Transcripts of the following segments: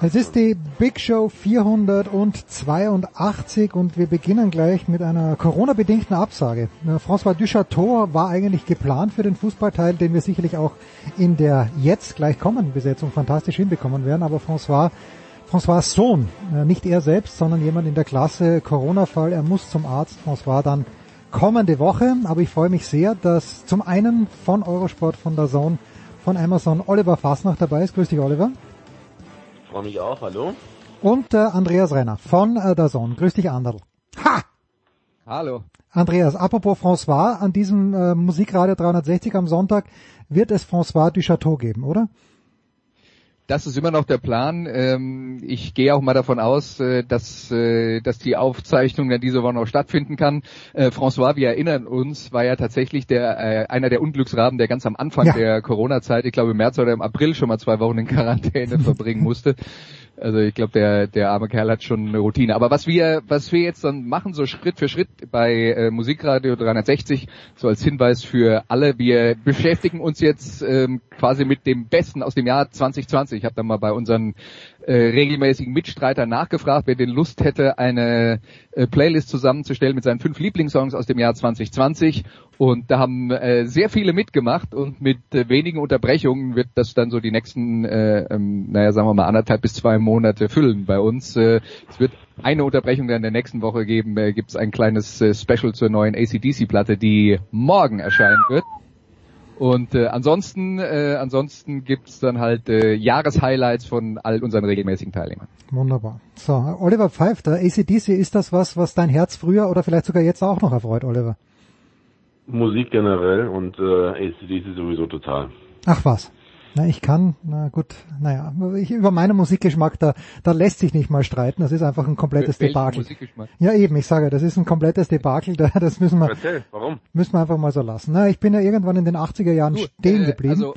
Es ist die Big Show 482 und wir beginnen gleich mit einer Corona-bedingten Absage. Äh, François Duchateau war eigentlich geplant für den Fußballteil, den wir sicherlich auch in der jetzt gleich kommenden Besetzung fantastisch hinbekommen werden, aber François François Sohn, äh, nicht er selbst, sondern jemand in der Klasse Corona-Fall, er muss zum Arzt. François dann kommende Woche, aber ich freue mich sehr, dass zum einen von Eurosport, von der Zone, von Amazon Oliver Fasnacht dabei ist. Grüß dich, Oliver. Freue mich auch, hallo. Und äh, Andreas Renner von äh, der Zone. Grüß dich, Anderl. Ha! Hallo. Andreas, apropos François, an diesem äh, Musikradio 360 am Sonntag wird es François du Chateau geben, oder? Das ist immer noch der Plan. Ähm, ich gehe auch mal davon aus, äh, dass, äh, dass die Aufzeichnung dann diese Woche noch stattfinden kann. Äh, François, wir erinnern uns, war ja tatsächlich der äh, einer der Unglücksraben, der ganz am Anfang Ja. der Corona-Zeit, ich glaube im März oder im April schon mal zwei Wochen in Quarantäne verbringen musste. Also ich glaube, der, der arme Kerl hat schon eine Routine. Aber was wir, was wir jetzt dann machen, so Schritt für Schritt bei äh, Musikradio 360, so als Hinweis für alle, wir beschäftigen uns jetzt ähm, quasi mit dem Besten aus dem Jahr 2020. Ich habe dann mal bei unseren äh, regelmäßigen Mitstreitern nachgefragt, wer den Lust hätte, eine äh, Playlist zusammenzustellen mit seinen fünf Lieblingssongs aus dem Jahr 2020. Und da haben äh, sehr viele mitgemacht und mit äh, wenigen Unterbrechungen wird das dann so die nächsten, äh, ähm, naja, sagen wir mal anderthalb bis zwei Monate füllen bei uns. Äh, es wird eine Unterbrechung dann in der nächsten Woche geben. Äh, Gibt es ein kleines äh, Special zur neuen ACDC-Platte, die morgen erscheinen wird. Und äh, ansonsten, äh, ansonsten gibt's dann halt äh, Jahreshighlights von all unseren regelmäßigen Teilnehmern. Wunderbar. So, Oliver Pfeift, der ACDC, ist das was, was dein Herz früher oder vielleicht sogar jetzt auch noch erfreut, Oliver? Musik generell und äh, ACDC sowieso total. Ach was. Na, ich kann, na gut, naja, ich, über meinen Musikgeschmack, da, da lässt sich nicht mal streiten, das ist einfach ein komplettes Welchen Debakel. Ja eben, ich sage, das ist ein komplettes Debakel, da, das müssen wir, Erzähl, warum? müssen wir einfach mal so lassen. Na, ich bin ja irgendwann in den 80er Jahren Du, stehen äh, geblieben. Also,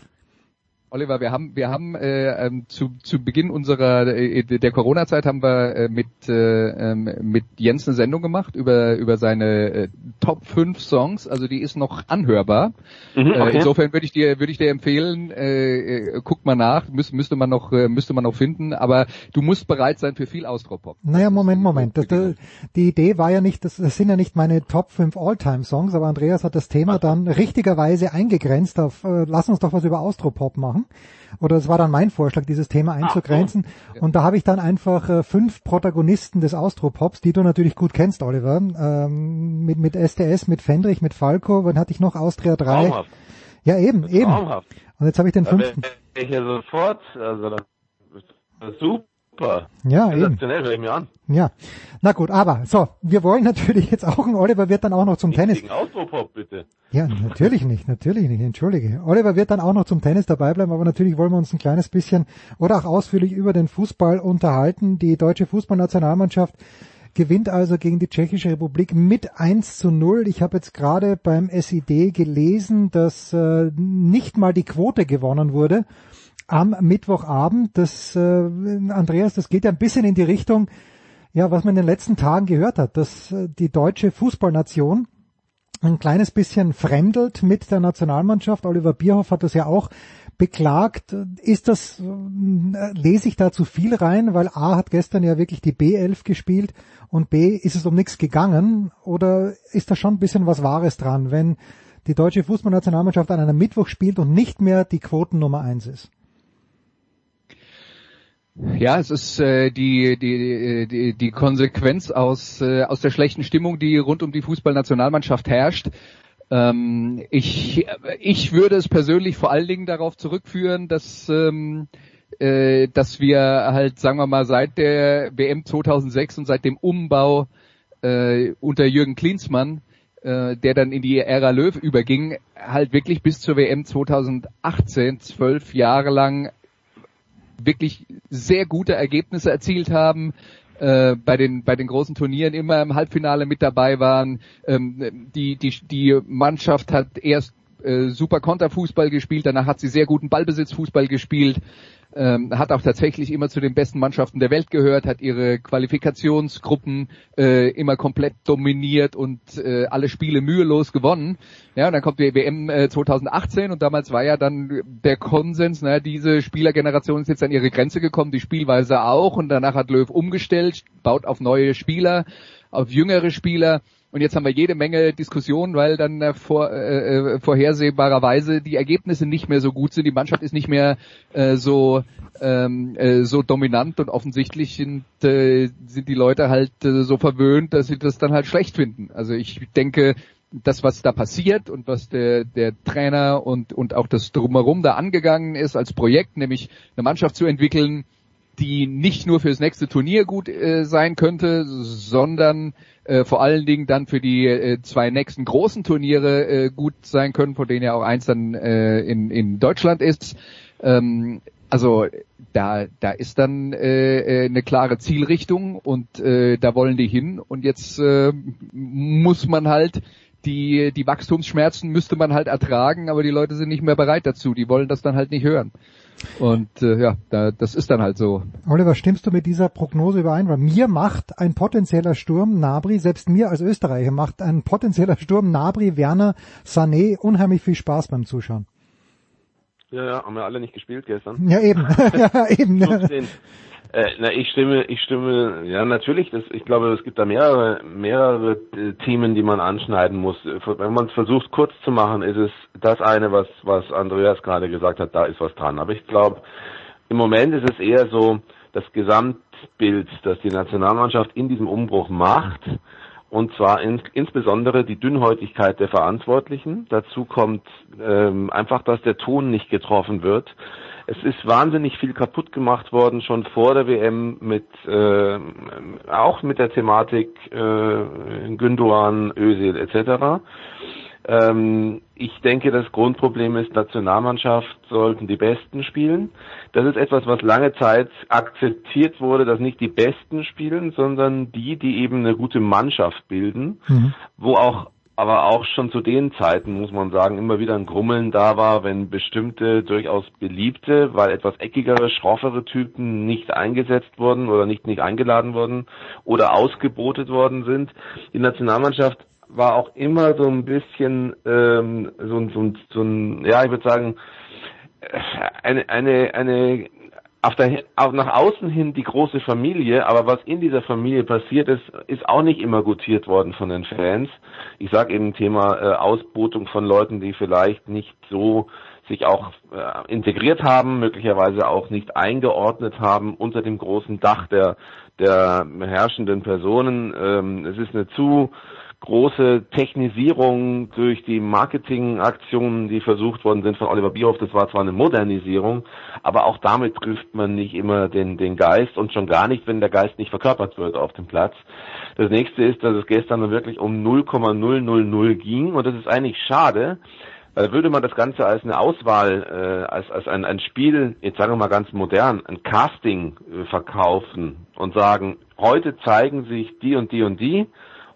Oliver, wir haben, wir haben äh, ähm, zu, zu Beginn unserer äh, der Corona-Zeit haben wir äh, mit äh, ähm, mit Jens eine Sendung gemacht über über seine äh, Top 5 Songs. Also die ist noch anhörbar. Mhm, Äh, okay. insofern würde ich dir würde ich dir empfehlen, äh, äh, guck mal nach, müß, müsste man noch äh, müsste man noch finden. Aber du musst bereit sein für viel Austropop. Naja, Moment, Moment. Das, das, die Idee war ja nicht, das, das sind ja nicht meine Top 5 All-Time-Songs, aber Andreas hat das Thema dann richtigerweise eingegrenzt auf, äh, lass uns doch was über Austropop machen. Oder es war dann mein Vorschlag, dieses Thema einzugrenzen. Und da habe ich dann einfach äh, fünf Protagonisten des Austropops, die du natürlich gut kennst, Oliver, ähm, mit, mit SDS, mit Fendrich, mit Falco, wann hatte ich noch? Austria 3. Traumhaft. Ja, eben, eben. Traumhaft. Und jetzt habe ich den Da fünften. ich ja sofort, also das ist super. Ja, eben. Sensationell, hör ich mir an. Ja. Na gut, aber so, wir wollen natürlich jetzt auch, Oliver wird dann auch noch zum Tennis. Gegen Austropop, bitte. Ja, natürlich nicht, natürlich nicht, entschuldige. Oliver wird dann auch noch zum Tennis dabei bleiben, aber natürlich wollen wir uns ein kleines bisschen oder auch ausführlich über den Fußball unterhalten. Die deutsche Fußballnationalmannschaft gewinnt also gegen die Tschechische Republik mit 1 zu 0. Ich habe jetzt gerade beim SID gelesen, dass äh, nicht mal die Quote gewonnen wurde am Mittwochabend. Das, äh, Andreas, das geht ja ein bisschen in die Richtung, ja, was man in den letzten Tagen gehört hat, dass äh, die deutsche Fußballnation ein kleines bisschen fremdelt mit der Nationalmannschaft. Oliver Bierhoff hat das ja auch beklagt. Ist das, äh, lese ich da zu viel rein, weil A hat gestern ja wirklich die B11 gespielt und B ist es um nichts gegangen oder ist da schon ein bisschen was Wahres dran, wenn die deutsche Fußballnationalmannschaft an einem Mittwoch spielt und nicht mehr die Quoten Nummer eins ist? Ja, es ist äh, die, die, die, die Konsequenz aus, äh, aus der schlechten Stimmung, die rund um die Fußballnationalmannschaft herrscht. Ähm, ich, ich würde es persönlich vor allen Dingen darauf zurückführen, dass, ähm, äh, dass wir halt, sagen wir mal, seit der WM 2006 und seit dem Umbau äh, unter Jürgen Klinsmann, äh, der dann in die Ära Löw überging, halt wirklich bis zur WM 2018 zwölf Jahre lang wirklich sehr gute Ergebnisse erzielt haben, äh, bei den bei den großen Turnieren immer im Halbfinale mit dabei waren. Ähm, die die die Mannschaft hat erst äh, super Konterfußball gespielt, danach hat sie sehr guten Ballbesitzfußball gespielt ähm, hat auch tatsächlich immer zu den besten Mannschaften der Welt gehört, hat ihre Qualifikationsgruppen äh, immer komplett dominiert und äh, alle Spiele mühelos gewonnen. Ja, und dann kommt die WM äh, 2018 und damals war ja dann der Konsens, naja, diese Spielergeneration ist jetzt an ihre Grenze gekommen, die Spielweise auch und danach hat Löw umgestellt, baut auf neue Spieler, auf jüngere Spieler und jetzt haben wir jede Menge Diskussionen, weil dann äh, vor, äh, äh, vorhersehbarerweise die Ergebnisse nicht mehr so gut sind. Die Mannschaft ist nicht mehr äh, so ähm, äh, so dominant und offensichtlich sind, äh, sind die Leute halt äh, so verwöhnt, dass sie das dann halt schlecht finden. Also ich denke, das, was da passiert und was der, der Trainer und, und auch das Drumherum da angegangen ist als Projekt, nämlich eine Mannschaft zu entwickeln, die nicht nur fürs nächste Turnier gut äh, sein könnte, sondern äh, vor allen Dingen dann für die äh, zwei nächsten großen Turniere äh, gut sein können, von denen ja auch eins dann äh, in, in Deutschland ist. Ähm, also da, da ist dann äh, äh, eine klare Zielrichtung und äh, da wollen die hin und jetzt äh, muss man halt die, die Wachstumsschmerzen müsste man halt ertragen, aber die Leute sind nicht mehr bereit dazu, die wollen das dann halt nicht hören. Und äh, ja, da, das ist dann halt so. Oliver, stimmst du mit dieser Prognose überein? Weil mir macht ein potenzieller Sturm Nabri, selbst mir als Österreicher macht ein potenzieller Sturm Nabri, Werner, Sané unheimlich viel Spaß beim Zuschauen. Ja, ja, haben wir alle nicht gespielt gestern. Ja, eben. ja, eben. Äh, na, ich stimme, ich stimme, ja natürlich, das, ich glaube, es gibt da mehrere, mehrere äh, Themen, die man anschneiden muss. Wenn man es versucht kurz zu machen, ist es das eine, was, was Andreas gerade gesagt hat, da ist was dran. Aber ich glaube, im Moment ist es eher so, das Gesamtbild, das die Nationalmannschaft in diesem Umbruch macht, und zwar in, insbesondere die Dünnhäutigkeit der Verantwortlichen. Dazu kommt ähm, einfach, dass der Ton nicht getroffen wird. Es ist wahnsinnig viel kaputt gemacht worden, schon vor der WM mit äh, auch mit der Thematik äh, Gündogan, Özil etc. Ähm, ich denke, das Grundproblem ist, Nationalmannschaft sollten die Besten spielen. Das ist etwas, was lange Zeit akzeptiert wurde, dass nicht die Besten spielen, sondern die, die eben eine gute Mannschaft bilden, mhm. wo auch aber auch schon zu den Zeiten, muss man sagen, immer wieder ein Grummeln da war, wenn bestimmte durchaus beliebte, weil etwas eckigere, schroffere Typen nicht eingesetzt wurden oder nicht, nicht eingeladen wurden oder ausgebotet worden sind. Die Nationalmannschaft war auch immer so ein bisschen ähm, so, so, so ein, ja, ich würde sagen, äh, eine, eine, eine auf der, auf nach außen hin die große Familie, aber was in dieser Familie passiert ist, ist auch nicht immer gutiert worden von den Fans. Ich sage eben Thema äh, Ausbotung von Leuten, die vielleicht nicht so sich auch äh, integriert haben, möglicherweise auch nicht eingeordnet haben unter dem großen Dach der der herrschenden Personen. Ähm, es ist eine zu große Technisierung durch die Marketingaktionen, die versucht worden sind von Oliver Bierhoff. Das war zwar eine Modernisierung, aber auch damit trifft man nicht immer den, den Geist und schon gar nicht, wenn der Geist nicht verkörpert wird auf dem Platz. Das nächste ist, dass es gestern wirklich um 0,000 ging und das ist eigentlich schade, weil würde man das Ganze als eine Auswahl, äh, als, als ein, ein Spiel, jetzt sagen wir mal ganz modern, ein Casting äh, verkaufen und sagen, heute zeigen sich die und die und die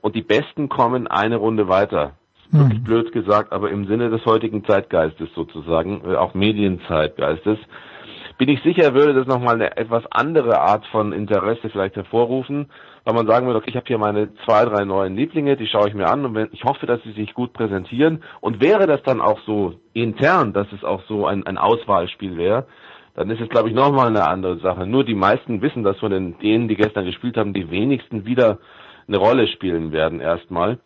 und die Besten kommen eine Runde weiter. Wirklich mhm. blöd gesagt, aber im Sinne des heutigen Zeitgeistes sozusagen, äh, auch Medienzeitgeistes, bin ich sicher, würde das nochmal eine etwas andere Art von Interesse vielleicht hervorrufen, weil man sagen würde, okay, ich habe hier meine zwei, drei neuen Lieblinge, die schaue ich mir an und wenn, ich hoffe, dass sie sich gut präsentieren. Und wäre das dann auch so intern, dass es auch so ein, ein Auswahlspiel wäre, dann ist es, glaube ich, nochmal eine andere Sache. Nur die meisten wissen, dass von den, denen, die gestern gespielt haben, die wenigsten wieder eine Rolle spielen werden erstmal.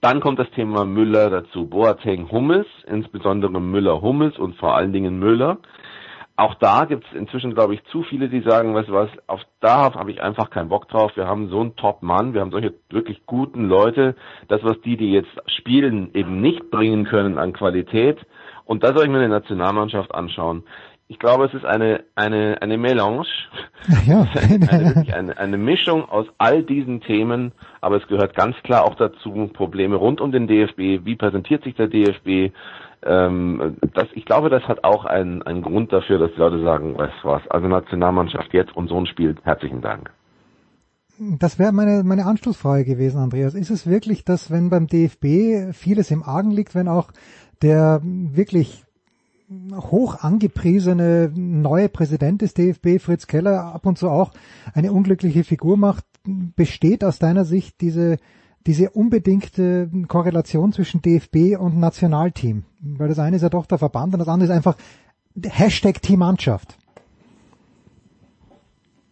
Dann kommt das Thema Müller dazu. Boateng Hummels, insbesondere Müller Hummels und vor allen Dingen Müller. auch da gibt es inzwischen, glaube ich, zu viele, die sagen, weißt du was, auf da habe ich einfach keinen Bock drauf. Wir haben so einen Top-Mann, wir haben solche wirklich guten Leute. Das, was die, die jetzt spielen, eben nicht bringen können an Qualität. Und da soll ich mir eine Nationalmannschaft anschauen. Ich glaube, es ist eine, eine, eine Melange, Ja. eine, eine, eine Mischung aus all diesen Themen, aber es gehört ganz klar auch dazu, Probleme rund um den DFB, wie präsentiert sich der DFB, ähm, das, ich glaube, das hat auch einen, einen Grund dafür, dass die Leute sagen, weißt du was, also Nationalmannschaft jetzt und Sohn spielt, herzlichen Dank. Das wäre meine, meine Anschlussfrage gewesen, Andreas. Ist es wirklich, dass wenn beim DFB vieles im Argen liegt, wenn auch der wirklich hoch angepriesene neue Präsident des DFB, Fritz Keller, ab und zu auch eine unglückliche Figur macht, besteht aus deiner Sicht diese, diese unbedingte Korrelation zwischen DFB und Nationalteam? Weil das eine ist ja doch der Verband und das andere ist einfach Hashtag Teammannschaft.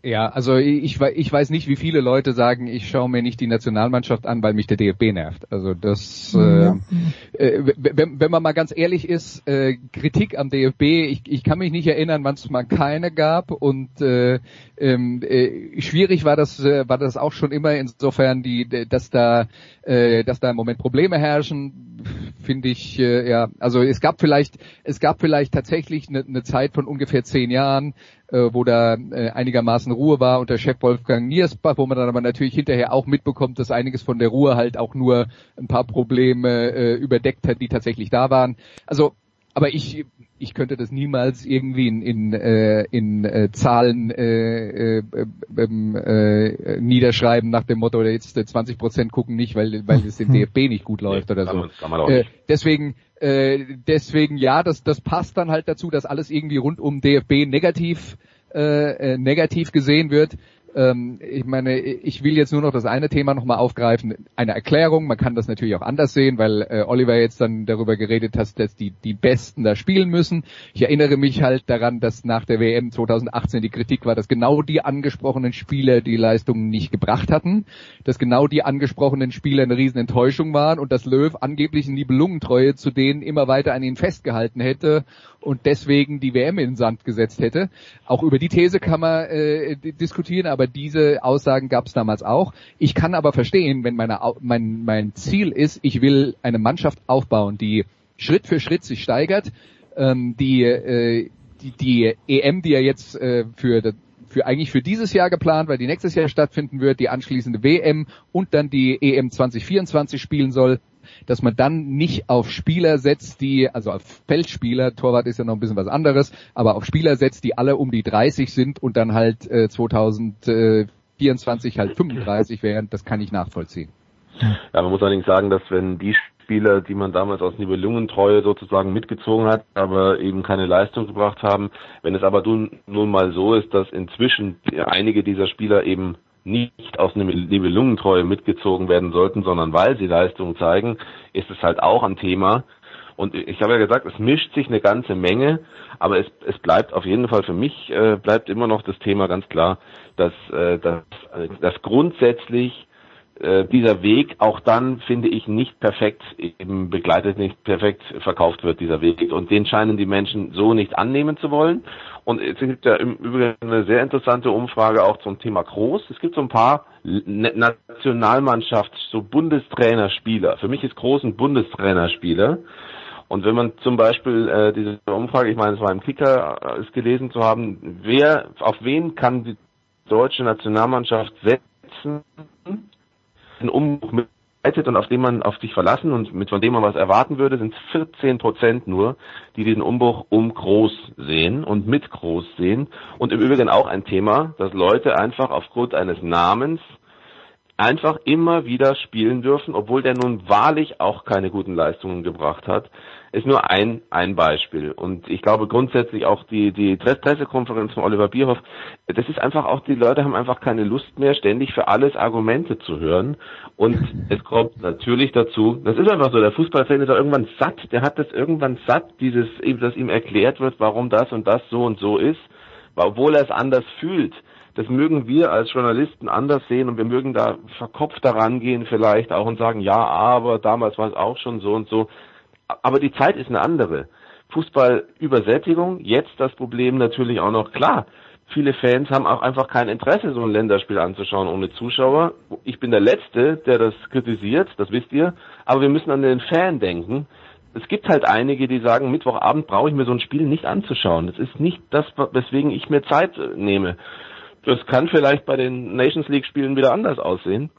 Ja, also ich, ich weiß nicht, wie viele Leute sagen, ich schaue mir nicht die Nationalmannschaft an, weil mich der DFB nervt. Also das, ja. äh, äh, wenn, wenn man mal ganz ehrlich ist, äh, Kritik am DFB, ich, ich kann mich nicht erinnern, wann es mal keine gab und äh, ähm, äh, schwierig war das, äh, war das auch schon immer insofern, die, dass da, äh, dass da im Moment Probleme herrschen, finde ich, äh, ja, also es gab vielleicht, es gab vielleicht tatsächlich eine, eine Zeit von ungefähr zehn Jahren, äh, wo da äh, einigermaßen Ruhe war unter Chef Wolfgang Niersbach, wo man dann aber natürlich hinterher auch mitbekommt, dass einiges von der Ruhe halt auch nur ein paar Probleme äh, überdeckt hat, die tatsächlich da waren. Also, aber ich ich könnte das niemals irgendwie in, in, äh, in äh, Zahlen äh, äh, ähm, äh, niederschreiben nach dem Motto, jetzt 20 Prozent gucken nicht, weil weil es dem DFB nicht gut läuft nee, oder so. Man, kann man auch äh, deswegen äh, deswegen ja, das das passt dann halt dazu, dass alles irgendwie rund um DFB negativ äh, äh, negativ gesehen wird. Ähm, ich meine, ich will jetzt nur noch das eine Thema nochmal aufgreifen. Eine Erklärung, man kann das natürlich auch anders sehen, weil äh, Oliver jetzt dann darüber geredet hat, dass die, die Besten da spielen müssen. Ich erinnere mich halt daran, dass nach der WM 2018 die Kritik war, dass genau die angesprochenen Spieler die Leistungen nicht gebracht hatten, dass genau die angesprochenen Spieler eine riesen Enttäuschung waren und dass Löw angeblich in die Belungentreue zu denen immer weiter an ihnen festgehalten hätte und deswegen die WM in den Sand gesetzt hätte. Auch über die These kann man äh, diskutieren, aber diese Aussagen gab es damals auch. Ich kann aber verstehen, wenn meine, mein, mein Ziel ist, ich will eine Mannschaft aufbauen, die Schritt für Schritt sich steigert, ähm, die, äh, die, die EM, die ja jetzt äh, für für eigentlich für dieses Jahr geplant, weil die nächstes Jahr stattfinden wird, die anschließende WM und dann die EM 2024 spielen soll, dass man dann nicht auf Spieler setzt, die, also auf Feldspieler, Torwart ist ja noch ein bisschen was anderes, aber auf Spieler setzt, die alle um die 30 sind und dann halt äh, 2024 halt 35 wären, das kann ich nachvollziehen. Ja, man muss allerdings sagen, dass wenn die Spieler, die man damals aus Nibelungentreue sozusagen mitgezogen hat, aber eben keine Leistung gebracht haben, wenn es aber nun, nun mal so ist, dass inzwischen einige dieser Spieler eben nicht aus Nibelungentreue mitgezogen werden sollten, sondern weil sie Leistung zeigen, ist es halt auch ein Thema. Und ich habe ja gesagt, es mischt sich eine ganze Menge, aber es, es bleibt auf jeden Fall für mich, äh, bleibt immer noch das Thema ganz klar, dass, äh, dass, äh, dass grundsätzlich äh, dieser Weg auch dann, finde ich, nicht perfekt eben begleitet, nicht perfekt verkauft wird, dieser Weg. Und den scheinen die Menschen so nicht annehmen zu wollen. Und es gibt ja im Übrigen eine sehr interessante Umfrage auch zum Thema Groß. Es gibt so ein paar Nationalmannschaft, so Bundestrainerspieler. Für mich ist Groß ein Bundestrainerspieler. Und wenn man zum Beispiel äh, diese Umfrage, ich meine, es war im Kicker, äh, ist gelesen zu haben, wer, auf wen kann die deutsche Nationalmannschaft setzen, einen Umbruch mit und auf den man auf sich verlassen und mit von dem man was erwarten würde, sind 14 Prozent nur, die diesen Umbruch um groß sehen und mit groß sehen. Und im Übrigen auch ein Thema, dass Leute einfach aufgrund eines Namens einfach immer wieder spielen dürfen, obwohl der nun wahrlich auch keine guten Leistungen gebracht hat, ist nur ein, ein Beispiel. Und ich glaube grundsätzlich auch die, die Pressekonferenz von Oliver Bierhoff, das ist einfach auch, die Leute haben einfach keine Lust mehr, ständig für alles Argumente zu hören. Und es kommt natürlich dazu, das ist einfach so, der Fußballfan ist auch irgendwann satt, der hat das irgendwann satt, dieses, dass ihm erklärt wird, warum das und das so und so ist, obwohl er es anders fühlt. Das mögen wir als Journalisten anders sehen und wir mögen da verkopft daran gehen vielleicht auch und sagen, ja, aber damals war es auch schon so und so. Aber die Zeit ist eine andere. Fußballübersättigung. Jetzt das Problem natürlich auch noch klar. Viele Fans haben auch einfach kein Interesse, so ein Länderspiel anzuschauen ohne Zuschauer. Ich bin der Letzte, der das kritisiert, das wisst ihr. Aber wir müssen an den Fan denken. Es gibt halt einige, die sagen, Mittwochabend brauche ich mir so ein Spiel nicht anzuschauen. Das ist nicht das, weswegen ich mir Zeit nehme. Das kann vielleicht bei den Nations League Spielen wieder anders aussehen.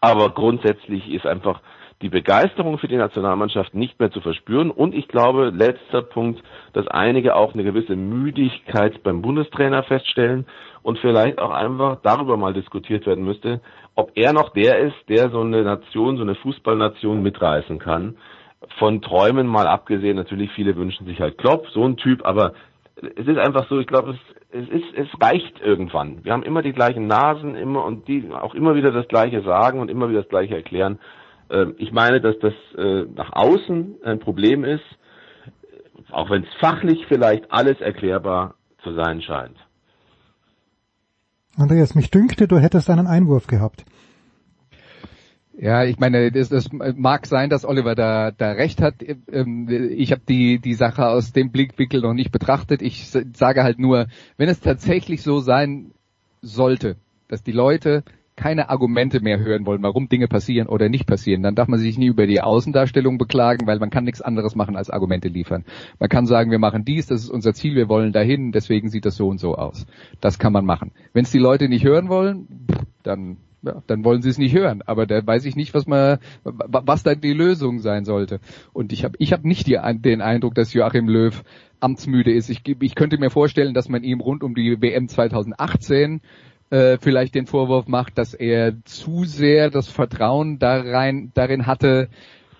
Aber grundsätzlich ist einfach die Begeisterung für die Nationalmannschaft nicht mehr zu verspüren. Und ich glaube, letzter Punkt, dass einige auch eine gewisse Müdigkeit beim Bundestrainer feststellen und vielleicht auch einfach darüber mal diskutiert werden müsste, ob er noch der ist, der so eine Nation, so eine Fußballnation mitreißen kann. Von Träumen mal abgesehen, natürlich viele wünschen sich halt Klopp, so ein Typ, aber es ist einfach so, ich glaube, es, es ist, es reicht irgendwann. Wir haben immer die gleichen Nasen, immer und die auch immer wieder das Gleiche sagen und immer wieder das Gleiche erklären. Ähm, ich meine, dass das äh, nach außen ein Problem ist, auch wenn es fachlich vielleicht alles erklärbar zu sein scheint. Andreas, mich dünkte, du hättest einen Einwurf gehabt. Ja, ich meine, das, das mag sein, dass Oliver da, da recht hat. Ähm, ich habe die, die Sache aus dem Blickwinkel noch nicht betrachtet. Ich sage halt nur, wenn es tatsächlich so sein sollte, dass die Leute keine Argumente mehr hören wollen, warum Dinge passieren oder nicht passieren, dann darf man sich nie über die Außendarstellung beklagen, weil man kann nichts anderes machen als Argumente liefern. Man kann sagen, wir machen dies, das ist unser Ziel, wir wollen dahin, deswegen sieht das so und so aus. Das kann man machen. Wenn es die Leute nicht hören wollen, dann ja, dann wollen sie es nicht hören. Aber da weiß ich nicht, was man, was da die Lösung sein sollte. Und ich habe, ich habe nicht die, den Eindruck, dass Joachim Löw amtsmüde ist. Ich, ich könnte mir vorstellen, dass man ihm rund um die WM 2018 äh, vielleicht den Vorwurf macht, dass er zu sehr das Vertrauen da rein, darin hatte,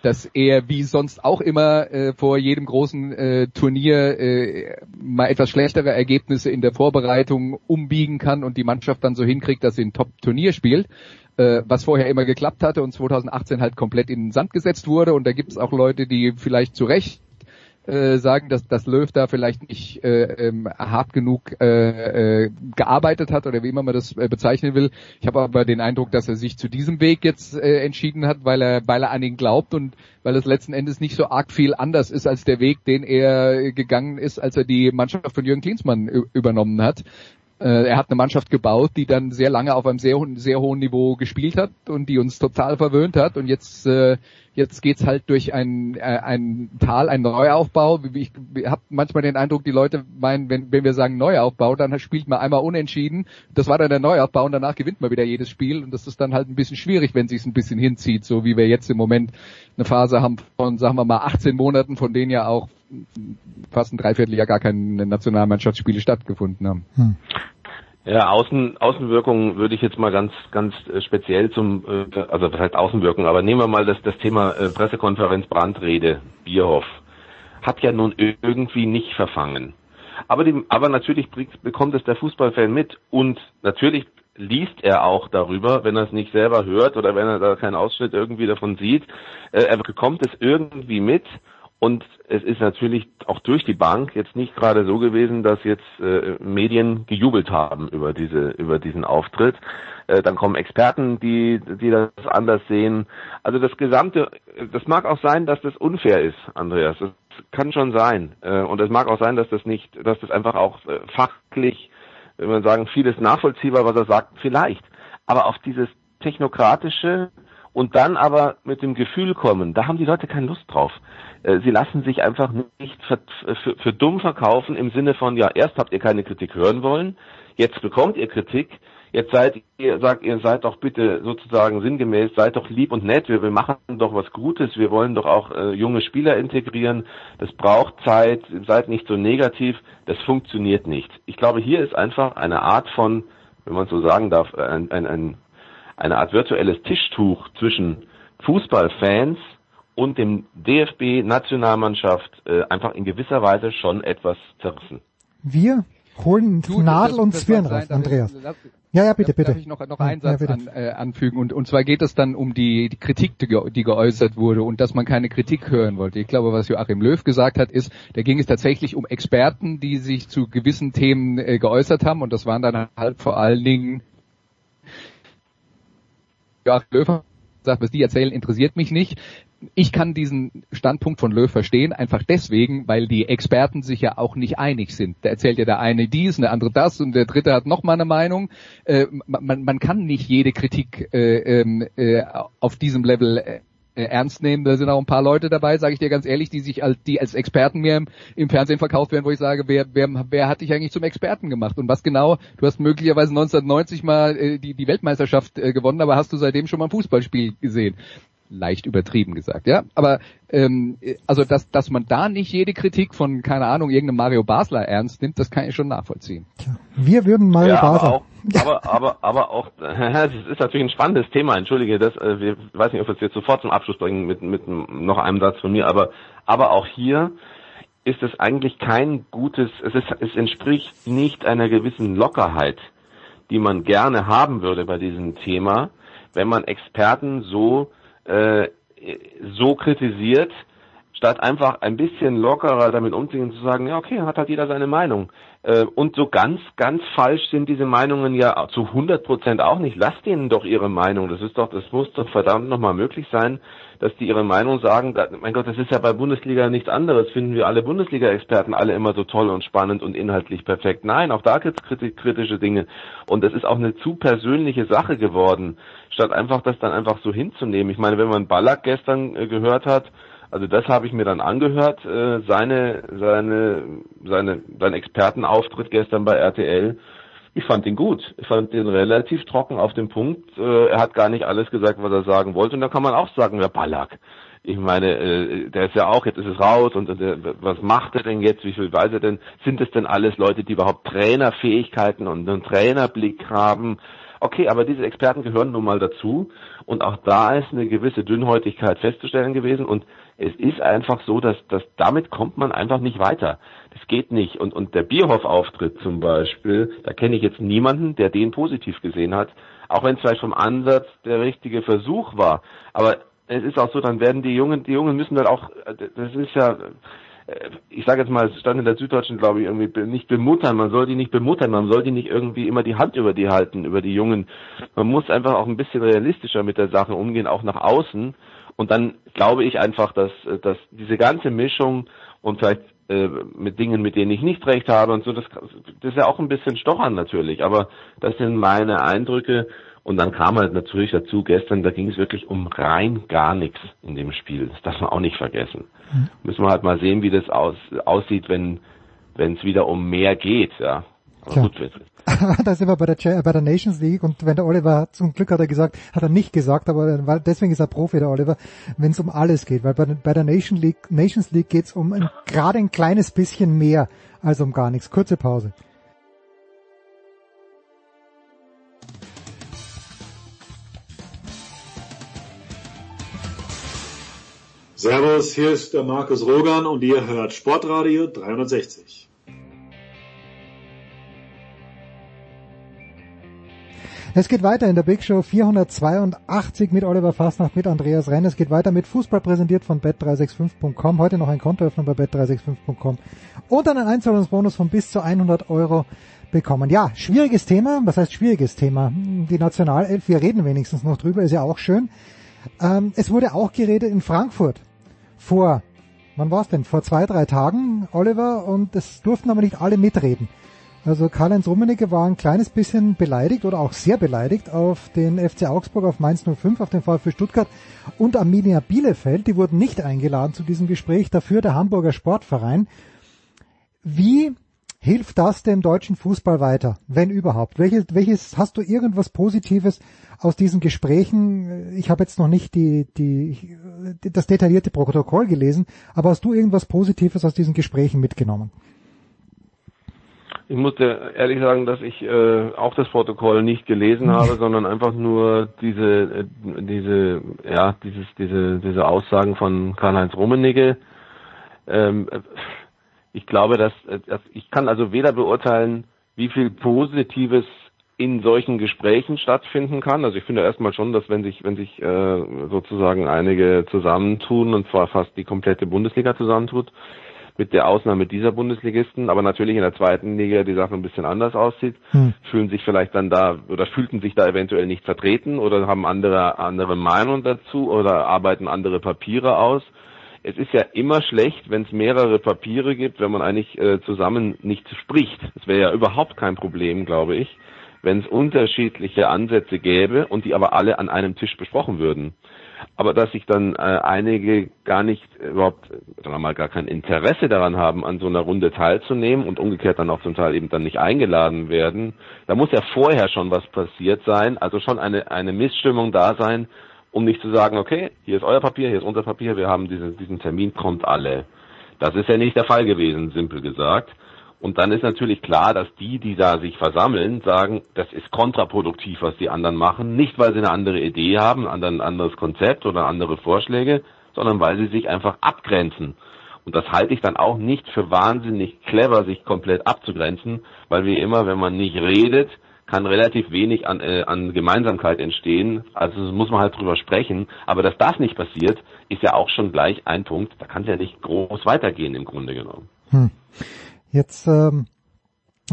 dass er wie sonst auch immer äh, vor jedem großen äh, Turnier äh, mal etwas schlechtere Ergebnisse in der Vorbereitung umbiegen kann und die Mannschaft dann so hinkriegt, dass sie ein Top-Turnier spielt, äh, was vorher immer geklappt hatte und 2018 halt komplett in den Sand gesetzt wurde. Und da gibt es auch Leute, die vielleicht zu Recht äh, sagen, dass, dass Löw da vielleicht nicht äh, ähm, hart genug äh, äh, gearbeitet hat oder wie immer man das äh, bezeichnen will. Ich habe aber den Eindruck, dass er sich zu diesem Weg jetzt äh, entschieden hat, weil er, weil er an ihn glaubt und weil es letzten Endes nicht so arg viel anders ist als der Weg, den er gegangen ist, als er die Mannschaft von Jürgen Klinsmann übernommen hat. Äh, er hat eine Mannschaft gebaut, die dann sehr lange auf einem sehr, sehr hohen Niveau gespielt hat und die uns total verwöhnt hat. Und jetzt, äh, jetzt geht's halt durch ein, äh, ein Tal, ein Neuaufbau. Ich, ich habe manchmal den Eindruck, die Leute meinen, wenn, wenn wir sagen Neuaufbau, dann spielt man einmal unentschieden. Das war dann der Neuaufbau und danach gewinnt man wieder jedes Spiel. Und das ist dann halt ein bisschen schwierig, wenn sich's ein bisschen hinzieht, so wie wir jetzt im Moment eine Phase haben von, sagen wir mal, 18 Monaten, von denen ja auch fast ein Dreivierteljahr gar keine Nationalmannschaftsspiele stattgefunden haben. Hm. Ja, Außen, Außenwirkung würde ich jetzt mal ganz, ganz äh, speziell zum, äh, also was heißt Außenwirkung, aber nehmen wir mal das, das Thema äh, Pressekonferenz, Brandrede, Bierhoff. Hat ja nun irgendwie nicht verfangen. Aber, die, aber natürlich bekommt es der Fußballfan mit und natürlich liest er auch darüber, wenn er es nicht selber hört oder wenn er da keinen Ausschnitt irgendwie davon sieht. er bekommt es irgendwie mit und es ist natürlich auch durch die Bank jetzt nicht gerade so gewesen, dass jetzt äh, Medien gejubelt haben über diese über diesen Auftritt. Äh, dann kommen Experten, die die das anders sehen. Also das gesamte, das mag auch sein, dass das unfair ist, Andreas. Das kann schon sein. Äh, und es mag auch sein, dass das nicht, dass das einfach auch äh, fachlich, wenn man sagen, vieles nachvollziehbar, was er sagt, vielleicht. Aber auf dieses technokratische und dann aber mit dem Gefühl kommen, da haben die Leute keine Lust drauf. Äh, sie lassen sich einfach nicht für, für, für dumm verkaufen im Sinne von, ja, erst habt ihr keine Kritik hören wollen, jetzt bekommt ihr Kritik, jetzt seid ihr, sagt ihr, seid doch bitte sozusagen sinngemäß, seid doch lieb und nett, wir, wir machen doch was Gutes, wir wollen doch auch äh, junge Spieler integrieren, das braucht Zeit, seid nicht so negativ, das funktioniert nicht. Ich glaube, hier ist einfach eine Art von, wenn man so sagen darf, ein, ein, ein, eine Art virtuelles Tischtuch zwischen Fußballfans und dem DFB-Nationalmannschaft äh, einfach in gewisser Weise schon etwas zerrissen. Wir holen du, Nadel und Zwirn raus, Andreas. Lass, ja, ja, bitte, bitte. Darf ich noch, noch einen Satz ja, an, äh, anfügen? Und, und zwar geht es dann um die, die Kritik, die, die geäußert wurde und dass man keine Kritik hören wollte. Ich glaube, was Joachim Löw gesagt hat, ist, da ging es tatsächlich um Experten, die sich zu gewissen Themen äh, geäußert haben und das waren dann halt vor allen Dingen Joachim Löw sagt, was die erzählen, interessiert mich nicht ich kann diesen Standpunkt von Löw verstehen, einfach deswegen, weil die Experten sich ja auch nicht einig sind. Da erzählt ja der eine dies der andere das und der dritte hat noch mal eine Meinung. Äh, man, man kann nicht jede Kritik äh, ähm, äh, auf diesem Level äh, ernst nehmen. Da sind auch ein paar Leute dabei, sage ich dir ganz ehrlich, die sich als, die als Experten mir im, im, Fernsehen verkauft werden, wo ich sage, wer, wer, wer hat dich eigentlich zum Experten gemacht? Und was genau? Du hast möglicherweise 1990 mal äh, die, die Weltmeisterschaft äh, gewonnen, aber hast du seitdem schon mal ein Fußballspiel gesehen? Leicht übertrieben gesagt, ja. Aber ähm, also dass dass man da nicht jede Kritik von keine Ahnung irgendeinem Mario Basler ernst nimmt, das kann ich schon nachvollziehen. Wir würden Mario ja, Basler. Aber auch, aber aber aber auch das ist natürlich ein spannendes Thema. Entschuldige, das äh, wir weiß nicht, ob wir es jetzt sofort zum Abschluss bringen mit mit noch einem Satz von mir, aber aber auch hier ist es eigentlich kein gutes, es ist es entspricht nicht einer gewissen Lockerheit, die man gerne haben würde bei diesem Thema, wenn man Experten so äh, so kritisiert, statt einfach ein bisschen lockerer damit umzugehen, zu sagen, ja okay, hat halt jeder seine Meinung. Äh, und so ganz, ganz falsch sind diese Meinungen ja zu 100 Prozent auch nicht. Lass denen doch ihre Meinung. Das ist doch, das muss doch verdammt nochmal möglich sein, dass die ihre Meinung sagen. Mein Gott, das ist ja bei Bundesliga nichts anderes. Finden wir alle Bundesliga-Experten alle immer so toll und spannend und inhaltlich perfekt? Nein, auch da gibt es kritische Dinge. Und das ist auch eine zu persönliche Sache geworden, statt einfach das dann einfach so hinzunehmen. Ich meine, wenn man Ballack gestern äh, gehört hat, also das habe ich mir dann angehört, äh, seine, seine, seine, sein Expertenauftritt gestern bei RTL. Ich fand ihn gut. Ich fand ihn relativ trocken auf dem Punkt. Äh, er hat gar nicht alles gesagt, was er sagen wollte. Und da kann man auch sagen, wer Ballack. Ich meine, äh, der ist ja auch, jetzt ist es raus und äh, was macht er denn jetzt? Wie viel weiß er denn? Sind es denn alles Leute, die überhaupt Trainerfähigkeiten und einen Trainerblick haben? Okay, aber diese Experten gehören nun mal dazu und auch da ist eine gewisse Dünnhäutigkeit festzustellen gewesen und es ist einfach so, dass, dass damit kommt man einfach nicht weiter. Das geht nicht. Und, und der Bierhoff-Auftritt zum Beispiel, da kenne ich jetzt niemanden, der den positiv gesehen hat, auch wenn es vielleicht vom Ansatz der richtige Versuch war. Aber es ist auch so, dann werden die Jungen, die Jungen müssen dann auch, das ist ja, äh, ich sage jetzt mal, es stand in der Süddeutschen, glaube ich, irgendwie nicht bemuttern. Man soll die nicht bemuttern, man soll die nicht irgendwie immer die Hand über die halten, über die Jungen. Man muss einfach auch ein bisschen realistischer mit der Sache umgehen, auch nach außen. Und dann glaube ich einfach, dass, dass diese ganze Mischung und vielleicht äh, mit Dingen, mit denen ich nicht recht habe und so, das, das ist ja auch ein bisschen stochern natürlich, aber das sind meine Eindrücke und dann kam halt natürlich dazu, gestern, da ging es wirklich um rein gar nichts in dem Spiel. Das darf man auch nicht vergessen. Mhm. Müssen wir halt mal sehen, wie das aus, aussieht, wenn wenn es wieder um mehr geht, ja. Aber Klar. gut, da sind wir bei der, bei der Nations League und wenn der Oliver, zum Glück hat er gesagt, hat er nicht gesagt, aber deswegen ist er Profi, der Oliver, wenn es um alles geht, weil bei, bei der Nation League, Nations League geht es um gerade ein kleines bisschen mehr als um gar nichts. Kurze Pause. Servus, hier ist der Markus Rogan und ihr hört Sportradio 360. Es geht weiter in der Big Show 482 mit Oliver Fastnacht, mit Andreas Renn. Es geht weiter mit Fußball präsentiert von bet365.com. Heute noch ein Kontoöffnung bei bet365.com und einen Einzahlungsbonus von bis zu 100 Euro bekommen. Ja, schwieriges Thema. Was heißt schwieriges Thema? Die Nationalelf, wir reden wenigstens noch drüber, ist ja auch schön. Ähm, es wurde auch geredet in Frankfurt vor, wann war es denn? Vor zwei, drei Tagen, Oliver, und es durften aber nicht alle mitreden. Also Karl-Heinz Rummenigge war ein kleines bisschen beleidigt oder auch sehr beleidigt auf den FC Augsburg, auf Mainz 05, auf den VfB Stuttgart und Arminia Bielefeld. Die wurden nicht eingeladen zu diesem Gespräch, dafür der Hamburger Sportverein. Wie hilft das dem deutschen Fußball weiter, wenn überhaupt? Welches, welches hast du irgendwas Positives aus diesen Gesprächen? Ich habe jetzt noch nicht die, die, das detaillierte Protokoll gelesen, aber hast du irgendwas Positives aus diesen Gesprächen mitgenommen? Ich musste ehrlich sagen, dass ich äh, auch das Protokoll nicht gelesen habe, sondern einfach nur diese, äh, diese, ja, dieses, diese, diese Aussagen von Karl-Heinz Rummenigge. Ähm, ich glaube, dass, dass ich kann also weder beurteilen, wie viel Positives in solchen Gesprächen stattfinden kann. Also ich finde erstmal schon, dass wenn sich, wenn sich äh, sozusagen einige zusammentun, und zwar fast die komplette Bundesliga zusammentut, mit der Ausnahme dieser Bundesligisten, aber natürlich in der zweiten Liga die Sache ein bisschen anders aussieht, hm. fühlen sich vielleicht dann da oder fühlten sich da eventuell nicht vertreten oder haben andere andere Meinungen dazu oder arbeiten andere Papiere aus. Es ist ja immer schlecht, wenn es mehrere Papiere gibt, wenn man eigentlich äh, zusammen nicht spricht. Das wäre ja überhaupt kein Problem, glaube ich, wenn es unterschiedliche Ansätze gäbe und die aber alle an einem Tisch besprochen würden aber dass sich dann äh, einige gar nicht überhaupt, sagen wir mal, gar kein Interesse daran haben, an so einer Runde teilzunehmen und umgekehrt dann auch zum Teil eben dann nicht eingeladen werden, da muss ja vorher schon was passiert sein, also schon eine, eine Missstimmung da sein, um nicht zu sagen, okay, hier ist euer Papier, hier ist unser Papier, wir haben diesen, diesen Termin, kommt alle. Das ist ja nicht der Fall gewesen, simpel gesagt. Und dann ist natürlich klar, dass die, die da sich versammeln, sagen, das ist kontraproduktiv, was die anderen machen. Nicht, weil sie eine andere Idee haben, ein anderes Konzept oder andere Vorschläge, sondern weil sie sich einfach abgrenzen. Und das halte ich dann auch nicht für wahnsinnig clever, sich komplett abzugrenzen, weil wie immer, wenn man nicht redet, kann relativ wenig an, äh, an Gemeinsamkeit entstehen. Also muss man halt drüber sprechen. Aber dass das nicht passiert, ist ja auch schon gleich ein Punkt. Da kann es ja nicht groß weitergehen im Grunde genommen. Hm. Jetzt ähm,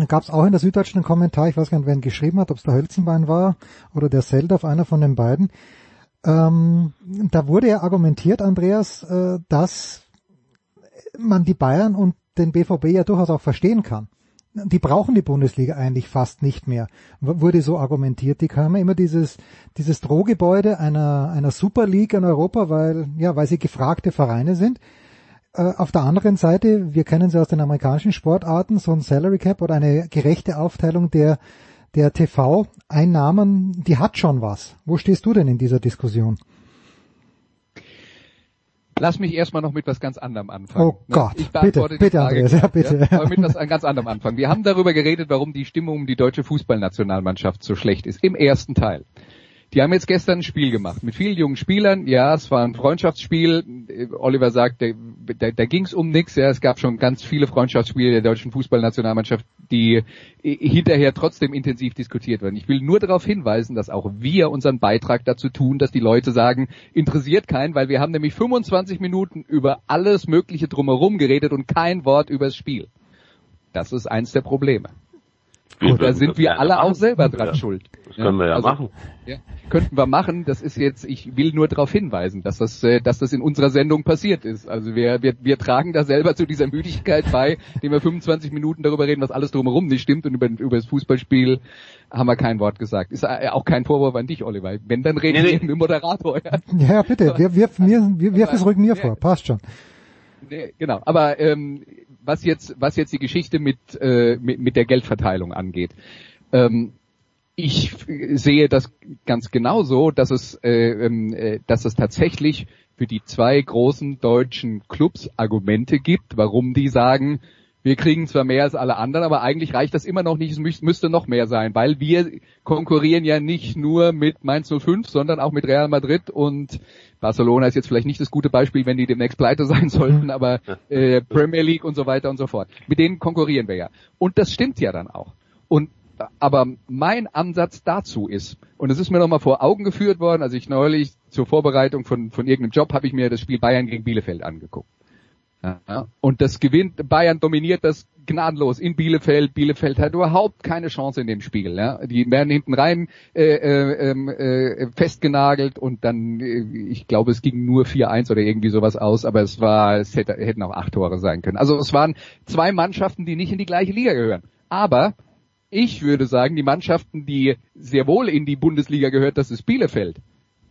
gab es auch in der Süddeutschen einen Kommentar, ich weiß gar nicht, wer ihn geschrieben hat, ob es der Hölzenbein war oder der Seldorf, einer von den beiden. Ähm, da wurde ja argumentiert, Andreas, äh, dass man die Bayern und den BVB ja durchaus auch verstehen kann. Die brauchen die Bundesliga eigentlich fast nicht mehr. Wurde so argumentiert. Die kamen immer dieses, dieses Drohgebäude einer, einer Super League in Europa, weil, ja, weil sie gefragte Vereine sind. Äh, auf der anderen Seite, wir kennen sie aus den amerikanischen Sportarten, so ein Salary Cap oder eine gerechte Aufteilung der, der TV-Einnahmen, die hat schon was. Wo stehst du denn in dieser Diskussion? Lass mich erstmal noch mit was ganz anderem anfangen. Oh ne? Gott, ich bitte, bitte, Andreas, ja, bitte. Ja, aber mit was ganz anderem anfangen. Wir haben darüber geredet, warum die Stimmung um die deutsche Fußballnationalmannschaft so schlecht ist. Im ersten Teil. Die haben jetzt gestern ein Spiel gemacht mit vielen jungen Spielern. Ja, es war ein Freundschaftsspiel. Oliver sagt, da, da, ging es um nichts. Ja, es gab schon ganz viele Freundschaftsspiele der deutschen Fußballnationalmannschaft, die hinterher trotzdem intensiv diskutiert werden. Ich will nur darauf hinweisen, dass auch wir unseren Beitrag dazu tun, dass die Leute sagen, interessiert keinen, weil wir haben nämlich 25 Minuten über alles Mögliche drumherum geredet und kein Wort übers Spiel. Das ist eins der Probleme. Und da sind wir alle auch selber dran ja. schuld. Das können wir ja also, machen. Ja, könnten wir machen. Das ist jetzt, ich will nur darauf hinweisen, dass das, äh, dass das in unserer Sendung passiert ist. Also wir, wir, wir tragen da selber zu dieser Müdigkeit bei, indem wir 25 Minuten darüber reden, was alles drumherum nicht stimmt und über, über das Fußballspiel haben wir kein Wort gesagt. Ist äh, auch kein Vorwurf an dich, Oliver. Wenn, dann reden nee, nee. wir mit dem Moderator. Ja, ja bitte. Wir, wir, wir, wir, wirf es ruhig mir vor. Passt schon. Nee, genau. Aber ähm, was jetzt, was jetzt die Geschichte mit, äh, mit, mit der Geldverteilung angeht. Ähm, ich sehe das ganz genauso, dass es, äh, ähm, äh, dass es tatsächlich für die zwei großen deutschen Clubs Argumente gibt, warum die sagen, wir kriegen zwar mehr als alle anderen, aber eigentlich reicht das immer noch nicht, es müsste noch mehr sein, weil wir konkurrieren ja nicht nur mit Mainz 05, sondern auch mit Real Madrid und Barcelona ist jetzt vielleicht nicht das gute Beispiel, wenn die demnächst pleite sein sollten, aber äh, Premier League und so weiter und so fort. Mit denen konkurrieren wir ja. Und das stimmt ja dann auch. Und aber mein Ansatz dazu ist, und es ist mir nochmal vor Augen geführt worden, als ich neulich zur Vorbereitung von, von irgendeinem Job habe ich mir das Spiel Bayern gegen Bielefeld angeguckt. Ja, und das gewinnt, Bayern dominiert das gnadenlos in Bielefeld. Bielefeld hat überhaupt keine Chance in dem Spiel. Ja. Die werden hinten rein äh, äh, ähm, äh, festgenagelt und dann, äh, ich glaube, es ging nur 4-1 oder irgendwie sowas aus, aber es war, es hätte, hätten auch acht Tore sein können. Also es waren zwei Mannschaften, die nicht in die gleiche Liga gehören. Aber ich würde sagen, die Mannschaften, die sehr wohl in die Bundesliga gehört, das ist Bielefeld.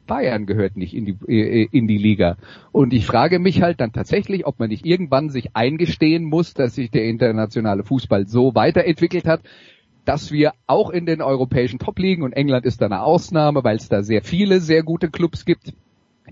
Bayern gehört nicht in die, äh, in die Liga. Und ich frage mich halt dann tatsächlich, ob man nicht irgendwann sich eingestehen muss, dass sich der internationale Fußball so weiterentwickelt hat, dass wir auch in den europäischen Top-Ligen, und England ist da eine Ausnahme, weil es da sehr viele sehr gute Clubs gibt,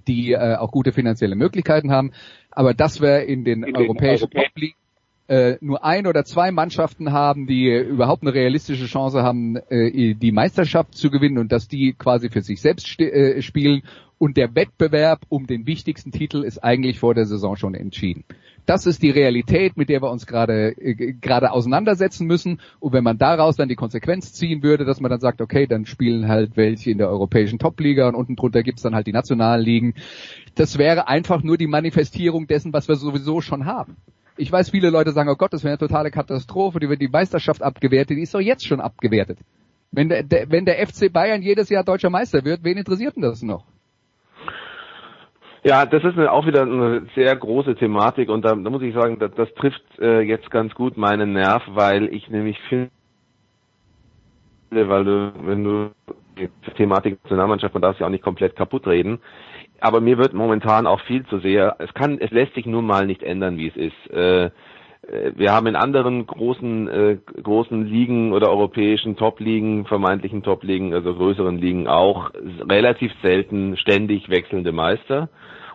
die äh, auch gute finanzielle Möglichkeiten haben, aber dass wir in den in europäischen Europä Top-Ligen äh, nur ein oder zwei Mannschaften haben, die überhaupt eine realistische Chance haben, äh, die Meisterschaft zu gewinnen und dass die quasi für sich selbst äh, spielen. Und der Wettbewerb um den wichtigsten Titel ist eigentlich vor der Saison schon entschieden. Das ist die Realität, mit der wir uns gerade äh, gerade auseinandersetzen müssen. Und wenn man daraus dann die Konsequenz ziehen würde, dass man dann sagt, okay, dann spielen halt welche in der europäischen Topliga und unten drunter gibt's dann halt die nationalen Ligen. Das wäre einfach nur die Manifestierung dessen, was wir sowieso schon haben. Ich weiß, viele Leute sagen, oh Gott, das wäre eine totale Katastrophe, die wird die Meisterschaft abgewertet, die ist doch jetzt schon abgewertet. Wenn der, der, wenn der FC Bayern jedes Jahr deutscher Meister wird, wen interessiert denn das noch? Ja, das ist eine, auch wieder eine sehr große Thematik und da, da muss ich sagen, das, das trifft äh, jetzt ganz gut meinen Nerv, weil ich nämlich finde, weil du, wenn du die Thematik Nationalmannschaft, man darf sie auch nicht komplett kaputt reden, aber mir wird momentan auch viel zu sehr, es kann, es lässt sich nun mal nicht ändern, wie es ist. Äh, äh, wir haben in anderen großen äh, großen Ligen oder europäischen Top-Ligen, vermeintlichen Top-Ligen, also größeren Ligen auch relativ selten ständig wechselnde Meister.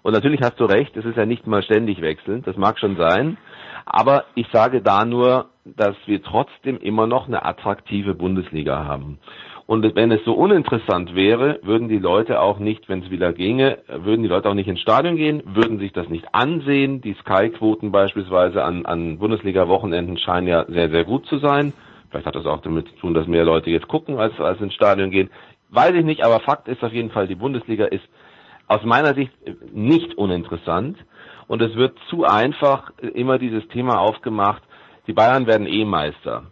Und natürlich hast du recht, es ist ja nicht mal ständig wechselnd, das mag schon sein. Aber ich sage da nur, dass wir trotzdem immer noch eine attraktive Bundesliga haben. Und wenn es so uninteressant wäre, würden die Leute auch nicht, wenn es wieder ginge, würden die Leute auch nicht ins Stadion gehen, würden sich das nicht ansehen. Die Sky-Quoten beispielsweise an, an Bundesliga-Wochenenden scheinen ja sehr, sehr gut zu sein. Vielleicht hat das auch damit zu tun, dass mehr Leute jetzt gucken, als, als ins Stadion gehen. Weiß ich nicht, aber Fakt ist auf jeden Fall, die Bundesliga ist aus meiner Sicht nicht uninteressant. Und es wird zu einfach immer dieses Thema aufgemacht, die Bayern werden eh Meister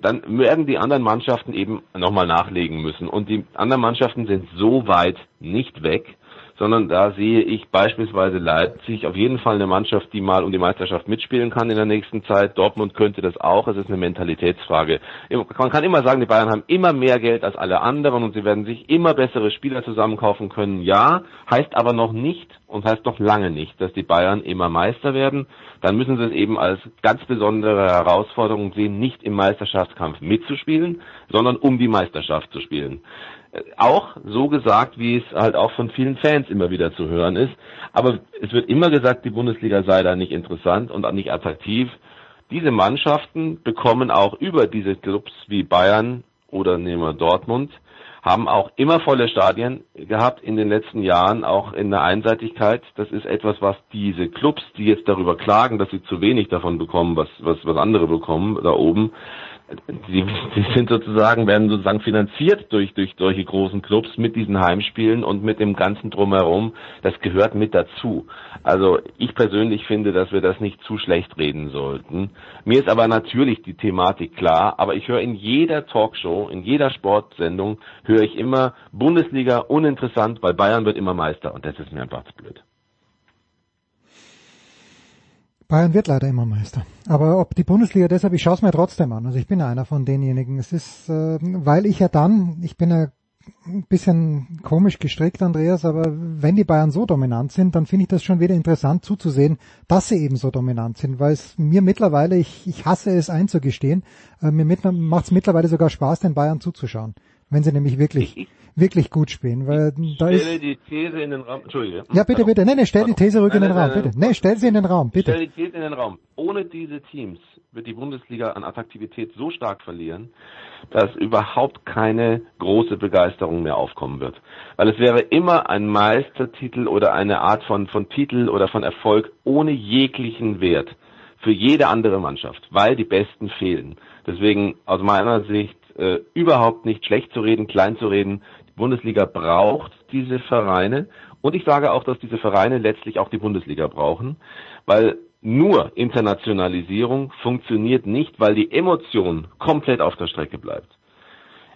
dann werden die anderen Mannschaften eben nochmal nachlegen müssen. Und die anderen Mannschaften sind so weit nicht weg, sondern da sehe ich beispielsweise Leipzig auf jeden Fall eine Mannschaft, die mal um die Meisterschaft mitspielen kann in der nächsten Zeit. Dortmund könnte das auch. Es ist eine Mentalitätsfrage. Man kann immer sagen, die Bayern haben immer mehr Geld als alle anderen und sie werden sich immer bessere Spieler zusammenkaufen können. Ja, heißt aber noch nicht und heißt noch lange nicht, dass die Bayern immer Meister werden. Dann müssen sie es eben als ganz besondere Herausforderung sehen, nicht im Meisterschaftskampf mitzuspielen, sondern um die Meisterschaft zu spielen auch so gesagt, wie es halt auch von vielen Fans immer wieder zu hören ist. Aber es wird immer gesagt, die Bundesliga sei da nicht interessant und nicht attraktiv. Diese Mannschaften bekommen auch über diese Clubs wie Bayern oder nehmen wir Dortmund, haben auch immer volle Stadien gehabt in den letzten Jahren, auch in der Einseitigkeit. Das ist etwas, was diese Clubs, die jetzt darüber klagen, dass sie zu wenig davon bekommen, was, was, was andere bekommen da oben, die, die sind sozusagen, werden sozusagen finanziert durch, durch solche großen Clubs mit diesen Heimspielen und mit dem ganzen Drumherum. Das gehört mit dazu. Also ich persönlich finde, dass wir das nicht zu schlecht reden sollten. Mir ist aber natürlich die Thematik klar, aber ich höre in jeder Talkshow, in jeder Sportsendung, höre ich immer Bundesliga uninteressant, weil Bayern wird immer Meister und das ist mir einfach zu blöd. Bayern wird leider immer Meister. Aber ob die Bundesliga deshalb, ich schaue es mir trotzdem an. Also ich bin einer von denjenigen. Es ist, äh, weil ich ja dann, ich bin ja ein bisschen komisch gestrickt, Andreas, aber wenn die Bayern so dominant sind, dann finde ich das schon wieder interessant zuzusehen, dass sie eben so dominant sind, weil es mir mittlerweile, ich, ich hasse es einzugestehen, äh, mir macht es mittlerweile sogar Spaß, den Bayern zuzuschauen, wenn sie nämlich wirklich wirklich gut spielen, weil ich da stelle die These in den Raum. Entschuldige. Ja, bitte, bitte. Nee, nee, stell die These ruhig in den Raum, bitte. Nee, stell sie in den Raum, bitte. Stell die These in den Raum. Ohne diese Teams wird die Bundesliga an Attraktivität so stark verlieren, dass überhaupt keine große Begeisterung mehr aufkommen wird. Weil es wäre immer ein Meistertitel oder eine Art von, von Titel oder von Erfolg ohne jeglichen Wert für jede andere Mannschaft, weil die Besten fehlen. Deswegen aus meiner Sicht äh, überhaupt nicht schlecht zu reden, klein zu reden. Bundesliga braucht diese Vereine und ich sage auch, dass diese Vereine letztlich auch die Bundesliga brauchen, weil nur Internationalisierung funktioniert nicht, weil die Emotion komplett auf der Strecke bleibt.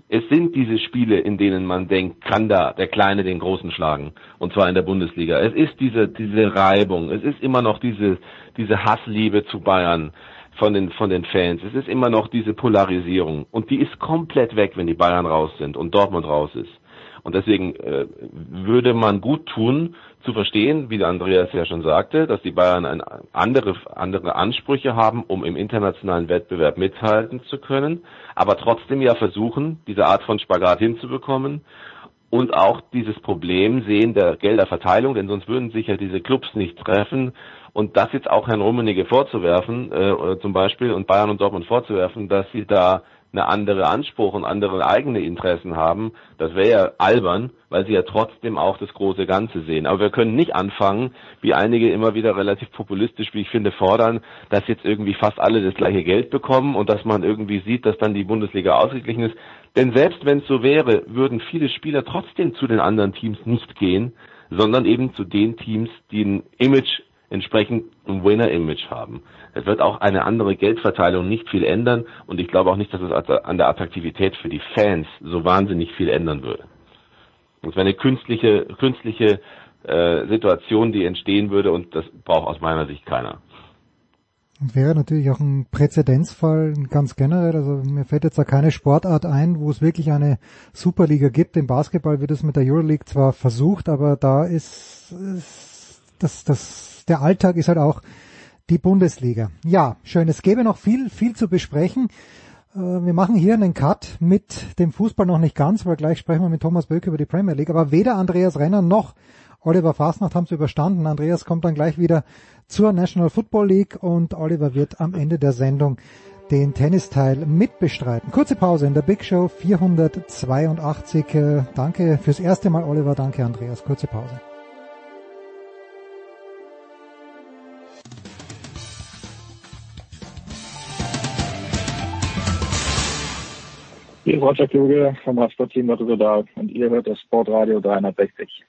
Es sind diese Spiele, in denen man denkt, kann da der Kleine den Großen schlagen, und zwar in der Bundesliga. Es ist diese, diese Reibung, es ist immer noch diese, diese Hassliebe zu Bayern von den, von den Fans. Es ist immer noch diese Polarisierung, und die ist komplett weg, wenn die Bayern raus sind und Dortmund raus ist. Und deswegen äh, würde man gut tun, zu verstehen, wie Andreas ja schon sagte, dass die Bayern ein, andere, andere Ansprüche haben, um im internationalen Wettbewerb mithalten zu können, aber trotzdem ja versuchen, diese Art von Spagat hinzubekommen und auch dieses Problem sehen der Gelderverteilung, denn sonst würden sich ja diese Clubs nicht treffen. Und das jetzt auch Herrn Rummenigge vorzuwerfen, äh, zum Beispiel, und Bayern und Dortmund vorzuwerfen, dass sie da eine andere Anspruch und andere eigene Interessen haben, das wäre ja albern, weil sie ja trotzdem auch das große Ganze sehen. Aber wir können nicht anfangen, wie einige immer wieder relativ populistisch, wie ich finde, fordern, dass jetzt irgendwie fast alle das gleiche Geld bekommen und dass man irgendwie sieht, dass dann die Bundesliga ausgeglichen ist. Denn selbst wenn es so wäre, würden viele Spieler trotzdem zu den anderen Teams nicht gehen, sondern eben zu den Teams, die ein Image entsprechend ein Winner-Image haben. Es wird auch eine andere Geldverteilung nicht viel ändern und ich glaube auch nicht, dass es an der Attraktivität für die Fans so wahnsinnig viel ändern würde. Das wäre eine künstliche, künstliche äh, Situation, die entstehen würde und das braucht aus meiner Sicht keiner. Wäre natürlich auch ein Präzedenzfall ganz generell. Also mir fällt jetzt da keine Sportart ein, wo es wirklich eine Superliga gibt. Im Basketball wird es mit der Euroleague zwar versucht, aber da ist, ist das, das, der Alltag ist halt auch die Bundesliga. Ja, schön. Es gäbe noch viel, viel zu besprechen. Äh, wir machen hier einen Cut mit dem Fußball noch nicht ganz, weil gleich sprechen wir mit Thomas Böck über die Premier League. Aber weder Andreas Renner noch Oliver Fasnacht haben es überstanden. Andreas kommt dann gleich wieder zur National Football League und Oliver wird am Ende der Sendung den Tennisteil mitbestreiten. Kurze Pause in der Big Show 482. Äh, danke fürs erste Mal, Oliver. Danke, Andreas. Kurze Pause. Hier ist Roger Kluge vom Radsportteam Rotterdam und ihr hört das Sportradio 360.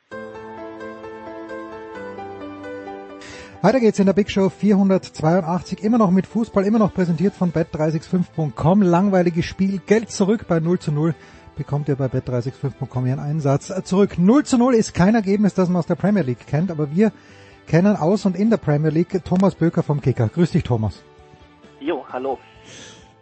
Weiter geht's in der Big Show 482, immer noch mit Fußball, immer noch präsentiert von bet365.com. Langweiliges Spiel, Geld zurück bei 0 zu 0 bekommt ihr bei bet365.com ihren Einsatz zurück. 0 zu 0 ist kein Ergebnis, das man aus der Premier League kennt, aber wir kennen aus und in der Premier League Thomas Böker vom Kicker. Grüß dich, Thomas. Jo, hallo.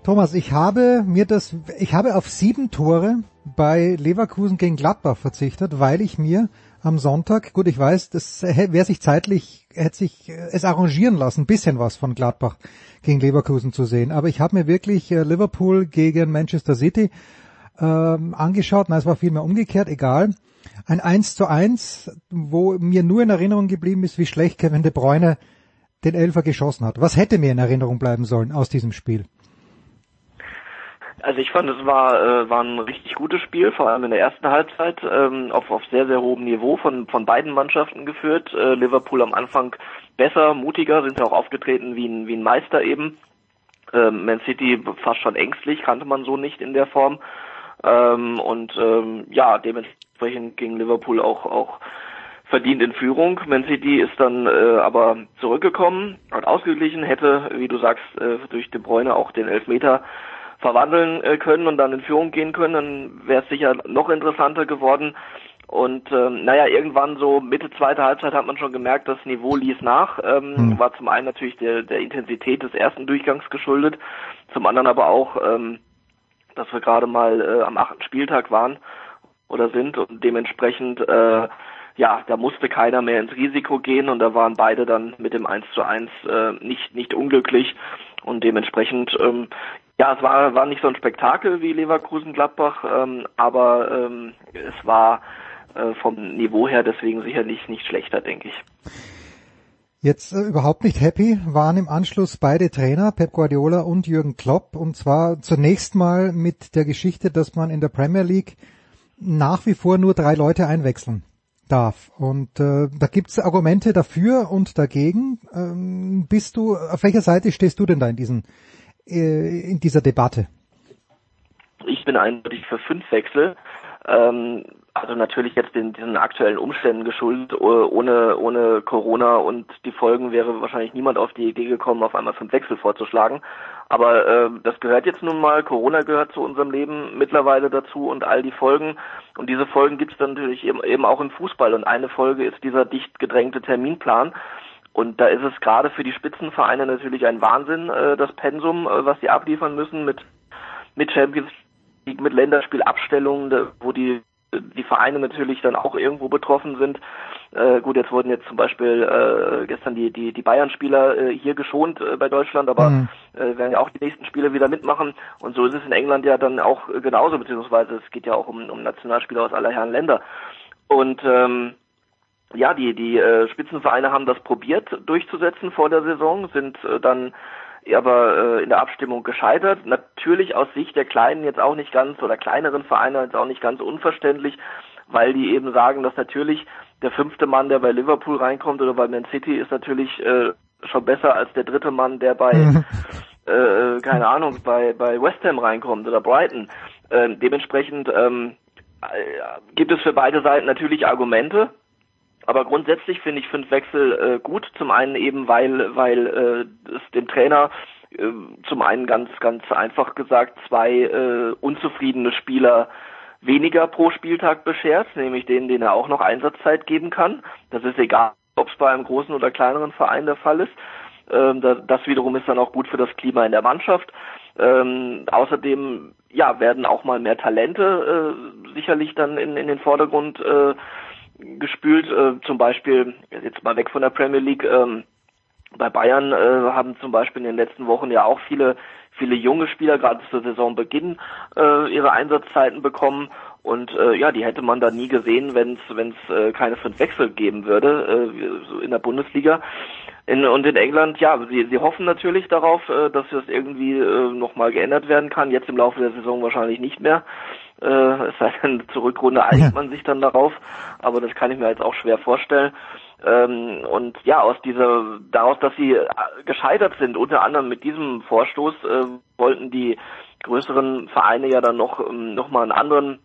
Thomas, ich habe mir das, ich habe auf sieben Tore bei Leverkusen gegen Gladbach verzichtet, weil ich mir am Sonntag, gut, ich weiß, das wäre sich zeitlich, hätte sich es arrangieren lassen, bisschen was von Gladbach gegen Leverkusen zu sehen. Aber ich habe mir wirklich äh, Liverpool gegen Manchester City ähm, angeschaut. Na, es war vielmehr umgekehrt, egal. Ein 1 zu 1, wo mir nur in Erinnerung geblieben ist, wie schlecht Kevin De Bruyne den Elfer geschossen hat. Was hätte mir in Erinnerung bleiben sollen aus diesem Spiel? Also ich fand, es war, äh, war ein richtig gutes Spiel, vor allem in der ersten Halbzeit, ähm, auf, auf sehr, sehr hohem Niveau von, von beiden Mannschaften geführt. Äh, Liverpool am Anfang besser, mutiger, sind ja auch aufgetreten wie ein, wie ein Meister eben. Ähm, Man City fast schon ängstlich, kannte man so nicht in der Form. Ähm, und ähm, ja, dementsprechend ging Liverpool auch, auch verdient in Führung. Man City ist dann äh, aber zurückgekommen, hat ausgeglichen, hätte, wie du sagst, äh, durch De Bruyne auch den Elfmeter verwandeln äh, können und dann in Führung gehen können, dann wäre es sicher noch interessanter geworden. Und ähm, naja, irgendwann so Mitte zweiter Halbzeit hat man schon gemerkt, das Niveau ließ nach. Ähm, mhm. War zum einen natürlich der, der Intensität des ersten Durchgangs geschuldet, zum anderen aber auch, ähm, dass wir gerade mal äh, am achten Spieltag waren oder sind und dementsprechend äh, ja, da musste keiner mehr ins Risiko gehen und da waren beide dann mit dem 1 zu 1 äh, nicht, nicht unglücklich und dementsprechend ähm, ja, es war, war nicht so ein Spektakel wie Leverkusen-Gladbach, ähm, aber ähm, es war äh, vom Niveau her deswegen sicherlich nicht schlechter, denke ich. Jetzt äh, überhaupt nicht happy waren im Anschluss beide Trainer, Pep Guardiola und Jürgen Klopp, und zwar zunächst mal mit der Geschichte, dass man in der Premier League nach wie vor nur drei Leute einwechseln darf. Und äh, da gibt's Argumente dafür und dagegen. Ähm, bist du, auf welcher Seite stehst du denn da in diesen äh, in dieser Debatte? Ich bin eindeutig für fünf Wechsel. Ähm, also natürlich jetzt den, diesen aktuellen Umständen geschuldet. Ohne, ohne Corona und die Folgen wäre wahrscheinlich niemand auf die Idee gekommen, auf einmal fünf Wechsel vorzuschlagen. Aber äh, das gehört jetzt nun mal. Corona gehört zu unserem Leben mittlerweile dazu und all die Folgen. Und diese Folgen gibt es dann natürlich eben, eben auch im Fußball. Und eine Folge ist dieser dicht gedrängte Terminplan. Und da ist es gerade für die Spitzenvereine natürlich ein Wahnsinn, äh, das Pensum, äh, was sie abliefern müssen mit, mit Champions League, mit Länderspielabstellungen, wo die, die Vereine natürlich dann auch irgendwo betroffen sind. Äh, gut, jetzt wurden jetzt zum Beispiel äh, gestern die, die, die Bayern-Spieler äh, hier geschont äh, bei Deutschland, aber mhm. äh, werden ja auch die nächsten Spiele wieder mitmachen. Und so ist es in England ja dann auch genauso, beziehungsweise es geht ja auch um, um Nationalspieler aus aller Herren Länder. Und ähm, ja, die, die äh, Spitzenvereine haben das probiert durchzusetzen vor der Saison, sind äh, dann aber äh, in der Abstimmung gescheitert. Natürlich aus Sicht der kleinen jetzt auch nicht ganz oder kleineren Vereine jetzt auch nicht ganz unverständlich, weil die eben sagen, dass natürlich der fünfte Mann, der bei Liverpool reinkommt oder bei Man City, ist natürlich äh, schon besser als der dritte Mann, der bei äh, keine Ahnung bei bei West Ham reinkommt oder Brighton. Ähm, dementsprechend ähm, äh, gibt es für beide Seiten natürlich Argumente Aber grundsätzlich finde ich fünf Wechsel äh, gut. Zum einen eben, weil, weil äh, es dem Trainer äh, zum einen ganz, ganz einfach gesagt zwei äh, unzufriedene Spieler weniger pro Spieltag beschert, nämlich denen, denen er auch noch Einsatzzeit geben kann. Das ist egal, ob es bei einem großen oder kleineren Verein der Fall ist. Ähm, das wiederum ist dann auch gut für das Klima in der Mannschaft. Ähm, außerdem ja, werden auch mal mehr Talente äh, sicherlich dann in, in den Vordergrund äh, gespült. Äh, zum Beispiel, jetzt mal weg von der Premier League, ähm, bei Bayern äh, haben zum Beispiel in den letzten Wochen ja auch viele, viele junge Spieler gerade zur Saisonbeginn äh, ihre Einsatzzeiten bekommen. Und äh, ja, die hätte man da nie gesehen, wenn es wenn es äh, keine fünf Wechsel geben würde äh, so in der Bundesliga. In, und in England, ja, sie, sie hoffen natürlich darauf, äh, dass das irgendwie äh, nochmal geändert werden kann. Jetzt im Laufe der Saison wahrscheinlich nicht mehr. Äh, es sei denn, zur Rückrunde einigt man sich dann darauf. Aber das kann ich mir jetzt auch schwer vorstellen. Ähm, und ja, aus dieser, daraus, dass sie äh, gescheitert sind, unter anderem mit diesem Vorstoß, äh, wollten die größeren Vereine ja dann noch, ähm, noch mal einen anderen,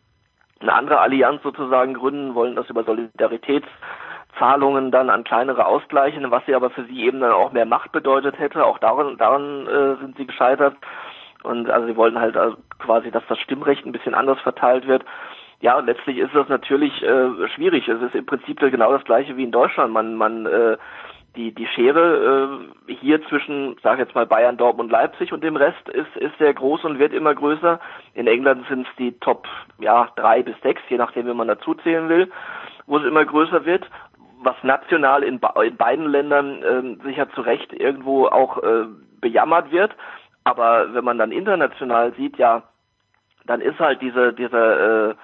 eine andere Allianz sozusagen gründen, wollen das über Solidaritätszahlungen dann an kleinere ausgleichen, was sie aber für sie eben dann auch mehr Macht bedeutet hätte. Auch daran, daran äh, sind sie gescheitert. Und also sie wollten halt also quasi, dass das Stimmrecht ein bisschen anders verteilt wird. Ja, letztlich ist das natürlich äh, schwierig. Es ist im Prinzip genau das gleiche wie in Deutschland. Man, man äh, die die Schere äh, hier zwischen, sag jetzt mal Bayern, Dortmund, Leipzig und dem Rest ist ist sehr groß und wird immer größer. In England sind es die Top ja drei bis sechs, je nachdem, wie man dazu zählen will, wo es immer größer wird. Was national in, in beiden Ländern äh, sicher zu Recht irgendwo auch äh, bejammert wird. Aber wenn man dann international sieht, ja, dann ist halt diese diese äh,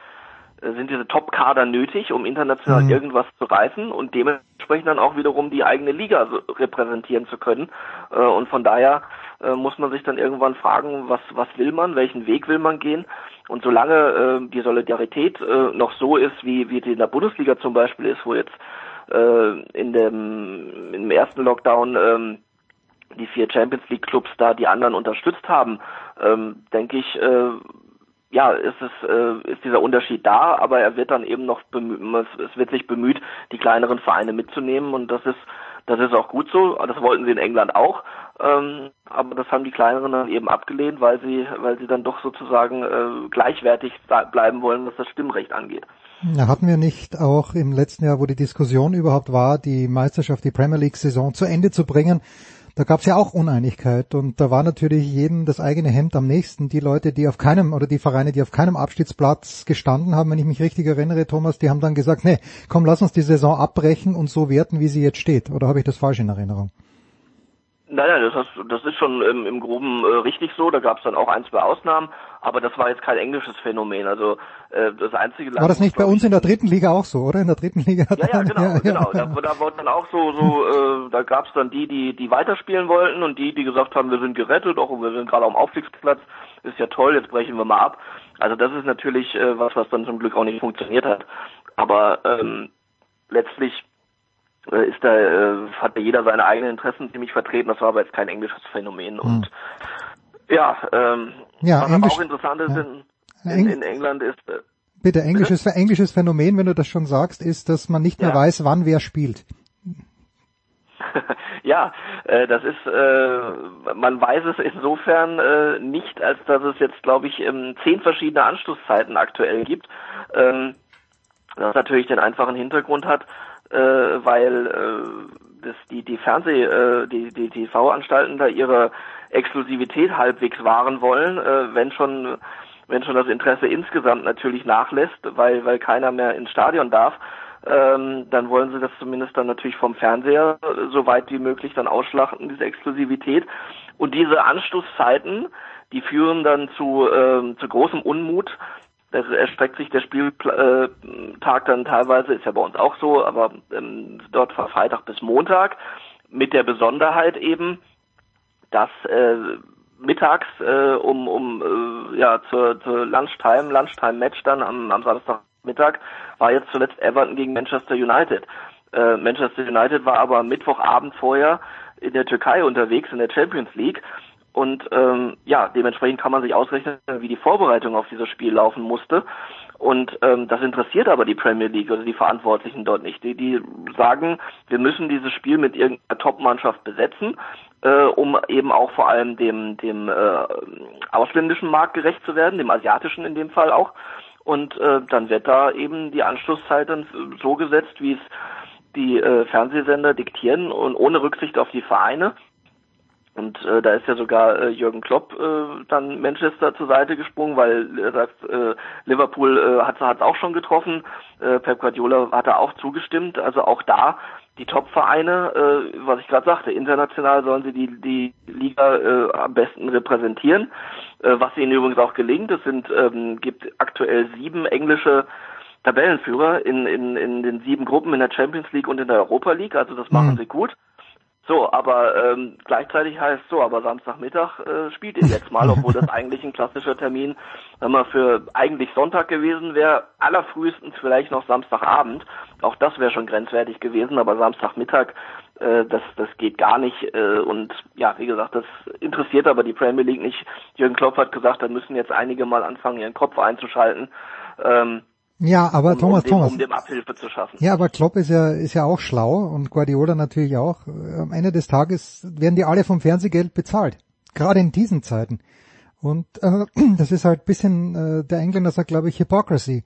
äh, sind diese Top-Kader nötig, um international mhm. irgendwas zu reißen und dementsprechend dann auch wiederum die eigene Liga repräsentieren zu können. Äh, und von daher äh, muss man sich dann irgendwann fragen, was, was will man, welchen Weg will man gehen. Und solange die Solidarität noch so ist, wie, wie die in der Bundesliga zum Beispiel ist, wo jetzt in dem, im ersten Lockdown ähm, die vier Champions League Clubs da die anderen unterstützt haben, ähm, denke ich, ja, ist es äh, ist dieser Unterschied da, aber er wird dann eben noch bemüht, es wird sich bemüht, die kleineren Vereine mitzunehmen und das ist das ist auch gut so. Das wollten sie in England auch, ähm, aber das haben die kleineren dann eben abgelehnt, weil sie weil sie dann doch sozusagen äh, gleichwertig bleiben wollen, was das Stimmrecht angeht. Hatten wir nicht auch im letzten Jahr, wo die Diskussion überhaupt war, die Meisterschaft, die Premier League Saison zu Ende zu bringen, da gab es ja auch Uneinigkeit und da war natürlich jedem das eigene Hemd am nächsten. Die Leute, die auf keinem oder die Vereine, die auf keinem Abstiegsplatz gestanden haben, wenn ich mich richtig erinnere, Thomas, die haben dann gesagt, nee, komm, lass uns die Saison abbrechen und so werten, wie sie jetzt steht. Oder habe ich das falsch in Erinnerung? Nein, nein, das, hast, das ist schon im, im Groben äh, richtig so. Da gab es dann auch ein, zwei Ausnahmen, aber das war jetzt kein englisches Phänomen. Also äh, das einzige Land, War das nicht bei uns in der dritten Liga auch so, oder? In der dritten Liga hat Ja, ja, genau, ja, genau. Ja. Da, da wurde dann auch so, so äh, da gab es dann die, die, die weiterspielen wollten und die, die gesagt haben, wir sind gerettet, auch wir sind gerade am Aufstiegsplatz, ist ja toll, jetzt brechen wir mal ab. Also das ist natürlich äh, was, was dann zum Glück auch nicht funktioniert hat. Aber ähm, letztlich ist da, äh, hat da jeder seine eigenen Interessen ziemlich vertreten. Das war aber jetzt kein englisches Phänomen. Hm. Und ja, ähm, ja was Englisch, auch interessant ist ja. in, in, in, England ist. Äh, Bitte, englisches, bitte? englisches Phänomen, wenn du das schon sagst, ist, dass man nicht mehr ja. weiß, wann wer spielt. ja, äh, das ist, äh, man weiß es insofern äh, nicht, als dass es jetzt, glaube ich, ähm, zehn verschiedene Anschlusszeiten aktuell gibt. Ähm, das natürlich den einfachen Hintergrund hat, äh, weil äh, das, die, die Fernseh, äh, die, die TV-Anstalten da ihre Exklusivität halbwegs wahren wollen, äh, wenn schon wenn schon das Interesse insgesamt natürlich nachlässt, weil weil keiner mehr ins Stadion darf, ähm, dann wollen sie das zumindest dann natürlich vom Fernseher äh, so weit wie möglich dann ausschlachten, diese Exklusivität. Und diese Anstoßzeiten, die führen dann zu, äh, zu großem Unmut da erstreckt sich der Spieltag dann teilweise, ist ja bei uns auch so, aber ähm, dort von Freitag bis Montag mit der Besonderheit eben, dass äh, mittags äh, um um äh, ja zur, zur Lunchtime, Lunchtime Match dann am, am Samstagmittag war jetzt zuletzt Everton gegen Manchester United. Äh, Manchester United war aber Mittwochabend vorher in der Türkei unterwegs in der Champions League und ähm, ja, dementsprechend kann man sich ausrechnen, wie die Vorbereitung auf dieses Spiel laufen musste. Und ähm, das interessiert aber die Premier League oder die Verantwortlichen dort nicht. Die, die sagen, wir müssen dieses Spiel mit irgendeiner Top-Mannschaft besetzen, äh, um eben auch vor allem dem, dem äh, ausländischen Markt gerecht zu werden, dem asiatischen in dem Fall auch. Und äh, dann wird da eben die Anschlusszeit dann so gesetzt, wie es die äh, Fernsehsender diktieren und ohne Rücksicht auf die Vereine. Und äh, da ist ja sogar äh, Jürgen Klopp äh, dann Manchester zur Seite gesprungen, weil er sagt, äh, Liverpool äh, hat es auch schon getroffen, äh, Pep Guardiola hat da auch zugestimmt. Also auch da die Top-Vereine, äh, was ich gerade sagte, international sollen sie die, die Liga äh, am besten repräsentieren, äh, was ihnen übrigens auch gelingt. Es sind ähm, gibt aktuell sieben englische Tabellenführer in, in, in den sieben Gruppen in der Champions League und in der Europa League, also das machen mhm. sie gut. So, aber ähm, gleichzeitig heißt so, aber Samstagmittag äh, spielt ihr jetzt mal, obwohl das eigentlich ein klassischer Termin, wenn man für eigentlich Sonntag gewesen wäre, allerfrühestens vielleicht noch Samstagabend. Auch das wäre schon grenzwertig gewesen, aber Samstagmittag, äh, das, das geht gar nicht. Äh, und ja, wie gesagt, das interessiert aber die Premier League nicht. Jürgen Klopp hat gesagt, da müssen jetzt einige mal anfangen, ihren Kopf einzuschalten. Ähm, ja, aber um, Thomas, um dem, Thomas. Um dem Abhilfe zu schaffen. Ja, aber Klopp ist ja, ist ja auch schlau und Guardiola natürlich auch. Am Ende des Tages werden die alle vom Fernsehgeld bezahlt. Gerade in diesen Zeiten. Und äh, das ist halt bisschen, äh, der Engländer sagt, glaube ich, Hypocrisy.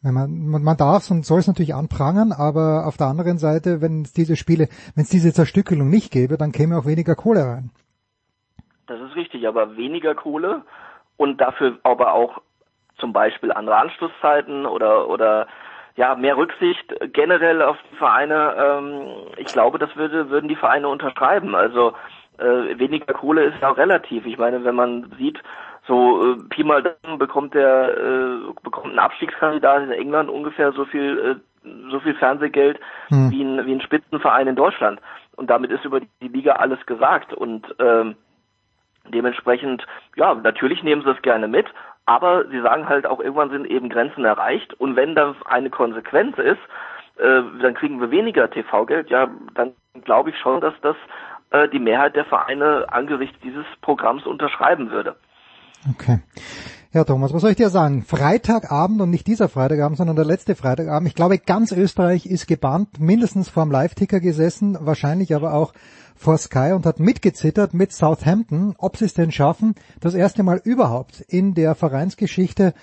Wenn man, man, man darf und soll es natürlich anprangern, aber auf der anderen Seite, wenn es diese Spiele, wenn es diese Zerstückelung nicht gäbe, dann käme auch weniger Kohle rein. Das ist richtig, aber weniger Kohle und dafür aber auch zum Beispiel andere Anschlusszeiten oder oder ja mehr Rücksicht generell auf die Vereine. Ähm, ich glaube, das würde würden die Vereine unterschreiben. Also äh, weniger Kohle ist ja auch relativ. Ich meine, wenn man sieht, so äh, Pi mal Daumen bekommt der äh, bekommt ein Abstiegskandidat in England ungefähr so viel äh, so viel Fernsehgeld hm. wie ein wie ein Spitzenverein in Deutschland. Und damit ist über die Liga alles gesagt. Und ähm, Dementsprechend, ja, natürlich nehmen sie es gerne mit, aber sie sagen halt auch, irgendwann sind eben Grenzen erreicht und wenn das eine Konsequenz ist, äh, dann kriegen wir weniger TV-Geld, ja, dann glaube ich schon, dass das äh, die Mehrheit der Vereine angesichts dieses Programms unterschreiben würde. Okay. Ja, Thomas, was soll ich dir sagen? Freitagabend und nicht dieser Freitagabend, sondern der letzte Freitagabend. Ich glaube, ganz Österreich ist gebannt, mindestens vorm Live-Ticker gesessen, wahrscheinlich aber auch vor Sky und hat mitgezittert mit Southampton, ob sie es denn schaffen, das erste Mal überhaupt in der Vereinsgeschichte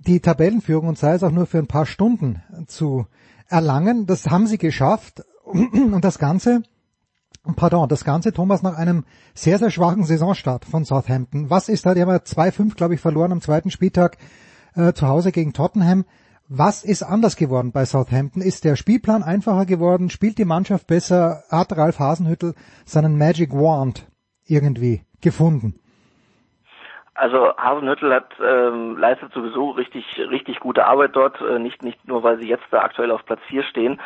die Tabellenführung und sei es auch nur für ein paar Stunden zu erlangen. Das haben sie geschafft und das Ganze, pardon, das Ganze, Thomas, nach einem sehr, sehr schwachen Saisonstart von Southampton. Was ist da? Die haben ja 2-5, glaube ich, verloren am zweiten Spieltag äh, zu Hause gegen Tottenham. Was ist anders geworden bei Southampton? Ist der Spielplan einfacher geworden? Spielt die Mannschaft besser? Hat Ralf Hasenhüttel seinen Magic Wand irgendwie gefunden? Also Hasenhüttel hat ähm, leistet sowieso richtig richtig gute Arbeit dort, äh, nicht nicht nur weil sie jetzt da aktuell auf Platz 4 stehen,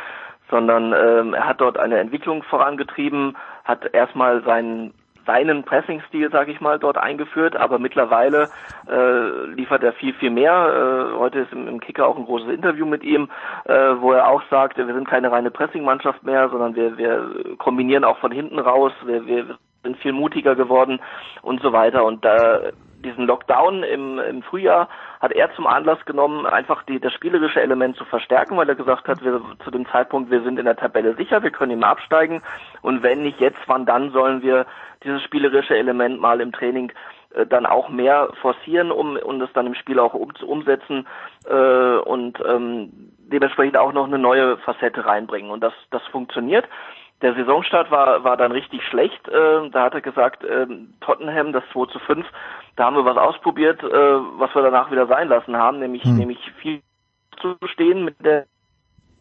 sondern ähm, er hat dort eine Entwicklung vorangetrieben, hat erstmal seinen seinen Pressing-Stil, sage ich mal, dort eingeführt, aber mittlerweile äh, liefert er viel, viel mehr. Äh, heute ist im, im, Kicker auch ein großes Interview mit ihm, äh, wo er auch sagt, wir sind keine reine Pressing-Mannschaft mehr, sondern wir, wir kombinieren auch von hinten raus, wir, wir sind viel mutiger geworden und so weiter. Und äh, diesen Lockdown im, im Frühjahr hat er zum Anlass genommen, einfach die, das spielerische Element zu verstärken, weil er gesagt hat, wir zu dem Zeitpunkt, wir sind in der Tabelle sicher, wir können immer absteigen und wenn nicht jetzt, wann dann sollen wir dieses spielerische Element mal im Training äh, dann auch mehr forcieren, um, um das dann im Spiel auch um, umsetzen äh, und ähm, dementsprechend auch noch eine neue Facette reinbringen. Und das, das funktioniert. Der Saisonstart war, war dann richtig schlecht. Äh, da hat er gesagt, äh, Tottenham, das 2 zu 5, da haben wir was ausprobiert, äh, was wir danach wieder sein lassen haben, nämlich, hm. nämlich viel zu stehen mit der,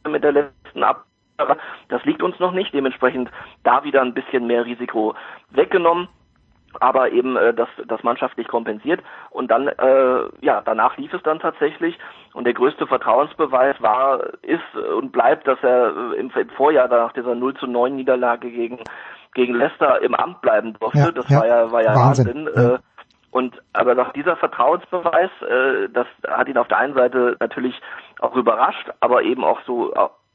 mit der letzten Ab das liegt uns noch nicht, dementsprechend da wieder ein bisschen mehr Risiko weggenommen aber eben äh, das, das mannschaftlich kompensiert. Und dann, äh, ja, danach lief es dann tatsächlich. Und der größte Vertrauensbeweis war, ist und bleibt, dass er äh, im, im Vorjahr nach dieser 0 zu 9 Niederlage gegen, gegen Leicester im Amt bleiben durfte. Ja, das ja, war ja, war ja Wahnsinn. Wahnsinn. Äh, und aber nach dieser Vertrauensbeweis, äh, das hat ihn auf der einen Seite natürlich auch überrascht, aber eben auch so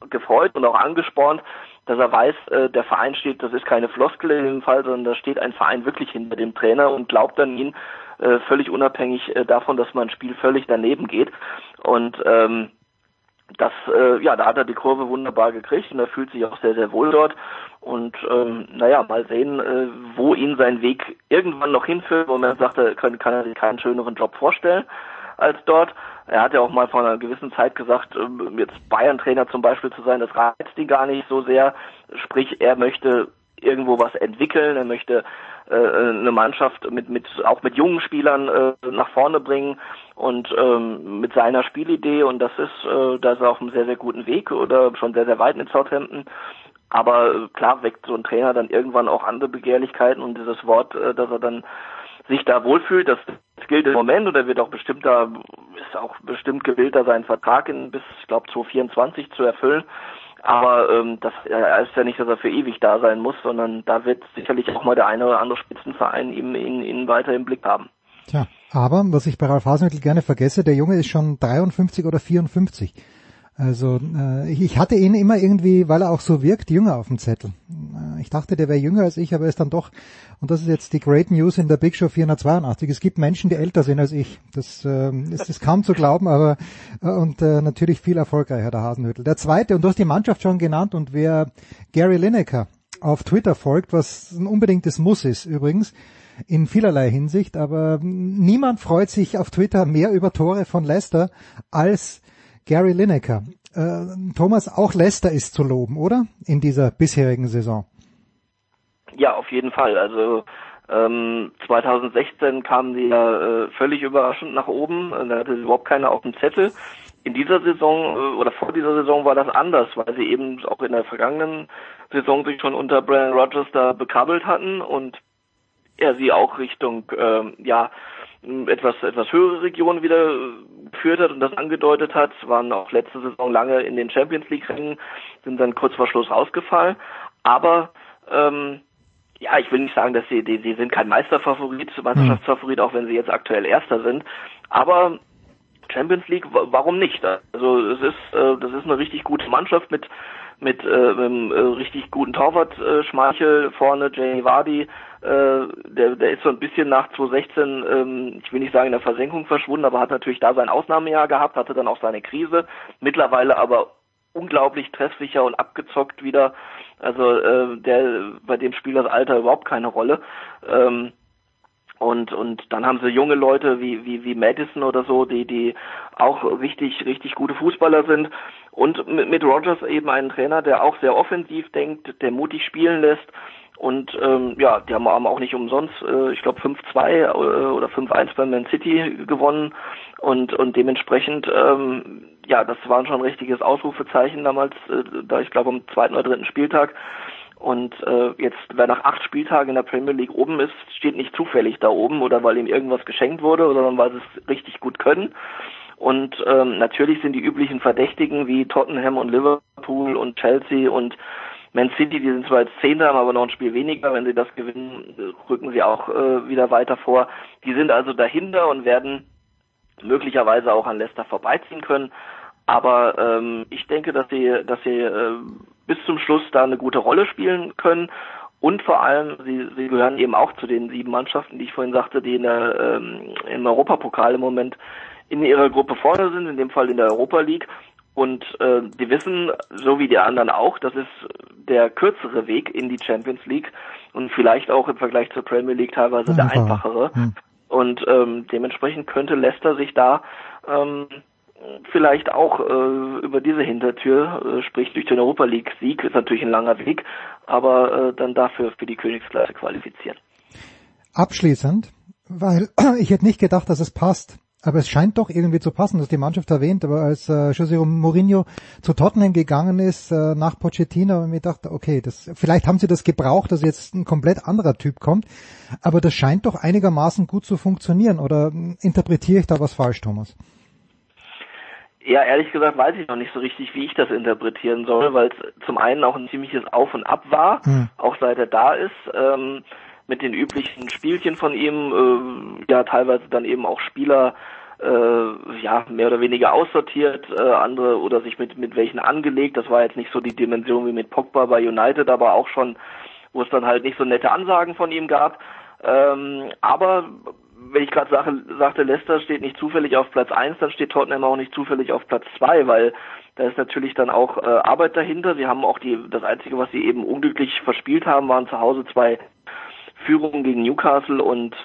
gefreut und auch angespornt, dass er weiß, äh, der Verein steht, das ist keine Floskel in dem Fall, sondern da steht ein Verein wirklich hinter dem Trainer und glaubt an ihn, äh, völlig unabhängig äh, davon, dass man ein Spiel völlig daneben geht. Und ähm, das, äh, ja, da hat er die Kurve wunderbar gekriegt und er fühlt sich auch sehr, sehr wohl dort. Und ähm, naja, mal sehen, äh, wo ihn sein Weg irgendwann noch hinführt, wo man sagt, er kann, kann er sich keinen schöneren Job vorstellen als dort. Er hat ja auch mal vor einer gewissen Zeit gesagt, ähm, jetzt Bayern-Trainer zum Beispiel zu sein, das reizt ihn gar nicht so sehr. Sprich, er möchte irgendwo was entwickeln, er möchte äh, eine Mannschaft mit mit auch mit jungen Spielern äh, nach vorne bringen und ähm, mit seiner Spielidee und das ist äh, da ist er auf einem sehr sehr guten Weg oder schon sehr sehr weit in Southampton aber äh, klar weckt so ein Trainer dann irgendwann auch andere Begehrlichkeiten und dieses Wort, äh, dass er dann sich da wohlfühlt, das, das gilt im Moment und er wird auch bestimmt da, ist auch bestimmt gewillt, da seinen Vertrag in bis, ich glaube, 2024 zu erfüllen. Aber ähm, das äh, ist ja nicht, dass er für ewig da sein muss, sondern da wird sicherlich auch mal der eine oder andere Spitzenverein ihn, ihn, ihn weiter im Blick haben. Tja, aber was ich bei Ralf Hasenhüttl gerne vergesse, der Junge ist schon 53 oder 54. Also äh, ich hatte ihn immer irgendwie, weil er auch so wirkt, jünger auf dem Zettel. Äh, ich dachte, der wäre jünger als ich, aber er ist dann doch, und das ist jetzt die Great News in der Big Show 482, es gibt Menschen, die älter sind als ich. Das äh, ist, ist kaum zu glauben, aber äh, und äh, natürlich viel erfolgreicher, der Hasenhüttel. Der zweite, und du hast die Mannschaft schon genannt, und wer Gary Lineker auf Twitter folgt, was ein unbedingtes Muss ist übrigens, in vielerlei Hinsicht, aber niemand freut sich auf Twitter mehr über Tore von Leicester als Gary Lineker. Äh, Thomas, auch Leicester ist zu loben, oder? In dieser bisherigen Saison. Ja, auf jeden Fall. Also ähm, 2016 kamen die ja äh, völlig überraschend nach oben. Da hatte überhaupt keiner auf dem Zettel. In dieser Saison äh, oder vor dieser Saison war das anders, weil sie eben auch in der vergangenen Saison sich schon unter Brian Rogers da bekabbelt hatten und er sie auch Richtung ähm, ja etwas etwas höhere Regionen wieder geführt hat und das angedeutet hat, waren auch letzte Saison lange in den Champions League Rennen, sind dann kurz vor Schluss rausgefallen, aber ähm, ja, ich will nicht sagen, dass sie, die, die sind kein Meisterfavorit, Meisterschaftsfavorit, auch wenn sie jetzt aktuell Erster sind, aber Champions League, warum nicht? Also es ist, äh, das ist eine richtig gute Mannschaft mit mit äh, einem äh, richtig guten Torwart äh, Schmeichel vorne, Jamie Vardy, äh, der, der ist so ein bisschen nach 2016, ähm, ich will nicht sagen in der Versenkung verschwunden, aber hat natürlich da sein Ausnahmejahr gehabt, hatte dann auch seine Krise, mittlerweile aber unglaublich treffsicher und abgezockt wieder. Also äh, der bei dem spielt das Alter überhaupt keine Rolle. Ähm, und und dann haben sie junge Leute wie wie wie Madison oder so, die die auch richtig richtig gute Fußballer sind. Und mit, mit Rogers eben einen Trainer, der auch sehr offensiv denkt, der mutig spielen lässt. Und ähm, ja, die haben auch nicht umsonst, äh, ich glaube 5-2 äh, oder 5-1 bei Man City gewonnen. Und und dementsprechend ähm, ja, das war schon ein richtiges Ausrufezeichen damals, äh, da ich glaube am zweiten oder dritten Spieltag und äh, jetzt, wer nach acht Spieltagen in der Premier League oben ist, steht nicht zufällig da oben oder weil ihm irgendwas geschenkt wurde, sondern weil sie es richtig gut können. Und ähm, natürlich sind die üblichen Verdächtigen wie Tottenham und Liverpool und Chelsea und Man City, die sind zwar jetzt Zehnter, haben aber noch ein Spiel weniger. Wenn sie das gewinnen, rücken sie auch äh, wieder weiter vor. Die sind also dahinter und werden möglicherweise auch an Leicester vorbeiziehen können. Aber ähm, ich denke, dass sie, dass sie äh, bis zum Schluss da eine gute Rolle spielen können. Und vor allem, sie, sie gehören eben auch zu den sieben Mannschaften, die ich vorhin sagte, die in der, ähm, im Europapokal im Moment in ihrer Gruppe vorne sind, in dem Fall in der Europa League. Und äh, die wissen, so wie die anderen auch, das ist der kürzere Weg in die Champions League und vielleicht auch im Vergleich zur Premier League teilweise der einfachere. Hm. Und ähm, dementsprechend könnte Leicester sich da ähm, vielleicht auch äh, über diese Hintertür, äh, sprich durch den Europa League Sieg, ist natürlich ein langer Weg, aber äh, dann dafür für die Königsklasse qualifizieren. Abschließend, weil ich hätte nicht gedacht, dass es passt. Aber es scheint doch irgendwie zu passen, dass die Mannschaft erwähnt, aber als äh, José Mourinho zu Tottenham gegangen ist, äh, nach Pochettino, ich mir gedacht, okay, das, vielleicht haben sie das gebraucht, dass jetzt ein komplett anderer Typ kommt, aber das scheint doch einigermaßen gut zu funktionieren, oder hm, interpretiere ich da was falsch, Thomas? Ja, ehrlich gesagt weiß ich noch nicht so richtig, wie ich das interpretieren soll, weil es zum einen auch ein ziemliches Auf und Ab war, hm. auch seit er da ist, ähm, mit den üblichen Spielchen von ihm, äh, ja teilweise dann eben auch Spieler äh, ja mehr oder weniger aussortiert, äh, andere oder sich mit mit welchen angelegt. Das war jetzt nicht so die Dimension wie mit Pogba bei United, aber auch schon, wo es dann halt nicht so nette Ansagen von ihm gab. Ähm, aber wenn ich gerade sagte, Leicester steht nicht zufällig auf Platz 1, dann steht Tottenham auch nicht zufällig auf Platz 2, weil da ist natürlich dann auch äh, Arbeit dahinter. Sie haben auch die, das Einzige, was sie eben unglücklich verspielt haben, waren zu Hause zwei Führungen gegen Newcastle und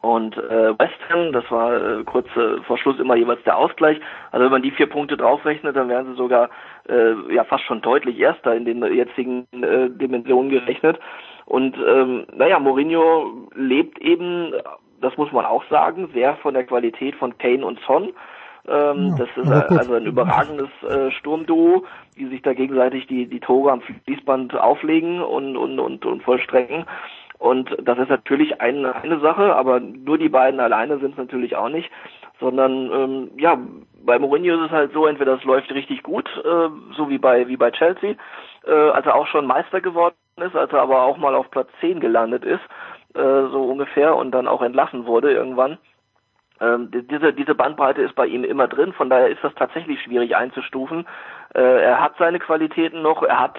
und äh, West Ham, das war äh, kurz äh, vor Schluss immer jeweils der Ausgleich. Also wenn man die vier Punkte draufrechnet, dann wären sie sogar äh, ja fast schon deutlich Erster in den jetzigen äh, Dimensionen gerechnet. Und ähm, naja, Mourinho lebt eben, das muss man auch sagen, sehr von der Qualität von Kane und Son. Ähm, ja, das ist also ein überragendes äh, Sturmduo, die sich da gegenseitig die, die Tore am Fließband auflegen und, und, und, und vollstrecken. Und das ist natürlich eine, eine Sache, aber nur die beiden alleine sind es natürlich auch nicht, sondern ähm, ja, bei Mourinho ist es halt so, entweder es läuft richtig gut, äh, so wie bei wie bei Chelsea, äh, als er auch schon Meister geworden ist, als er aber auch mal auf Platz 10 gelandet ist, äh, so ungefähr, und dann auch entlassen wurde irgendwann. Ähm, diese, diese Bandbreite ist bei ihm immer drin, von daher ist das tatsächlich schwierig einzustufen. Äh, er hat seine Qualitäten noch, er hat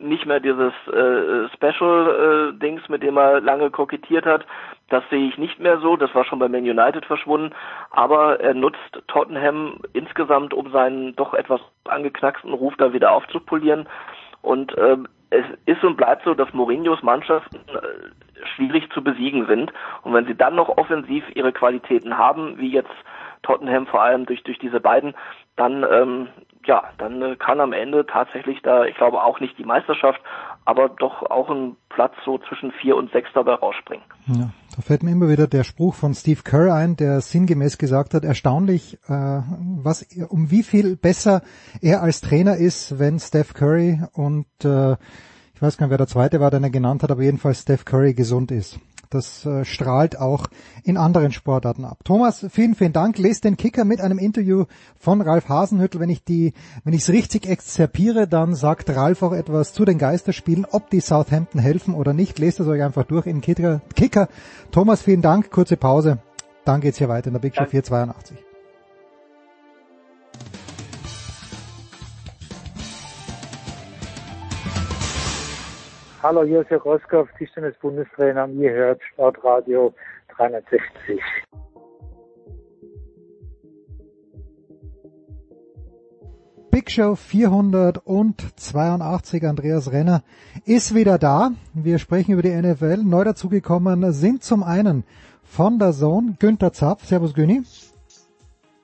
nicht mehr dieses äh, Special-Dings, äh, mit dem er lange kokettiert hat. Das sehe ich nicht mehr so. Das war schon bei Man United verschwunden. Aber er nutzt Tottenham insgesamt, um seinen doch etwas angeknacksten Ruf da wieder aufzupolieren. Und äh, es ist und bleibt so, dass Mourinhos Mannschaften äh, schwierig zu besiegen sind. Und wenn sie dann noch offensiv ihre Qualitäten haben, wie jetzt Tottenham vor allem durch, durch diese beiden, dann, ähm, ja, dann äh, kann am Ende tatsächlich da, ich glaube auch nicht die Meisterschaft, aber doch auch ein Platz so zwischen vier und sechs dabei rausspringen. Ja, da fällt mir immer wieder der Spruch von Steve Kerr ein, der sinngemäß gesagt hat, erstaunlich, äh, was, um wie viel besser er als Trainer ist, wenn Steph Curry und äh, ich weiß gar nicht, wer der zweite war, den er genannt hat, aber jedenfalls Steph Curry gesund ist. Das äh, strahlt auch in anderen Sportarten ab. Thomas, vielen, vielen Dank. Lest den Kicker mit einem Interview von Ralf Hasenhüttel. Wenn ich die, wenn ich es richtig exzerpiere, dann sagt Ralf auch etwas zu den Geisterspielen, ob die Southampton helfen oder nicht. Lest es euch einfach durch in Kicker. Kicker. Thomas, vielen Dank. Kurze Pause. Dann geht's hier weiter in der Big Show 482. Hallo, hier ist Herr Roskopf, Tischtennis-Bundestrainer. Ihr hört Sportradio 360. Big Show 482, Andreas Renner ist wieder da. Wir sprechen über die NFL. Neu dazugekommen sind zum einen von der Zone Günther Zapf. Servus Günni.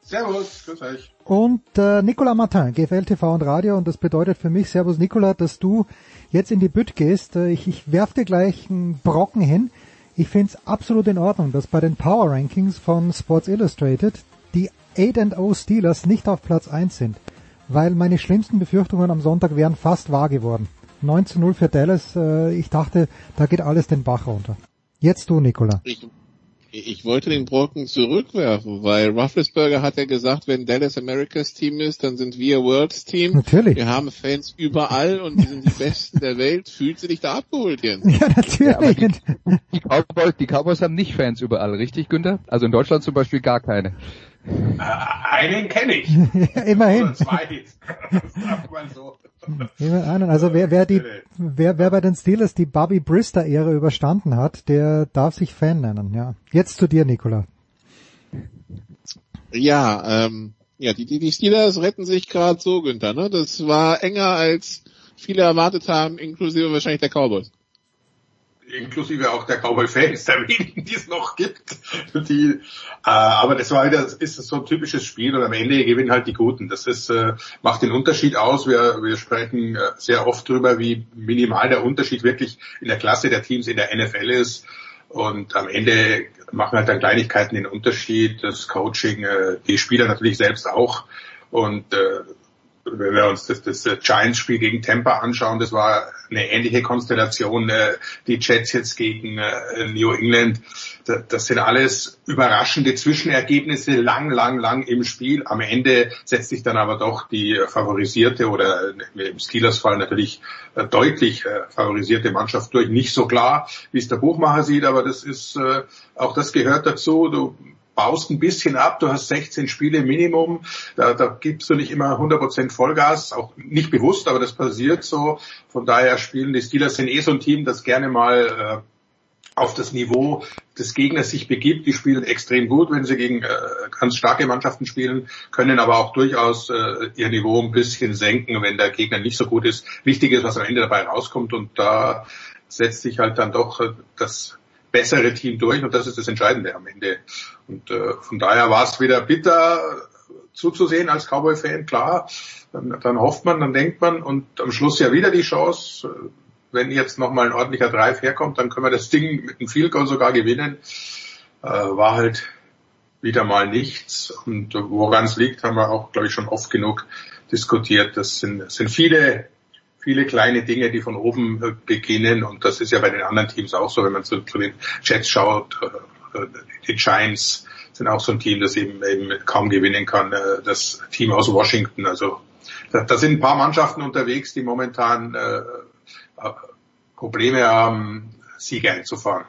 Servus, grüß euch. Und äh, Nicolas Martin, GFL TV und Radio. Und das bedeutet für mich, Servus Nicolas, dass du jetzt in die Bütt gehst. Äh, ich, ich werf dir gleich einen Brocken hin. Ich finde es absolut in Ordnung, dass bei den Power Rankings von Sports Illustrated die 8-0 Steelers nicht auf Platz 1 sind, weil meine schlimmsten Befürchtungen am Sonntag wären fast wahr geworden. 19-0 für Dallas, äh, ich dachte, da geht alles den Bach runter. Jetzt du, Nicola. Ich, ich wollte den Brocken zurückwerfen, weil Rufflesberger hat ja gesagt, wenn Dallas Americas Team ist, dann sind wir Worlds Team. Natürlich. Wir haben Fans überall und wir sind die Besten der Welt. Fühlt sie dich da abgeholt, Jens? Ja, natürlich. Ja, die, die, Cowboys, die Cowboys haben nicht Fans überall, richtig, Günther? Also in Deutschland zum Beispiel gar keine. Einen kenne ich. ja, immerhin. Zwei. Sagt man so. Also wer, wer die, wer, wer bei den Steelers die Bobby Brister-Ära überstanden hat, der darf sich Fan nennen, ja. Jetzt zu dir, Nicola. Ja, ähm, ja, die, die, die Steelers retten sich gerade so, Günther, ne? Das war enger als viele erwartet haben, inklusive wahrscheinlich der Cowboys inklusive auch der Cowboy-Fans, der wenigen, die es noch gibt. Die, äh, aber das war wieder, ist so ein typisches Spiel und am Ende gewinnen halt die Guten. Das ist, äh, macht den Unterschied aus. Wir, wir sprechen äh, sehr oft darüber, wie minimal der Unterschied wirklich in der Klasse der Teams in der NFL ist. Und am Ende machen halt dann Kleinigkeiten den Unterschied, das Coaching, äh, die Spieler natürlich selbst auch. Und äh, wenn wir uns das, das Giants-Spiel gegen Tampa anschauen, das war eine ähnliche Konstellation, äh, die Jets jetzt gegen äh, New England. Das sind alles überraschende Zwischenergebnisse, lang, lang, lang im Spiel. Am Ende setzt sich dann aber doch die favorisierte oder im Steelers-Fall natürlich äh, deutlich favorisierte Mannschaft durch. Nicht so klar, wie es der Buchmacher sieht, aber das ist, auch das gehört dazu. Du baust ein bisschen ab, du hast 16 Spiele Minimum, da, da gibst du nicht immer 100% Vollgas, auch nicht bewusst, aber das passiert so. Von daher spielen die Steelers sind eh so ein Team, das gerne mal äh, auf das Niveau des Gegners sich begibt. Die spielen extrem gut, wenn sie gegen äh, ganz starke Mannschaften spielen, können aber auch durchaus äh, ihr Niveau ein bisschen senken, wenn der Gegner nicht so gut ist. Wichtig ist, was am Ende dabei rauskommt und da setzt sich halt dann doch äh, das bessere Team durch und das ist das Entscheidende am Ende. Und äh, von daher war es wieder bitter zuzusehen als Cowboy-Fan, klar. Dann, dann hofft man, dann denkt man und am Schluss ja wieder die Chance, wenn jetzt nochmal ein ordentlicher Drive herkommt, dann können wir das Ding mit einem Field Goal sogar gewinnen. Äh, war halt wieder mal nichts. Und woran es liegt, haben wir auch, glaube ich, schon oft genug diskutiert. Das sind, das sind viele, viele kleine Dinge, die von oben äh, beginnen. Und das ist ja bei den anderen Teams auch so, wenn man zu, zu den Jets schaut. Äh, die Giants sind auch so ein Team, das eben, eben kaum gewinnen kann. Äh, das Team aus Washington. Also da, da sind ein paar Mannschaften unterwegs, die momentan äh, Probleme haben, Siege einzufahren.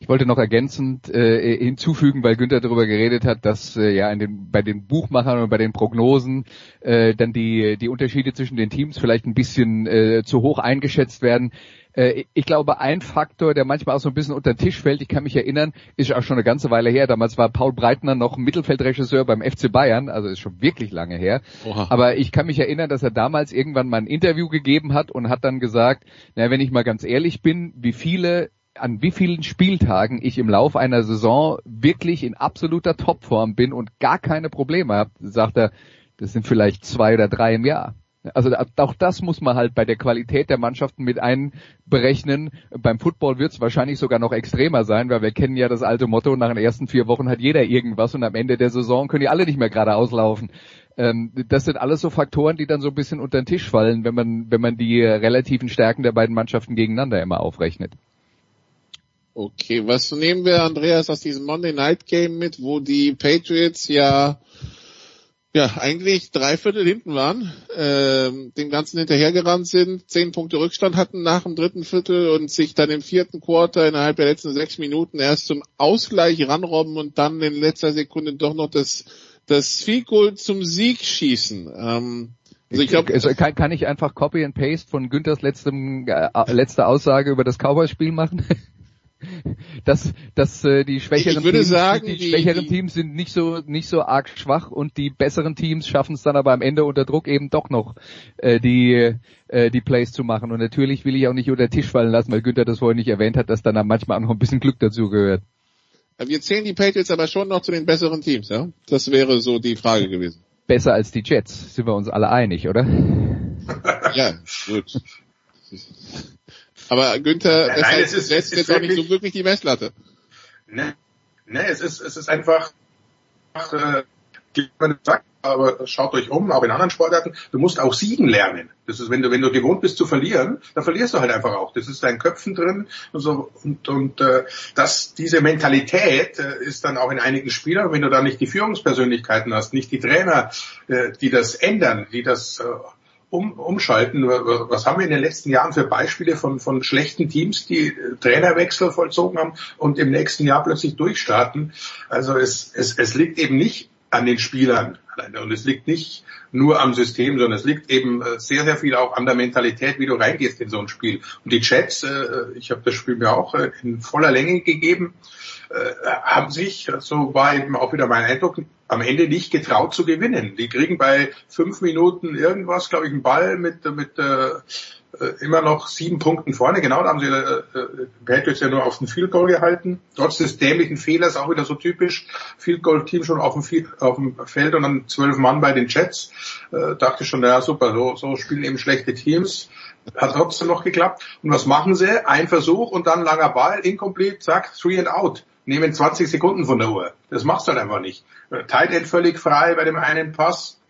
Ich wollte noch ergänzend äh, hinzufügen, weil Günther darüber geredet hat, dass äh, ja in den, bei den Buchmachern und bei den Prognosen äh, dann die, die Unterschiede zwischen den Teams vielleicht ein bisschen äh, zu hoch eingeschätzt werden. Äh, ich glaube, ein Faktor, der manchmal auch so ein bisschen unter den Tisch fällt, ich kann mich erinnern, ist auch schon eine ganze Weile her. Damals war Paul Breitner noch Mittelfeldregisseur beim FC Bayern, also ist schon wirklich lange her. Oha. Aber ich kann mich erinnern, dass er damals irgendwann mal ein Interview gegeben hat und hat dann gesagt, na, wenn ich mal ganz ehrlich bin, wie viele an wie vielen Spieltagen ich im Lauf einer Saison wirklich in absoluter Topform bin und gar keine Probleme habe, sagt er, das sind vielleicht zwei oder drei im Jahr. Also auch das muss man halt bei der Qualität der Mannschaften mit einberechnen. Beim Football wird es wahrscheinlich sogar noch extremer sein, weil wir kennen ja das alte Motto, nach den ersten vier Wochen hat jeder irgendwas und am Ende der Saison können die alle nicht mehr geradeaus laufen. Ähm, das sind alles so Faktoren, die dann so ein bisschen unter den Tisch fallen, wenn man, wenn man die relativen Stärken der beiden Mannschaften gegeneinander immer aufrechnet. Okay, was nehmen wir, Andreas, aus diesem Monday Night Game mit, wo die Patriots ja ja, eigentlich drei Viertel hinten waren, äh, dem Ganzen hinterhergerannt sind, zehn Punkte Rückstand hatten nach dem dritten Viertel und sich dann im vierten Quarter innerhalb der letzten sechs Minuten erst zum Ausgleich ranrobben und dann in letzter Sekunde doch noch das, das Goal zum Sieg schießen. Ähm, also ich glaube, also kann, kann ich einfach Copy and Paste von Günthers letztem, äh, letzte Aussage über das Cowboys-Spiel machen? Dass, dass äh, die schwächeren, Teams, sagen, die, die, schwächeren die, Teams sind nicht so nicht so arg schwach und die besseren Teams schaffen es dann aber am Ende unter Druck eben doch noch äh, die äh, die Plays zu machen. Und natürlich will ich auch nicht unter den Tisch fallen lassen, weil Günther das vorhin nicht erwähnt hat, dass dann manchmal auch noch ein bisschen Glück dazu gehört. Wir zählen die Patriots aber schon noch zu den besseren Teams, ja? Das wäre so die Frage gewesen. Besser als die Jets, sind wir uns alle einig, oder? ja, gut. Aber Günther, nein, heißt, es ist, setzt jetzt auch nicht so wirklich die Messlatte. Ne, ne es ist, es ist einfach, äh, sagt, aber schaut euch um, auch in anderen Sportarten, du musst auch siegen lernen. Das ist, wenn du, wenn du gewohnt bist zu verlieren, dann verlierst du halt einfach auch. Das ist dein Köpfen drin und so, und, und äh, das, diese Mentalität äh, ist dann auch in einigen Spielern, wenn du da nicht die Führungspersönlichkeiten hast, nicht die Trainer, äh, die das ändern, die das äh, um, umschalten. Was haben wir in den letzten Jahren für Beispiele von, von schlechten Teams, die Trainerwechsel vollzogen haben und im nächsten Jahr plötzlich durchstarten? Also es, es, es liegt eben nicht an den Spielern und es liegt nicht nur am System, sondern es liegt eben äh, sehr, sehr viel auch an der Mentalität, wie du reingehst in so ein Spiel. Und die Chats, äh, ich habe das Spiel mir auch äh, in voller Länge gegeben, haben sich, so war eben auch wieder mein Eindruck, am Ende nicht getraut zu gewinnen. Die kriegen bei fünf Minuten irgendwas, glaube ich, einen Ball mit, mit äh, immer noch sieben Punkten vorne. Genau, da haben sie äh, Patriots ja nur auf den Field Goal gehalten. Trotz des dämlichen Fehlers auch wieder so typisch. Field Goal Team schon auf dem, auf dem Feld und dann zwölf Mann bei den Jets. Äh, dachte schon, naja, super, so, so spielen eben schlechte Teams. Hat trotzdem noch geklappt. Und was machen sie? Ein Versuch und dann langer Ball, incomplete, zack, three and out nehmen 20 Sekunden von der Uhr. Das machst du halt einfach nicht. Tight End völlig frei bei dem einen Pass,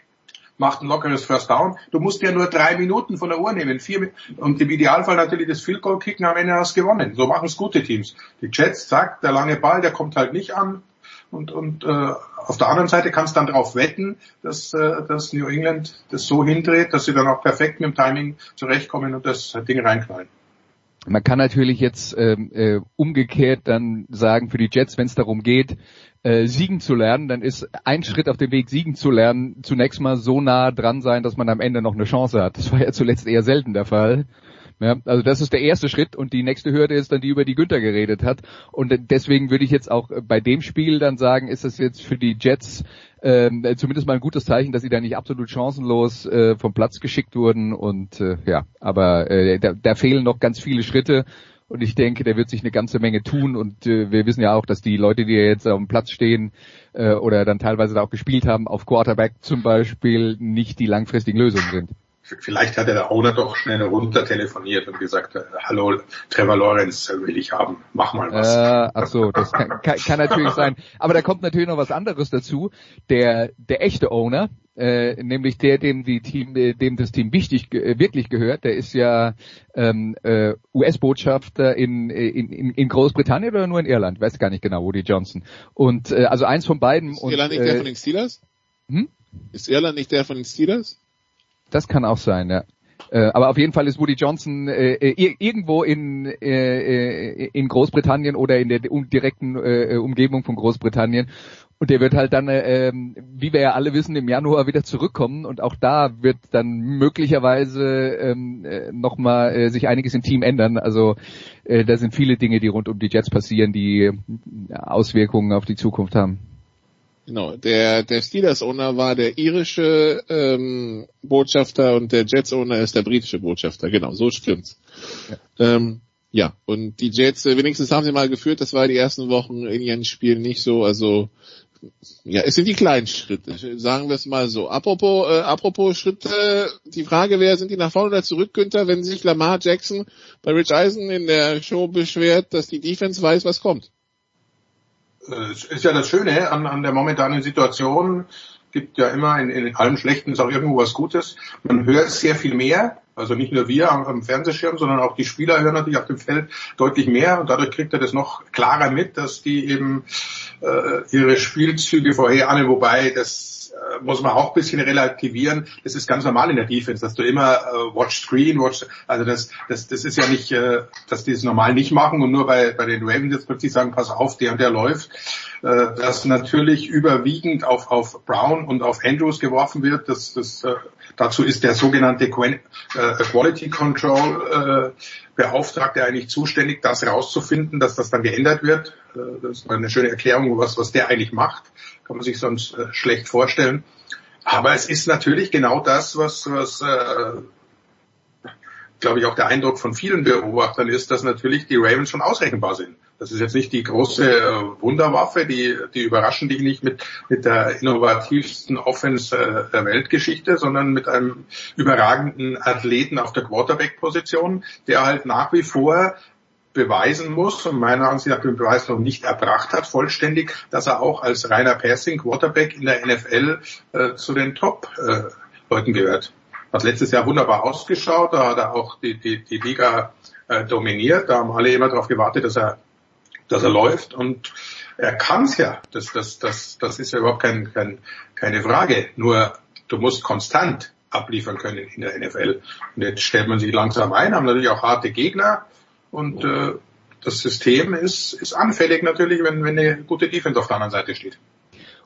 macht ein lockeres First Down. Du musst ja nur drei Minuten von der Uhr nehmen, vier und im Idealfall natürlich das Field Goal kicken, am Ende hast du gewonnen. So machen es gute Teams. Die Jets, zack, der lange Ball, der kommt halt nicht an. Und, und äh, auf der anderen Seite kannst du dann darauf wetten, dass, äh, dass New England das so hindreht, dass sie dann auch perfekt mit dem Timing zurechtkommen und das Ding reinknallen. Man kann natürlich jetzt ähm, äh, umgekehrt dann sagen, für die Jets, wenn es darum geht, äh, siegen zu lernen, dann ist ein Schritt auf dem Weg, siegen zu lernen, zunächst mal so nah dran sein, dass man am Ende noch eine Chance hat. Das war ja zuletzt eher selten der Fall Ja, also das ist der erste Schritt und die nächste Hürde ist dann die, über die Günther geredet hat. Und deswegen würde ich jetzt auch bei dem Spiel dann sagen, ist es jetzt für die Jets ähm, zumindest mal ein gutes Zeichen, dass sie da nicht absolut chancenlos äh, vom Platz geschickt wurden. Und äh, ja, aber äh, da, da fehlen noch ganz viele Schritte. Und ich denke, der wird sich eine ganze Menge tun. Und äh, wir wissen ja auch, dass die Leute, die jetzt auf dem Platz stehen äh, oder dann teilweise da auch gespielt haben, auf Quarterback zum Beispiel, nicht die langfristigen Lösungen sind. Vielleicht hat der Owner doch schnell runter telefoniert und gesagt, äh, hallo, Trevor Lawrence will ich haben, mach mal was. Äh, ach so, das kann, kann, kann natürlich sein. Aber da kommt natürlich noch was anderes dazu. Der, der echte Owner, äh, nämlich der, dem die Team, äh, dem das Team wichtig äh, wirklich gehört, der ist ja ähm, äh, US-Botschafter in, in, in Großbritannien oder nur in Irland, weiß gar nicht genau, Woody Johnson. Und äh, also eins von beiden. Ist Irland nicht der von den Steelers? Hm? Ist Irland nicht der von den Steelers? Das kann auch sein, ja. Äh, aber auf jeden Fall ist Woody Johnson äh, äh irgendwo in, äh, in Großbritannien oder in der um, direkten äh, Umgebung von Großbritannien. Und der wird halt dann, äh, ähm, wie wir ja alle wissen, im Januar wieder zurückkommen. Und auch da wird dann möglicherweise ähm, nochmal äh, sich einiges im Team ändern. Also äh, da sind viele Dinge, die rund um die Jets passieren, die Auswirkungen auf die Zukunft haben. Genau, der, der Steelers-Owner war der irische ähm, Botschafter und der Jets-Owner ist der britische Botschafter. Genau, so stimmt's. Ja. Ähm, ja, und die Jets, äh, wenigstens haben sie mal geführt, das war die ersten Wochen in ihren Spielen nicht so, also ja, es sind die kleinen Schritte, sagen wir es mal so. Apropos, äh, apropos Schritte, die Frage wäre, sind die nach vorne oder zurück, Günther, wenn sich Lamar Jackson bei Rich Eisen in der Show beschwert, dass die Defense weiß, was kommt? äh, ist ja das Schöne an, an der momentanen Situation. Gibt ja immer in, in allem Schlechten ist auch irgendwo was Gutes. Man hört sehr viel mehr. Also nicht nur wir am, Fernsehschirm, sondern auch die Spieler hören natürlich auf dem Feld deutlich mehr und dadurch kriegt er das noch klarer mit, dass die eben äh, ihre Spielzüge vorherahnen, wobei das äh, muss man auch ein bisschen relativieren. Das ist ganz normal in der Defense, dass du immer äh, Watch Screen, Watch, also das, das, das ist ja nicht, äh, dass die es normal nicht machen und nur bei, bei den Ravens jetzt plötzlich sagen, pass auf, der und der läuft. Äh, dass natürlich überwiegend auf, auf Brown und auf Andrews geworfen wird. Das, das, äh, dazu ist der sogenannte äh, Quality Control äh, Beauftragte eigentlich zuständig, das rauszufinden, dass das dann geändert wird. Äh, das ist eine schöne Erklärung, was, was der eigentlich macht. Kann man sich sonst äh, schlecht vorstellen. Aber es ist natürlich genau das, was, was äh, glaube ich, auch der Eindruck von vielen Beobachtern ist, dass natürlich die Ravens schon ausrechenbar sind. Das ist jetzt nicht die große äh, Wunderwaffe, die, die überraschen dich nicht mit, mit der innovativsten Offense äh, der Weltgeschichte, sondern mit einem überragenden Athleten auf der Quarterback-Position, der halt nach wie vor beweisen muss und meiner Ansicht nach den Beweis noch nicht erbracht hat, vollständig, dass er auch als reiner Passing Quarterback in der NFL äh, zu den Top-Leuten äh, gehört. Hat letztes Jahr wunderbar ausgeschaut, da hat er auch die, die, die Liga äh, dominiert, da haben alle immer darauf gewartet, dass er, dass er läuft und er kann's ja. Das, das, das, das ist ja überhaupt kein, kein, keine Frage. Nur du musst konstant abliefern können in der NFL. Und jetzt stellt man sich langsam ein, haben natürlich auch harte Gegner. Und äh, das System ist, ist anfällig natürlich, wenn, wenn eine gute Defense auf der anderen Seite steht.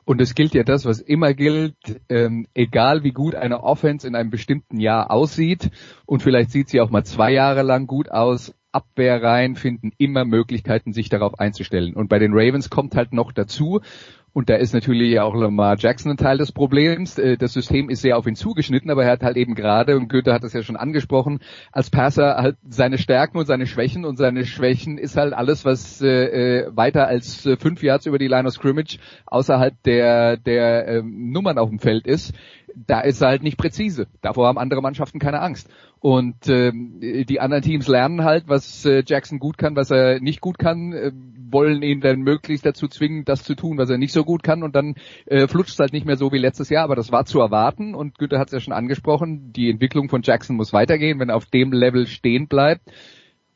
Und es gilt ja das, was immer gilt, ähm, egal wie gut eine Offense in einem bestimmten Jahr aussieht, und vielleicht sieht sie auch mal zwei Jahre lang gut aus, Abwehrreihen finden immer Möglichkeiten, sich darauf einzustellen. Und bei den Ravens kommt halt noch dazu, und da ist natürlich auch Lamar Jackson ein Teil des Problems. Äh, das System ist sehr auf ihn zugeschnitten, aber er hat halt eben gerade, und Goethe hat das ja schon angesprochen, als Passer halt seine Stärken und seine Schwächen und seine Schwächen ist halt alles, was äh, äh weiter als äh, fünf Yards über die Line of Scrimmage außerhalb der, der äh, Nummern auf dem Feld ist da ist er halt nicht präzise. Davor haben andere Mannschaften keine Angst. Und ähm, die anderen Teams lernen halt, was äh, Jackson gut kann, was er nicht gut kann, äh, wollen ihn dann möglichst dazu zwingen, das zu tun, was er nicht so gut kann. Und dann äh, flutscht es halt nicht mehr so wie letztes Jahr. Aber das war zu erwarten. Und Günther hat es ja schon angesprochen, die Entwicklung von Jackson muss weitergehen. Wenn er auf dem Level stehen bleibt,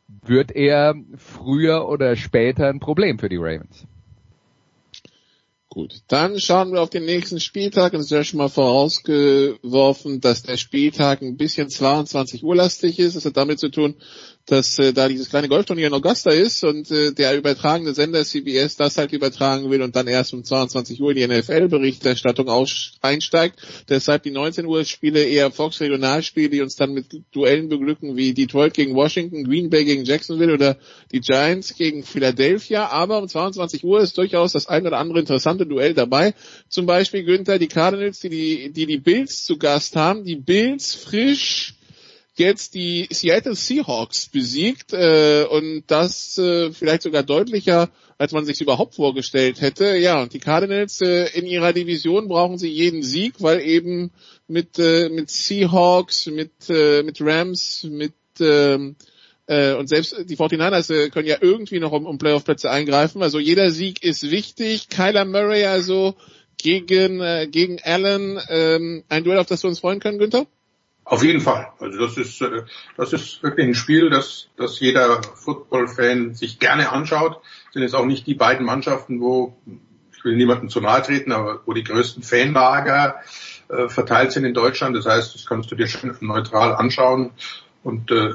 wird er früher oder später ein Problem für die Ravens. Gut, dann schauen wir auf den nächsten Spieltag es ist ja schon mal vorausgeworfen, dass der Spieltag ein bisschen 22 Uhr lastig ist. Das hat damit zu tun, dass äh, da dieses kleine Golfturnier in Augusta ist und äh, der übertragende Sender CBS das halt übertragen will und dann erst um 22 Uhr die NFL-Berichterstattung einsteigt. Deshalb die 19 Uhr Spiele eher Fox Regionalspiele, die uns dann mit Duellen beglücken wie Detroit gegen Washington, Green Bay gegen Jacksonville oder die Giants gegen Philadelphia. Aber um 22 Uhr ist durchaus das ein oder andere interessante Duell dabei. Zum Beispiel Günther, die Cardinals, die die, die, die Bills zu Gast haben. Die Bills frisch jetzt die Seattle Seahawks besiegt äh, und das äh, vielleicht sogar deutlicher, als man sich überhaupt vorgestellt hätte. Ja, und die Cardinals äh, in ihrer Division brauchen sie jeden Sieg, weil eben mit äh, mit Seahawks, mit äh, mit Rams, mit ähm, äh, und selbst die 49ers äh, können ja irgendwie noch um, um Playoff-Plätze eingreifen. Also jeder Sieg ist wichtig. Kyler Murray also gegen äh, gegen Allen ähm, ein Duell, auf das wir uns freuen können, Günther? Auf jeden Fall. Also das ist, äh, das ist wirklich ein Spiel, das, das jeder Football-Fan sich gerne anschaut. Das sind jetzt auch nicht die beiden Mannschaften, wo, ich will niemandem zu nahe treten, aber wo die größten Fanlager äh, verteilt sind in Deutschland. Das heißt, das kannst du dir schon neutral anschauen und äh,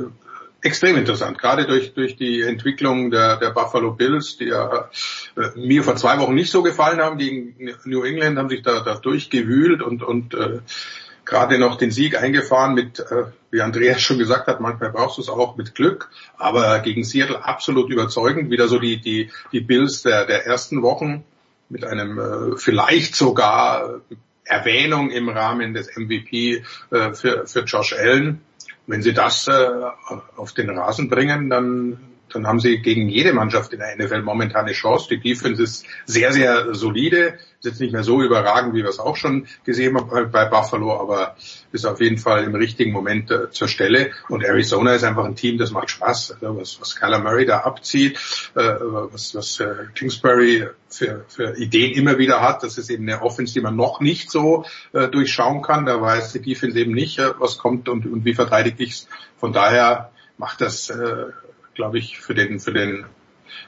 extrem interessant, gerade durch, durch die Entwicklung der, der Buffalo Bills, die ja äh, mir vor zwei Wochen nicht so gefallen haben. Die New England haben sich da, da durchgewühlt und, und äh, gerade noch den Sieg eingefahren mit, äh, wie Andreas schon gesagt hat, manchmal brauchst du es auch mit Glück, aber gegen Seattle absolut überzeugend. Wieder so die, die, die Bills der, der ersten Wochen mit einem äh, vielleicht sogar Erwähnung im Rahmen des MVP äh, für, für Josh Allen. Wenn sie das äh, auf den Rasen bringen, dann dann haben sie gegen jede Mannschaft in der NFL momentan eine Chance. Die Defense ist sehr, sehr solide. Ist jetzt nicht mehr so überragend, wie wir es auch schon gesehen haben bei Buffalo, aber ist auf jeden Fall im richtigen Moment äh, zur Stelle. Und Arizona ist einfach ein Team, das macht Spaß. Also was, was Kyler Murray da abzieht, äh, was, was äh, Kingsbury für, für Ideen immer wieder hat, das ist eben eine Offense, die man noch nicht so äh, durchschauen kann. Da weiß die Defense eben nicht, äh, was kommt und, und wie verteidigt ich's. Von daher macht das äh, glaube ich, für den, für den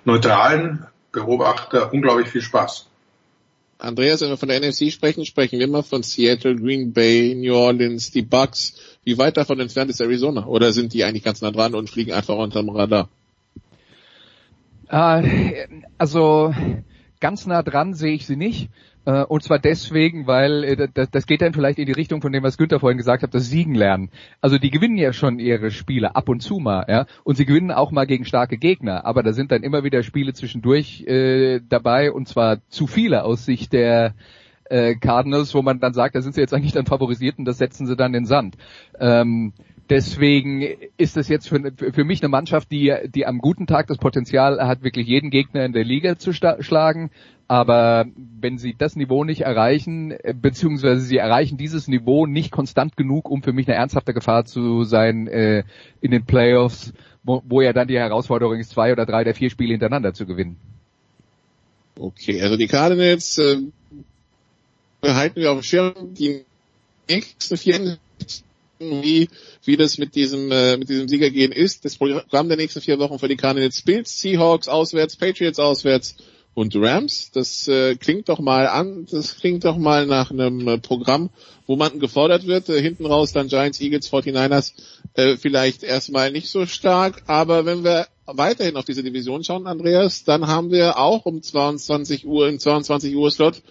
neutralen Beobachter unglaublich viel Spaß. Andreas, wenn wir von der NFC sprechen, sprechen wir immer von Seattle, Green Bay, New Orleans, die Bucks. Wie weit davon entfernt ist Arizona? Oder sind die eigentlich ganz nah dran und fliegen einfach unterm Radar? Äh, also ganz nah dran sehe ich sie nicht. Äh, und zwar deswegen, weil äh, das, geht dann vielleicht in die Richtung von dem, was Günther vorhin gesagt hat, das Siegen lernen. Also die gewinnen ja schon ihre Spiele ab und zu mal, ja. Und sie gewinnen auch mal gegen starke Gegner, aber da sind dann immer wieder Spiele zwischendurch äh, dabei und zwar zu viele aus Sicht der äh, Cardinals, wo man dann sagt, da sind sie jetzt eigentlich dann favorisiert und das setzen sie dann in Sand. Ähm, Deswegen ist es jetzt für, für mich eine Mannschaft, die, die am guten Tag das Potenzial hat, wirklich jeden Gegner in der Liga zu schlagen. Aber wenn sie das Niveau nicht erreichen, beziehungsweise sie erreichen dieses Niveau nicht konstant genug, um für mich eine ernsthafte Gefahr zu sein äh, in den Playoffs, wo, wo ja dann die Herausforderung ist, zwei oder drei der vier Spiele hintereinander zu gewinnen. Okay, also die Cardinals äh, behalten wir auf dem Schirm. Die nächsten vier wie, wie das mit diesem, äh, mit diesem Siegergehen ist. Das Programm der nächsten vier Wochen für die Cardinals Bills, Seahawks auswärts, Patriots auswärts und Rams. Das äh, klingt doch mal an, das klingt doch mal nach einem äh, Programm, wo man gefordert wird. Äh, hinten raus dann Giants, Eagles, 49ers äh, vielleicht erstmal nicht so stark. Aber wenn wir weiterhin auf diese Division schauen, Andreas, dann haben wir auch um 22 Uhr im 22 Uhr Slot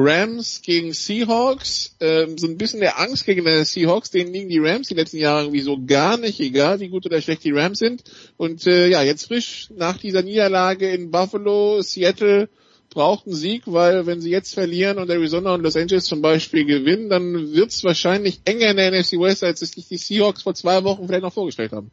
Rams gegen Seahawks, ähm, so ein bisschen der Angst gegen die Seahawks, denen liegen die Rams die letzten Jahre irgendwie so gar nicht, egal wie gut oder schlecht die Rams sind. Und äh, ja, jetzt frisch nach dieser Niederlage in Buffalo, Seattle braucht einen Sieg, weil wenn sie jetzt verlieren und Arizona und Los Angeles zum Beispiel gewinnen, dann wird es wahrscheinlich enger in der NFC West, als es sich die Seahawks vor zwei Wochen vielleicht noch vorgestellt haben.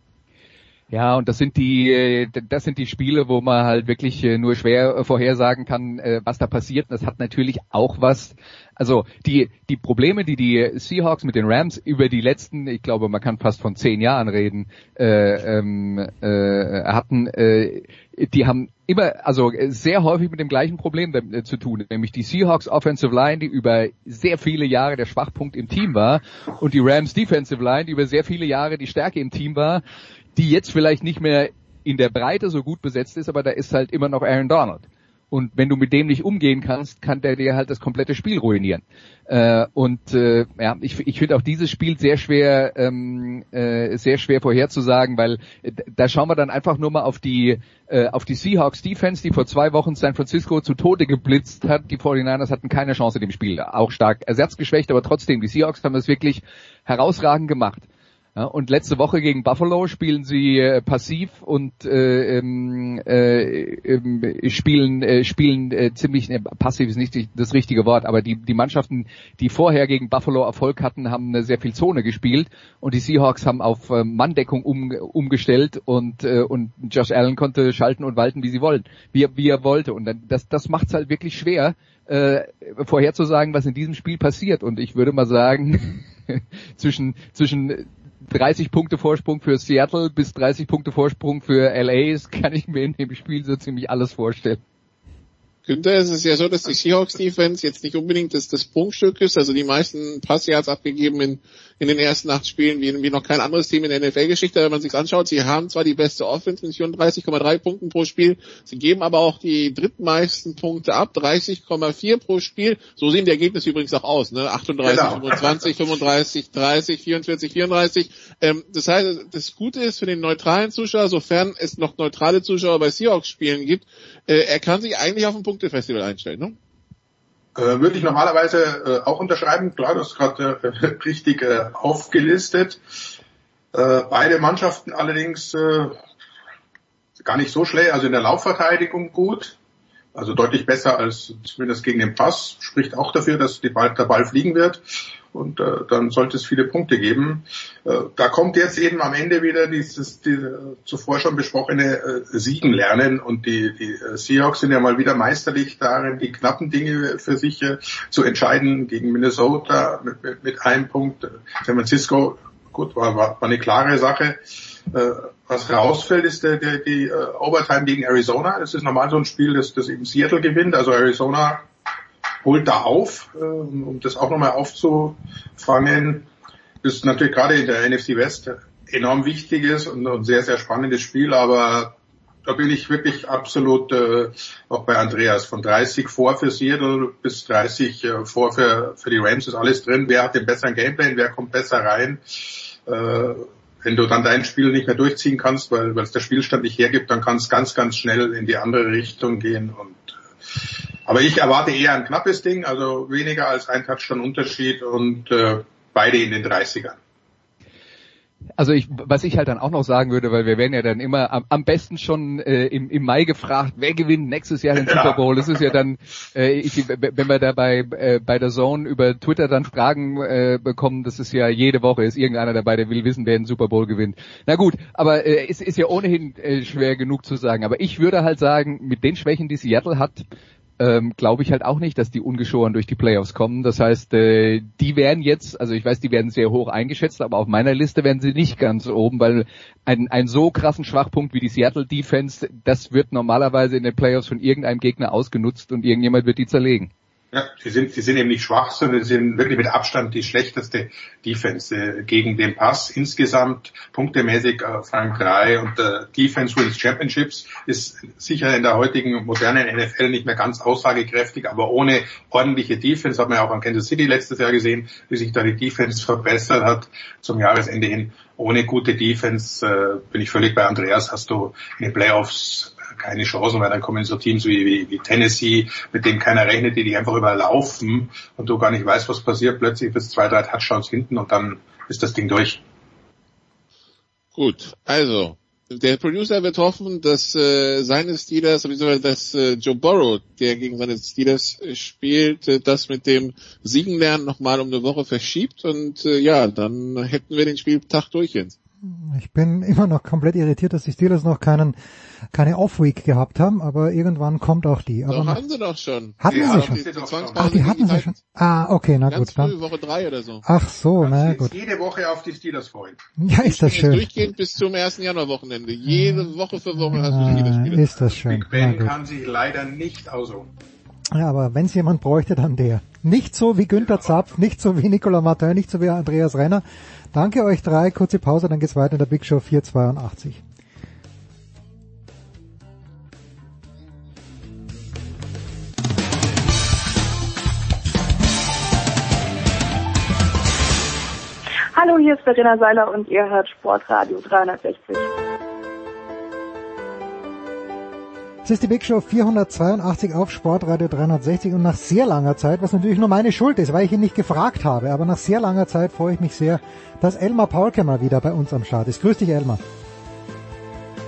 Ja, und das sind die, äh, das sind die Spiele, wo man halt wirklich äh, nur schwer äh, vorhersagen kann, was da passiert. Das hat natürlich auch was, also die, die Probleme, die die Seahawks mit den Rams über die letzten, ich glaube, man kann fast von zehn Jahren reden, äh, ähm, äh, hatten, äh, die haben immer, also sehr häufig mit dem gleichen Problem zu tun, nämlich die Seahawks Offensive Line, die über sehr viele Jahre der Schwachpunkt im Team war und die Rams Defensive Line, die über sehr viele Jahre die Stärke im Team war die jetzt vielleicht nicht mehr in der Breite so gut besetzt ist, aber da ist halt immer noch Aaron Donald. Und wenn du mit dem nicht umgehen kannst, kann der dir halt das komplette Spiel ruinieren. Äh, und äh, ja, ich, ich finde auch dieses Spiel sehr schwer, ähm, äh, sehr schwer vorherzusagen, weil äh, da schauen wir dann einfach nur mal auf die äh, auf die Seahawks Defense, die vor zwei Wochen San Francisco zu Tode geblitzt hat. Die 49ers hatten keine Chance in dem Spiel. Auch stark ersatzgeschwächt, aber trotzdem, die Seahawks haben es wirklich herausragend gemacht. Ja, und letzte Woche gegen Buffalo spielen sie äh, passiv und äh, ähm, äh, äh, spielen äh, spielen äh, ziemlich ne, passiv ist nicht das richtige Wort, aber die die Mannschaften, die vorher gegen Buffalo Erfolg hatten, haben sehr viel Zone gespielt und die Seahawks haben auf äh, Manndeckung um, umgestellt und äh, und Josh Allen konnte schalten und walten, wie sie wollen, wie, wie er wollte. Und dann, das das macht's halt wirklich schwer äh, vorherzusagen, was in diesem Spiel passiert. Und ich würde mal sagen zwischen zwischen 30 Punkte Vorsprung für Seattle bis 30 Punkte Vorsprung für LA kann ich mir in dem Spiel so ziemlich alles vorstellen. Günther, es ist ja so, dass die Seahawks Defense jetzt nicht unbedingt das, das Prunkstück ist. Also die meisten Passyards abgegeben in, in den ersten acht Spielen, wie, wie noch kein anderes Team in der NFL-Geschichte. Wenn man sich anschaut, sie haben zwar die beste Offense mit 34,3 Punkten pro Spiel, sie geben aber auch die drittmeisten Punkte ab, 30,4 pro Spiel. So sehen die Ergebnisse übrigens auch aus, ne? 38, genau. 25, 35, 30, 44, 34. Ähm, das heißt, das Gute ist für den neutralen Zuschauer, sofern es noch neutrale Zuschauer bei Seahawks-Spielen gibt, äh, er kann sich eigentlich auf ein Punktefestival einstellen, ne? Äh, würde ich normalerweise äh, auch unterschreiben. Klar, das ist gerade äh, richtig äh, aufgelistet. Äh, beide Mannschaften allerdings äh, gar nicht so schlecht, also in der Laufverteidigung gut, also deutlich besser als zumindest gegen den Pass, spricht auch dafür, dass Ball, der Ball fliegen wird und äh, dann sollte es viele Punkte geben. Äh, da kommt jetzt eben am Ende wieder dieses die, zuvor schon besprochene äh, Siegen lernen und die, die äh, Seahawks sind ja mal wieder meisterlich darin, die knappen Dinge für sich äh, zu entscheiden gegen Minnesota mit, mit, mit einem Punkt. San Francisco, gut, war, war, war eine klare Sache. Äh, was rausfällt, ist der, der, die uh, Overtime gegen Arizona. Das ist normal so ein Spiel, das, das eben Seattle gewinnt. Also Arizona holt da auf, äh, um das auch nochmal aufzufangen. Das ist natürlich gerade in der NFC West enorm wichtiges und ein sehr, sehr spannendes Spiel, aber da bin ich wirklich absolut äh, auch bei Andreas. Von 30 vor für Seattle bis 30 äh, vor für, für die Rams ist alles drin. Wer hat den besseren Gameplan? Wer kommt besser rein? Äh, wenn du dann dein Spiel nicht mehr durchziehen kannst, weil, weil es der Spielstand nicht hergibt, dann kann es ganz, ganz schnell in die andere Richtung gehen. Und aber ich erwarte eher ein knappes Ding, also weniger als ein Touchdown Unterschied und äh, beide in den 30ern. Also ich, was ich halt dann auch noch sagen würde, weil wir werden ja dann immer am, am besten schon äh, im, im Mai gefragt, wer gewinnt nächstes Jahr den Super Bowl. Das ist ja dann, äh, ich, wenn wir dabei äh, bei der Zone über Twitter dann Fragen äh, bekommen, das ist ja jede Woche ist irgendeiner dabei, der will wissen, wer den Super Bowl gewinnt. Na gut, aber äh, es ist ja ohnehin äh, schwer genug zu sagen. Aber ich würde halt sagen, mit den Schwächen, die Seattle hat, ähm, glaube ich halt auch nicht, dass die ungeschoren durch die Playoffs kommen. Das heißt, äh, die werden jetzt, also ich weiß, die werden sehr hoch eingeschätzt, aber auf meiner Liste werden sie nicht ganz oben, weil ein, ein so krassen Schwachpunkt wie die Seattle Defense, das wird normalerweise in den Playoffs von irgendeinem Gegner ausgenutzt und irgendjemand wird die zerlegen. Ja, sie sind, sie sind eben nicht schwach, sondern sie sind wirklich mit Abstand die schlechteste Defense äh, gegen den Pass. Insgesamt punktemäßig Rang 3 und äh, Defense Wins Championships ist sicher in der heutigen modernen NFL nicht mehr ganz aussagekräftig, aber ohne ordentliche Defense hat man ja auch an Kansas City letztes Jahr gesehen, wie sich da die Defense verbessert hat zum Jahresende hin. Ohne gute Defense äh, bin ich völlig bei Andreas, hast du in den Playoffs keine Chancen, weil dann kommen so Teams wie, wie, wie Tennessee, mit denen keiner rechnet, die dich einfach überlaufen und du gar nicht weißt, was passiert. Plötzlich bist zwei, drei Touchdowns hinten und dann ist das Ding durch. Gut, also der Producer wird hoffen, dass äh, seine Steelers, beziehungsweise dass äh, Joe Burrow, der gegen seine Steelers spielt, äh, das mit dem Siegen lernen nochmal um eine Woche verschiebt und äh, ja, dann hätten wir den Spieltag durch jetzt. Ich bin immer noch komplett irritiert, dass die Steelers noch keinen, keine Off-Week gehabt haben, aber irgendwann kommt auch die. Aber doch, hatten sie doch schon. Hatten die sie schon? Die Ach, die hatten sie schon. Ah, okay, na Ganz gut. Dann. früh, Woche drei oder so. Ach so, na gut. Jede Woche auf die Steelers freuen. Ja, ist das schön. Durchgehend bis zum ersten Januarwochenende. Jede Woche für Woche hast du Steelers Ah, Spieler. ist das schön. Big Na Ben gut. kann sich leider nicht ausruhen. Ja, aber wenn es jemand bräuchte, dann der. Nicht so wie Günther Zapf, nicht so wie Nicola Martin, nicht so wie Andreas Renner. Danke euch drei. Kurze Pause, dann geht's weiter in der Big Show 482. Hallo, hier ist Verena Seiler und ihr hört Sportradio 360. Es ist die Big Show 482 auf Sportradio 360 und nach sehr langer Zeit, was natürlich nur meine Schuld ist, weil ich ihn nicht gefragt habe, aber nach sehr langer Zeit freue ich mich sehr, dass Elmar Paulke mal wieder bei uns am Start ist. Grüß dich, Elmar.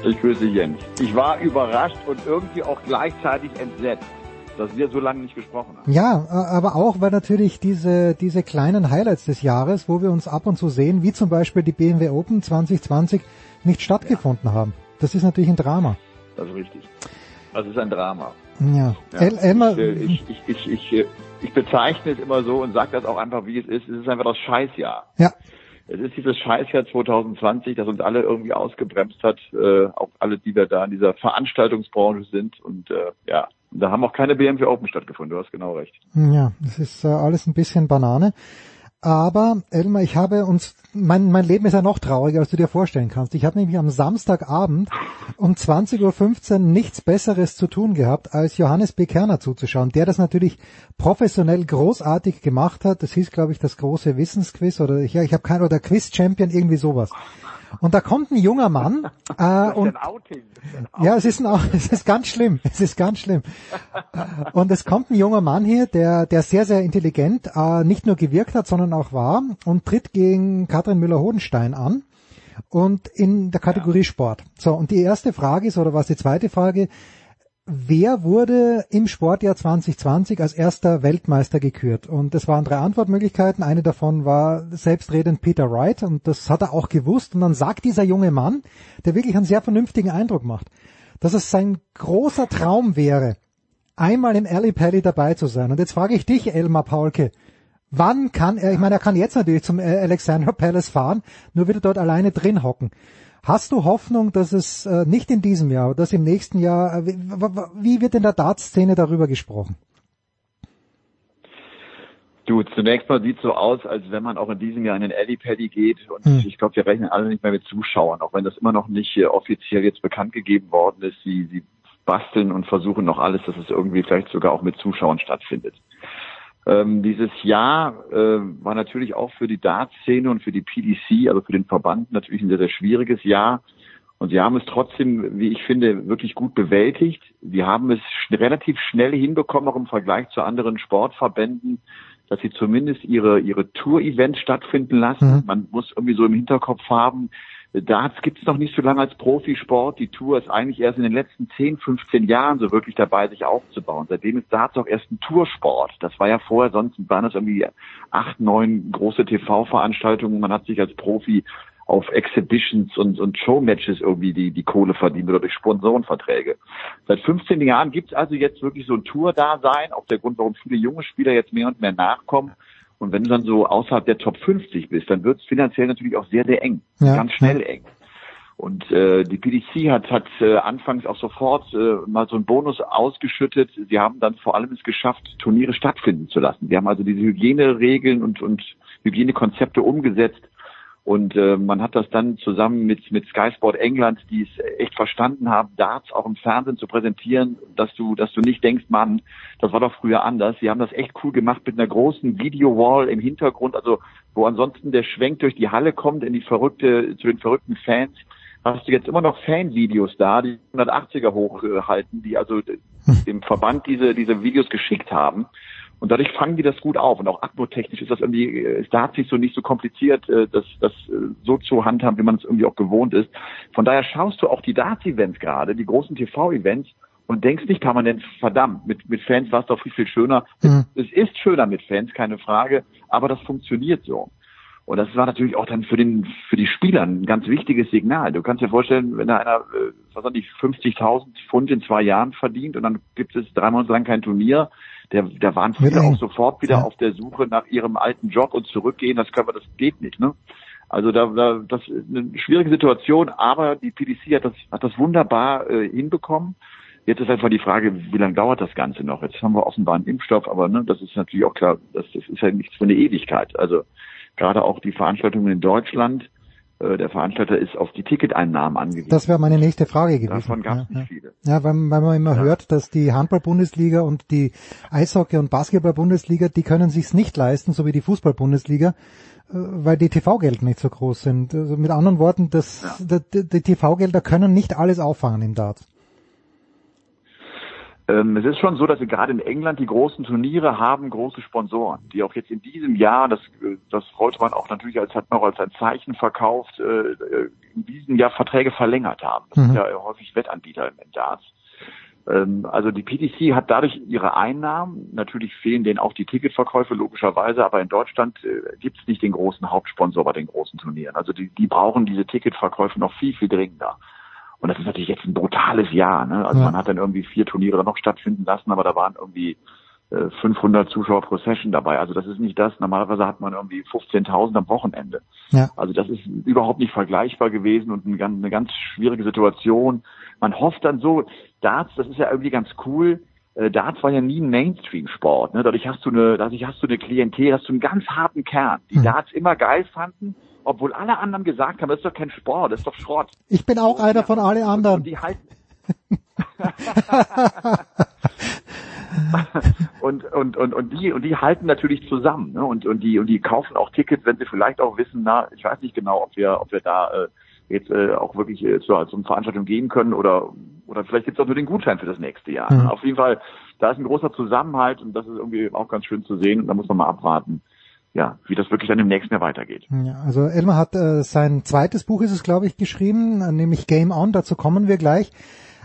Ich grüße Jens. Ich war überrascht und irgendwie auch gleichzeitig entsetzt, dass wir so lange nicht gesprochen haben. Ja, aber auch, weil natürlich diese, diese kleinen Highlights des Jahres, wo wir uns ab und zu sehen, wie zum Beispiel die BMW Open 2020, nicht stattgefunden ja. haben. Das ist natürlich ein Drama. Das ist richtig. Das ist ein Drama. Ja. ja. El Elmar, ich, ich, ich, ich, ich bezeichne es immer so und sage das auch einfach, wie es ist. Es ist einfach das Scheißjahr. Ja. Es ist dieses Scheißjahr 2020, das uns alle irgendwie ausgebremst hat, äh, auch alle, die wir da in dieser Veranstaltungsbranche sind. Und äh, ja, da haben auch keine BMW Open stattgefunden. Du hast genau recht. Ja, das ist äh, alles ein bisschen Banane. Aber Elmar, ich habe uns, mein, mein Leben ist ja noch trauriger, als du dir vorstellen kannst. Ich habe nämlich am Samstagabend um 20.15 Uhr nichts Besseres zu tun gehabt, als Johannes B. Kerner zuzuschauen, der das natürlich professionell großartig gemacht hat. Das hieß, glaube ich, das große Wissensquiz oder ja, ich habe kein oder Quiz Champion, irgendwie sowas. Und da kommt ein junger Mann äh, und ja, es ist ein, es ist ganz schlimm, es ist ganz schlimm. und es kommt ein junger Mann hier, der der sehr sehr intelligent äh, nicht nur gewirkt hat, sondern auch war und tritt gegen Katrin Müller-Hodenstein an und in der Kategorie ja. Sport. So und die erste Frage ist oder was die zweite Frage? Wer wurde im Sportjahr 2020 als erster Weltmeister gekürt? Und es waren drei Antwortmöglichkeiten. Eine davon war selbstredend Peter Wright und das hat er auch gewusst. Und dann sagt dieser junge Mann, der wirklich einen sehr vernünftigen Eindruck macht, dass es sein großer Traum wäre, einmal im Alley Pally dabei zu sein. Und jetzt frage ich dich, Elmar Paulke, wann kann er, ich meine, er kann jetzt natürlich zum Alexandra Palace fahren, nur wird er dort alleine drin hocken. Hast du Hoffnung, dass es äh, nicht in diesem Jahr, dass im nächsten Jahr, äh, wie, wird in der Dartszene darüber gesprochen? Du, zunächst mal sieht so aus, als wenn man auch in diesem Jahr in den Eddie Paddy geht und hm. ich glaube, wir rechnen alle nicht mehr mit Zuschauern, auch wenn das immer noch nicht äh, offiziell jetzt bekannt gegeben worden ist. Sie, sie basteln und versuchen noch alles, dass es irgendwie vielleicht sogar auch mit Zuschauern stattfindet. Ähm, dieses Jahr äh, war natürlich auch für die Dart-Szene und für die PDC, also für den Verband, natürlich ein sehr, sehr schwieriges Jahr. Und sie haben es trotzdem, wie ich finde, wirklich gut bewältigt. Sie haben es sch relativ schnell hinbekommen, auch im Vergleich zu anderen Sportverbänden, dass sie zumindest ihre, ihre Tour-Events stattfinden lassen. Mhm. Man muss irgendwie so im Hinterkopf haben, Darts gibt es noch nicht so lange als Profisport. Die Tour ist eigentlich erst in den letzten 10, 15 Jahren so wirklich dabei, sich aufzubauen. Seitdem ist Darts auch erst ein Toursport. Das war ja vorher, sonst waren es irgendwie acht, neun große TV-Veranstaltungen. Man hat sich als Profi auf Exhibitions und, und Showmatches irgendwie die, die Kohle verdient oder durch Sponsorenverträge. Seit 15 Jahren gibt es also jetzt wirklich so ein Tour-Dasein, auch der Grund, warum viele junge Spieler jetzt mehr und mehr nachkommen. Und wenn du dann so außerhalb der Top 50 bist, dann wird es finanziell natürlich auch sehr, sehr eng. Ja. Ganz schnell eng. Und äh, die PDC hat, hat äh, anfangs auch sofort äh, mal so einen Bonus ausgeschüttet. Sie haben dann vor allem es geschafft, Turniere stattfinden zu lassen. Sie haben also diese Hygieneregeln und, und Hygienekonzepte umgesetzt, und äh, man hat das dann zusammen mit, mit Sky Sport England, die es echt verstanden haben, Darts auch im Fernsehen zu präsentieren, dass du, dass du nicht denkst, Mann, das war doch früher anders. Sie haben das echt cool gemacht mit einer großen Video-Wall im Hintergrund, also wo ansonsten der Schwenk durch die Halle kommt in die verrückte, zu den verrückten Fans. Hast du jetzt immer noch Fanvideos da, die 180er hochhalten, die also dem Verband diese, diese Videos geschickt haben. Und dadurch fangen die das gut auf. Und auch atmotechnisch ist das irgendwie, es da hat sich so nicht so kompliziert, äh, das, das äh, so zu handhaben, wie man es irgendwie auch gewohnt ist. Von daher schaust du auch die Darts-Events gerade, die großen TV-Events, und denkst nicht permanent, verdammt, mit, mit Fans war es doch viel, viel schöner. Mhm. Es ist schöner mit Fans, keine Frage, aber das funktioniert so. Und das war natürlich auch dann für den für die Spieler ein ganz wichtiges Signal. Du kannst dir vorstellen, wenn da einer, äh, was weiß ich, 50.000 Pfund in zwei Jahren verdient und dann gibt es drei Monate lang kein Turnier, der, der waren viele auch sofort wieder ja. auf der Suche nach ihrem alten Job und zurückgehen. Das können wir, das geht nicht, ne? Also da, da das ist eine schwierige Situation, aber die PDC hat das, hat das wunderbar äh, hinbekommen. Jetzt ist einfach die Frage, wie lange dauert das Ganze noch? Jetzt haben wir offenbar einen Impfstoff, aber ne, das ist natürlich auch klar, das, das ist ja nichts für eine Ewigkeit. Also gerade auch die Veranstaltungen in Deutschland, äh, der Veranstalter ist auf die Ticketeinnahmen angewiesen. Das wäre meine nächste Frage gewesen. Davon gab es ja, nicht viele. Ja, weil, weil man immer ja. hört, dass die Handball-Bundesliga und die Eishockey- und Basketball-Bundesliga, die können sich's nicht leisten, so wie die Fußball-Bundesliga, weil die TV-Gelder nicht so groß sind. Also mit anderen Worten, das, ja. die, die TV-Gelder können nicht alles auffangen im Darts. Ähm, es ist schon so, dass wir gerade in England die großen Turniere haben große Sponsoren, die auch jetzt in diesem Jahr, das, das wollte man auch natürlich als hat noch als ein Zeichen verkauft, äh, in diesem Jahr Verträge verlängert haben. Das mhm. sind ja häufig Wettanbieter im Darts. Ähm, also die PTC hat dadurch ihre Einnahmen. Natürlich fehlen denen auch die Ticketverkäufe logischerweise, aber in Deutschland äh, gibt es nicht den großen Hauptsponsor bei den großen Turnieren. Also die, die brauchen diese Ticketverkäufe noch viel, viel dringender. Und das ist natürlich jetzt ein brutales Jahr. Ne? Also ja. man hat dann irgendwie vier Turniere noch stattfinden lassen, aber da waren irgendwie äh, 500 Zuschauer pro Session dabei. Also das ist nicht das. Normalerweise hat man irgendwie 15.000 am Wochenende. Ja. Also das ist überhaupt nicht vergleichbar gewesen und eine ganz, eine ganz schwierige Situation. Man hofft dann so, Darts, das ist ja irgendwie ganz cool. Äh, Darts war ja nie ein Mainstream-Sport. Ne? Dadurch hast du eine, dadurch hast du eine Klientel, hast du einen ganz harten Kern, die mhm. Darts immer geil fanden obwohl alle anderen gesagt haben, das ist doch kein Sport, das ist doch Schrott. Ich bin auch einer von allen anderen. Und die halten und, und, und, und die, und die halten natürlich zusammen, ne? Und, und die, und die kaufen auch Tickets, wenn sie vielleicht auch wissen, na, ich weiß nicht genau, ob wir, ob wir da äh, jetzt äh, auch wirklich äh, zur, zur Veranstaltung gehen können oder oder vielleicht gibt es auch nur den Gutschein für das nächste Jahr. Mhm. Auf jeden Fall, da ist ein großer Zusammenhalt und das ist irgendwie auch ganz schön zu sehen. Da muss man mal abwarten ja, wie das wirklich dann im nächsten Jahr weitergeht. Ja, also Elmar hat äh, sein zweites Buch ist es, glaube ich, geschrieben, äh, nämlich Game On, dazu kommen wir gleich.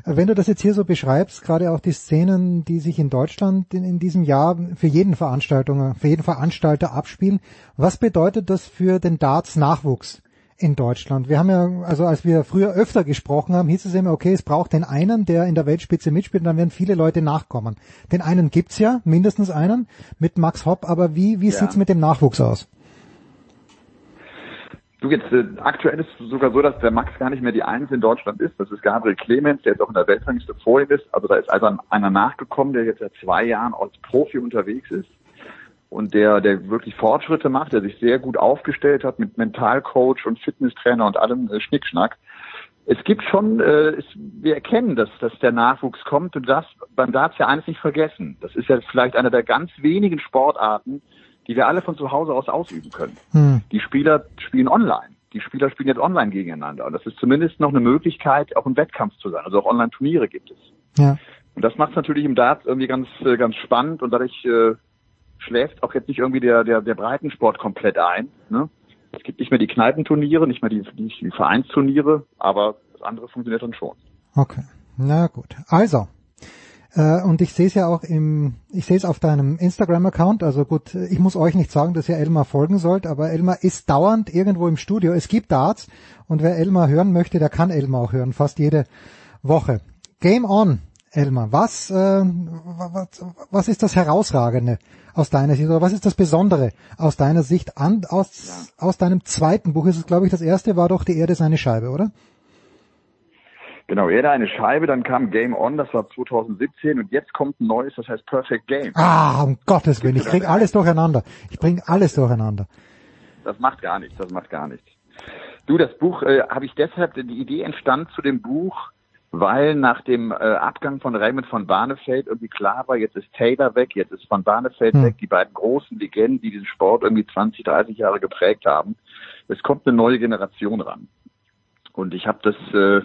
Äh, wenn du das jetzt hier so beschreibst, gerade auch die Szenen, die sich in Deutschland in, in diesem Jahr für jeden Veranstaltung, für jeden Veranstalter abspielen, was bedeutet das für den Darts Nachwuchs? In Deutschland. Wir haben ja, also als wir früher öfter gesprochen haben, hieß es immer, okay, es braucht den einen, der in der Weltspitze mitspielt, und dann werden viele Leute nachkommen. Den einen gibt's ja, mindestens einen, mit Max Hopp, aber wie, wie ja. sieht's mit dem Nachwuchs aus? Du jetzt äh, aktuell ist es sogar so, dass der Max gar nicht mehr die Eins in Deutschland ist. Das ist Gabriel Clemens, der jetzt auch in der Weltrangliste vor ihm ist. Also da ist also einer nachgekommen, der jetzt seit zwei Jahren als Profi unterwegs ist und der, der wirklich Fortschritte macht, der sich sehr gut aufgestellt hat mit Mentalcoach und Fitnesstrainer und allem äh, Schnickschnack. Es gibt schon, äh, es, wir erkennen, dass, dass der Nachwuchs kommt und das, man darf ja eines nicht vergessen. Das ist ja vielleicht eine der ganz wenigen Sportarten, die wir alle von zu Hause aus ausüben können. Hm. Die Spieler spielen online. Die Spieler spielen jetzt online gegeneinander. Und das ist zumindest noch eine Möglichkeit, auch im Wettkampf zu sein. Also auch Online-Turniere gibt es. Ja. Und das macht es natürlich im Darts irgendwie ganz, äh, ganz spannend und dadurch äh, schläft auch jetzt nicht irgendwie der, der, der Breitensport komplett ein. Ne? Es gibt nicht mehr die Kneipenturniere, nicht mehr die, die, die Vereinsturniere, aber das andere funktioniert dann schon. Okay, na gut. Also, äh, und ich sehe es ja auch im, ich sehe es auf deinem Instagram-Account, also gut, ich muss euch nicht sagen, dass ihr Elmar folgen sollt, aber Elmar ist dauernd irgendwo im Studio. Es gibt Darts und wer Elmar hören möchte, der kann Elmar auch hören, fast jede Woche. Game on, Elmar. Was, äh, was, was ist das Herausragende aus deiner Sicht oder was ist das Besondere aus deiner Sicht an, aus, ja. aus deinem zweiten Buch ist es, glaube ich, das erste war doch die Erde seine Scheibe, oder? Genau, Erde eine Scheibe, dann kam Game On, das war 2017 und jetzt kommt ein neues, das heißt Perfect Game. Ah, um Gottes Willen, ich bringe alles durcheinander. Ich bringe alles durcheinander. Das macht gar nichts, das macht gar nichts. Du, das Buch äh, habe ich deshalb, die Idee entstand zu dem Buch, weil nach dem äh, Abgang von Raymond von Barnefeld irgendwie klar war, jetzt ist Taylor weg, jetzt ist von Barnefeld hm. weg, die beiden großen Legenden, die diesen Sport irgendwie 20, 30 Jahre geprägt haben. Es kommt eine neue Generation ran. Und ich habe das, äh,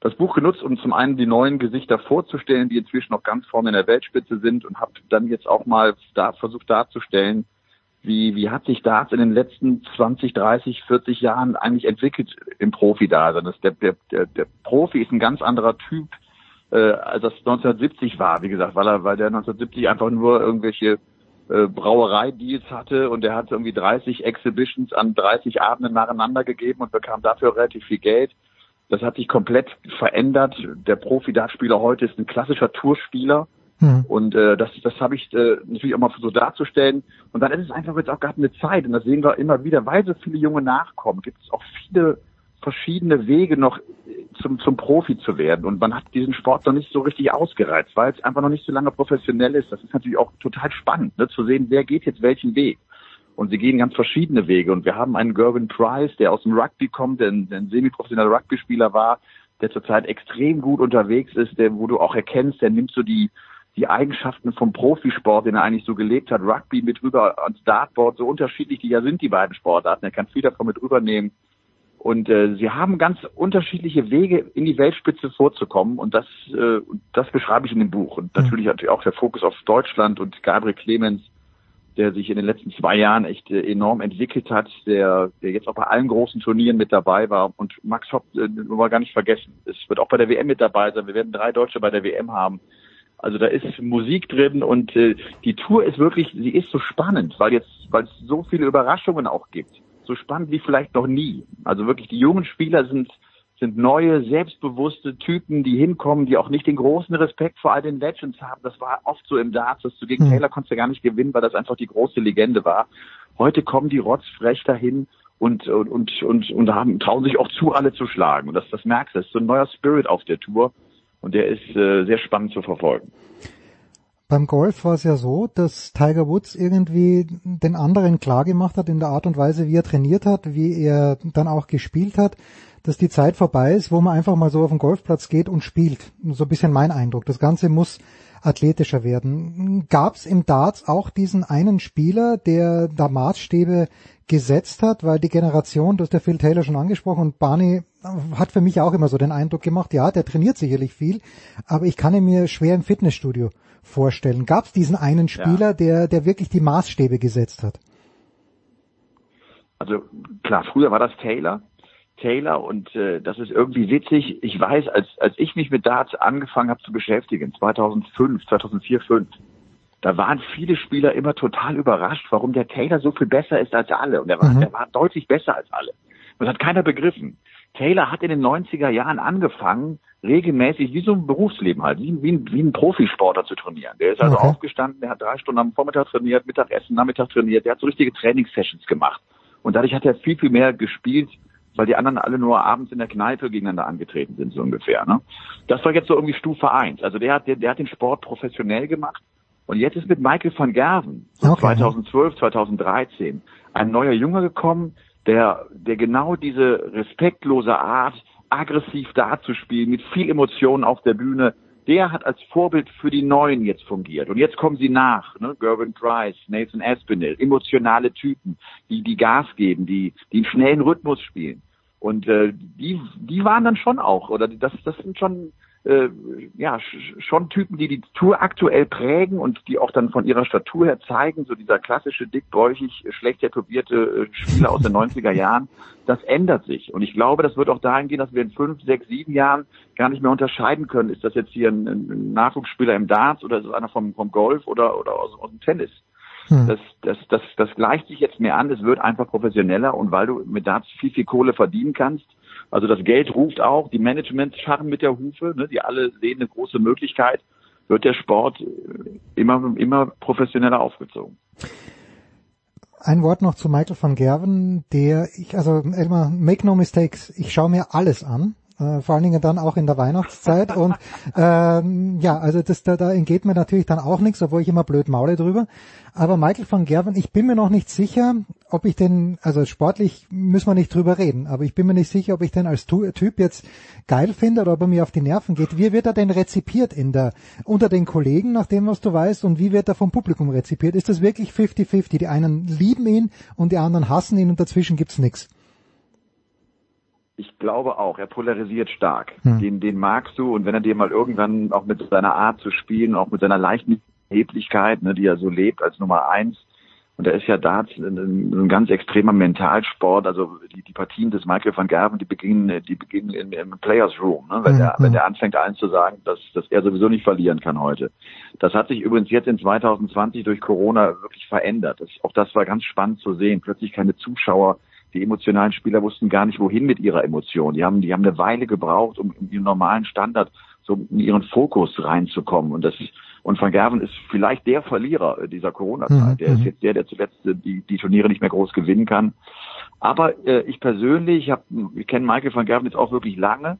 das Buch genutzt, um zum einen die neuen Gesichter vorzustellen, die inzwischen noch ganz vorne in der Weltspitze sind und habe dann jetzt auch mal da versucht darzustellen, wie, wie hat sich Darts in den letzten 20, 30, 40 Jahren eigentlich entwickelt im Profi-Dasein? Der, der, der, der Profi ist ein ganz anderer Typ, äh, als das 1970 war, wie gesagt, weil er, weil der 1970 einfach nur irgendwelche äh, Brauerei-Deals hatte und er hat irgendwie 30 Exhibitions an 30 Abenden nacheinander gegeben und bekam dafür relativ viel Geld. Das hat sich komplett verändert. Der Profi-Dartspieler heute ist ein klassischer Tourspieler Mhm. Und äh, das, das habe ich äh, natürlich auch mal so darzustellen. Und dann ist es einfach jetzt auch gerade eine Zeit, und das sehen wir immer wieder, weil so viele junge nachkommen, gibt es auch viele verschiedene Wege noch zum, zum Profi zu werden. Und man hat diesen Sport noch nicht so richtig ausgereizt, weil es einfach noch nicht so lange professionell ist. Das ist natürlich auch total spannend, ne, zu sehen, wer geht jetzt welchen Weg. Und sie gehen ganz verschiedene Wege. Und wir haben einen Gervin Price, der aus dem Rugby kommt, der ein, ein semi-professioneller Rugby-Spieler war, der zurzeit extrem gut unterwegs ist, der, wo du auch erkennst, der nimmt so die, die Eigenschaften vom Profisport, den er eigentlich so gelebt hat, Rugby mit rüber ans Dartboard, so unterschiedlich die ja sind, die beiden Sportarten. Er kann viel davon mit rübernehmen. Und äh, sie haben ganz unterschiedliche Wege, in die Weltspitze vorzukommen. Und das, äh, das beschreibe ich in dem Buch. Und natürlich natürlich auch der Fokus auf Deutschland und Gabriel Clemens, der sich in den letzten zwei Jahren echt äh, enorm entwickelt hat, der, der jetzt auch bei allen großen Turnieren mit dabei war. Und Max Hopp, äh, wollen wir gar nicht vergessen. Es wird auch bei der WM mit dabei sein. Wir werden drei Deutsche bei der WM haben. Also da ist Musik drin und äh, die Tour ist wirklich, sie ist so spannend, weil jetzt, weil es so viele Überraschungen auch gibt. So spannend wie vielleicht noch nie. Also wirklich die jungen Spieler sind sind neue, selbstbewusste Typen, die hinkommen, die auch nicht den großen Respekt vor all den Legends haben. Das war oft so im Darts, dass du gegen Hm. Taylor konntest ja gar nicht gewinnen, weil das einfach die große Legende war. Heute kommen die rotzfrech dahin und, und, und, und, und haben, trauen sich auch zu, alle zu schlagen. Und das, das merkst du. Das ist so ein neuer Spirit auf der Tour. Und der ist äh, sehr spannend zu verfolgen. Beim Golf war es ja so, dass Tiger Woods irgendwie den anderen klar gemacht hat in der Art und Weise, wie er trainiert hat, wie er dann auch gespielt hat, dass die Zeit vorbei ist, wo man einfach mal so auf den Golfplatz geht und spielt. So ein bisschen mein Eindruck. Das Ganze muss athletischer werden. Gab es im Darts auch diesen einen Spieler, der da Maßstäbe gesetzt hat, weil die Generation, du hast der Phil Taylor schon angesprochen und Barney hat für mich auch immer so den Eindruck gemacht, ja, der trainiert sicherlich viel, aber ich kann ihn mir schwer im Fitnessstudio vorstellen. Gab es diesen einen Spieler, der, der wirklich die Maßstäbe gesetzt hat? Also klar, früher war das Taylor. Taylor und äh, das ist irgendwie witzig. Ich weiß, als als ich mich mit Darts angefangen habe zu beschäftigen, 2005, 2004, 2005, da waren viele Spieler immer total überrascht, warum der Taylor so viel besser ist als alle. Und er war, Mhm. er war deutlich besser als alle. Das hat keiner begriffen. Taylor hat in den 90er Jahren angefangen, regelmäßig wie so ein Berufsleben halt, wie, wie, ein, wie ein Profisportler zu trainieren. Der ist also Okay. aufgestanden, der hat drei Stunden am Vormittag trainiert, Mittagessen, Nachmittag trainiert, der hat so richtige Trainingssessions gemacht. Und dadurch hat er viel, viel mehr gespielt, weil die anderen alle nur abends in der Kneipe gegeneinander angetreten sind, so ungefähr. Ne? Das war jetzt so irgendwie Stufe eins. Also der hat, der, der hat den Sport professionell gemacht. Und jetzt ist mit Michael van Gerven, Okay. 2012, 2013, ein neuer Junge gekommen, der, der genau diese respektlose Art, aggressiv darzuspielen, mit viel Emotionen auf der Bühne, der hat als Vorbild für die Neuen jetzt fungiert. Und jetzt kommen sie nach, ne? Gervin Price, Nathan Aspinall, emotionale Typen, die, die Gas geben, die, die einen schnellen Rhythmus spielen. Und äh, die, die waren dann schon auch, oder das, das sind schon äh, ja sch- schon Typen, die die Tour aktuell prägen und die auch dann von ihrer Statur her zeigen, so dieser klassische dickbräuchig, schlecht tätowierte äh, Spieler aus den 90er Jahren, das ändert sich. Und ich glaube, das wird auch dahin gehen, dass wir in fünf, sechs, sieben Jahren gar nicht mehr unterscheiden können, ist das jetzt hier ein, ein Nachwuchsspieler im Darts oder ist es einer vom, vom Golf oder, oder aus, aus dem Tennis. Hm. Das, das, das, das gleicht sich jetzt mehr an, es wird einfach professioneller und weil du mit Darts viel, viel Kohle verdienen kannst, also das Geld ruft auch, die Management scharren mit der Hufe, ne, die alle sehen eine große Möglichkeit, wird der Sport äh, immer, immer professioneller aufgezogen. Ein Wort noch zu Michael van Gerven, der ich, also Elmar, make no mistakes, ich schaue mir alles an, äh, vor allen Dingen dann auch in der Weihnachtszeit und ähm, ja, also das da, da entgeht mir natürlich dann auch nichts, obwohl ich immer blöd maule drüber. Aber Michael van Gerven, ich bin mir noch nicht sicher, ob ich den, also sportlich müssen wir nicht drüber reden, aber ich bin mir nicht sicher, ob ich den als Typ jetzt geil finde oder ob er mir auf die Nerven geht. Wie wird er denn rezipiert in der, unter den Kollegen, nach dem, was du weißt, und wie wird er vom Publikum rezipiert? Ist das wirklich 50-50? Die einen lieben ihn und die anderen hassen ihn und dazwischen gibt's nichts. Ich glaube auch, er polarisiert stark. Hm. Den, den magst du und wenn er dir mal irgendwann auch mit seiner Art zu spielen, auch mit seiner leichten Erheblichkeit, ne, die er so lebt als Nummer eins, und da ist ja Darts ein, ein ganz extremer Mentalsport. Also die, die Partien des Michael van Gerven, die beginnen, die beginnen im, im Players Room, ne? wenn, Mhm. der, wenn der anfängt, allen zu sagen, dass, dass er sowieso nicht verlieren kann heute. Das hat sich übrigens jetzt in 2020 durch Corona wirklich verändert. Das, auch das war ganz spannend zu sehen. Plötzlich keine Zuschauer. Die emotionalen Spieler wussten gar nicht, wohin mit ihrer Emotion. Die haben, die haben eine Weile gebraucht, um in ihren normalen Standard so in ihren Fokus reinzukommen. Und das und Van Gerven ist vielleicht der Verlierer äh, dieser Corona-Zeit. Mhm, Der ist mhm. jetzt der, der zuletzt äh, die, die Turniere nicht mehr groß gewinnen kann. Aber äh, ich persönlich, ich, hab, ich kenne Michael van Gerven jetzt auch wirklich lange,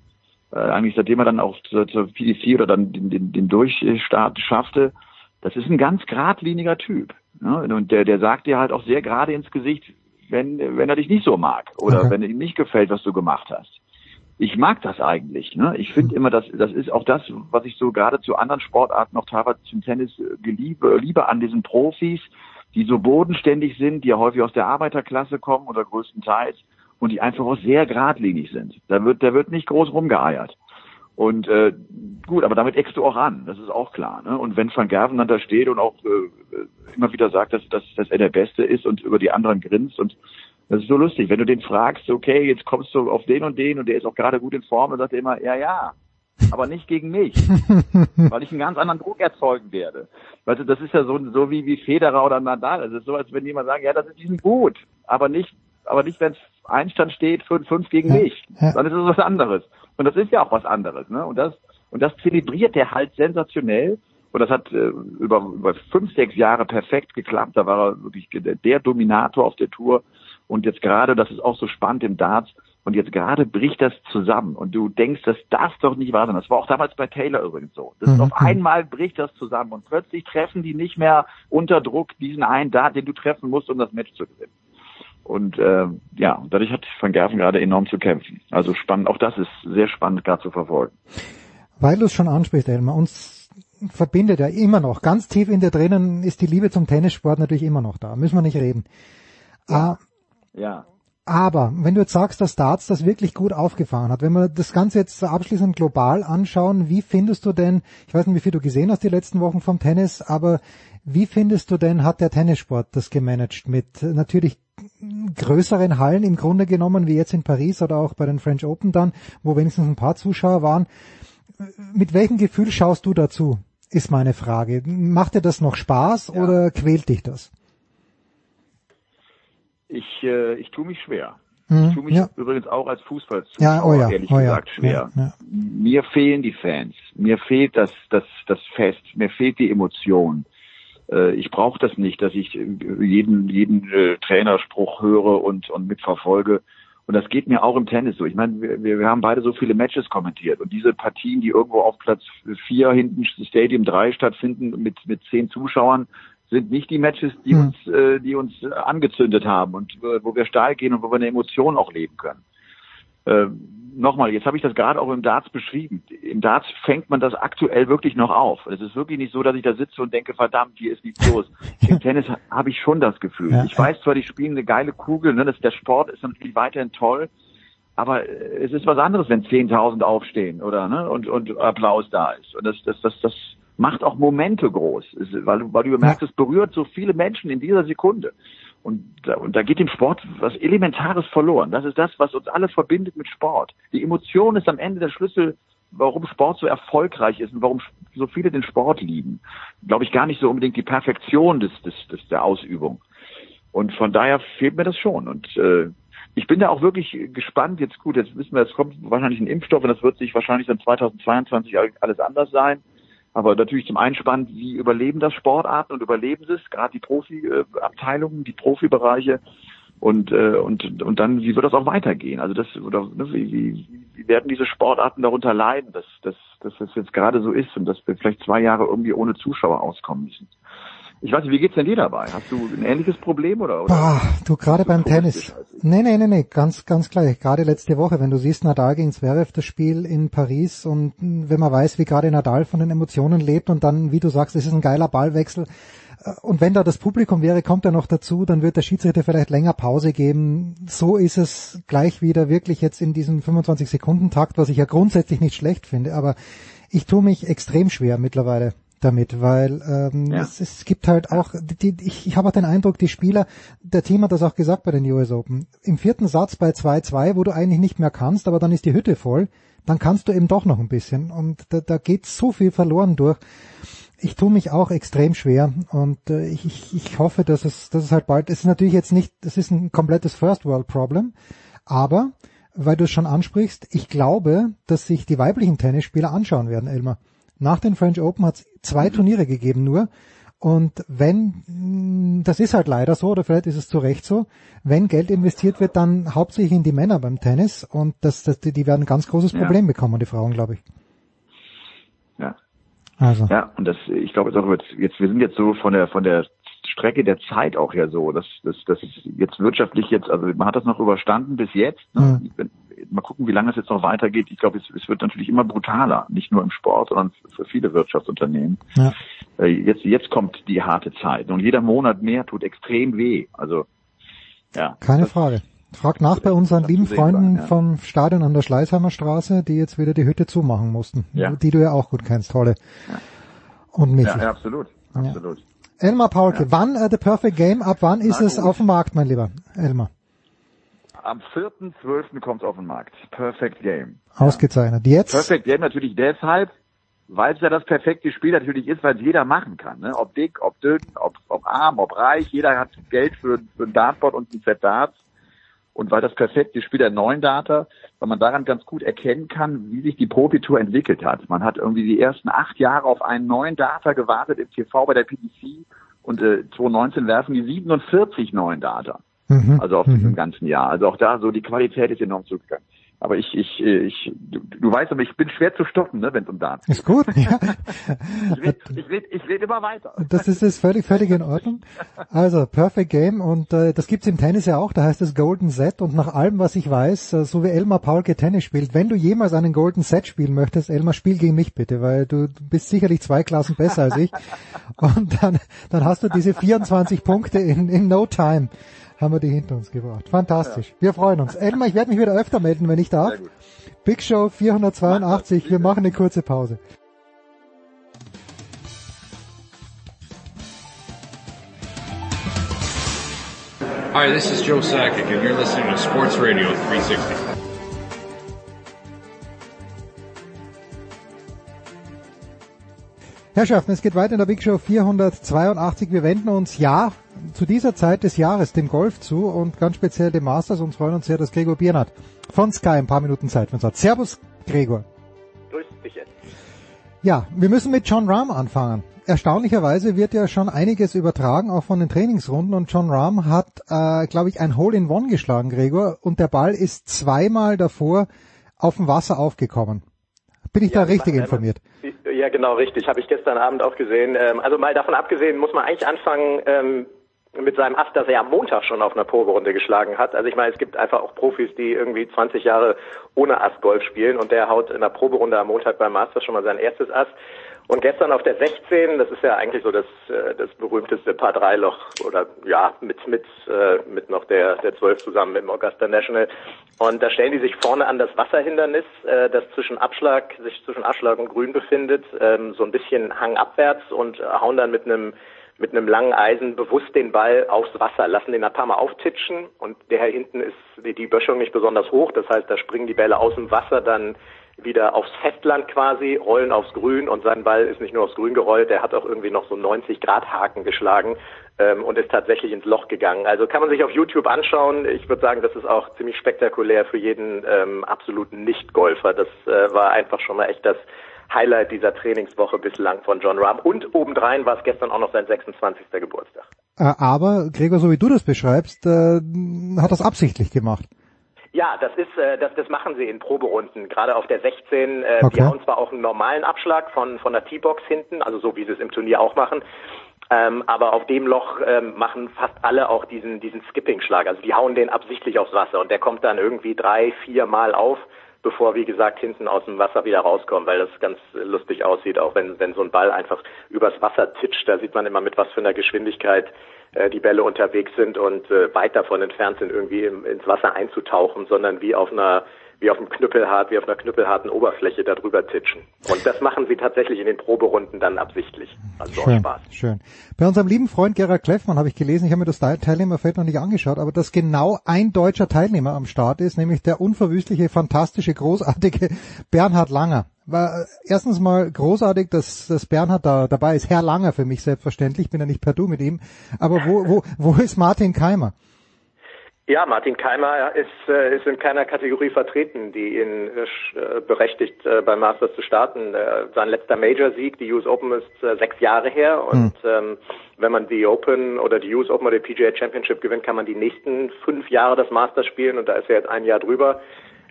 äh, eigentlich seitdem er dann auch zur, zur PDC oder dann den, den, den Durchstart schaffte. Das ist ein ganz geradliniger Typ. Ne? Und der, der sagt dir halt auch sehr gerade ins Gesicht, wenn, wenn er dich nicht so mag oder Okay. wenn ihm nicht gefällt, was du gemacht hast. ich mag das eigentlich. Ne? Ich finde immer, dass das ist auch das, was ich so gerade zu anderen Sportarten noch teilweise zum Tennis liebe, liebe an diesen Profis, die so bodenständig sind, die ja häufig aus der Arbeiterklasse kommen oder größtenteils und die einfach auch sehr geradlinig sind. Da wird, da wird nicht groß rumgeeiert. Und äh, gut, aber damit eckst du auch an, das ist auch klar. Ne? Und wenn Van Gerven dann da steht und auch äh, immer wieder sagt, dass, dass, dass er der Beste ist und über die anderen grinst und das ist so lustig. Wenn du den fragst, okay, jetzt kommst du auf den und den und der ist auch gerade gut in Form, dann sagt er immer, ja, ja, aber nicht gegen mich, weil ich einen ganz anderen Druck erzeugen werde. Weißt du, das ist ja so, so wie, wie Federer oder Nadal. Es ist so, als wenn jemand sagt, ja, das ist diesen gut, aber nicht, aber nicht, wenn es Einstand steht, 5-5 gegen mich. Dann ist es was anderes. Und das ist ja auch was anderes, ne? Und das, und das zelebriert der halt sensationell. Und das hat äh, über, über fünf, sechs Jahre perfekt geklappt. Da war er wirklich der, Dominator auf der Tour. Und jetzt gerade, das ist auch so spannend im Darts, und jetzt gerade bricht das zusammen und du denkst, dass das doch nicht wahr sein. Das war auch damals bei Taylor übrigens so. Das mhm. auf einmal bricht das zusammen und plötzlich treffen die nicht mehr unter Druck diesen einen Dart, den du treffen musst, um das Match zu gewinnen. Und äh, ja, dadurch hat Van Gerven gerade enorm zu kämpfen. Also spannend, auch das ist sehr spannend gerade zu verfolgen. Weil du es schon ansprichst, Elmar, uns verbindet ja immer noch, ganz tief in dir drinnen ist die Liebe zum Tennissport natürlich immer noch da, müssen wir nicht reden. Ja. Ah, ja. Aber wenn du jetzt sagst, dass Darts das wirklich gut aufgefahren hat, wenn wir das Ganze jetzt abschließend global anschauen, wie findest du denn, ich weiß nicht, wie viel du gesehen hast die letzten Wochen vom Tennis, aber wie findest du denn, hat der Tennissport das gemanagt mit natürlich größeren Hallen im Grunde genommen, wie jetzt in Paris oder auch bei den French Open dann, wo wenigstens ein paar Zuschauer waren. Mit welchem Gefühl schaust du dazu, ist meine Frage. Macht dir das noch Spaß ja. oder quält dich das? Ich, äh, ich tue mich schwer. Hm, ich tue mich ja. übrigens auch als Fußballzuschauer, ja, oh ja, ehrlich oh gesagt, schwer. Mir fehlen die Fans. Mir fehlt das, das, das Fest. Mir fehlt die Emotion. Äh, ich brauche das nicht, dass ich jeden, jeden äh, Trainerspruch höre und, und mitverfolge. Und das geht mir auch im Tennis so. Ich meine, wir, wir haben beide so viele Matches kommentiert und diese Partien, die irgendwo auf Platz vier hinten Stadium 3 stattfinden mit, mit zehn Zuschauern, sind nicht die Matches, die hm. uns, äh, die uns angezündet haben und äh, wo wir steil gehen und wo wir eine Emotion auch leben können. Äh, Nochmal, jetzt habe ich das gerade auch im Darts beschrieben. Im Darts fängt man das aktuell wirklich noch auf. Es ist wirklich nicht so, dass ich da sitze und denke, verdammt, hier ist nichts los. Im Tennis habe ich schon das Gefühl. Ja, ich weiß zwar, die spielen eine geile Kugel, ne, das, der Sport ist natürlich weiterhin toll, aber äh, es ist was anderes, wenn 10.000 aufstehen oder ne, und, und Applaus da ist. Und das, das, das, das macht auch Momente groß, weil, weil du bemerkst, es berührt so viele Menschen in dieser Sekunde. Und da, und da geht dem Sport was Elementares verloren. Das ist das, was uns alle verbindet mit Sport. Die Emotion ist am Ende der Schlüssel, warum Sport so erfolgreich ist und warum so viele den Sport lieben. Glaube ich gar nicht so unbedingt die Perfektion des, des, des der Ausübung. Und von daher fehlt mir das schon. Und äh, ich bin da auch wirklich gespannt. Jetzt gut, jetzt wissen wir, es kommt wahrscheinlich ein Impfstoff und das wird sich wahrscheinlich dann 2022 alles anders sein. Aber natürlich zum Einspann, wie überleben das Sportarten und überleben sie es, gerade die Profi-Abteilungen, die Profibereiche und, äh, und, und dann, wie wird das auch weitergehen? Also das, oder ne, wie, wie, wie werden diese Sportarten darunter leiden, dass, dass, dass das jetzt gerade so ist und dass wir vielleicht zwei Jahre irgendwie ohne Zuschauer auskommen müssen? Ich weiß nicht, wie geht's denn dir dabei? Hast du ein ähnliches Problem oder? oder? Boah, du gerade beim Tennis. Nee, nee, nee, nee, ganz, ganz gleich. Gerade letzte Woche, wenn du siehst Nadal gegen Zverev, das Spiel in Paris und wenn man weiß, wie gerade Nadal von den Emotionen lebt und dann, wie du sagst, es ist ein geiler Ballwechsel. Äh, und wenn da das Publikum wäre, kommt er noch dazu, dann wird der Schiedsrichter vielleicht länger Pause geben. So ist es gleich wieder wirklich jetzt in diesem 25 Sekunden Takt, was ich ja grundsätzlich nicht schlecht finde, aber ich tue mich extrem schwer mittlerweile damit, weil ähm, ja. es, es gibt halt auch, die, ich, ich habe auch den Eindruck, die Spieler, der Team hat das auch gesagt bei den US Open, im vierten Satz bei 2-2, wo du eigentlich nicht mehr kannst, aber dann ist die Hütte voll, dann kannst du eben doch noch ein bisschen und da, da geht so viel verloren durch. Ich tue mich auch extrem schwer und äh, ich, ich hoffe, dass es, dass es halt bald, es ist natürlich jetzt nicht, es ist ein komplettes First World Problem, aber weil du es schon ansprichst, ich glaube, dass sich die weiblichen Tennisspieler anschauen werden, Elmar. Nach den French Open hat es zwei Turniere gegeben nur. Und wenn, das ist halt leider so, oder vielleicht ist es zu Recht so, wenn Geld investiert wird, dann hauptsächlich in die Männer beim Tennis und das, das, die werden ein ganz großes Problem ja. bekommen, die Frauen, glaube ich. Ja. Also. Ja, und das, ich glaube jetzt wir sind jetzt so von der, von der Strecke der Zeit auch ja so, dass, dass, dass jetzt wirtschaftlich jetzt, also man hat das noch überstanden bis jetzt. Ne? Mhm. Mal gucken, wie lange es jetzt noch weitergeht. Ich glaube, es, es wird natürlich immer brutaler, nicht nur im Sport, sondern für viele Wirtschaftsunternehmen. Ja. Äh, Jetzt, jetzt kommt die harte Zeit und jeder Monat mehr tut extrem weh. Also ja. Keine Frage. Frag nach bei unseren lieben Freunden ja. vom Stadion an der Schleißheimer Straße, die jetzt wieder die Hütte zumachen mussten. Ja. Die du ja auch gut kennst, Holle. Und Michi. Ja, ja, absolut, absolut. Elmar Paulke, wann äh, The Perfect Game, ab wann ist Na es gut. auf dem Markt, mein Lieber? Elmar. Am 4.12. kommt es auf den Markt. Perfect Game. Ausgezeichnet. Jetzt? Perfect Game natürlich deshalb, weil es ja das perfekte Spiel natürlich ist, weil es jeder machen kann. Ne? Ob dick, ob dünn, ob, ob arm, ob reich, jeder hat Geld für, für ein Dartboard und ein Set Darts. Und weil das perfekte Spiel der neuen Data, weil man daran ganz gut erkennen kann, wie sich die Profi-Tour entwickelt hat. Man hat irgendwie die ersten acht Jahre auf einen neuen Data gewartet im TV bei der PDC und äh, 2019 werfen die 47 neuen Data. Mhm. Also auf diesem ganzen Jahr. Also auch da so die Qualität ist enorm zurückgegangen. Aber ich, ich, äh, ich, du, du weißt aber, ich bin schwer zu stoppen, ne, wenn es um Darts geht. Ist gut, ja. Ich red, ich red, ich red immer weiter. Das ist es völlig, völlig in Ordnung. Also, Perfect Game und äh, das gibt's im Tennis ja auch, da heißt es Golden Set und nach allem, was ich weiß, äh, so wie Elmar Paulke Tennis spielt, wenn du jemals einen Golden Set spielen möchtest, Elmar, spiel gegen mich bitte, weil du, du bist sicherlich zwei Klassen besser als ich und dann, dann hast du diese 24 Punkte in, in no time haben wir die hinter uns gebracht. Fantastisch. Wir freuen uns. Elmar, ich werde mich wieder öfter melden, wenn ich darf. Big Show 482, wir machen eine kurze Pause. Hi, this is Joe Sakic, and you're listening to Sports Radio 360. Herrschaften, es geht weiter in der Big Show 482. Wir wenden uns ja zu dieser Zeit des Jahres dem Golf zu und ganz speziell dem Masters und freuen uns sehr, dass Gregor Biernat von Sky ein paar Minuten Zeit für uns hat. Servus, Gregor. Grüß dich jetzt. Ja, wir müssen mit John Rahm anfangen. Erstaunlicherweise wird ja schon einiges übertragen, auch von den Trainingsrunden und John Rahm hat, äh, glaube ich, ein Hole in One geschlagen, Gregor, und der Ball ist zweimal davor auf dem Wasser aufgekommen. Bin ich Ja, da richtig wir informiert? Ja, genau, richtig. Habe ich gestern Abend auch gesehen. Ähm, Also mal davon abgesehen, muss man eigentlich anfangen ähm, mit seinem Ast, das er am Montag schon auf einer Proberunde geschlagen hat. Also ich meine, es gibt einfach auch Profis, die irgendwie 20 Jahre ohne Ast Golf spielen und der haut in der Proberunde am Montag beim Masters schon mal sein erstes Ast. Und gestern auf der 16, das ist ja eigentlich so das, äh, das berühmteste Paar 3 Loch oder ja, mit, mit, äh, mit noch der, der 12 zusammen mit dem Augusta National. Und da stellen die sich vorne an das Wasserhindernis, äh, das zwischen Abschlag, sich zwischen Abschlag und Grün befindet, ähm, so ein bisschen hangabwärts und hauen dann mit einem mit einem langen Eisen bewusst den Ball aufs Wasser, lassen den ein paar Mal auftitschen und der hinten ist die, die Böschung nicht besonders hoch, das heißt, da springen die Bälle aus dem Wasser dann wieder aufs Festland quasi, rollen aufs Grün und sein Ball ist nicht nur aufs Grün gerollt, der hat auch irgendwie noch so 90 Grad Haken geschlagen ähm, und ist tatsächlich ins Loch gegangen. Also kann man sich auf YouTube anschauen. Ich würde sagen, das ist auch ziemlich spektakulär für jeden ähm, absoluten Nicht-Golfer. Das äh, war einfach schon mal echt das Highlight dieser Trainingswoche bislang von John Rahm. Und obendrein war es gestern auch noch sein 26. Geburtstag. Äh, aber Gregor, so wie du das beschreibst, äh, hat das absichtlich gemacht. Ja, das ist, äh, das, das machen sie in Proberunden. Gerade auf der 16, äh, Okay. die hauen zwar auch einen normalen Abschlag von von der T-Box hinten, also so wie sie es im Turnier auch machen. Ähm, aber auf dem Loch ähm, machen fast alle auch diesen diesen Skipping-Schlag. Also die hauen den absichtlich aufs Wasser und der kommt dann irgendwie drei, vier Mal auf, bevor wie gesagt hinten aus dem Wasser wieder rauskommt, weil das ganz lustig aussieht, auch wenn wenn so ein Ball einfach übers Wasser titscht. Da sieht man immer mit was für einer Geschwindigkeit äh, die Bälle unterwegs sind und äh, weit davon entfernt sind, irgendwie im, ins Wasser einzutauchen, sondern wie auf einer wie auf einem Knüppelhart, wie auf einer knüppelharten Oberfläche darüber titschen. Und das machen sie tatsächlich in den Proberunden dann absichtlich. Also auch Schön, Spaß. schön. Bei unserem lieben Freund Gerhard Kleffmann habe ich gelesen, ich habe mir das Teilnehmerfeld noch nicht angeschaut, aber dass genau ein deutscher Teilnehmer am Start ist, nämlich der unverwüstliche, fantastische, großartige Bernhard Langer. War äh, erstens mal großartig, dass, dass Bernhard da dabei ist. Herr Langer für mich selbstverständlich, bin ja nicht per Du mit ihm. Aber wo, wo, wo ist Martin Keimer? Ja, Martin Keimer ist, äh, ist in keiner Kategorie vertreten, die ihn äh, äh, berechtigt, beim Masters zu starten. Sein letzter Major-Sieg, die US Open, ist sechs Jahre her. Und ähm, wenn man die Open oder die US Open oder die PGA Championship gewinnt, kann man die nächsten fünf Jahre das Masters spielen. Und da ist er jetzt ein Jahr drüber.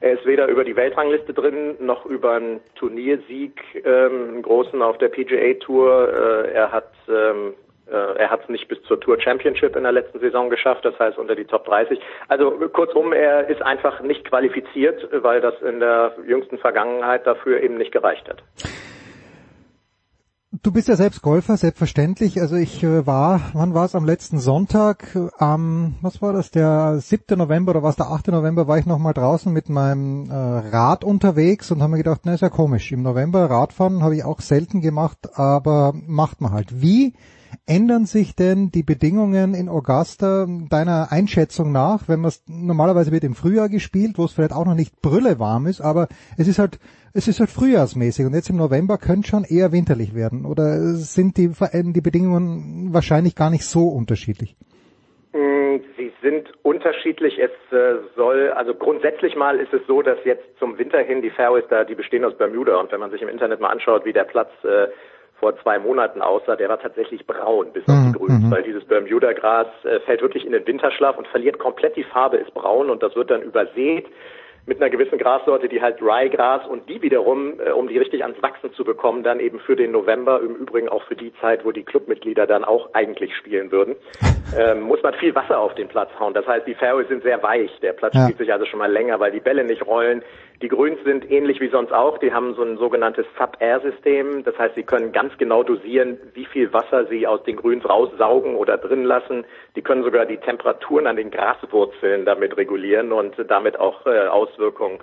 Er ist weder über die Weltrangliste drin, noch über einen Turniersieg, ähm, einen großen auf der PGA Tour. Äh, er hat ähm, Äh, er hat es nicht bis zur Tour Championship in der letzten Saison geschafft, das heißt unter die Top 30. Also kurzum, er ist einfach nicht qualifiziert, weil das in der jüngsten Vergangenheit dafür eben nicht gereicht hat. Du bist ja selbst Golfer, selbstverständlich. Also ich äh, war, wann war es am letzten Sonntag? Am, was war das, der 7. November oder was der 8. November war ich nochmal draußen mit meinem äh, Rad unterwegs und habe mir gedacht, na ist ja komisch. Im November Radfahren habe ich auch selten gemacht, aber macht man halt. Wie ändern sich denn die Bedingungen in Augusta deiner Einschätzung nach, wenn man es normalerweise wird im Frühjahr gespielt, wo es vielleicht auch noch nicht brülle warm ist, aber es ist halt es ist halt frühjahrsmäßig und jetzt im November könnte schon eher winterlich werden oder sind die die Bedingungen wahrscheinlich gar nicht so unterschiedlich? Mm, sie sind unterschiedlich. Es äh, soll, also grundsätzlich mal ist es so, dass jetzt zum Winter hin die Fairways da, die bestehen aus Bermuda und wenn man sich im Internet mal anschaut, wie der Platz äh, vor zwei Monaten aussah, der war tatsächlich braun bis auf die mhm, Grüns, mhm. weil dieses Bermuda-Gras äh, fällt wirklich in den Winterschlaf und verliert komplett die Farbe, ist braun und das wird dann übersät mit einer gewissen Grassorte, die halt Rye-Gras und die wiederum, äh, um die richtig ans Wachsen zu bekommen, dann eben für den November, im Übrigen auch für die Zeit, wo die Clubmitglieder dann auch eigentlich spielen würden, ähm, muss man viel Wasser auf den Platz hauen. Das heißt, die Fairways sind sehr weich. Der Platz ja. spielt sich also schon mal länger, weil die Bälle nicht rollen. Die Grüns sind ähnlich wie sonst auch. Die haben so ein sogenanntes Sub-Air-System. Das heißt, sie können ganz genau dosieren, wie viel Wasser sie aus den Grüns raussaugen oder drin lassen. Die können sogar die Temperaturen an den Graswurzeln damit regulieren und damit auch äh, Auswirkungen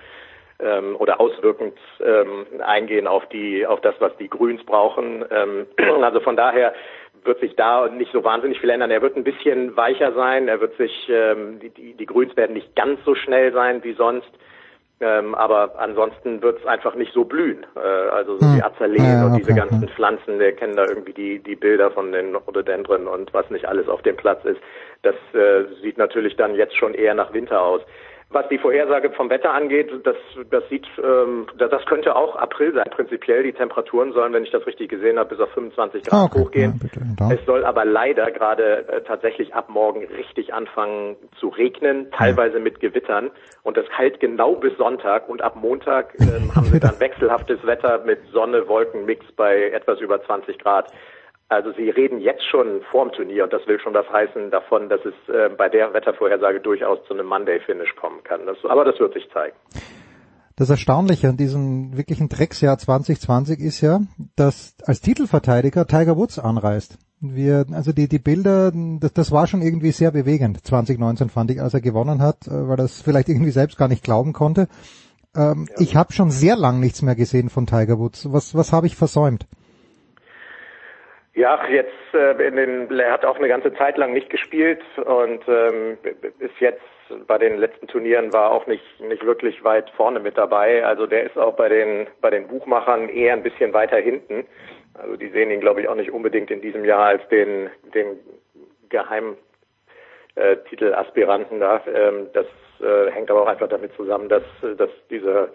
ähm, oder auswirkend ähm, eingehen auf die auf das, was die Grüns brauchen. Ähm, also von daher wird sich da nicht so wahnsinnig viel ändern. Er wird ein bisschen weicher sein. Er wird sich ähm, die, die, die Grüns werden nicht ganz so schnell sein wie sonst. Ähm, aber ansonsten wird es einfach nicht so blühen. Äh, also so hm. die Azaleen ja, und diese okay, ganzen okay. Pflanzen, wir kennen da irgendwie die, die Bilder von den Rhododendren und was nicht alles auf dem Platz ist. Das äh, sieht natürlich dann jetzt schon eher nach Winter aus. Was die Vorhersage vom Wetter angeht, das, das sieht, ähm, das könnte auch April sein. Prinzipiell die Temperaturen sollen, wenn ich das richtig gesehen habe, bis auf 25 Grad ah, okay. hochgehen. Ja, es soll aber leider gerade äh, tatsächlich ab morgen richtig anfangen zu regnen, teilweise mit Gewittern. Und das hält genau bis Sonntag. Und ab Montag ähm, haben wir dann wechselhaftes Wetter mit Sonne, Wolken, Mix bei etwas über 20 Grad. Also Sie reden jetzt schon vorm Turnier und das will schon was heißen davon, dass es äh, bei der Wettervorhersage durchaus zu einem Monday-Finish kommen kann. Das, aber das wird sich zeigen. Das Erstaunliche an diesem wirklichen Drecksjahr 2020 ist ja, dass als Titelverteidiger Tiger Woods anreist. Wir, also die, die Bilder, das, das war schon irgendwie sehr bewegend, 2019 fand ich, als er gewonnen hat, äh, weil das vielleicht irgendwie selbst gar nicht glauben konnte. Ähm, ja. Ich habe schon sehr lang nichts mehr gesehen von Tiger Woods. Was, was habe ich versäumt? Ja, jetzt äh, in den, er hat auch eine ganze Zeit lang nicht gespielt und ähm, ist jetzt bei den letzten Turnieren war auch nicht nicht wirklich weit vorne mit dabei. Also der ist auch bei den bei den Buchmachern eher ein bisschen weiter hinten. Also die sehen ihn, glaube ich, auch nicht unbedingt in diesem Jahr als den den Geheim äh, da. Ähm, das äh, hängt aber auch einfach damit zusammen, dass dass diese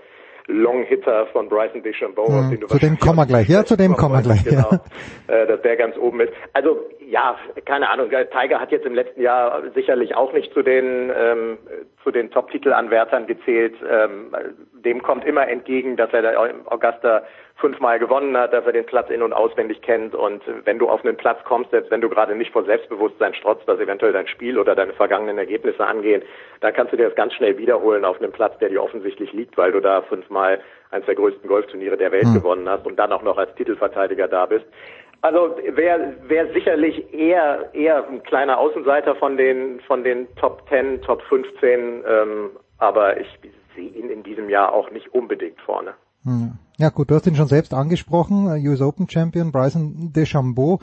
Long-Hitter von Bryson DeChambeau. Ja, den zu dem kommen wir gleich. Ja, zu dem kommen wir gleich. Genau, ja. Äh, dass der ganz oben ist. Also ja, keine Ahnung. Tiger hat jetzt im letzten Jahr sicherlich auch nicht zu den ähm, zu den Top-Titelanwärtern gezählt. Ähm, dem kommt immer entgegen, dass er der Augusta fünfmal gewonnen hat, dass er den Platz in- und auswendig kennt. Und wenn du auf einen Platz kommst, selbst wenn du gerade nicht vor Selbstbewusstsein strotzt, was eventuell dein Spiel oder deine vergangenen Ergebnisse angehen, dann kannst du dir das ganz schnell wiederholen auf einem Platz, der dir offensichtlich liegt, weil du da fünfmal eines der größten Golfturniere der Welt mhm. gewonnen hast und dann auch noch als Titelverteidiger da bist. Also wäre wär sicherlich eher eher ein kleiner Außenseiter von den von den Top 10, Top 15, ähm, aber ich sehe ihn in diesem Jahr auch nicht unbedingt vorne. Ja gut, du hast ihn schon selbst angesprochen, äh, US Open Champion Bryson DeChambeau,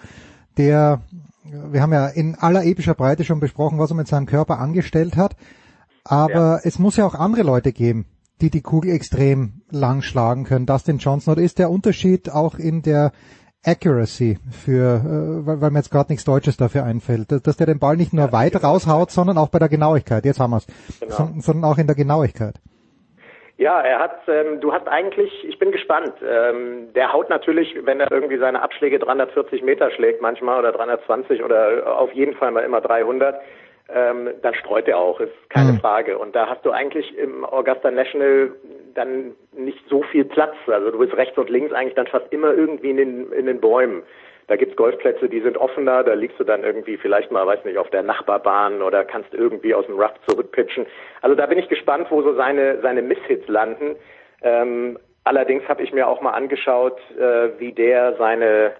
der, wir haben ja in aller epischer Breite schon besprochen, was er mit seinem Körper angestellt hat, aber ja. es muss ja auch andere Leute geben, die die Kugel extrem lang schlagen können. Dustin Johnson, oder ist der Unterschied auch in der Accuracy für, äh, weil, weil mir jetzt gerade nichts Deutsches dafür einfällt, dass der den Ball nicht nur ja, weit raushaut, sondern auch bei der Genauigkeit. Jetzt haben wir es, genau. sondern auch in der Genauigkeit. Ja, er hat, ähm, du hast eigentlich, ich bin gespannt. Ähm, der haut natürlich, wenn er irgendwie seine Abschläge 340 Meter schlägt manchmal oder 320 oder auf jeden Fall mal immer 300, ähm, dann streut er auch, ist keine mhm. Frage. Und da hast du eigentlich im Augusta National dann nicht so viel Platz. Also du bist rechts und links eigentlich dann fast immer irgendwie in den, in den Bäumen. Da gibt's Golfplätze, die sind offener, da liegst du dann irgendwie vielleicht mal, weiß nicht, auf der Nachbarbahn oder kannst irgendwie aus dem Rough zurückpitchen. Also da bin ich gespannt, wo so seine, seine Misshits landen. Ähm, allerdings habe ich mir auch mal angeschaut, äh, wie der seine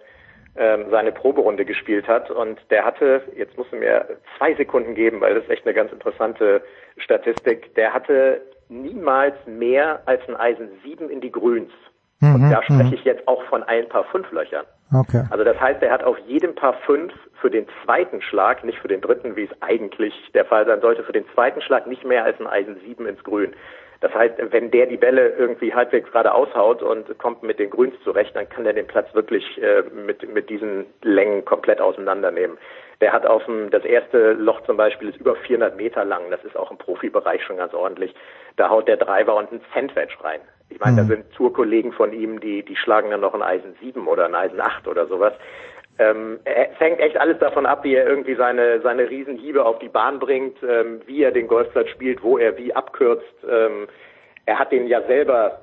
ähm, seine Proberunde gespielt hat und der hatte, jetzt musst du mir zwei Sekunden geben, weil das ist echt eine ganz interessante Statistik, der hatte niemals mehr als ein Eisen 7 in die Grüns. Mhm, und da spreche mhm. ich jetzt auch von ein paar Fünflöchern. Okay. Also das heißt, er hat auf jedem Paar fünf für den zweiten Schlag, nicht für den dritten, wie es eigentlich der Fall sein sollte, für den zweiten Schlag nicht mehr als ein Eisen 7 ins Grün. Das heißt, wenn der die Bälle irgendwie halbwegs gerade aushaut und kommt mit den Grüns zurecht, dann kann er den Platz wirklich äh, mit, mit diesen Längen komplett auseinandernehmen. Der hat auf dem, das erste Loch zum Beispiel ist über 400 Meter lang. Das ist auch im Profibereich schon ganz ordentlich. Da haut der Driver und ein Sandwich rein. Ich meine, da sind Tourkollegen von ihm, die, die schlagen dann noch ein Eisen 7 oder ein Eisen 8 oder sowas. Ähm, es hängt echt alles davon ab, wie er irgendwie seine, seine Riesenhiebe auf die Bahn bringt, ähm, wie er den Golfplatz spielt, wo er wie abkürzt. Ähm, er hat den ja selber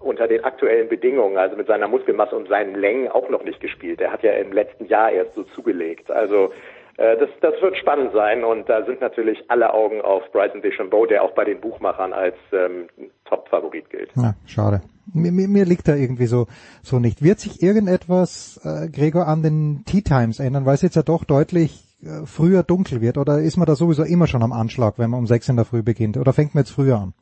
unter den aktuellen Bedingungen, also mit seiner Muskelmasse und seinen Längen auch noch nicht gespielt. Er hat ja im letzten Jahr erst so zugelegt. Also das, das wird spannend sein und da sind natürlich alle Augen auf Bryson DeChambeau, der auch bei den Buchmachern als ähm, Top-Favorit gilt. Ja, schade. Mir, mir, mir liegt da irgendwie so, so nicht. Wird sich irgendetwas, äh, Gregor, an den Tea Times ändern, weil es jetzt ja doch deutlich äh, früher dunkel wird? Oder ist man da sowieso immer schon am Anschlag, wenn man um sechs in der Früh beginnt? Oder fängt man jetzt früher an?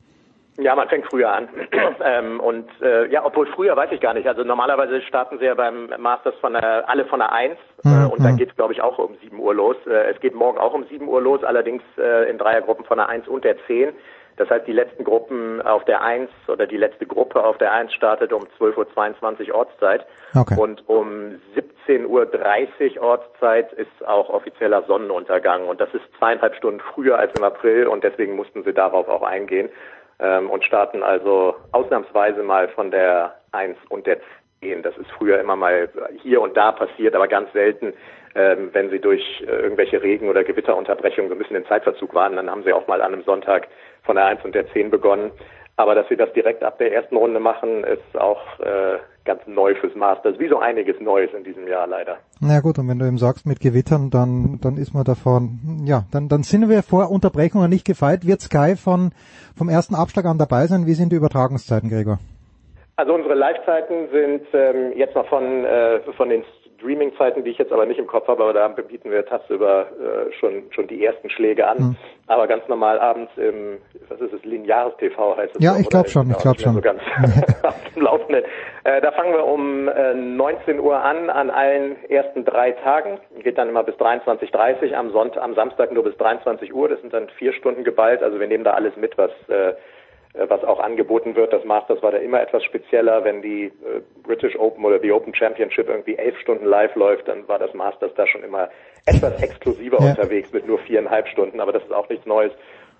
Ja, man fängt früher an. ähm, und äh, ja, obwohl früher weiß ich gar nicht. Also normalerweise starten sie ja beim Masters von der, alle von der 1 äh, Mhm. und dann geht's glaube ich auch um 7 Uhr los. Äh, es geht morgen auch um 7 Uhr los, allerdings äh, in Dreiergruppen von der 1 und der 10. Das heißt, die letzten Gruppen auf der 1 oder die letzte Gruppe auf der 1 startet um 12.22 Uhr Ortszeit. Okay. Und um 17.30 Uhr Ortszeit ist auch offizieller Sonnenuntergang. Und das ist zweieinhalb Stunden früher als im April und deswegen mussten sie darauf auch eingehen ähm, und starten also ausnahmsweise mal von der 1 und der 10. Das ist früher immer mal hier und da passiert, aber ganz selten, ähm, wenn sie durch äh, irgendwelche Regen- oder Gewitterunterbrechungen so ein bisschen in Zeitverzug waren, dann haben sie auch mal an einem Sonntag von der 1 und der 10 begonnen. Aber dass sie das direkt ab der ersten Runde machen, ist auch äh, ganz neu fürs Masters. Wie so einiges Neues in diesem Jahr leider. Na gut, und wenn du eben sagst mit Gewittern, dann, dann ist man davon, ja, dann, dann sind wir vor Unterbrechungen nicht gefeit. Wird Sky von, vom ersten Abschlag an dabei sein? Wie sind die Übertragungszeiten, Gregor? Also unsere Live-Zeiten sind ähm, jetzt noch von, äh, von den Streaming-Zeiten, die ich jetzt aber nicht im Kopf habe, aber da bieten wir tagsüber äh, schon, schon die ersten Schläge an. Hm. Aber ganz normal abends im, was ist es, lineares TV heißt es. Ja, so, ich glaube schon, ich glaube schon. So ganz Laufenden. Äh, da fangen wir um äh, 19 Uhr an, an allen ersten drei Tagen. Geht dann immer bis 23.30 am Sonntag, am Samstag nur bis 23 Uhr. Das sind dann vier Stunden geballt. Also wir nehmen da alles mit, was äh, was auch angeboten wird. Das Masters war da immer etwas spezieller. Wenn die äh, British Open oder die Open Championship irgendwie elf Stunden live läuft, dann war das Masters da schon immer etwas exklusiver Ja. unterwegs mit nur viereinhalb Stunden. Aber das ist auch nichts Neues.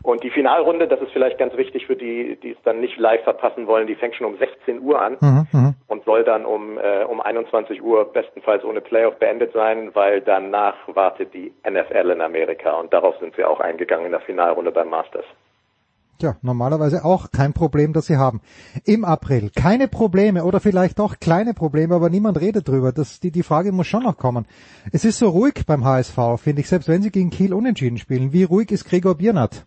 Und die Finalrunde, das ist vielleicht ganz wichtig für die, die es dann nicht live verpassen wollen, die fängt schon um 16 Uhr an Mhm, mhm. und soll dann um, äh, um 21 Uhr bestenfalls ohne Playoff beendet sein, weil danach wartet die NFL in Amerika und darauf sind wir auch eingegangen in der Finalrunde beim Masters. Ja, normalerweise auch kein Problem, das sie haben. Im April keine Probleme oder vielleicht doch kleine Probleme, aber niemand redet drüber. Das, die, die Frage muss schon noch kommen. Es ist so ruhig beim HSV, finde ich, selbst wenn sie gegen Kiel unentschieden spielen. Wie ruhig ist Gregor Biernat?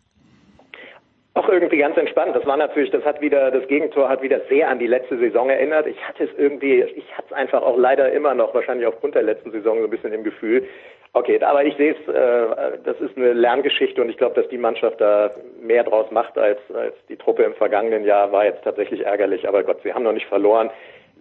Auch irgendwie ganz entspannt. Das war natürlich, das hat wieder, das Gegentor hat wieder sehr an die letzte Saison erinnert. Ich hatte es irgendwie, ich hatte es einfach auch leider immer noch, wahrscheinlich aufgrund der letzten Saison so ein bisschen im Gefühl. Okay, aber ich sehe es, äh, das ist eine Lerngeschichte und ich glaube, dass die Mannschaft da mehr draus macht als, als die Truppe im vergangenen Jahr, war jetzt tatsächlich ärgerlich. Aber Gott, sie haben noch nicht verloren.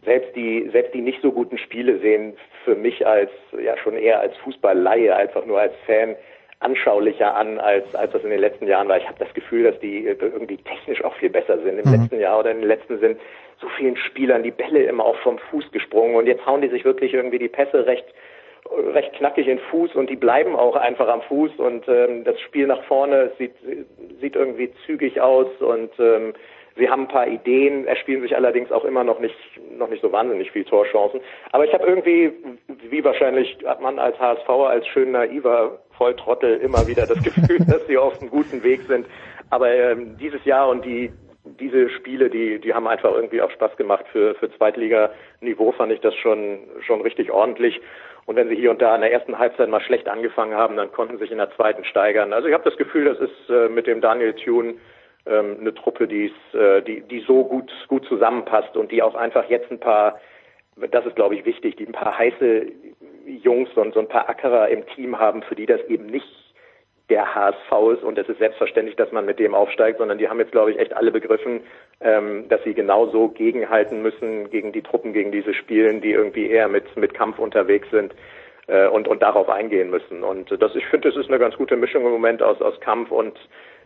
Selbst die, selbst die nicht so guten Spiele sehen für mich als, ja schon eher als Fußballleihe, einfach nur als Fan, anschaulicher an, als, als das in den letzten Jahren war. Ich habe das Gefühl, dass die irgendwie technisch auch viel besser sind. Im Mhm. letzten Jahr oder in den letzten sind so vielen Spielern die Bälle immer auch vom Fuß gesprungen und jetzt hauen die sich wirklich irgendwie die Pässe recht recht knackig in Fuß und die bleiben auch einfach am Fuß und ähm, das Spiel nach vorne sieht sieht irgendwie zügig aus und ähm, sie haben ein paar Ideen, erspielen sich allerdings auch immer noch nicht noch nicht so wahnsinnig viel Torchancen. Aber ich habe irgendwie, wie wahrscheinlich hat man als HSVer, als schön naiver Volltrottel immer wieder das Gefühl, dass sie auf einem guten Weg sind. Aber ähm, dieses Jahr und die diese Spiele, die, die haben einfach irgendwie auch Spaß gemacht. Für, für Zweitliganiveau fand ich das schon, schon richtig ordentlich. Und wenn sie hier und da in der ersten Halbzeit mal schlecht angefangen haben, dann konnten sie sich in der zweiten steigern. Also ich habe das Gefühl, das ist äh, mit dem Daniel Thune ähm, eine Truppe, die, äh, die, die so gut, gut zusammenpasst und die auch einfach jetzt ein paar, das ist glaube ich wichtig, die ein paar heiße Jungs und so ein paar Ackerer im Team haben, für die das eben nicht der HSV ist und es ist selbstverständlich, dass man mit dem aufsteigt, sondern die haben jetzt, glaube ich, echt alle begriffen, ähm, dass sie genauso gegenhalten müssen gegen die Truppen, gegen diese Spielen, die irgendwie eher mit, mit Kampf unterwegs sind äh, und, und darauf eingehen müssen. Und das, ich finde, es ist eine ganz gute Mischung im Moment aus, aus Kampf und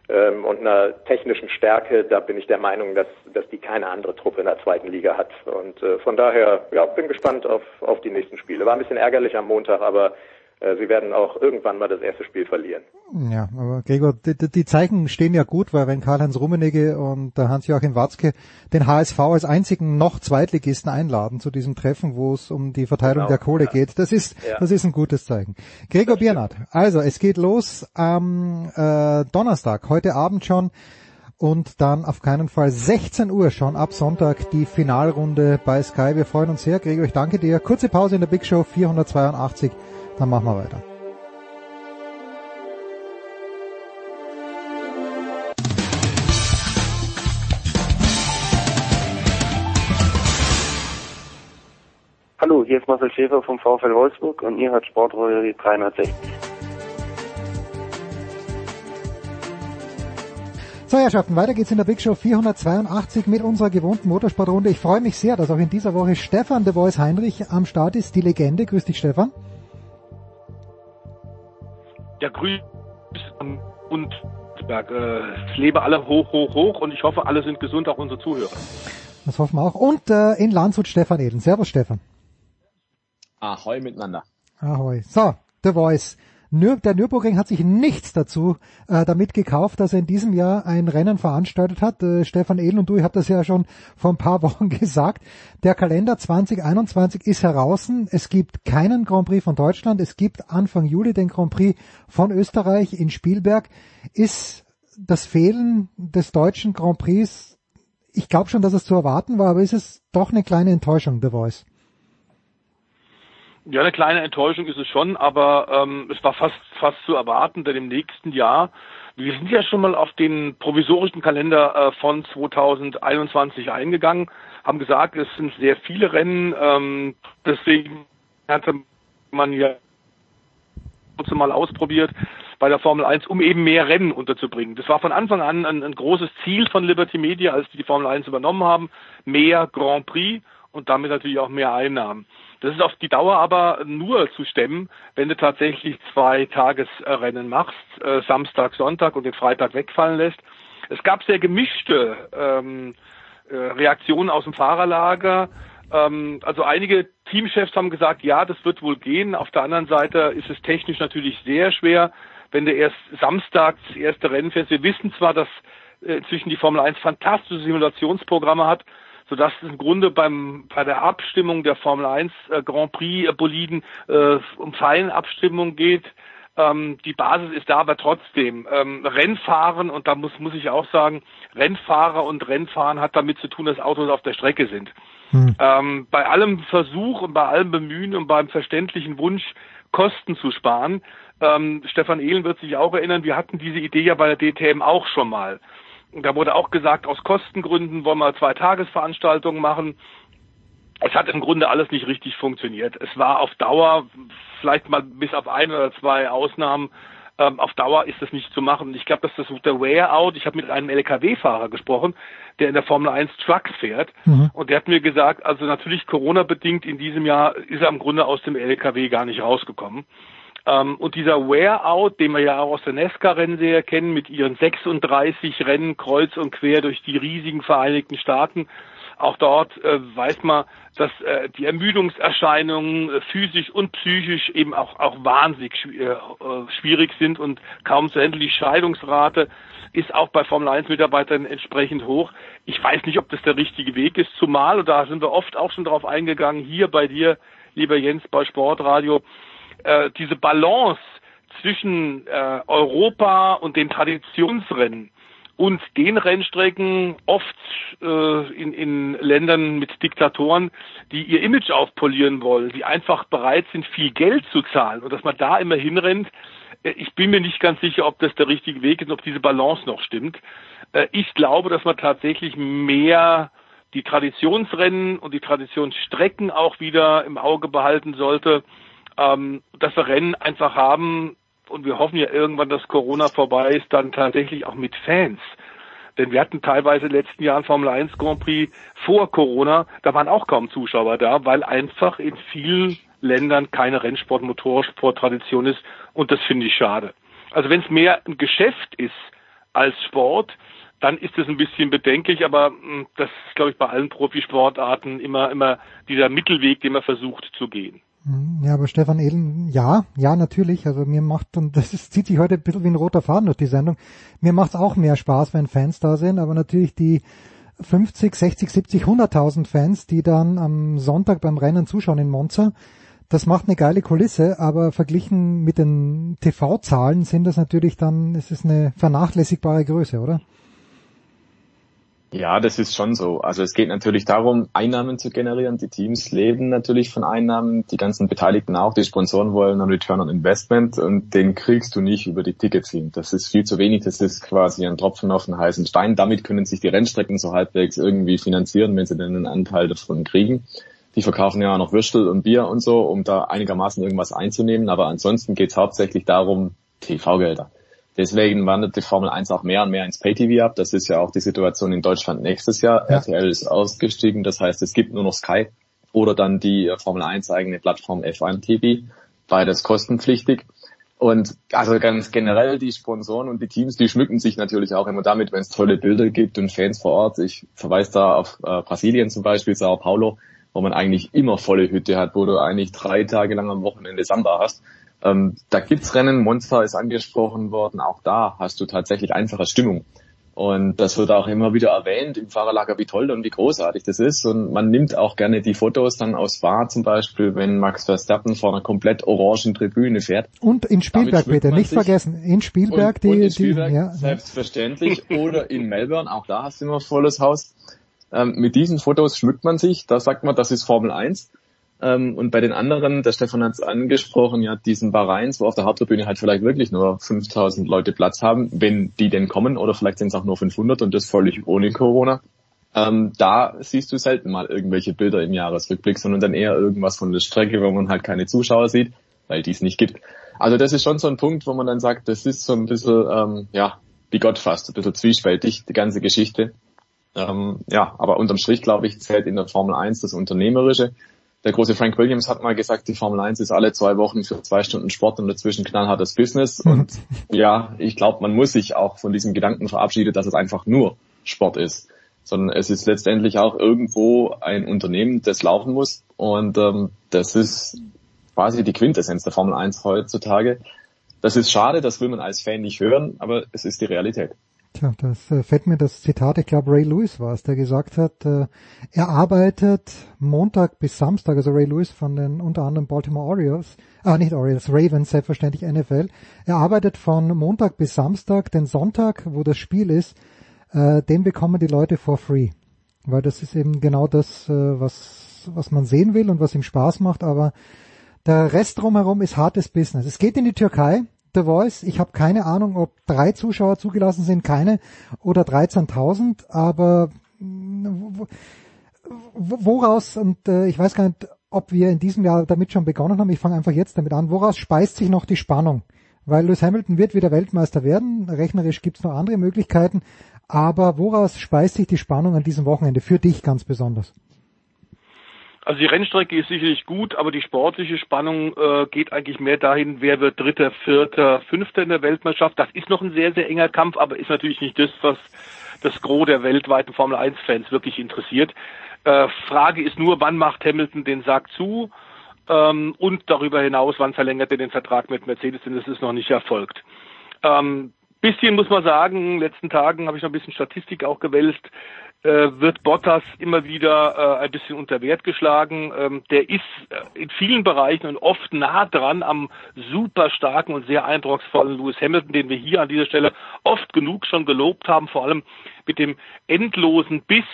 ähm, und einer technischen Stärke, da bin ich der Meinung, dass, dass die keine andere Truppe in der zweiten Liga hat. Und äh, von daher, ja, bin gespannt auf, auf die nächsten Spiele. War ein bisschen ärgerlich am Montag, aber sie werden auch irgendwann mal das erste Spiel verlieren. Ja, aber Gregor, die, die Zeichen stehen ja gut, weil wenn Karl-Heinz Rummenigge und Hans-Joachim Watzke den HSV als einzigen noch Zweitligisten einladen zu diesem Treffen, wo es um die Verteilung genau, der Kohle ja. geht, das ist, ja. das ist ein gutes Zeichen. Gregor Biernat, also es geht los am äh, Donnerstag, heute Abend schon und dann auf keinen Fall 16 Uhr schon ab Sonntag die Finalrunde bei Sky. Wir freuen uns sehr. Gregor, ich danke dir. Kurze Pause in der Big Show 482 dann machen wir weiter. Hallo, hier ist Marcel Schäfer vom VfL Wolfsburg und ihr hört Sportrolle 360. So, Herrschaften, weiter geht's in der Big Show 482 mit unserer gewohnten Motorsportrunde. Ich freue mich sehr, dass auch in dieser Woche Stefan de Voice Heinrich am Start ist, die Legende. Grüß dich, Stefan. Ja, grüß und Berg. Äh, lebe alle hoch, hoch, hoch und ich hoffe, alle sind gesund, auch unsere Zuhörer. Das hoffen wir auch. Und äh, in Landshut Stefan Eden. Servus Stefan. Ahoi miteinander. Ahoi. So, The Voice. Der Nürburgring hat sich nichts dazu äh, damit gekauft, dass er in diesem Jahr ein Rennen veranstaltet hat. Äh, Stefan Edel und du, ihr habt das ja schon vor ein paar Wochen gesagt. Der Kalender 2021 ist heraus. Es gibt keinen Grand Prix von Deutschland. Es gibt Anfang Juli den Grand Prix von Österreich in Spielberg. Ist das Fehlen des deutschen Grand Prix, ich glaube schon, dass es zu erwarten war, aber ist es doch eine kleine Enttäuschung, The Voice? Ja, eine kleine Enttäuschung ist es schon, aber ähm, es war fast fast zu erwarten, denn im nächsten Jahr, wir sind ja schon mal auf den provisorischen Kalender äh, von 2021 eingegangen, haben gesagt, es sind sehr viele Rennen, ähm, deswegen hatte man ja mal ausprobiert bei der Formel 1, um eben mehr Rennen unterzubringen. Das war von Anfang an ein, ein großes Ziel von Liberty Media, als die die Formel 1 übernommen haben, mehr Grand Prix und damit natürlich auch mehr Einnahmen. Das ist auf die Dauer aber nur zu stemmen, wenn du tatsächlich zwei Tagesrennen machst, äh, Samstag, Sonntag und den Freitag wegfallen lässt. Es gab sehr gemischte ähm, äh, Reaktionen aus dem Fahrerlager. Ähm, also einige Teamchefs haben gesagt, ja, das wird wohl gehen. Auf der anderen Seite ist es technisch natürlich sehr schwer, wenn du erst Samstag das erste Rennen fährst. Wir wissen zwar, dass äh, zwischen die Formel 1 fantastische Simulationsprogramme hat, sodass es im Grunde beim bei der Abstimmung der Formel 1 äh, Grand Prix Boliden äh, um Feinabstimmung geht. Ähm, die Basis ist da, aber trotzdem ähm, Rennfahren und da muss muss ich auch sagen, Rennfahrer und Rennfahren hat damit zu tun, dass Autos auf der Strecke sind. Hm. Ähm, bei allem Versuch und bei allem Bemühen und beim verständlichen Wunsch, Kosten zu sparen, ähm, Stefan Ehlen wird sich auch erinnern, wir hatten diese Idee ja bei der DTM auch schon mal. Da wurde auch gesagt, aus Kostengründen wollen wir zwei Tagesveranstaltungen machen. Es hat im Grunde alles nicht richtig funktioniert. Es war auf Dauer, vielleicht mal bis auf ein oder zwei Ausnahmen, ähm, auf Dauer ist das nicht zu machen. Ich glaube, dass das der Wear-out, ich habe mit einem LKW-Fahrer gesprochen, der in der Formel 1 Trucks fährt mhm. und der hat mir gesagt, also natürlich Corona-bedingt in diesem Jahr ist er im Grunde aus dem LKW gar nicht rausgekommen. Ähm, und dieser Wear-out, den wir ja auch aus der Nesca-Rennserie kennen, mit ihren 36 Rennen kreuz und quer durch die riesigen Vereinigten Staaten, auch dort äh, weiß man, dass äh, die Ermüdungserscheinungen äh, physisch und psychisch eben auch, auch wahnsinnig äh, äh, schwierig sind und kaum zu handeln. Die Scheidungsrate ist auch bei Formel 1 Mitarbeitern entsprechend hoch. Ich weiß nicht, ob das der richtige Weg ist, zumal, und da sind wir oft auch schon drauf eingegangen, hier bei dir, lieber Jens, bei Sportradio, äh, diese Balance zwischen äh, Europa und den Traditionsrennen und den Rennstrecken oft äh, in, in Ländern mit Diktatoren, die ihr Image aufpolieren wollen, die einfach bereit sind, viel Geld zu zahlen und dass man da immer hinrennt. Äh, ich bin mir nicht ganz sicher, ob das der richtige Weg ist, ob diese Balance noch stimmt. Äh, ich glaube, dass man tatsächlich mehr die Traditionsrennen und die Traditionsstrecken auch wieder im Auge behalten sollte, ähm, dass wir Rennen einfach haben, und wir hoffen ja irgendwann, dass Corona vorbei ist, dann tatsächlich auch mit Fans. Denn wir hatten teilweise in den letzten Jahren Formel 1 Grand Prix vor Corona, da waren auch kaum Zuschauer da, weil einfach in vielen Ländern keine Rennsport, Motorsport-Tradition ist und das finde ich schade. Also wenn es mehr ein Geschäft ist als Sport, dann ist es ein bisschen bedenklich, aber hm, das ist, glaube ich, bei allen Profisportarten immer, immer dieser Mittelweg, den man versucht zu gehen. Hm, ja, aber Stefan Ehlen, ja, ja, natürlich. Also mir macht, und das ist, zieht sich heute ein bisschen wie ein roter Faden durch die Sendung, mir macht's auch mehr Spaß, wenn Fans da sind, aber natürlich die 50, 60, 70, 100.000 Fans, die dann am Sonntag beim Rennen zuschauen in Monza, das macht eine geile Kulisse, aber verglichen mit den TV-Zahlen sind das natürlich dann, es ist eine vernachlässigbare Größe, oder? Ja, das ist schon so. Also es geht natürlich darum, Einnahmen zu generieren. Die Teams leben natürlich von Einnahmen, die ganzen Beteiligten auch, die Sponsoren wollen einen Return on Investment und den kriegst du nicht über die Tickets hin. Das ist viel zu wenig, das ist quasi ein Tropfen auf den heißen Stein. Damit können sich die Rennstrecken so halbwegs irgendwie finanzieren, wenn sie denn einen Anteil davon kriegen. Die verkaufen ja auch noch Würstel und Bier und so, um da einigermaßen irgendwas einzunehmen. Aber ansonsten geht es hauptsächlich darum, TV-Gelder. Deswegen wandert die Formel 1 auch mehr und mehr ins Pay-TV ab. Das ist ja auch die Situation in Deutschland nächstes Jahr. Ja. RTL ist ausgestiegen, das heißt, es gibt nur noch Sky oder dann die Formel 1 eigene Plattform F1 TV. Beides kostenpflichtig. Und also ganz generell die Sponsoren und die Teams, die schmücken sich natürlich auch immer damit, wenn es tolle Bilder gibt und Fans vor Ort. Ich verweise da auf äh, Brasilien zum Beispiel, Sao Paulo, wo man eigentlich immer volle Hütte hat, wo du eigentlich drei Tage lang am Wochenende Samba hast. Ähm, da gibt's Rennen, Monster ist angesprochen worden, auch da hast du tatsächlich einfache Stimmung. Und das wird auch immer wieder erwähnt im Fahrerlager, wie toll und wie großartig das ist. Und man nimmt auch gerne die Fotos dann aus Spa zum Beispiel, wenn Max Verstappen vor einer komplett orangen Tribüne fährt. Und in Spielberg bitte, nicht vergessen. In Spielberg und, die, und in Spielberg, die ja, selbstverständlich. Oder in Melbourne, auch da hast du immer volles Haus. Ähm, mit diesen Fotos schmückt man sich, da sagt man, das ist Formel 1. Ähm, und bei den anderen, der Stefan hat es angesprochen, ja, diesen Bahrains, wo auf der Haupttribüne halt vielleicht wirklich nur 5000 Leute Platz haben, wenn die denn kommen, oder vielleicht sind es auch nur 500 und das völlig ohne Corona. Ähm, da siehst du selten mal irgendwelche Bilder im Jahresrückblick, sondern dann eher irgendwas von der Strecke, wo man halt keine Zuschauer sieht, weil die es nicht gibt. Also das ist schon so ein Punkt, wo man dann sagt, das ist so ein bisschen, ähm, ja, wie Gott fast, ein bisschen zwiespältig, die ganze Geschichte. Ähm, ja, aber unterm Strich, glaube ich, zählt in der Formel 1 das Unternehmerische der große Frank Williams hat mal gesagt, die Formel 1 ist alle zwei Wochen für zwei Stunden Sport und dazwischen knallhartes Business. Und ja, ich glaube, man muss sich auch von diesem Gedanken verabschieden, dass es einfach nur Sport ist. Sondern es ist letztendlich auch irgendwo ein Unternehmen, das laufen muss. Und ähm, das ist quasi die Quintessenz der Formel 1 heutzutage. Das ist schade, das will man als Fan nicht hören, aber es ist die Realität. Tja, das äh, fällt mir das Zitat, ich glaube Ray Lewis war es, der gesagt hat, äh, er arbeitet Montag bis Samstag, also Ray Lewis von den unter anderem Baltimore Orioles, ah nicht Orioles, Ravens, selbstverständlich NFL, er arbeitet von Montag bis Samstag, den Sonntag, wo das Spiel ist, äh, den bekommen die Leute for free. Weil das ist eben genau das, was, was man sehen will und was ihm Spaß macht, aber der Rest drumherum ist hartes Business. Es geht in die Türkei, The Voice. Ich habe keine Ahnung, ob drei Zuschauer zugelassen sind, keine oder 13.000, aber mm, woraus, und äh, ich weiß gar nicht, ob wir in diesem Jahr damit schon begonnen haben, ich fange einfach jetzt damit an, woraus speist sich noch die Spannung? Weil Lewis Hamilton wird wieder Weltmeister werden, rechnerisch gibt es noch andere Möglichkeiten, aber woraus speist sich die Spannung an diesem Wochenende für dich ganz besonders? Also die Rennstrecke ist sicherlich gut, aber die sportliche Spannung äh, geht eigentlich mehr dahin, wer wird Dritter, Vierter, Fünfter in der Weltmeisterschaft. Das ist noch ein sehr, sehr enger Kampf, aber ist natürlich nicht das, was das Gros der weltweiten Formel 1-Fans wirklich interessiert. Äh, Frage ist nur, wann macht Hamilton den Sack zu? Ähm, und darüber hinaus, wann verlängert er den Vertrag mit Mercedes, denn das ist noch nicht erfolgt. Ähm, bisschen muss man sagen, in den letzten Tagen habe ich noch ein bisschen Statistik auch gewälzt, äh, wird Bottas immer wieder äh, ein bisschen unter Wert geschlagen. Ähm, der ist äh, in vielen Bereichen und oft nah dran am super starken und sehr eindrucksvollen Lewis Hamilton, den wir hier an dieser Stelle oft genug schon gelobt haben, vor allem mit dem endlosen Biss.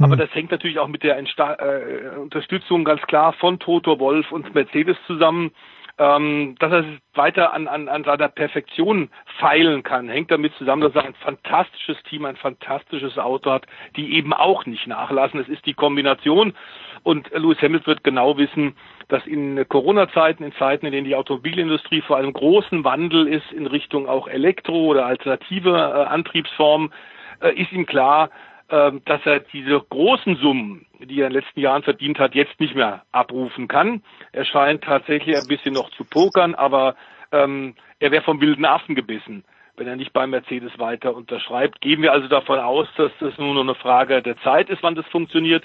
Aber das hängt natürlich auch mit der Entsta äh, Unterstützung ganz klar von Toto Wolf und Mercedes zusammen ähm, dass er weiter an, an, an seiner Perfektion feilen kann, hängt damit zusammen, dass er ein fantastisches Team, ein fantastisches Auto hat, die eben auch nicht nachlassen. Es ist die Kombination und Lewis Hamilton wird genau wissen, dass in Corona-Zeiten, in Zeiten, in denen die Automobilindustrie vor einem großen Wandel ist in Richtung auch Elektro oder alternative äh, Antriebsformen, äh, ist ihm klar, dass er diese großen Summen, die er in den letzten Jahren verdient hat, jetzt nicht mehr abrufen kann. Er scheint tatsächlich ein bisschen noch zu pokern, aber ähm, er wäre vom wilden Affen gebissen, wenn er nicht bei Mercedes weiter unterschreibt. Gehen wir also davon aus, dass das nur noch eine Frage der Zeit ist, wann das funktioniert.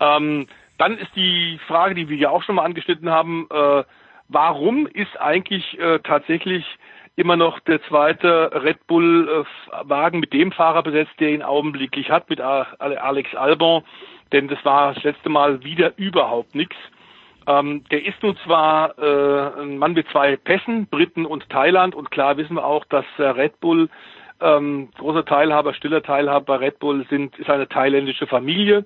Ähm, dann ist die Frage, die wir ja auch schon mal angeschnitten haben, äh, warum ist eigentlich äh, tatsächlich immer noch der zweite Red Bull-Wagen mit dem Fahrer besetzt, der ihn augenblicklich hat, mit Alex Albon. Denn das war das letzte Mal wieder überhaupt nichts. Ähm, der ist nun zwar äh, ein Mann mit zwei Pässen, Briten und Thailand. Und klar wissen wir auch, dass äh, Red Bull ähm, großer Teilhaber, stiller Teilhaber Red Bull sind, ist eine thailändische Familie.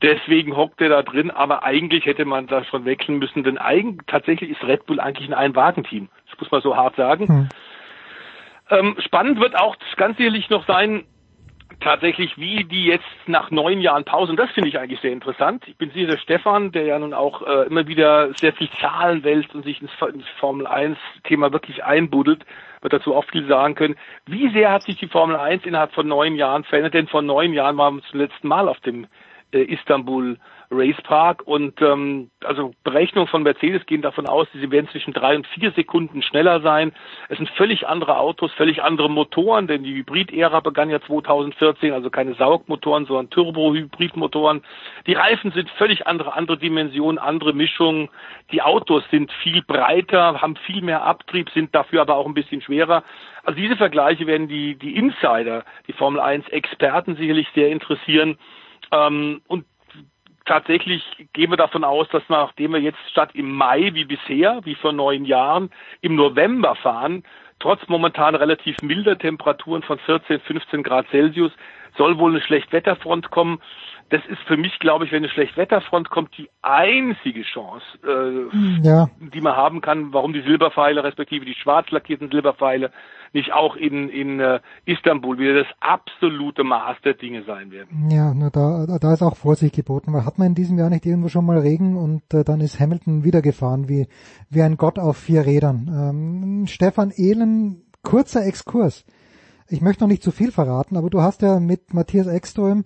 Deswegen hockt er da drin, aber eigentlich hätte man da schon wechseln müssen, denn eigentlich, tatsächlich ist Red Bull eigentlich ein Ein-Wagen-Team. Das muss man so hart sagen. Hm. Ähm, spannend wird auch ganz sicherlich noch sein, tatsächlich, wie die jetzt nach neun Jahren Pause, und das finde ich eigentlich sehr interessant. Ich bin sicher, der Stefan, der ja nun auch äh, immer wieder sehr viel Zahlen wälzt und sich ins, ins Formel 1 Thema wirklich einbuddelt, wird dazu auch viel sagen können. Wie sehr hat sich die Formel 1 innerhalb von neun Jahren verändert? Denn vor neun Jahren waren wir zum letzten Mal auf dem äh, Istanbul Race Park und ähm, also Berechnungen von Mercedes gehen davon aus, sie werden zwischen drei und vier Sekunden schneller sein. Es sind völlig andere Autos, völlig andere Motoren, denn die Hybrid-Ära begann ja 2014, also keine Saugmotoren, sondern Turbo-Hybrid-Motoren. Die Reifen sind völlig andere, andere Dimensionen, andere Mischungen. Die Autos sind viel breiter, haben viel mehr Abtrieb, sind dafür aber auch ein bisschen schwerer. Also diese Vergleiche werden die, die Insider, die Formel 1 Experten sicherlich sehr interessieren. Ähm, und tatsächlich gehen wir davon aus, dass nachdem wir jetzt statt im Mai wie bisher, wie vor neun Jahren, im November fahren, trotz momentan relativ milder Temperaturen von 14, 15 Grad Celsius, soll wohl eine Schlechtwetterfront kommen das ist für mich, glaube ich, wenn eine Schlechtwetterfront kommt, die einzige Chance, äh, ja. die man haben kann, warum die Silberpfeile, respektive die schwarz lackierten Silberpfeile, nicht auch in, in äh, Istanbul wieder das absolute Maß der Dinge sein werden. Ja, nur da, da ist auch Vorsicht geboten, weil hat man in diesem Jahr nicht irgendwo schon mal Regen und äh, dann ist Hamilton wieder gefahren wie, wie ein Gott auf vier Rädern. Ähm, Stefan Ehlen, kurzer Exkurs. Ich möchte noch nicht zu viel verraten, aber du hast ja mit Matthias Ekström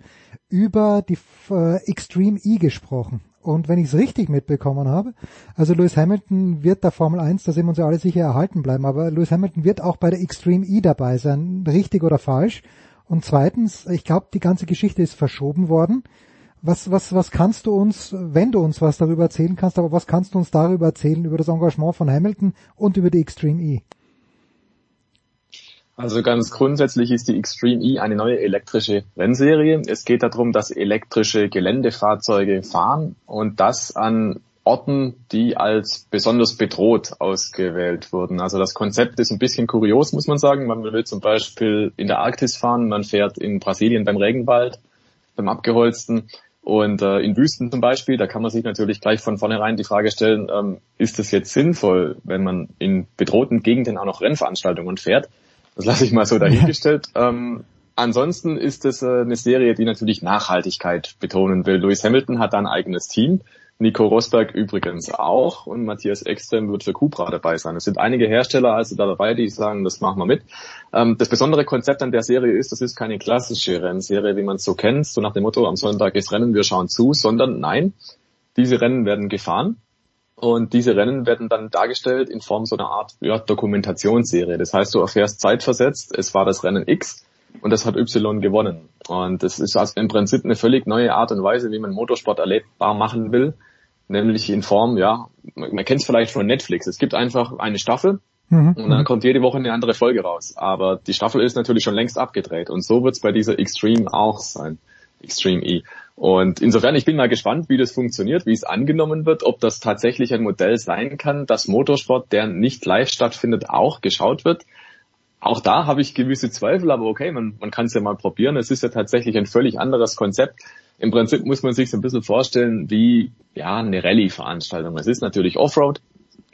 über die äh, Extreme E gesprochen. Und wenn ich es richtig mitbekommen habe, also Lewis Hamilton wird der Formel 1, da sind wir uns ja alle sicher erhalten bleiben, aber Lewis Hamilton wird auch bei der Extreme E dabei sein, richtig oder falsch. Und zweitens, ich glaube, die ganze Geschichte ist verschoben worden. Was, was, was kannst du uns, wenn du uns was darüber erzählen kannst, aber was kannst du uns darüber erzählen, über das Engagement von Hamilton und über die Extreme E? Also ganz grundsätzlich ist die Extreme E eine neue elektrische Rennserie. Es geht darum, dass elektrische Geländefahrzeuge fahren und das an Orten, die als besonders bedroht ausgewählt wurden. Also das Konzept ist ein bisschen kurios, muss man sagen. Man will zum Beispiel in der Arktis fahren, man fährt in Brasilien beim Regenwald, beim Abgeholzten und äh, in Wüsten zum Beispiel, da kann man sich natürlich gleich von vornherein die Frage stellen, ähm, ist es jetzt sinnvoll, wenn man in bedrohten Gegenden auch noch Rennveranstaltungen fährt? Das lasse ich mal so dahingestellt. ähm, ansonsten ist es äh, eine Serie, die natürlich Nachhaltigkeit betonen will. Lewis Hamilton hat da ein eigenes Team. Nico Rosberg übrigens auch und Matthias Ekström wird für Cupra dabei sein. Es sind einige Hersteller also da dabei, die sagen, das machen wir mit. Ähm, das besondere Konzept an der Serie ist, das ist keine klassische Rennserie, wie man es so kennt, so nach dem Motto, am Sonntag ist Rennen, wir schauen zu, sondern nein, diese Rennen werden gefahren und diese Rennen werden dann dargestellt in Form so einer Art ja, Dokumentationsserie. Das heißt, du erfährst zeitversetzt, es war das Rennen X und das hat Y gewonnen. Und das ist also im Prinzip eine völlig neue Art und Weise, wie man Motorsport erlebbar machen will. Nämlich in Form, ja, man, kennt es vielleicht von Netflix. Es gibt einfach eine Staffel Mhm. Und dann kommt jede Woche eine andere Folge raus. Aber die Staffel ist natürlich schon längst abgedreht. Und so wird es bei dieser Extreme auch sein. Extreme E. Und insofern, ich bin mal gespannt, wie das funktioniert, wie es angenommen wird, ob das tatsächlich ein Modell sein kann, dass Motorsport, der nicht live stattfindet, auch geschaut wird. Auch da habe ich gewisse Zweifel, aber okay, man, man kann es ja mal probieren. Es ist ja tatsächlich ein völlig anderes Konzept. Im Prinzip muss man sich so ein bisschen vorstellen wie ja eine Rallye-Veranstaltung. Es ist natürlich Offroad.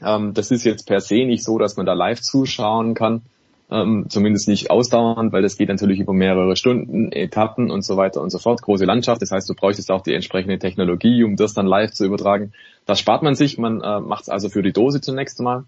Ähm, das ist jetzt per se nicht so, dass man da live zuschauen kann ähm, zumindest nicht ausdauernd, weil das geht natürlich über mehrere Stunden, Etappen und so weiter und so fort, große Landschaft, das heißt, du bräuchtest auch die entsprechende Technologie, um das dann live zu übertragen. Das spart man sich, man äh, macht es also für die Dose zunächst einmal.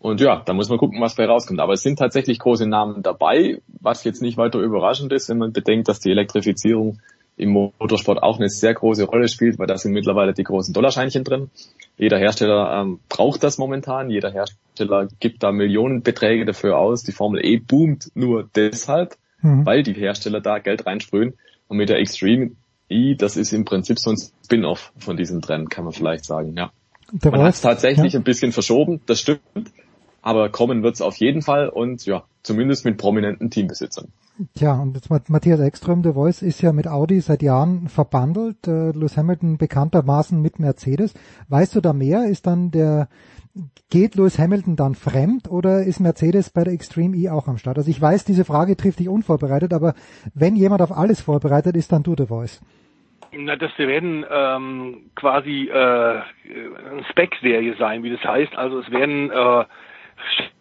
Und ja, da muss man gucken, was bei rauskommt. Aber es sind tatsächlich große Namen dabei, was jetzt nicht weiter überraschend ist, wenn man bedenkt, dass die Elektrifizierung im Motorsport auch eine sehr große Rolle spielt, weil da sind mittlerweile die großen Dollarscheinchen drin. Jeder Hersteller ähm, braucht das momentan, jeder Hersteller gibt da Millionenbeträge dafür aus. Die Formel E boomt nur deshalb, mhm. weil die Hersteller da Geld reinsprühen. Und mit der Extreme E, das ist im Prinzip so ein Spin-off von diesem Trend, kann man vielleicht sagen, ja. Der man hat es tatsächlich ja. ein bisschen verschoben, das stimmt. Aber kommen wird es auf jeden Fall und ja, zumindest mit prominenten Teambesitzern. Tja, und jetzt Matthias Ekström, der Voice, ist ja mit Audi seit Jahren verbandelt, äh, Lewis Hamilton bekanntermaßen mit Mercedes. Weißt du da mehr? Ist dann der, geht Lewis Hamilton dann fremd oder ist Mercedes bei der Extreme E auch am Start? Also ich weiß, diese Frage trifft dich unvorbereitet, aber wenn jemand auf alles vorbereitet ist, dann du The Voice. Na, das werden ähm, quasi äh, eine Spec-Serie sein, wie das heißt. Also es werden äh,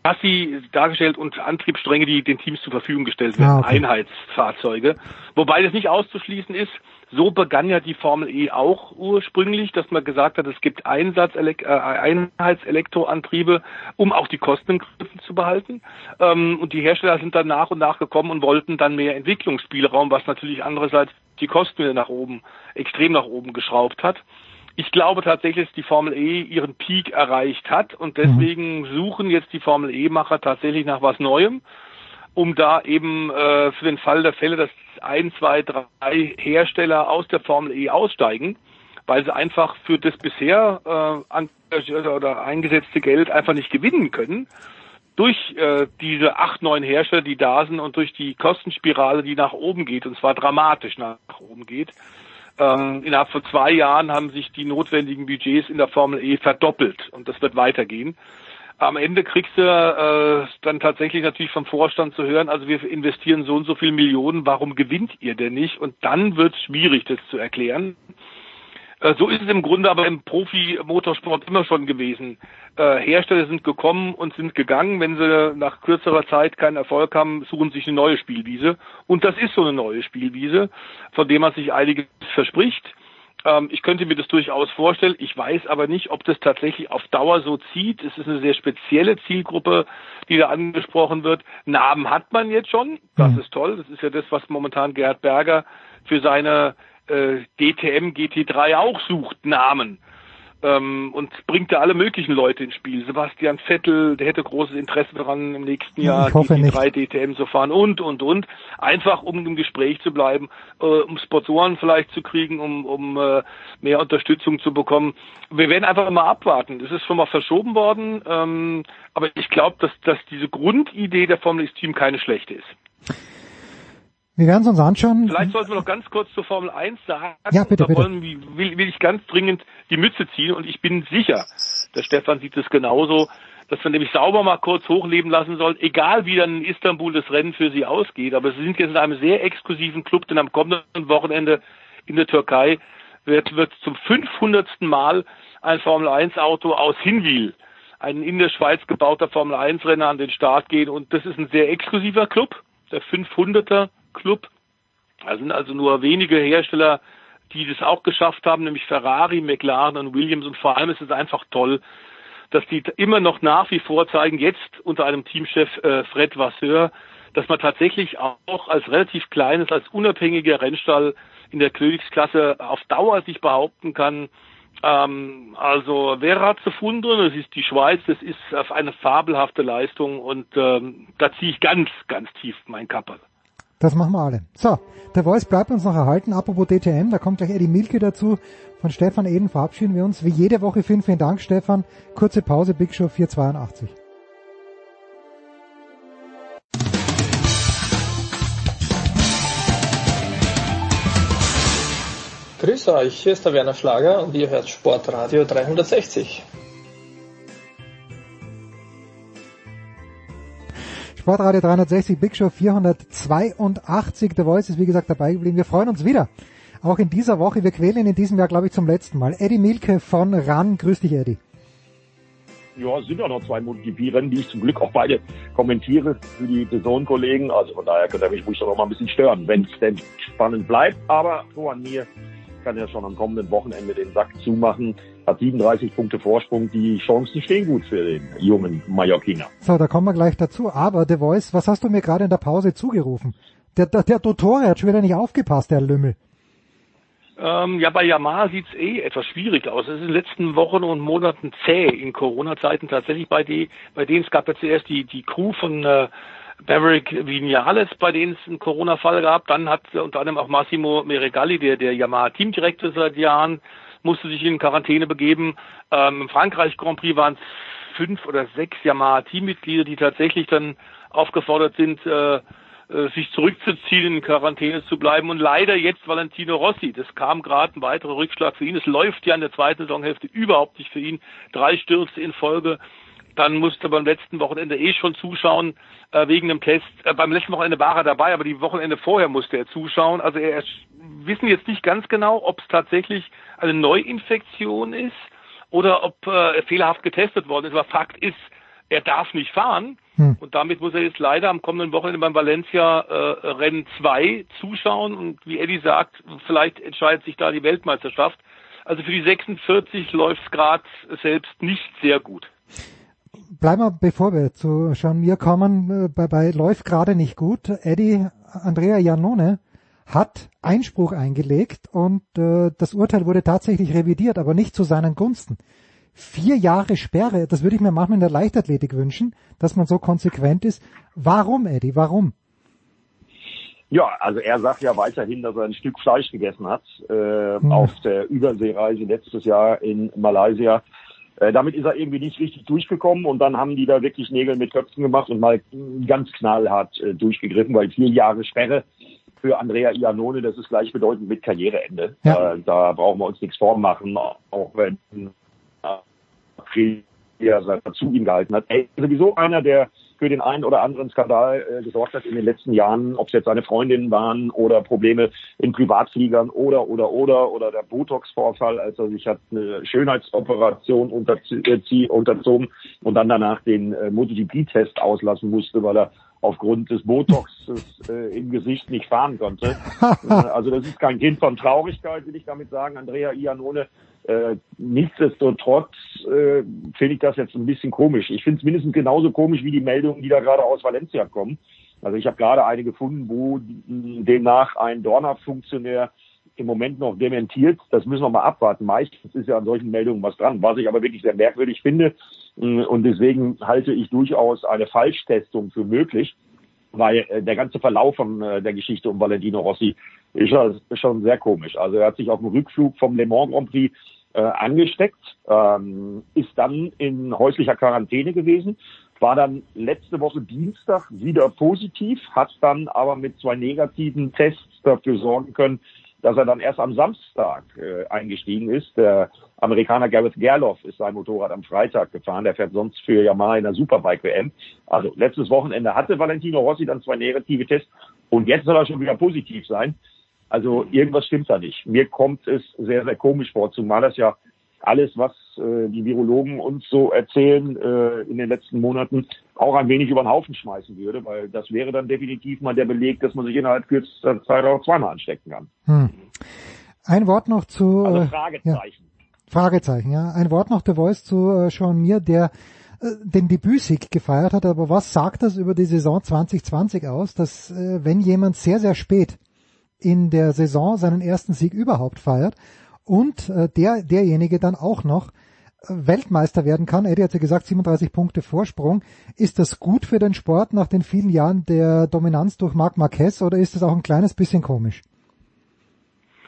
Chassis dargestellt und Antriebsstränge, die den Teams zur Verfügung gestellt werden, ah, okay. Einheitsfahrzeuge. Wobei das nicht auszuschließen ist, so begann ja die Formel E auch ursprünglich, dass man gesagt hat, es gibt Einsatz äh, Einheitselektroantriebe, um auch die Kosten im Griff zu behalten. Ähm, und die Hersteller sind dann nach und nach gekommen und wollten dann mehr Entwicklungsspielraum, was natürlich andererseits die Kosten wieder nach oben, extrem nach oben geschraubt hat. Ich glaube tatsächlich, dass die Formel E ihren Peak erreicht hat und deswegen mhm. suchen jetzt die Formel E-Macher tatsächlich nach was Neuem, um da eben äh, für den Fall der Fälle, dass ein, zwei, drei Hersteller aus der Formel E aussteigen, weil sie einfach für das bisher äh, oder eingesetzte Geld einfach nicht gewinnen können durch äh, diese acht, neun Hersteller, die da sind und durch die Kostenspirale, die nach oben geht, und zwar dramatisch nach oben geht, ähm, innerhalb von zwei Jahren haben sich die notwendigen Budgets in der Formel E verdoppelt und das wird weitergehen. Am Ende kriegst du äh, dann tatsächlich natürlich vom Vorstand zu hören, also wir investieren so und so viele Millionen, warum gewinnt ihr denn nicht? Und dann wird es schwierig, das zu erklären. Äh, so ist es im Grunde aber im Profi-Motorsport immer schon gewesen. Äh, Hersteller sind gekommen und sind gegangen. Wenn sie nach kürzerer Zeit keinen Erfolg haben, suchen sich eine neue Spielwiese. Und das ist so eine neue Spielwiese, von der man sich einiges verspricht. Ähm, ich könnte mir das durchaus vorstellen. Ich weiß aber nicht, ob das tatsächlich auf Dauer so zieht. Es ist eine sehr spezielle Zielgruppe, die da angesprochen wird. Namen hat man jetzt schon. Das mhm. ist toll. Das ist ja das, was momentan Gerhard Berger für seine äh, DTM GT3 auch sucht Namen ähm, und bringt da alle möglichen Leute ins Spiel. Sebastian Vettel, der hätte großes Interesse daran, im nächsten Jahr GT3 DTM zu fahren und, und, und. Einfach, um im Gespräch zu bleiben, äh, um Sponsoren vielleicht zu kriegen, um, um äh, mehr Unterstützung zu bekommen. Wir werden einfach mal abwarten. Das ist schon mal verschoben worden, ähm, aber ich glaube, dass, dass diese Grundidee der Formel E-Team keine schlechte ist. Wir werden es uns anschauen. Vielleicht sollten wir noch ganz kurz zur Formel 1 sagen. Ja, bitte, da bitte. Wollen, will, will ich ganz dringend die Mütze ziehen und ich bin sicher, der Stefan sieht es genauso, dass man nämlich sauber mal kurz hochleben lassen soll, egal wie dann in Istanbul das Rennen für sie ausgeht. Aber sie sind jetzt in einem sehr exklusiven Club, denn am kommenden Wochenende in der Türkei wird, wird zum 500. Mal ein Formel 1 Auto aus Hinwil, ein in der Schweiz gebauter Formel 1 Renner an den Start gehen und das ist ein sehr exklusiver Club, der 500er Club. Da sind also nur wenige Hersteller, die das auch geschafft haben, nämlich Ferrari, McLaren und Williams. Und vor allem ist es einfach toll, dass die immer noch nach wie vor zeigen, jetzt unter einem Teamchef äh, Fred Vasseur, dass man tatsächlich auch als relativ kleines, als unabhängiger Rennstall in der Königsklasse auf Dauer sich behaupten kann. Ähm, also wer hat zu gefunden? Das ist die Schweiz, das ist eine fabelhafte Leistung und ähm, da ziehe ich ganz, ganz tief mein Kappel. Das machen wir alle. So, der Voice bleibt uns noch erhalten. Apropos DTM, da kommt gleich Eddie Milke dazu. Von Stefan Eden verabschieden wir uns. Wie jede Woche vielen, vielen Dank, Stefan. Kurze Pause, Big Show 482. Grüß euch, hier ist der Werner Schlager und ihr hört Sportradio 360. Sportradio 360, Big Show 482. The Voice ist wie gesagt dabei geblieben. Wir freuen uns wieder. Auch in dieser Woche. Wir quälen in diesem Jahr, glaube ich, zum letzten Mal. Eddie Milke von RAN. Grüß dich, Eddie. Ja, es sind ja noch zwei MotoGP-Rennen, die ich zum Glück auch beide kommentiere für die Saisonkollegen. Also von daher könnte er mich ruhig noch mal ein bisschen stören, wenn es denn spannend bleibt. Aber so an mir kann er schon am kommenden Wochenende den Sack zumachen. Hat 37 Punkte Vorsprung. Die Chancen stehen gut für den jungen Mallorquiner. So, da kommen wir gleich dazu. Aber The Voice, was hast du mir gerade in der Pause zugerufen? Der, der, der Dottore hat schon wieder nicht aufgepasst, der Lümmel. Ähm, ja, bei Yamaha sieht's eh etwas schwierig aus. Es ist in den letzten Wochen und Monaten zäh in Corona-Zeiten tatsächlich bei, die, bei denen es gab ja zuerst die, die Crew von äh, Maverick Vinales, bei denen es einen Corona-Fall gab. Dann hat unter anderem auch Massimo Meregalli, der, der Yamaha-Teamdirektor seit Jahren, musste sich in Quarantäne begeben. Ähm, Im Frankreich Grand Prix waren es fünf oder sechs Yamaha-Teammitglieder, die tatsächlich dann aufgefordert sind, äh, äh, sich zurückzuziehen, in Quarantäne zu bleiben. Und leider jetzt Valentino Rossi. Das kam gerade ein weiterer Rückschlag für ihn. Es läuft ja in der zweiten Saisonhälfte überhaupt nicht für ihn. Drei Stürze in Folge. Dann musste beim letzten Wochenende eh schon zuschauen äh, wegen dem Test. Äh, beim letzten Wochenende war er dabei, aber die Wochenende vorher musste er zuschauen. Also er wissen jetzt nicht ganz genau, ob es tatsächlich eine Neuinfektion ist oder ob äh, er fehlerhaft getestet worden ist. Aber Fakt ist, er darf nicht fahren. Hm. Und damit muss er jetzt leider am kommenden Wochenende beim Valencia äh, Rennen 2 zuschauen. Und wie Eddie sagt, vielleicht entscheidet sich da die Weltmeisterschaft. Also für die 46 läuft es gerade selbst nicht sehr gut. Bleiben wir, bevor wir zu Jean Mir kommen, äh, bei, bei läuft gerade nicht gut. Eddie Andrea Janone hat Einspruch eingelegt und äh, das Urteil wurde tatsächlich revidiert, aber nicht zu seinen Gunsten vier Jahre Sperre, das würde ich mir manchmal in der Leichtathletik wünschen, dass man so konsequent ist. Warum, Eddie, warum? Ja, also er sagt ja weiterhin, dass er ein Stück Fleisch gegessen hat äh, hm. auf der Überseereise letztes Jahr in Malaysia. Äh, damit ist er irgendwie nicht richtig durchgekommen und dann haben die da wirklich Nägel mit Köpfen gemacht und mal ganz knallhart äh, durchgegriffen, weil vier Jahre Sperre für Andrea Iannone, das ist gleichbedeutend mit Karriereende. Ja. Äh, da brauchen wir uns nichts vormachen, auch wenn er zu ihm gehalten hat. Er ist sowieso einer, der für den einen oder anderen Skandal äh, gesorgt hat in den letzten Jahren, ob es jetzt seine Freundinnen waren oder Probleme in Privatfliegern oder oder oder oder der Botox-Vorfall, als er sich hat eine Schönheitsoperation äh, unterzogen und dann danach den äh, MotoGP-Test auslassen musste, weil er aufgrund des Botox äh, im Gesicht nicht fahren konnte. Äh, also das ist kein Kind von Traurigkeit, will ich damit sagen. Andrea Iannone äh, nichtsdestotrotz äh, finde ich das jetzt ein bisschen komisch. Ich finde es mindestens genauso komisch wie die Meldungen, die da gerade aus Valencia kommen. Also ich habe gerade eine gefunden, wo demnach ein Dorner-Funktionär im Moment noch dementiert. Das müssen wir mal abwarten. Meistens ist ja an solchen Meldungen was dran, was ich aber wirklich sehr merkwürdig finde. Und deswegen halte ich durchaus eine Falschtestung für möglich, weil äh, der ganze Verlauf von äh, der Geschichte um Valentino Rossi ist schon sehr komisch. Also er hat sich auf dem Rückflug vom Le Mans Grand Prix äh, angesteckt, ähm, ist dann in häuslicher Quarantäne gewesen, war dann letzte Woche Dienstag wieder positiv, hat dann aber mit zwei negativen Tests dafür sorgen können, dass er dann erst am Samstag äh, eingestiegen ist. Der Amerikaner Gareth Gerloff ist sein Motorrad am Freitag gefahren. Der fährt sonst für Yamaha in der Superbike WM. Also letztes Wochenende hatte Valentino Rossi dann zwei negative Tests und jetzt soll er schon wieder positiv sein. Also irgendwas stimmt da nicht. Mir kommt es sehr, sehr komisch vor, zumal das ja alles, was äh, die Virologen uns so erzählen äh, in den letzten Monaten, auch ein wenig über den Haufen schmeißen würde, weil das wäre dann definitiv mal der Beleg, dass man sich innerhalb kürzester Zeit auch zweimal anstecken kann. Hm. Ein Wort noch zu also äh, Fragezeichen. Ja, Fragezeichen, ja. Ein Wort noch der Voice zu äh, Sean Mir, der äh, den Debütsieg gefeiert hat. Aber was sagt das über die Saison 2020 aus, dass äh, wenn jemand sehr, sehr spät in der Saison seinen ersten Sieg überhaupt feiert und äh, der derjenige dann auch noch äh, Weltmeister werden kann. Eddie hat ja gesagt, 37 Punkte Vorsprung. Ist das gut für den Sport nach den vielen Jahren der Dominanz durch Marc Marquez oder ist das auch ein kleines bisschen komisch?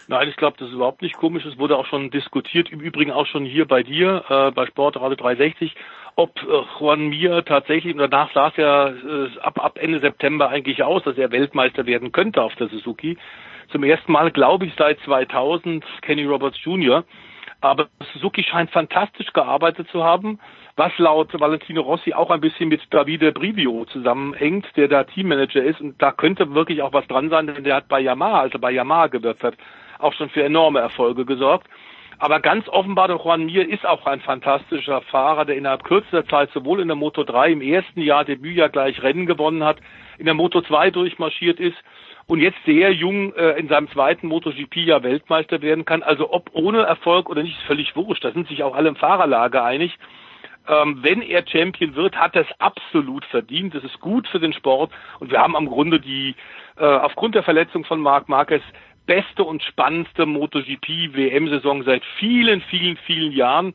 Nein, ich glaube, das ist überhaupt nicht komisch. Es wurde auch schon diskutiert, im Übrigen auch schon hier bei dir, äh, bei Sportradio 360, ob äh, Juan Mir tatsächlich, und danach sah es ja äh, ab, ab Ende September eigentlich aus, dass er Weltmeister werden könnte auf der Suzuki. Zum ersten Mal, glaube ich, seit 2000 Kenny Roberts Jr. Aber Suzuki scheint fantastisch gearbeitet zu haben, was laut Valentino Rossi auch ein bisschen mit Davide Brivio zusammenhängt, der da Teammanager ist. Und da könnte wirklich auch was dran sein, denn der hat bei Yamaha, also bei Yamaha gewirkt hat, auch schon für enorme Erfolge gesorgt. Aber ganz offenbar, der Juan Mir ist auch ein fantastischer Fahrer, der innerhalb kürzester Zeit sowohl in der Moto 3 im ersten Jahr Debütjahr gleich Rennen gewonnen hat, in der Moto 2 durchmarschiert ist und jetzt sehr jung äh, in seinem zweiten MotoGP-Jahr Weltmeister werden kann. Also ob ohne Erfolg oder nicht, ist völlig wurscht. Da sind sich auch alle im Fahrerlager einig. Ähm, wenn er Champion wird, hat er es absolut verdient. Das ist gut für den Sport. Und wir haben am Grunde die, äh, aufgrund der Verletzung von Marc Marquez, beste und spannendste MotoGP-WM-Saison seit vielen, vielen, vielen Jahren.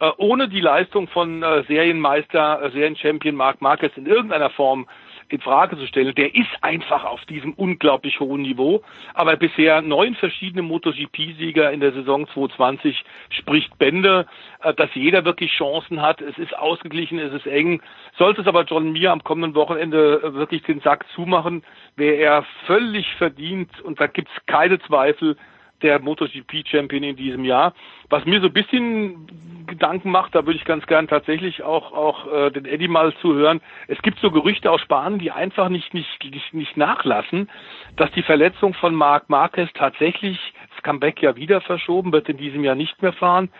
Äh, ohne die Leistung von äh, Serienmeister, äh, Serienchampion Marc Marquez in irgendeiner Form in Frage zu stellen. Der ist einfach auf diesem unglaublich hohen Niveau. Aber bisher neun verschiedene MotoGP-Sieger in der Saison 2020 spricht Bände, äh, dass jeder wirklich Chancen hat. Es ist ausgeglichen, es ist eng. Sollte es aber John Mir am kommenden Wochenende äh, wirklich den Sack zumachen, wäre er völlig verdient und da gibt's keine Zweifel, der MotoGP-Champion in diesem Jahr. Was mir so ein bisschen Gedanken macht, da würde ich ganz gern tatsächlich auch auch äh, den Eddie mal zuhören. Es gibt so Gerüchte aus Spanien, die einfach nicht nicht nicht, nicht nachlassen, dass die Verletzung von Marc Marquez tatsächlich das Comeback ja wieder verschoben wird in diesem Jahr nicht mehr fahren,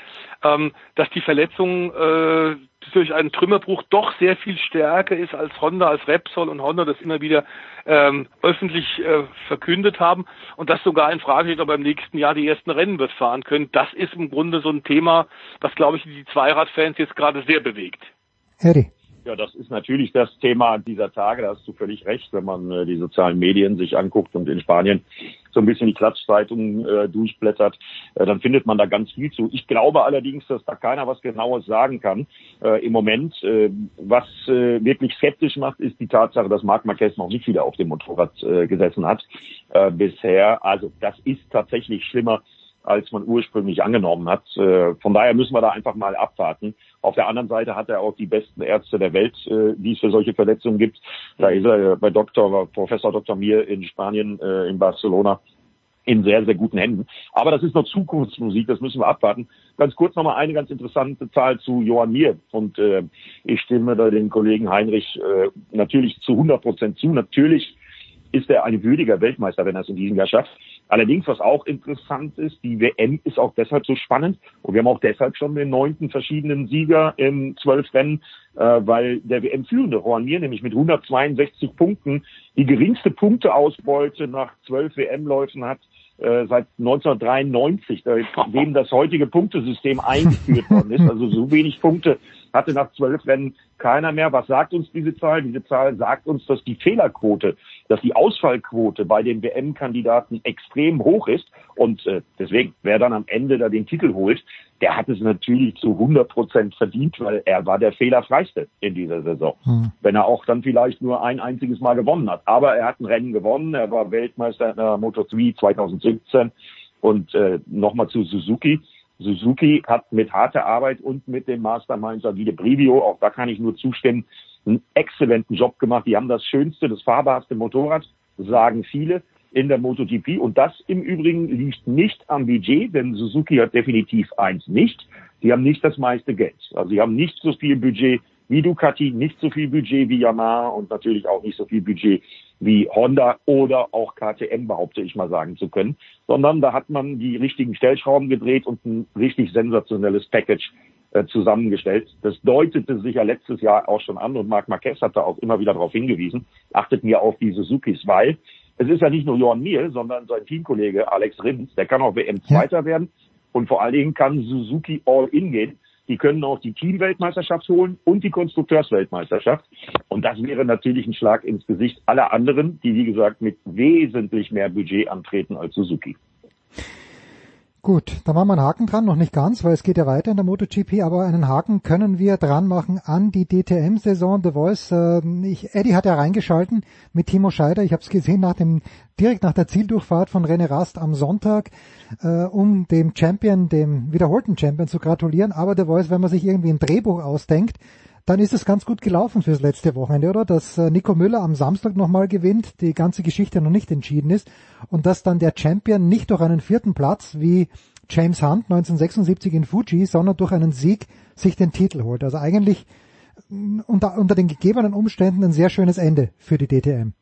ähm, dass die Verletzung äh, durch einen Trümmerbruch doch sehr viel stärker ist als Honda, als Repsol und Honda das immer wieder ähm, öffentlich äh, verkündet haben und das sogar in Frage steht, ob im nächsten Jahr die ersten Rennen wird fahren können. Das ist im Grunde so ein Thema, was glaube ich die Zweiradfans jetzt gerade sehr bewegt. Harry. Ja, das ist natürlich das Thema dieser Tage. Da hast du völlig recht, wenn man äh, die sozialen Medien sich anguckt und in Spanien so ein bisschen die Klatschzeitungen äh, durchblättert, äh, dann findet man da ganz viel zu. Ich glaube allerdings, dass da keiner was Genaues sagen kann äh, im Moment. Äh, was äh, wirklich skeptisch macht, ist die Tatsache, dass Marc Marquez noch nicht wieder auf dem Motorrad äh, gesessen hat äh, bisher. Also das ist tatsächlich schlimmer als man ursprünglich angenommen hat. Äh, von daher müssen wir da einfach mal abwarten. Auf der anderen Seite hat er auch die besten Ärzte der Welt, äh, die es für solche Verletzungen gibt. Da ist er bei Dr. Professor Dr. Mir in Spanien, äh, in Barcelona in sehr, sehr guten Händen. Aber das ist noch Zukunftsmusik, das müssen wir abwarten. Ganz kurz nochmal eine ganz interessante Zahl zu Johann Mir. Und äh, ich stimme da den Kollegen Heinrich äh, natürlich zu 100 Prozent zu. Natürlich ist er ein würdiger Weltmeister, wenn er es in diesem Jahr schafft. Allerdings, was auch interessant ist, die WM ist auch deshalb so spannend und wir haben auch deshalb schon den neunten verschiedenen Sieger in zwölf Rennen, äh, weil der WM-führende Juan Mir nämlich mit 162 Punkten die geringste Punkteausbeute nach zwölf WM-Läufen hat äh, seit 1993, dem das heutige Punktesystem eingeführt worden ist. Also so wenig Punkte hatte nach zwölf Rennen keiner mehr. Was sagt uns diese Zahl? Diese Zahl sagt uns, dass die Fehlerquote, dass die Ausfallquote bei den WM-Kandidaten extrem hoch ist. Und äh, deswegen, wer dann am Ende da den Titel holt, der hat es natürlich zu 100 Prozent verdient, weil er war der fehlerfreiste in dieser Saison. Hm. Wenn er auch dann vielleicht nur ein einziges Mal gewonnen hat. Aber er hat ein Rennen gewonnen. Er war Weltmeister in der Moto3 2017. Und äh, nochmal zu Suzuki. Suzuki hat mit harter Arbeit und mit dem Mastermind Savide Brivio, auch da kann ich nur zustimmen, einen exzellenten Job gemacht. Die haben das schönste, das fahrbarste Motorrad, sagen viele in der MotoGP. Und das im Übrigen liegt nicht am Budget, denn Suzuki hat definitiv eins nicht. Die haben nicht das meiste Geld. Also sie haben nicht so viel Budget wie Ducati, nicht so viel Budget wie Yamaha und natürlich auch nicht so viel Budget wie Honda oder auch KTM, behaupte ich mal sagen zu können, sondern da hat man die richtigen Stellschrauben gedreht und ein richtig sensationelles Package äh, zusammengestellt. Das deutete sich ja letztes Jahr auch schon an und Marc Marquez hat da auch immer wieder darauf hingewiesen, achtet mir auf die Suzukis, weil es ist ja nicht nur Johann Miel, sondern sein Teamkollege Alex Rins, der kann auch WM-Zweiter ja. werden und vor allen Dingen kann Suzuki All-In gehen. Die können auch die Teamweltmeisterschaft holen und die Konstrukteursweltmeisterschaft. Und das wäre natürlich ein Schlag ins Gesicht aller anderen, die wie gesagt mit wesentlich mehr Budget antreten als Suzuki. Gut, da machen wir einen Haken dran, noch nicht ganz, weil es geht ja weiter in der MotoGP, aber einen Haken können wir dran machen an die DTM-Saison. The Voice, äh, ich, Eddie hat ja reingeschalten mit Timo Scheider, ich habe es gesehen nach dem direkt nach der Zieldurchfahrt von René Rast am Sonntag, äh, um dem Champion, dem wiederholten Champion zu gratulieren. Aber The Voice, wenn man sich irgendwie ein Drehbuch ausdenkt, dann ist es ganz gut gelaufen fürs letzte Wochenende, oder? Dass äh, Nico Müller am Samstag nochmal gewinnt, die ganze Geschichte noch nicht entschieden ist und dass dann der Champion nicht durch einen vierten Platz wie James Hunt 1976 in Fuji, sondern durch einen Sieg sich den Titel holt. Also eigentlich mm, unter, unter den gegebenen Umständen ein sehr schönes Ende für die DTM.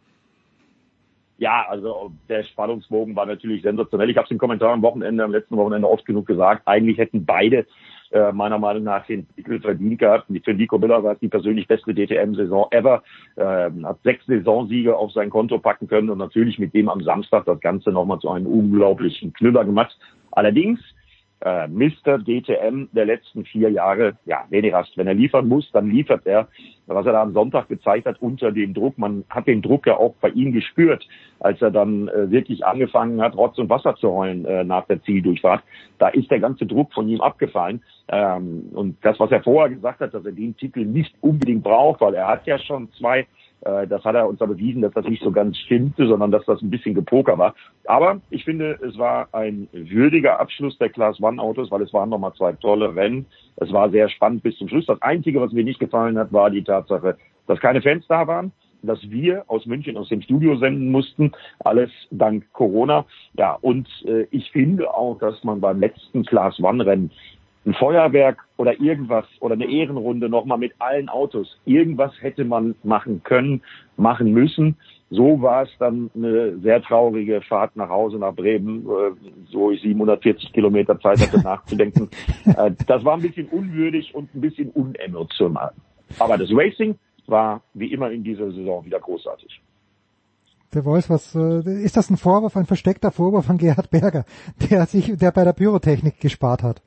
Ja, also der Spannungsbogen war natürlich sensationell. Ich habe es im Kommentar am Wochenende, am letzten Wochenende oft genug gesagt. Eigentlich hätten beide äh, meiner Meinung nach den Titel verdient gehabt. Für Nico Miller war es die persönlich beste DTM-Saison ever. Äh, hat sechs Saisonsiege auf sein Konto packen können und natürlich mit dem am Samstag das Ganze nochmal zu einem unglaublichen Knüller gemacht. Allerdings äh, Mr. DTM der letzten vier Jahre, ja, René Rast, wenn er liefern muss, dann liefert er. Was er da am Sonntag gezeigt hat unter dem Druck, man hat den Druck ja auch bei ihm gespürt, als er dann äh, wirklich angefangen hat, Rotz und Wasser zu heulen äh, nach der Zieldurchfahrt. Da ist der ganze Druck von ihm abgefallen. Ähm, und das, was er vorher gesagt hat, dass er den Titel nicht unbedingt braucht, weil er hat ja schon zwei das hat er uns aber bewiesen, dass das nicht so ganz stimmte, sondern dass das ein bisschen gepoker war. Aber ich finde, es war ein würdiger Abschluss der Class One Autos, weil es waren nochmal zwei tolle Rennen. Es war sehr spannend bis zum Schluss. Das Einzige, was mir nicht gefallen hat, war die Tatsache, dass keine Fans da waren dass wir aus München aus dem Studio senden mussten, alles dank Corona. Ja, und äh, ich finde auch, dass man beim letzten Class One Rennen ein Feuerwerk oder irgendwas oder eine Ehrenrunde nochmal mit allen Autos. Irgendwas hätte man machen können, machen müssen. So war es dann eine sehr traurige Fahrt nach Hause nach Bremen, äh, so ich 740 Kilometer Zeit hatte nachzudenken. Äh, das war ein bisschen unwürdig und ein bisschen unemotional. Aber das Racing war wie immer in dieser Saison wieder großartig. Der Voice, was äh, ist das ein Vorwurf, ein versteckter Vorwurf von Gerhard Berger, der sich, der bei der Pyrotechnik gespart hat?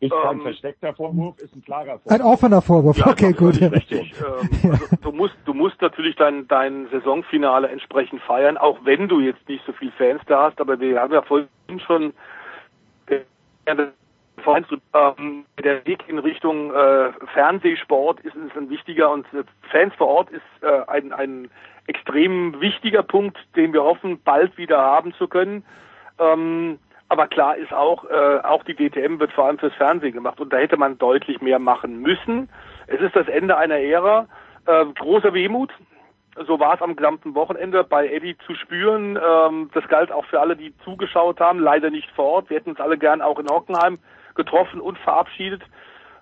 Ist kein ähm, versteckter Vorwurf, ist ein klarer Vorwurf. Ein offener Vorwurf, ja, okay, gut. Richtig. ähm, also du musst, du musst natürlich dein, dein Saisonfinale entsprechend feiern, auch wenn du jetzt nicht so viel Fans da hast, aber wir haben ja vorhin schon äh, ähm, der Weg in Richtung äh, Fernsehsport ist, ist ein wichtiger und äh, Fans vor Ort ist äh, ein, ein extrem wichtiger Punkt, den wir hoffen, bald wieder haben zu können. Ähm, aber klar ist auch, äh, auch die DTM wird vor allem fürs Fernsehen gemacht und da hätte man deutlich mehr machen müssen. Es ist das Ende einer Ära. Äh, großer Wehmut. So war es am gesamten Wochenende bei Eddie zu spüren. Ähm, das galt auch für alle, die zugeschaut haben. Leider nicht vor Ort. Wir hätten uns alle gern auch in Hockenheim getroffen und verabschiedet.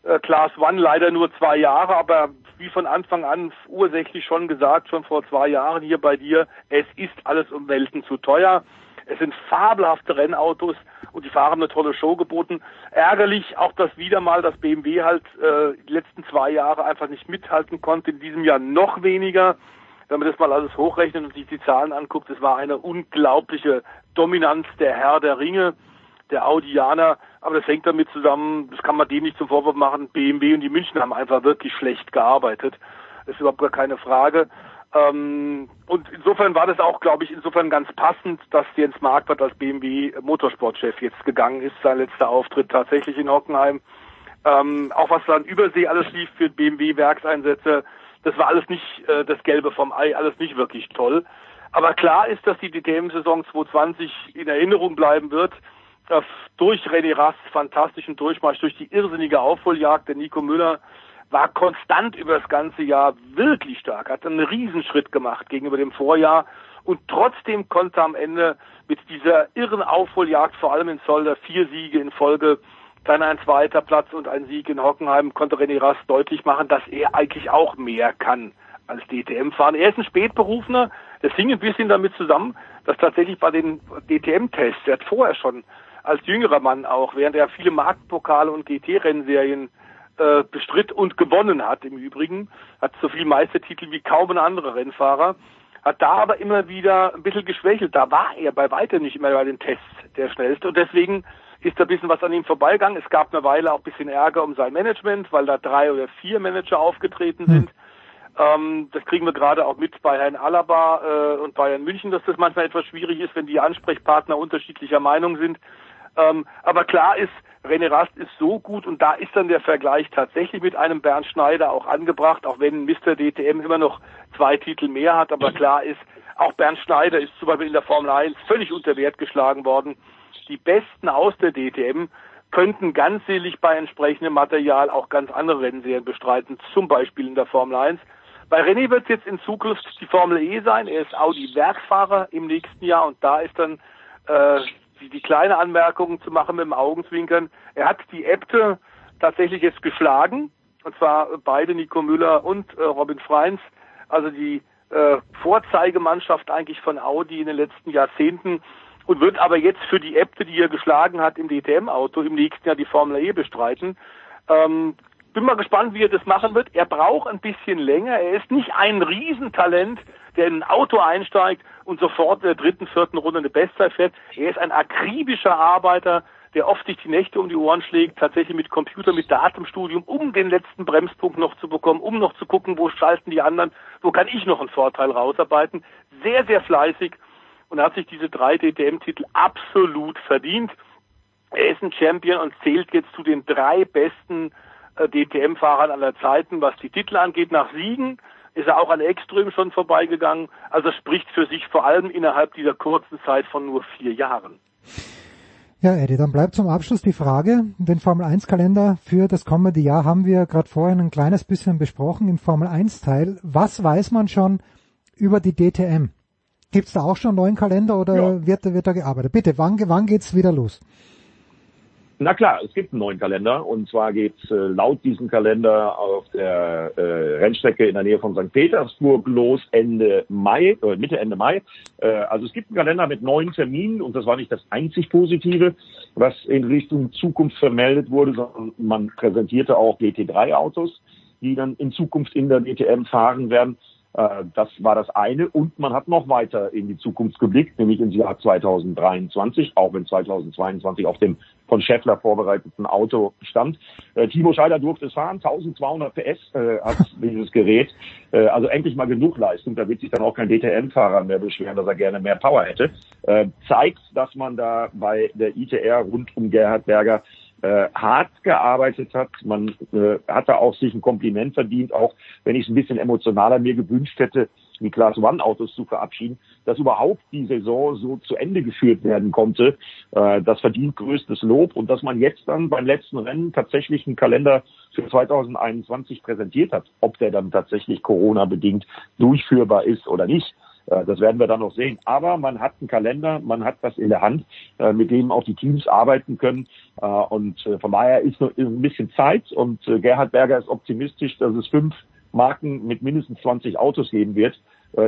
Äh, Class One leider nur zwei Jahre, aber wie von Anfang an ursächlich schon gesagt, schon vor zwei Jahren hier bei dir, es ist alles um Welten zu teuer. Es sind fabelhafte Rennautos und die Fahrer haben eine tolle Show geboten. Ärgerlich auch, dass wieder mal das BMW halt äh, die letzten zwei Jahre einfach nicht mithalten konnte, in diesem Jahr noch weniger. Wenn man das mal alles hochrechnet und sich die Zahlen anguckt, es war eine unglaubliche Dominanz der Herr der Ringe, der Audianer. Aber das hängt damit zusammen, das kann man dem nicht zum Vorwurf machen, BMW und die München haben einfach wirklich schlecht gearbeitet. Ist überhaupt gar keine Frage. Ähm, und insofern war das auch, glaube ich, insofern ganz passend, dass Jens Marquardt als BMW Motorsportchef jetzt gegangen ist, sein letzter Auftritt tatsächlich in Hockenheim. Ähm, auch was dann Übersee alles lief für BMW Werkseinsätze, das war alles nicht äh, das Gelbe vom Ei, alles nicht wirklich toll. Aber klar ist, dass die DTM-Saison 2020 in Erinnerung bleiben wird. Äh, durch René Rast fantastischen Durchmarsch, durch die irrsinnige Aufholjagd der Nico Müller, war konstant über das ganze Jahr wirklich stark, hat einen Riesenschritt gemacht gegenüber dem Vorjahr und trotzdem konnte am Ende mit dieser irren Aufholjagd, vor allem in Zolder, vier Siege in Folge, dann ein zweiter Platz und ein Sieg in Hockenheim, konnte René Rast deutlich machen, dass er eigentlich auch mehr kann als DTM-Fahren. Er ist ein Spätberufener, das hing ein bisschen damit zusammen, dass tatsächlich bei den DTM-Tests, er hat vorher schon als jüngerer Mann auch, während er viele Marktpokale und GT-Rennserien äh, bestritt und gewonnen hat im Übrigen, hat so viel Meistertitel wie kaum ein anderer Rennfahrer, hat da aber immer wieder ein bisschen geschwächelt. Da war er bei weitem nicht immer bei den Tests der schnellste und deswegen ist da ein bisschen was an ihm vorbeigegangen. Es gab eine Weile auch ein bisschen Ärger um sein Management, weil da drei oder vier Manager aufgetreten sind. Ähm, das kriegen wir gerade auch mit bei Herrn Alaba äh, und Bayern München, dass das manchmal etwas schwierig ist, wenn die Ansprechpartner unterschiedlicher Meinung sind. Ähm, aber klar ist, René Rast ist so gut und da ist dann der Vergleich tatsächlich mit einem Bernd Schneider auch angebracht, auch wenn Mr. DTM immer noch zwei Titel mehr hat, aber klar ist, auch Bernd Schneider ist zum Beispiel in der Formel 1 völlig unter Wert geschlagen worden. Die Besten aus der DTM könnten ganzselig bei entsprechendem Material auch ganz andere Rennserien bestreiten, zum Beispiel in der Formel 1. Bei René wird es jetzt in Zukunft die Formel E sein. Er ist Audi-Werksfahrer im nächsten Jahr und da ist dann äh, die, die kleine Anmerkung zu machen mit dem Augenzwinkern. Er hat die Äbte tatsächlich jetzt geschlagen, und zwar beide Nico Müller und äh, Robin Freins, also die äh, Vorzeigemannschaft eigentlich von Audi in den letzten Jahrzehnten und wird aber jetzt für die Äbte, die er geschlagen hat im DTM-Auto, im nächsten Jahr die Formel E bestreiten. Ähm, bin mal gespannt, wie er das machen wird. Er braucht ein bisschen länger. Er ist nicht ein Riesentalent, der in ein Auto einsteigt und sofort in der dritten, vierten Runde eine Bestzeit fährt. Er ist ein akribischer Arbeiter, der oft sich die Nächte um die Ohren schlägt, tatsächlich mit Computer, mit Datenstudium, um den letzten Bremspunkt noch zu bekommen, um noch zu gucken, wo schalten die anderen, wo kann ich noch einen Vorteil rausarbeiten. Sehr, sehr fleißig und hat sich diese drei DTM-Titel absolut verdient. Er ist ein Champion und zählt jetzt zu den drei besten DTM-Fahrern aller Zeiten, was die Titel angeht. Nach Siegen ist er auch an Ekström schon vorbeigegangen. Also spricht für sich vor allem innerhalb dieser kurzen Zeit von nur vier Jahren. Ja, Eddie, dann bleibt zum Abschluss die Frage, den Formel 1 Kalender für das kommende Jahr haben wir gerade vorhin ein kleines bisschen besprochen im Formel 1 Teil. Was weiß man schon über die DTM? Gibt es da auch schon einen neuen Kalender oder ja. wird, wird da gearbeitet? Bitte, wann, wann geht's wieder los? Na klar, es gibt einen neuen Kalender und zwar geht's äh, laut diesem Kalender auf der äh, Rennstrecke in der Nähe von St. Petersburg los Ende Mai, äh, Mitte Ende Mai. Äh, also es gibt einen Kalender mit neun Terminen und das war nicht das einzig Positive, was in Richtung Zukunft vermeldet wurde, sondern man präsentierte auch GT3-Autos, die dann in Zukunft in der DTM fahren werden. Äh, das war das eine. Und man hat noch weiter in die Zukunft geblickt, nämlich ins Jahr 2023, auch wenn 2022 auf dem von Scheffler vorbereiteten Auto stand. Äh, Timo Scheider durfte es fahren, 1200 PS äh, hat dieses Gerät. Äh, also endlich mal genug Leistung. Da wird sich dann auch kein DTM-Fahrer mehr beschweren, dass er gerne mehr Power hätte. Äh, zeigt, dass man da bei der ITR rund um Gerhard Berger äh, hart gearbeitet hat. Man äh, hat da auch sich ein Kompliment verdient, auch wenn ich es ein bisschen emotionaler mir gewünscht hätte, die Class One Autos zu verabschieden, dass überhaupt die Saison so zu Ende geführt werden konnte. Äh, das verdient größtes Lob und dass man jetzt dann beim letzten Rennen tatsächlich einen Kalender für 2021 präsentiert hat, ob der dann tatsächlich Corona bedingt durchführbar ist oder nicht. Äh, das werden wir dann noch sehen. Aber man hat einen Kalender, man hat was in der Hand, äh, mit dem auch die Teams arbeiten können. Äh, und von daher ist noch ein bisschen Zeit und Gerhard Berger ist optimistisch, dass es fünf Marken mit mindestens 20 Autos geben wird.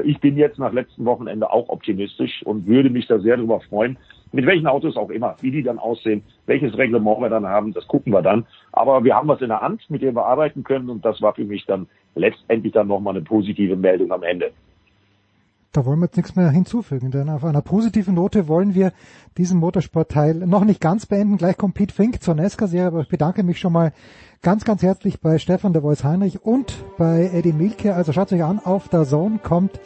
Ich bin jetzt nach letztem Wochenende auch optimistisch und würde mich da sehr darüber freuen, mit welchen Autos auch immer, wie die dann aussehen, welches Reglement wir dann haben, das gucken wir dann. Aber wir haben was in der Hand, mit dem wir arbeiten können und das war für mich dann letztendlich dann nochmal eine positive Meldung am Ende. Da wollen wir jetzt nichts mehr hinzufügen, denn auf einer positiven Note wollen wir diesen Motorsportteil noch nicht ganz beenden. Gleich kommt Pete Fink zur Nesca-Serie, aber ich bedanke mich schon mal ganz, ganz herzlich bei Stefan de Vois Heinrich und bei Eddie Milke. Also schaut euch an, auf der Zone kommt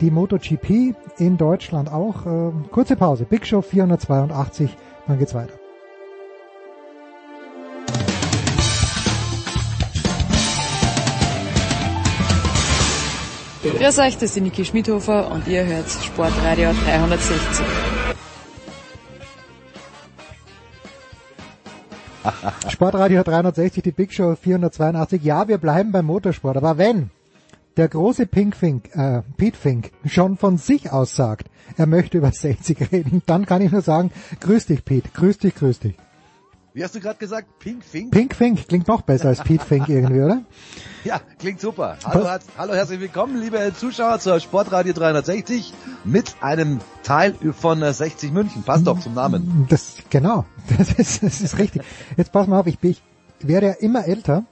die MotoGP in Deutschland auch. Äh, kurze Pause, Big Show 482, dann geht's weiter. Grüß euch, das ist die Niki Schmidhofer und ihr hört Sportradio 360. Sportradio 360, die Big Show 482. Ja, wir bleiben beim Motorsport, aber wenn der große Pink Fink, äh, Pete Fink schon von sich aus sagt, er möchte über 60 reden, dann kann ich nur sagen, grüß dich Pete, grüß dich, grüß dich. Wie hast du gerade gesagt? Pink Fink? Pink Fink klingt noch besser als Pete Fink irgendwie, oder? Ja, klingt super. Hallo, hallo, herzlich willkommen, liebe Zuschauer zur Sportradio 360 mit einem Teil von 60 München. Passt doch zum Namen. Das, genau. Das ist, das ist richtig. Jetzt pass mal auf, ich, bin, ich werde ja immer älter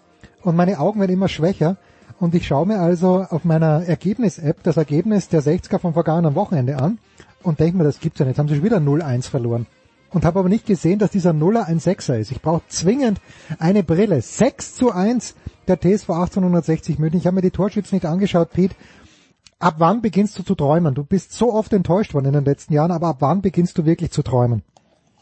und meine Augen werden immer schwächer und ich schaue mir also auf meiner Ergebnis-App das Ergebnis der 60er vom vergangenen Wochenende an und denke mir, das gibt's ja nicht. Jetzt haben sie schon wieder 0-1 verloren und habe aber nicht gesehen, dass dieser Nuller ein Sechser ist. Ich brauche zwingend eine Brille. 6 zu 1 der TSV 1860 München. Ich habe mir die Torschützen nicht angeschaut, Pete. Ab wann beginnst du zu träumen? Du bist so oft enttäuscht worden in den letzten Jahren, aber ab wann beginnst du wirklich zu träumen?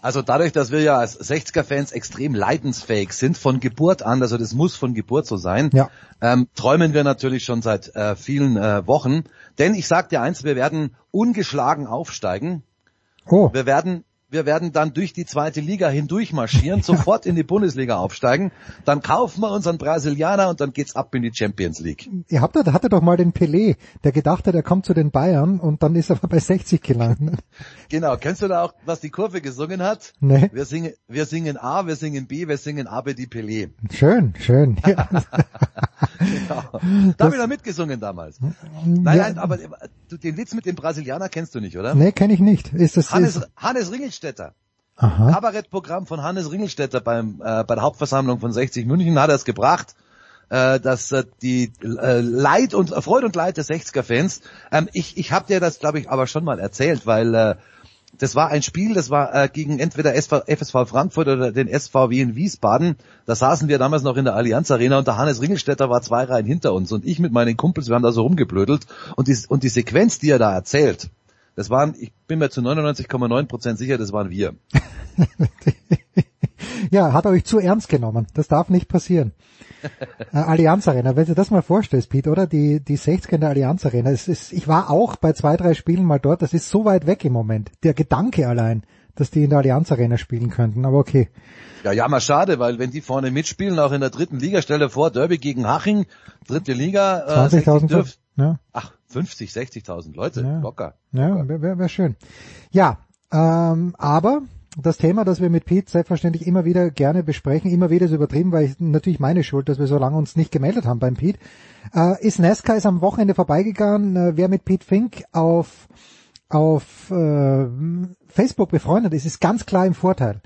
Also dadurch, dass wir ja als 60er-Fans extrem leidensfähig sind, von Geburt an, also das muss von Geburt so sein, ja. ähm, träumen wir natürlich schon seit äh, vielen äh, Wochen. Denn ich sag dir eins, wir werden ungeschlagen aufsteigen. Oh. Wir werden wir werden dann durch die zweite Liga hindurch marschieren, sofort in die Bundesliga aufsteigen, dann kaufen wir unseren Brasilianer und dann geht's ab in die Champions League. Ihr habt, hatte doch mal den Pelé, der gedacht hat, er kommt zu den Bayern und dann ist er bei 60 gelandet. Genau, kennst du da auch, was die Kurve gesungen hat? Nee. Wir singen, wir singen A, wir singen B, wir singen Abe die Pelé. Schön, schön. Ja. genau. Da habe ich noch mitgesungen damals. Nein, ja. nein, aber den Witz mit dem Brasilianer kennst du nicht, oder? Nee, kenne ich nicht. Ist das Hannes, ist... Hannes Ringelstetter. Aha. Kabarettprogramm von Hannes Ringelstetter beim, äh, bei der Hauptversammlung von 60 München hat er es gebracht, äh, dass äh, die äh, Leid und äh, Freude und Leid des 60er-Fans, ähm, ich, ich habe dir das, glaube ich, aber schon mal erzählt, weil äh, das war ein Spiel, das war äh, gegen entweder SV, FSV Frankfurt oder den SVW in Wiesbaden. Da saßen wir damals noch in der Allianz Arena und der Hannes Ringelstetter war zwei Reihen hinter uns und ich mit meinen Kumpels, wir haben da so rumgeblödelt und die, und die Sequenz, die er da erzählt, das waren, ich bin mir zu 99,9 Prozent sicher, das waren wir. ja, hat er euch zu ernst genommen. Das darf nicht passieren. äh, Allianz Arena, wenn du das mal vorstellst, Pete, oder? Die, die 60er in der Allianz Arena. Es ist, ich war auch bei zwei, drei Spielen mal dort. Das ist so weit weg im Moment. Der Gedanke allein, dass die in der Allianz Arena spielen könnten. Aber okay. Ja, ja, mal schade, weil wenn die vorne mitspielen, auch in der dritten Liga, stelle vor, Derby gegen Haching, dritte Liga, äh, 20.000 ja. Ach, 50, 60.000 Leute, ja. locker. Ja, wäre wär, wär schön. Ja, ähm, aber das Thema, das wir mit Pete selbstverständlich immer wieder gerne besprechen, immer wieder ist übertrieben, weil ich, natürlich meine Schuld, dass wir so lange uns nicht gemeldet haben beim Pete, äh, ist Nesca ist am Wochenende vorbeigegangen. Äh, wer mit Pete Fink auf auf äh, Facebook befreundet ist, ist ganz klar im Vorteil.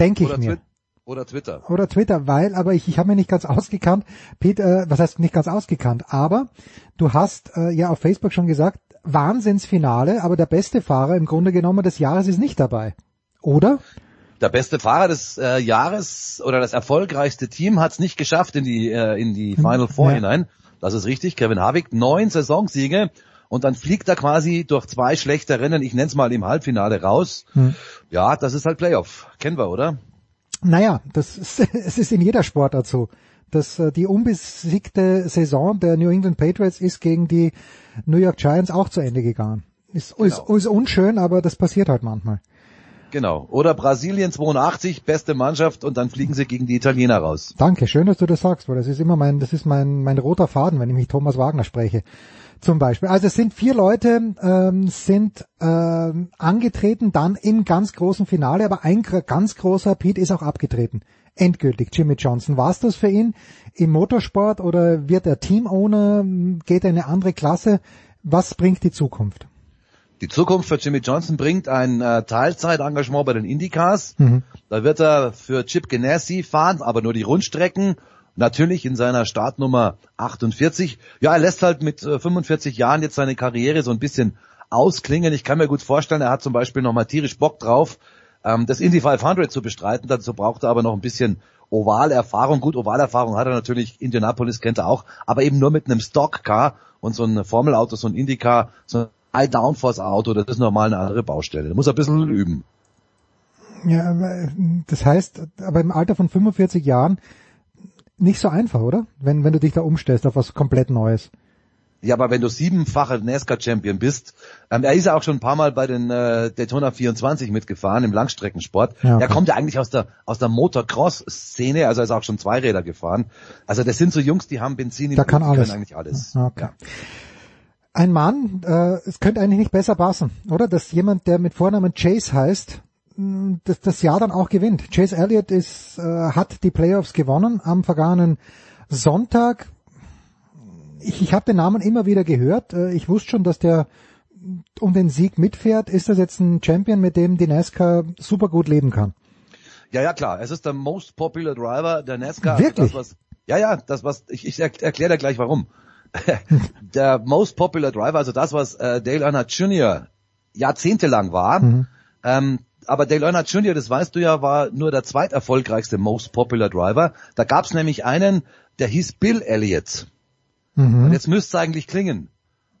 Denke ich mir. Oder Twitter. Oder Twitter, weil, aber ich, ich habe mir nicht ganz ausgekannt, Peter, äh, was heißt nicht ganz ausgekannt, aber du hast äh, ja auf Facebook schon gesagt, Wahnsinnsfinale, aber der beste Fahrer im Grunde genommen des Jahres ist nicht dabei. Oder? Der beste Fahrer des äh, Jahres oder das erfolgreichste Team hat es nicht geschafft in die äh, in die Final Four ja. hinein. Das ist richtig. Kevin Harvick, neun Saisonsiege und dann fliegt er quasi durch zwei schlechte Rennen, ich nenne es mal im Halbfinale raus. Hm. Ja, das ist halt Playoff. Kennen wir, oder? Naja, das ist, es ist in jeder Sportart so. dass äh, die unbesiegte Saison der New England Patriots ist gegen die New York Giants auch zu Ende gegangen. Ist, genau. ist, ist unschön, aber das passiert halt manchmal. Genau. Oder Brasilien 82, beste Mannschaft und dann fliegen sie gegen die Italiener raus. Danke, schön, dass du das sagst, weil das ist immer mein, das ist mein, mein roter Faden, wenn ich mich Thomas Wagner spreche. Zum Beispiel. Also es sind vier Leute, ähm, sind ähm, angetreten, dann im ganz großen Finale, aber ein ganz großer Pete ist auch abgetreten. Endgültig, Jimmy Johnson. War es das für ihn im Motorsport oder wird er Teamowner? Geht er in eine andere Klasse? Was bringt die Zukunft? Die Zukunft für Jimmy Johnson bringt ein äh, Teilzeitengagement bei den Indycars. Mhm. Da wird er für Chip Ganassi fahren, aber nur die Rundstrecken natürlich in seiner Startnummer 48. Ja, er lässt halt mit 45 äh, Jahren jetzt seine Karriere so ein bisschen ausklingen. Ich kann mir gut vorstellen, er hat zum Beispiel noch mal tierisch Bock drauf, ähm, das Indy 500 zu bestreiten. Dazu braucht er aber noch ein bisschen Ovalerfahrung. Gut, Ovalerfahrung hat er natürlich, Indianapolis kennt er auch, aber eben nur mit einem Stockcar und so ein Formelauto, so ein Indycar, so ein High Downforce Auto, das ist normal eine andere Baustelle. Da muss er ein bisschen üben. Ja, das heißt, aber im Alter von 45 Jahren nicht so einfach, oder? Wenn, wenn du dich da umstellst auf was komplett Neues. Ja, aber wenn du siebenfacher NASCAR-Champion bist, ähm, er ist ja auch schon ein paar Mal bei den äh, Daytona 24 mitgefahren im Langstreckensport. Ja, okay. Er kommt ja eigentlich aus der aus der Motocross-Szene, also er ist auch schon Zweiräder gefahren. Also das sind so Jungs, die haben Benzin im da kann alles. können eigentlich alles. Okay. Ja. Ein Mann, äh, es könnte eigentlich nicht besser passen, oder? Dass jemand, der mit Vornamen Chase heißt, das, das Jahr dann auch gewinnt. Chase Elliott ist, äh, hat die Playoffs gewonnen am vergangenen Sonntag. Ich, ich habe den Namen immer wieder gehört. Äh, ich wusste schon, dass der um den Sieg mitfährt. Ist das jetzt ein Champion, mit dem die NASCAR super gut leben kann? Ja, ja, klar. Es ist der most popular driver der NASCAR. Wirklich? Das, was, ja, ja, das was, ich, ich erkläre dir gleich warum. der most popular driver, also das, was äh, Dale Earnhardt Jr. jahrzehntelang war, mhm. ähm, aber Dale Earnhardt Jr., das weißt du ja, war nur der zweiterfolgreichste Most Popular Driver. Da gab's nämlich einen, der hieß Bill Elliott. Mhm. Und jetzt müsste es eigentlich klingen.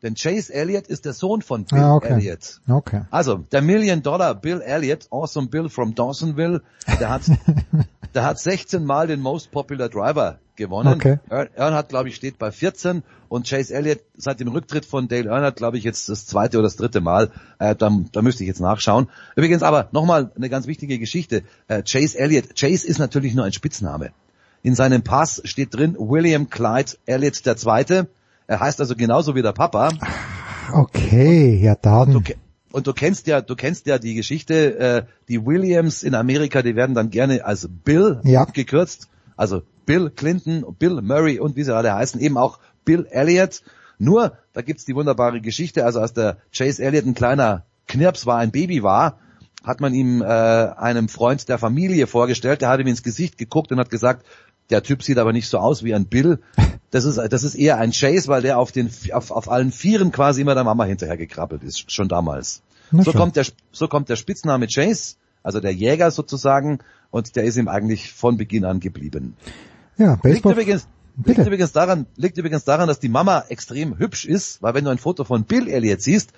Denn Chase Elliott ist der Sohn von Bill Ah, okay. Elliott. Okay. Also, der Million Dollar Bill Elliott, Awesome Bill from Dawsonville, der hat, der hat 16 Mal den Most Popular Driver gewonnen. Okay. Earn- Earnhardt, glaube ich, steht bei 14 und Chase Elliott seit dem Rücktritt von Dale Earnhardt, glaube ich, jetzt das zweite oder das dritte Mal. Äh, da, da müsste ich jetzt nachschauen. Übrigens aber nochmal eine ganz wichtige Geschichte. Äh, Chase Elliott. Chase ist natürlich nur ein Spitzname. In seinem Pass steht drin William Clyde Elliott II. Er heißt also genauso wie der Papa. Okay, ja dann. Und du kennst ja, du kennst ja die Geschichte, äh, die Williams in Amerika, die werden dann gerne als Bill Ja. abgekürzt. Also Bill Clinton, Bill Murray und wie sie alle heißen, eben auch Bill Elliott. Nur, da gibt's die wunderbare Geschichte, also als der Chase Elliott ein kleiner Knirps war, ein Baby war, hat man ihm äh, einem Freund der Familie vorgestellt, der hat ihm ins Gesicht geguckt und hat gesagt, der Typ sieht aber nicht so aus wie ein Bill. Das ist, das ist eher ein Chase, weil der auf den, auf, auf allen Vieren quasi immer der Mama hinterher gekrabbelt ist, schon damals. Na So kommt der, so kommt der Spitzname Chase, also der Jäger sozusagen, und der ist ihm eigentlich von Beginn an geblieben. Ja, Liegt übrigens, liegt übrigens daran, liegt übrigens daran, dass die Mama extrem hübsch ist, weil wenn du ein Foto von Bill Elliott siehst,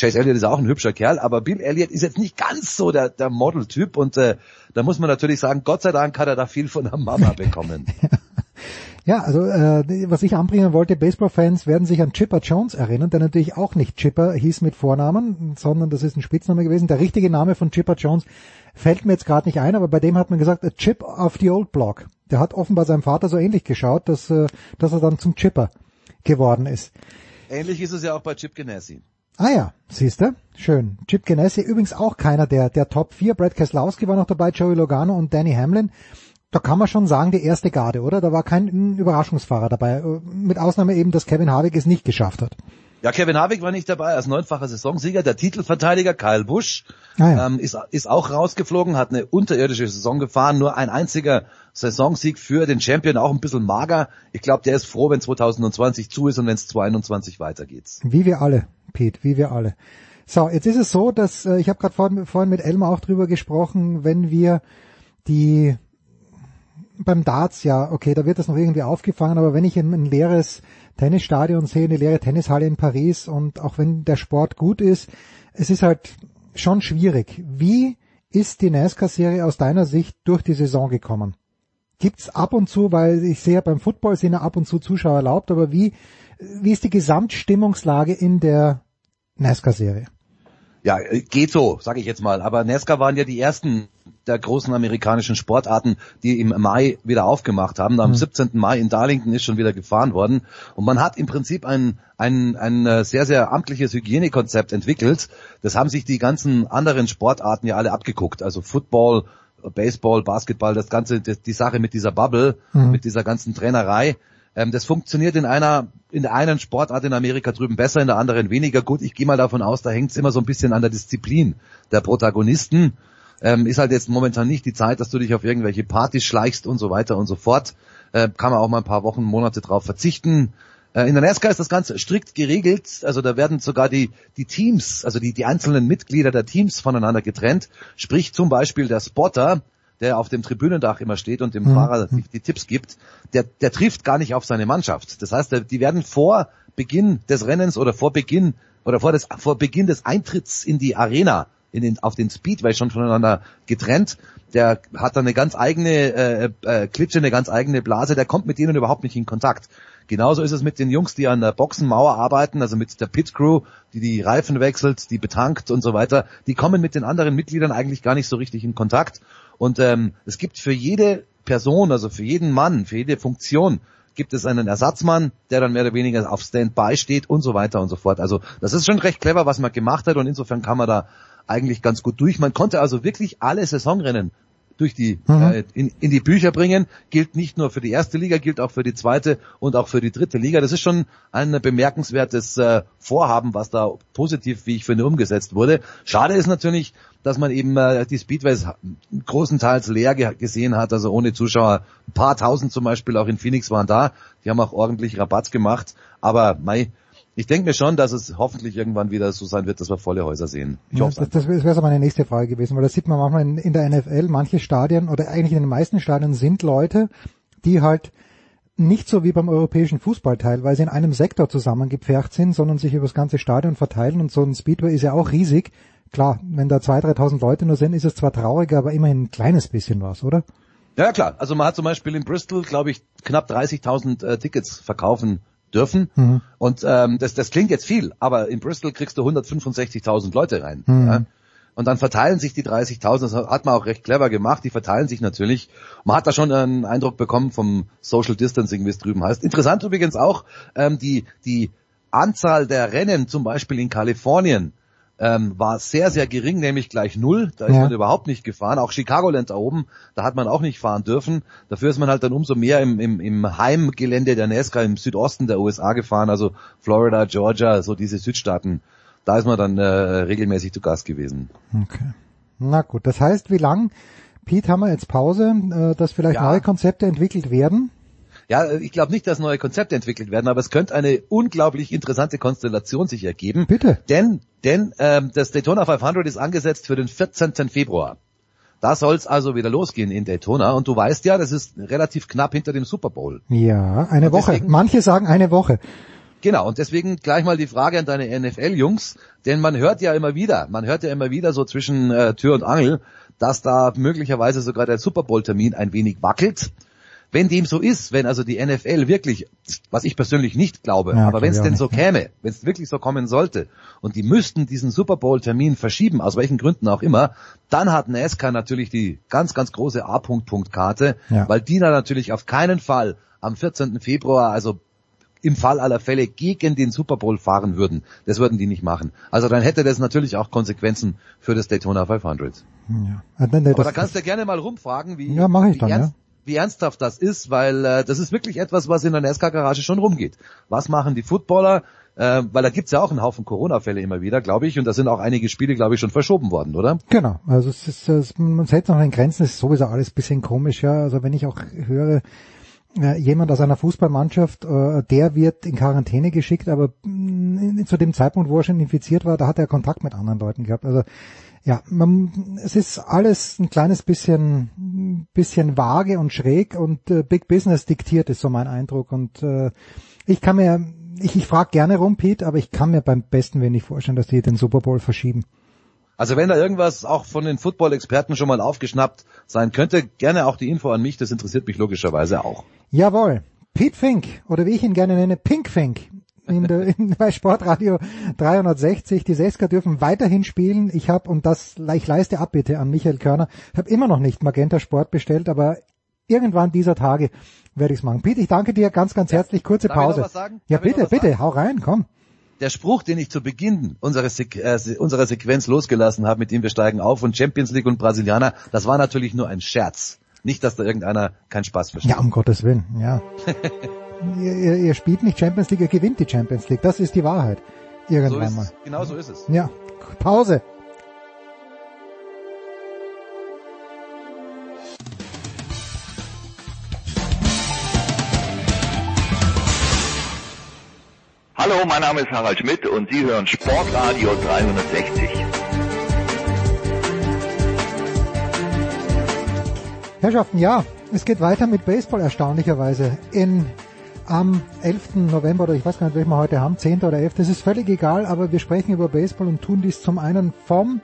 Chase Elliott ist auch ein hübscher Kerl, aber Bill Elliott ist jetzt nicht ganz so der, der Model-Typ und äh, da muss man natürlich sagen, Gott sei Dank hat er da viel von der Mama bekommen. Ja, also äh, was ich anbringen wollte, Baseball-Fans werden sich an Chipper Jones erinnern, der natürlich auch nicht Chipper hieß mit Vornamen, sondern das ist ein Spitzname gewesen. Der richtige Name von Chipper Jones fällt mir jetzt gerade nicht ein, aber bei dem hat man gesagt, a Chip of the Old Block. Der hat offenbar seinem Vater so ähnlich geschaut, dass, äh, dass er dann zum Chipper geworden ist. Ähnlich ist es ja auch bei Chip Ganassi. Ah ja, siehste, schön. Chip Ganassi übrigens auch keiner der, der Top 4. Brad Keselowski war noch dabei, Joey Logano und Danny Hamlin. Da kann man schon sagen, die erste Garde, oder? Da war kein Überraschungsfahrer dabei. äh, Mit Ausnahme eben, dass Kevin Harvick es nicht geschafft hat. Ja, Kevin Harvick war nicht dabei als neunfacher Saisonsieger. Der Titelverteidiger Kyle Busch Ah ja. ähm, ist, ist auch rausgeflogen, hat eine unterirdische Saison gefahren. Nur ein einziger Saisonsieg für den Champion, auch ein bisschen mager. Ich glaube, der ist froh, wenn 2020 zu ist und wenn es 2021 weitergeht. Wie wir alle, Pete, wie wir alle. So, jetzt ist es so, dass äh, ich habe gerade vorhin, vorhin mit Elmar auch drüber gesprochen, wenn wir die beim Darts ja, okay, da wird das noch irgendwie aufgefangen, aber wenn ich ein, ein leeres Tennisstadion sehe, eine leere Tennishalle in Paris und auch wenn der Sport gut ist, es ist halt schon schwierig. Wie ist die NASCAR-Serie aus deiner Sicht durch die Saison gekommen? Gibt's ab und zu, weil ich sehe ja beim Football sind ja ab und zu Zuschauer erlaubt, aber wie, wie ist die Gesamtstimmungslage in der NASCAR-Serie? Ja, äh, geht so, sage ich jetzt mal. Aber NASCAR waren ja die ersten der großen amerikanischen Sportarten, die im Mai wieder aufgemacht haben. Am Mhm. 17. Mai in Darlington ist schon wieder gefahren worden. Und man hat im Prinzip ein, ein, ein äh, sehr, sehr amtliches Hygienekonzept entwickelt. Das haben sich die ganzen anderen Sportarten ja alle abgeguckt. Also Football, Baseball, Basketball, das ganze, das, die Sache mit dieser Bubble, Mhm. mit dieser ganzen Trainerei. Ähm, das funktioniert in einer, in der einen Sportart in Amerika drüben besser, in der anderen weniger gut. Ich gehe mal davon aus, da hängt es immer so ein bisschen an der Disziplin der Protagonisten. Ähm, ist halt jetzt momentan nicht die Zeit, dass du dich auf irgendwelche Partys schleichst und so weiter und so fort. Äh, kann man auch mal ein paar Wochen, Monate drauf verzichten. Äh, in der NASCAR ist das Ganze strikt geregelt. Also da werden sogar die, die Teams, also die, die einzelnen Mitglieder der Teams voneinander getrennt. Sprich zum Beispiel der Spotter, der auf dem Tribünendach immer steht und dem Mhm. Fahrer die, die Tipps gibt, der, der trifft gar nicht auf seine Mannschaft. Das heißt, die werden vor Beginn des Rennens oder vor Beginn oder vor, des, vor Beginn des Eintritts in die Arena, in den, auf den Speedway schon voneinander getrennt. Der hat dann eine ganz eigene äh, äh, Klitsche, eine ganz eigene Blase, der kommt mit denen überhaupt nicht in Kontakt. Genauso ist es mit den Jungs, die an der Boxenmauer arbeiten, also mit der Pit Crew, die die Reifen wechselt, die betankt und so weiter. Die kommen mit den anderen Mitgliedern eigentlich gar nicht so richtig in Kontakt. Und ähm, es gibt für jede Person, also für jeden Mann, für jede Funktion, gibt es einen Ersatzmann, der dann mehr oder weniger auf Standby steht und so weiter und so fort. Also das ist schon recht clever, was man gemacht hat und insofern kann man da eigentlich ganz gut durch. Man konnte also wirklich alle Saisonrennen durch die Mhm. äh, in, in die Bücher bringen, gilt nicht nur für die erste Liga, gilt auch für die zweite und auch für die dritte Liga. Das ist schon ein bemerkenswertes äh, Vorhaben, was da positiv, wie ich finde, umgesetzt wurde. Schade ist natürlich, dass man eben äh, die Speedways großenteils leer ge gesehen hat, also ohne Zuschauer. Ein paar tausend zum Beispiel auch in Phoenix waren da. Die haben auch ordentlich Rabatt gemacht. Aber mei, ich denke mir schon, dass es hoffentlich irgendwann wieder so sein wird, dass wir volle Häuser sehen. Ich Ja, hoffe das das wäre so meine nächste Frage gewesen, weil das sieht man manchmal in, in der NFL, manche Stadien oder eigentlich in den meisten Stadien sind Leute, die halt nicht so wie beim europäischen Fußball teilweise in einem Sektor zusammengepfercht sind, sondern sich über das ganze Stadion verteilen und so ein Speedway ist ja auch riesig. Klar, wenn da 2.000, 3.000 Leute nur sind, ist es zwar trauriger, aber immerhin ein kleines bisschen was, oder? Ja klar, also man hat zum Beispiel in Bristol, glaube ich, knapp 30.000 äh, Tickets verkaufen dürfen. Mhm. Und ähm, das, das klingt jetzt viel, aber in Bristol kriegst du 165.000 Leute rein. Mhm. Ja? Und dann verteilen sich die 30.000, das hat man auch recht clever gemacht, die verteilen sich natürlich. Man hat da schon einen Eindruck bekommen vom Social Distancing, wie es drüben heißt. Interessant übrigens auch, ähm, die, die Anzahl der Rennen, zum Beispiel in Kalifornien, ähm, war sehr, sehr gering, nämlich gleich null. Da ist Ja. man überhaupt nicht gefahren. Auch Chicagoland da oben, da hat man auch nicht fahren dürfen. Dafür ist man halt dann umso mehr im, im, im Heimgelände der NASCAR im Südosten der USA gefahren, also Florida, Georgia, so diese Südstaaten. Da ist man dann äh, regelmäßig zu Gast gewesen. Okay. Na gut, das heißt, wie lang, Pete, haben wir jetzt Pause, äh, dass vielleicht Ja. neue Konzepte entwickelt werden? Ja, ich glaube nicht, dass neue Konzepte entwickelt werden, aber es könnte eine unglaublich interessante Konstellation sich ergeben. Bitte. Denn, denn ähm, das Daytona 500 ist angesetzt für den 14. Februar. Da soll es also wieder losgehen in Daytona. Und du weißt ja, das ist relativ knapp hinter dem Super Bowl. Ja, eine Woche. Manche sagen eine Woche. Genau, und deswegen gleich mal die Frage an deine NFL-Jungs, denn man hört ja immer wieder, man hört ja immer wieder so zwischen äh, Tür und Angel, dass da möglicherweise sogar der Super Bowl-Termin ein wenig wackelt. Wenn dem so ist, wenn also die NFL wirklich, was ich persönlich nicht glaube, Ja, aber wenn es denn so käme, wenn es wirklich so kommen sollte und die müssten diesen Super Bowl-Termin verschieben, aus welchen Gründen auch immer, dann hat NASCAR natürlich die ganz, ganz große A-Punkt-Punkt-Karte, Ja. weil die da natürlich auf keinen Fall am 14. Februar, also im Fall aller Fälle gegen den Super Bowl fahren würden. Das würden die nicht machen. Also dann hätte das natürlich auch Konsequenzen für das Daytona 500. Ja. Äh, Aber das- da kannst du ja gerne mal rumfragen, wie, Ja, mach ich wie, dann, ernst, wie ernsthaft das ist, weil äh, das ist wirklich etwas, was in der NASCAR-Garage schon rumgeht. Was machen die Footballer? Äh, weil da gibt's ja auch einen Haufen Corona-Fälle immer wieder, glaube ich, und da sind auch einige Spiele, glaube ich, schon verschoben worden, oder? Genau, also es ist, es, man hält noch an den Grenzen, es ist sowieso alles ein bisschen komisch, ja. Also wenn ich auch höre, jemand aus einer Fußballmannschaft, äh, der wird in Quarantäne geschickt, aber mh, zu dem Zeitpunkt, wo er schon infiziert war, da hat er Kontakt mit anderen Leuten gehabt. Also ja, man, es ist alles ein kleines bisschen, bisschen vage und schräg und äh, Big Business diktiert ist so mein Eindruck. Und äh, ich kann mir, ich, ich frage gerne rum, Pete, aber ich kann mir beim besten nicht vorstellen, dass die den Super Bowl verschieben. Also wenn da irgendwas auch von den Football-Experten schon mal aufgeschnappt sein könnte, gerne auch die Info an mich, das interessiert mich logischerweise auch. Jawohl. Pete Fink, oder wie ich ihn gerne nenne, Pink Fink. In der, in, bei Sportradio 360. Die Sesker dürfen weiterhin spielen. Ich habe, und das ich leiste Abbitte an Michael Körner, habe immer noch nicht Magenta Sport bestellt, aber irgendwann dieser Tage werde ich es machen. Pete, ich danke dir ganz, ganz herzlich. Kurze Darf ich Pause. Ja, Darf ich bitte, bitte, hau rein, komm. Der Spruch, den ich zu Beginn unserer, äh, unserer Sequenz losgelassen habe, mit dem wir steigen auf und Champions League und Brasilianer, das war natürlich nur ein Scherz. Nicht, dass da irgendeiner keinen Spaß versteht. Ja, um Gottes Willen, ja. ihr, ihr, ihr spielt nicht Champions League, ihr gewinnt die Champions League. Das ist die Wahrheit. so Irgendwann ist mal. Genau so ist es. Ja, Pause. Hallo, mein Name ist Harald Schmidt und Sie hören Sportradio 360. Herrschaften, ja, es geht weiter mit Baseball erstaunlicherweise. In am 11. November oder ich weiß gar nicht, welchen wir heute haben, 10. oder 11. Das ist völlig egal, aber wir sprechen über Baseball und tun dies zum einen vom,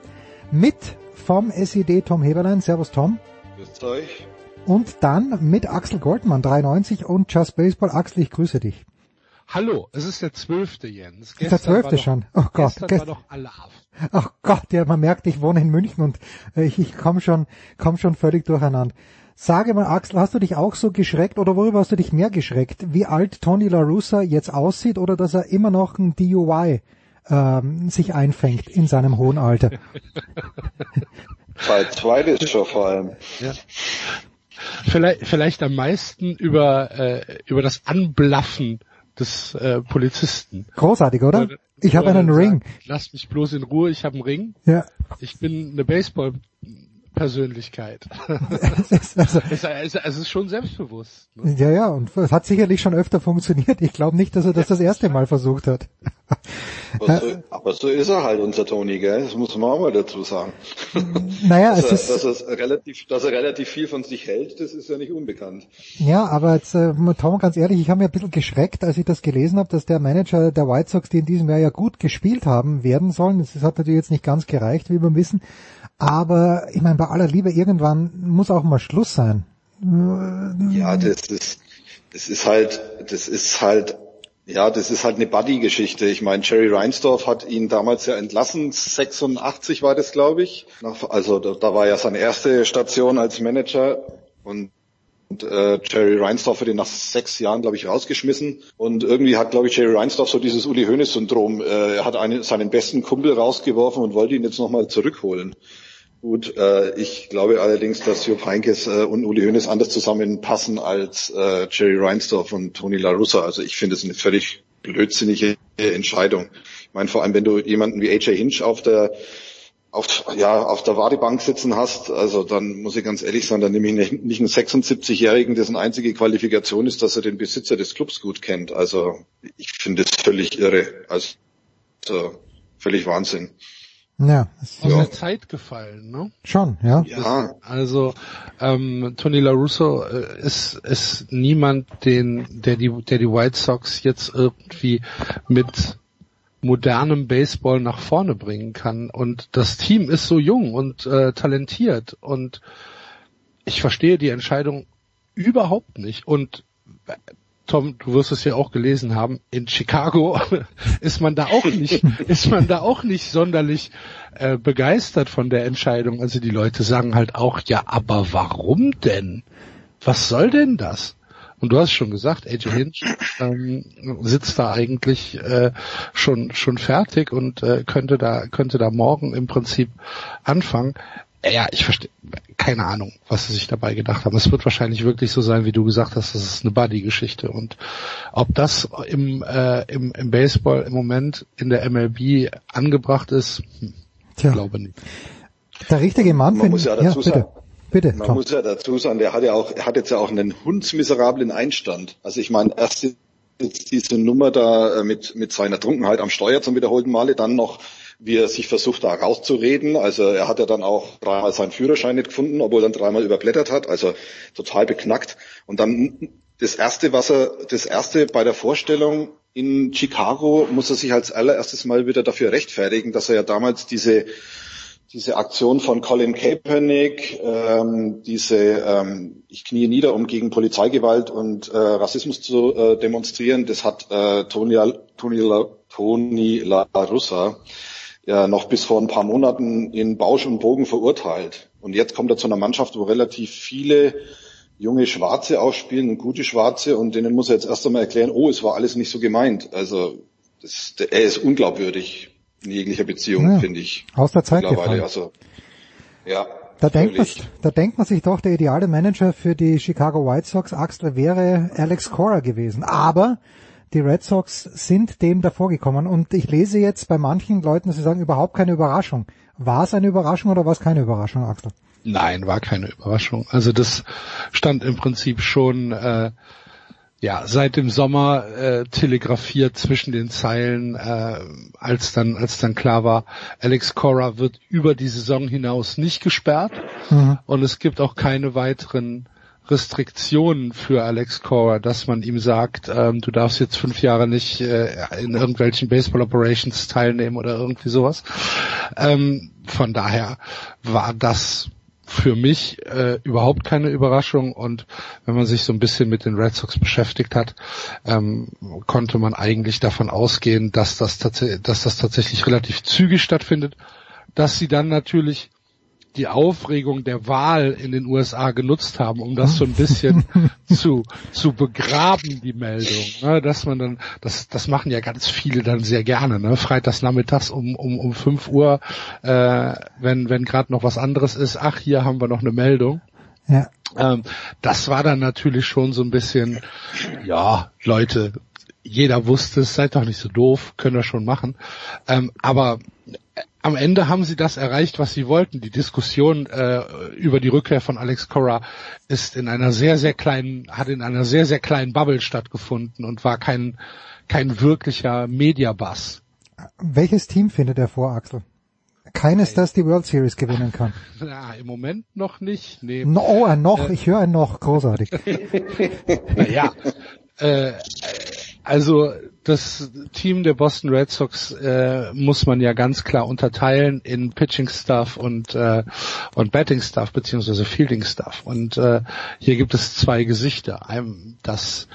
mit vom SED Tom Heberlein. Servus Tom. Grüßt euch. Und dann mit Axel Goldmann, 93 und Just Baseball. Axel, ich grüße dich. Hallo, es ist der zwölfte Jens. Ist der zwölfte schon? Oh Gott, gestern gest- war doch Alarv. Ach Gott, ja, man merkt, ich wohne in München und äh, ich, ich komme schon, komm schon völlig durcheinander. Sage mal, Axel, hast du dich auch so geschreckt oder worüber hast du dich mehr geschreckt? Wie alt Tony La Russa jetzt aussieht oder dass er immer noch ein DUI ähm, sich einfängt in seinem hohen Alter? Bei zweites schon vor allem. Ja. Vielleicht, vielleicht am meisten über, äh, über das Anblaffen des äh, Polizisten. Großartig, oder? Er- Ich habe einen dann Ring. Sagt, Lass mich bloß in Ruhe, ich habe einen Ring. Ja. Ich bin eine Baseball-Persönlichkeit. also- es, es, es ist schon selbstbewusst. Ne? Ja, ja, und es hat sicherlich schon öfter funktioniert. Ich glaube nicht, dass er das das erste Mal versucht hat. Aber so, aber so ist er halt, unser Toni, gell? Das muss man auch mal dazu sagen. Naja, dass, es er, ist, dass, er relativ, dass er relativ viel von sich hält, das ist ja nicht unbekannt. ja, aber jetzt, äh, Tom, ganz ehrlich, ich habe mir ein bisschen geschreckt, als ich das gelesen habe, dass der Manager der White Sox, die in diesem Jahr ja gut gespielt haben, werden sollen. Das hat natürlich jetzt nicht ganz gereicht, wie wir wissen. Aber ich meine, bei aller Liebe, irgendwann muss auch mal Schluss sein. Ja, das ist, das ist halt, das ist halt, ja, das ist halt eine Buddy-Geschichte. Ich meine, Jerry Reinsdorf hat ihn damals ja entlassen, 86 war das, glaube ich. Also da, da war ja seine erste Station als Manager und und äh, Jerry Reinsdorf hat ihn nach sechs Jahren, glaube ich, rausgeschmissen. Und irgendwie hat, glaube ich, Jerry Reinsdorf so dieses Uli Hoeneß-Syndrom. Äh, er hat einen, seinen besten Kumpel rausgeworfen und wollte ihn jetzt nochmal zurückholen. Gut, äh, ich glaube allerdings, dass Jupp Heynckes äh, und Uli Hoeneß anders zusammenpassen als äh, Jerry Reinsdorf und Tony La Russa. Also ich finde es eine völlig blödsinnige Entscheidung. Ich meine, vor allem, wenn du jemanden wie AJ Hinch auf der auf, ja, auf der Wartebank sitzen hast, also dann muss ich ganz ehrlich sein, dann nehme ich nicht einen 76-Jährigen, dessen einzige Qualifikation ist, dass er den Besitzer des Clubs gut kennt. Also ich finde es völlig irre. Also völlig Wahnsinn. Ja, es- Aus der Zeit gefallen, ne? schon, ja. Ja. Also ähm, Tony La Russo äh, ist ist niemand, den der die der die White Sox jetzt irgendwie mit modernem Baseball nach vorne bringen kann. Und das Team ist so jung und äh, talentiert und ich verstehe die Entscheidung überhaupt nicht. Und äh, Tom, du wirst es ja auch gelesen haben, in Chicago ist man da auch nicht, ist man da auch nicht sonderlich äh, begeistert von der Entscheidung. Also die Leute sagen halt auch, ja, aber warum denn? Was soll denn das? Und du hast schon gesagt, AJ Hinch ähm, sitzt da eigentlich äh, schon schon fertig und äh, könnte da könnte da morgen im Prinzip anfangen. Ja, ich verstehe, keine Ahnung, was sie sich dabei gedacht haben. Es wird wahrscheinlich wirklich so sein, wie du gesagt hast, das ist eine Buddy-Geschichte. Und ob das im, äh, im, im Baseball im Moment in der MLB angebracht ist, hm, Tja. glaube nicht. Der richtige Mann Man muss ja ja, dazu bitte. sagen, Bitte, Man Tom. muss ja dazu sagen, der hat ja auch, er hat jetzt ja auch einen hundsmiserablen Einstand. Also ich meine, erst jetzt diese Nummer da äh, mit, mit seiner Trunkenheit am Steuer zum wiederholten Male, dann noch, wie er sich versucht da rauszureden. Also er hat ja dann auch dreimal seinen Führerschein nicht gefunden, obwohl er dann dreimal überblättert hat. Also total beknackt. Und dann das erste, was er, das erste bei der Vorstellung in Chicago muss er sich als allererstes mal wieder dafür rechtfertigen, dass er ja damals diese diese Aktion von Colin Kaepernick, ähm, diese ähm, ich knie nieder, um gegen Polizeigewalt und äh, Rassismus zu äh, demonstrieren, das hat äh, Tony, Tony, La, Tony La Russa ja noch bis vor ein paar Monaten in Bausch und Bogen verurteilt. Und jetzt kommt er zu einer Mannschaft, wo relativ viele junge Schwarze ausspielen, und gute Schwarze, und denen muss er jetzt erst einmal erklären, oh, es war alles nicht so gemeint. Also das, er ist unglaubwürdig in jeglicher Beziehung, Ja, finde ich. aus der Zeit mittlerweile. gefallen. Also ja, Da denkt, man, da denkt man sich doch, der ideale Manager für die Chicago White Sox, Axel, wäre Alex Cora gewesen. Aber die Red Sox sind dem davorgekommen. Und ich lese jetzt bei manchen Leuten, dass sie sagen, überhaupt keine Überraschung. War es eine Überraschung oder war es keine Überraschung, Axel? Nein, war keine Überraschung. Also das stand im Prinzip schon äh, ja seit dem Sommer äh, telegrafiert zwischen den Zeilen, äh, als dann als dann klar war, Alex Cora wird über die Saison hinaus nicht gesperrt Mhm. und es gibt auch keine weiteren Restriktionen für Alex Cora, dass man ihm sagt, ähm, du darfst jetzt fünf Jahre nicht äh, in irgendwelchen Baseball Operations teilnehmen oder irgendwie sowas. Ähm, von daher war das für mich äh, überhaupt keine Überraschung und wenn man sich so ein bisschen mit den Red Sox beschäftigt hat, ähm, konnte man eigentlich davon ausgehen, dass das, dass das tatsächlich relativ zügig stattfindet, dass sie dann natürlich die Aufregung der Wahl in den USA genutzt haben, um das so ein bisschen zu, zu begraben, die Meldung. Ne, dass man dann, das, das machen ja ganz viele dann sehr gerne, ne? Freitags nachmittags um, um, um 5 Uhr, äh, wenn, wenn gerade noch was anderes ist, ach, hier haben wir noch eine Meldung. Ja. Ähm, das war dann natürlich schon so ein bisschen, ja, Leute, jeder wusste es, seid doch nicht so doof, können wir schon machen. Ähm, aber äh, am Ende haben sie das erreicht, was sie wollten. Die Diskussion äh, über die Rückkehr von Alex Cora ist in einer sehr, sehr kleinen, hat in einer sehr, sehr kleinen Bubble stattgefunden und war kein, kein wirklicher Mediabass. Welches Team findet er vor, Axel? Keines, das die World Series gewinnen kann. Na, im Moment noch nicht. Nee. No, oh, ein noch, äh, ich höre ein noch, großartig. naja, äh, also das Team der Boston Red Sox äh, muss man ja ganz klar unterteilen in Pitching Staff und äh, und Batting Staff beziehungsweise Fielding Staff. Und äh, hier gibt es zwei Gesichter. Ein, das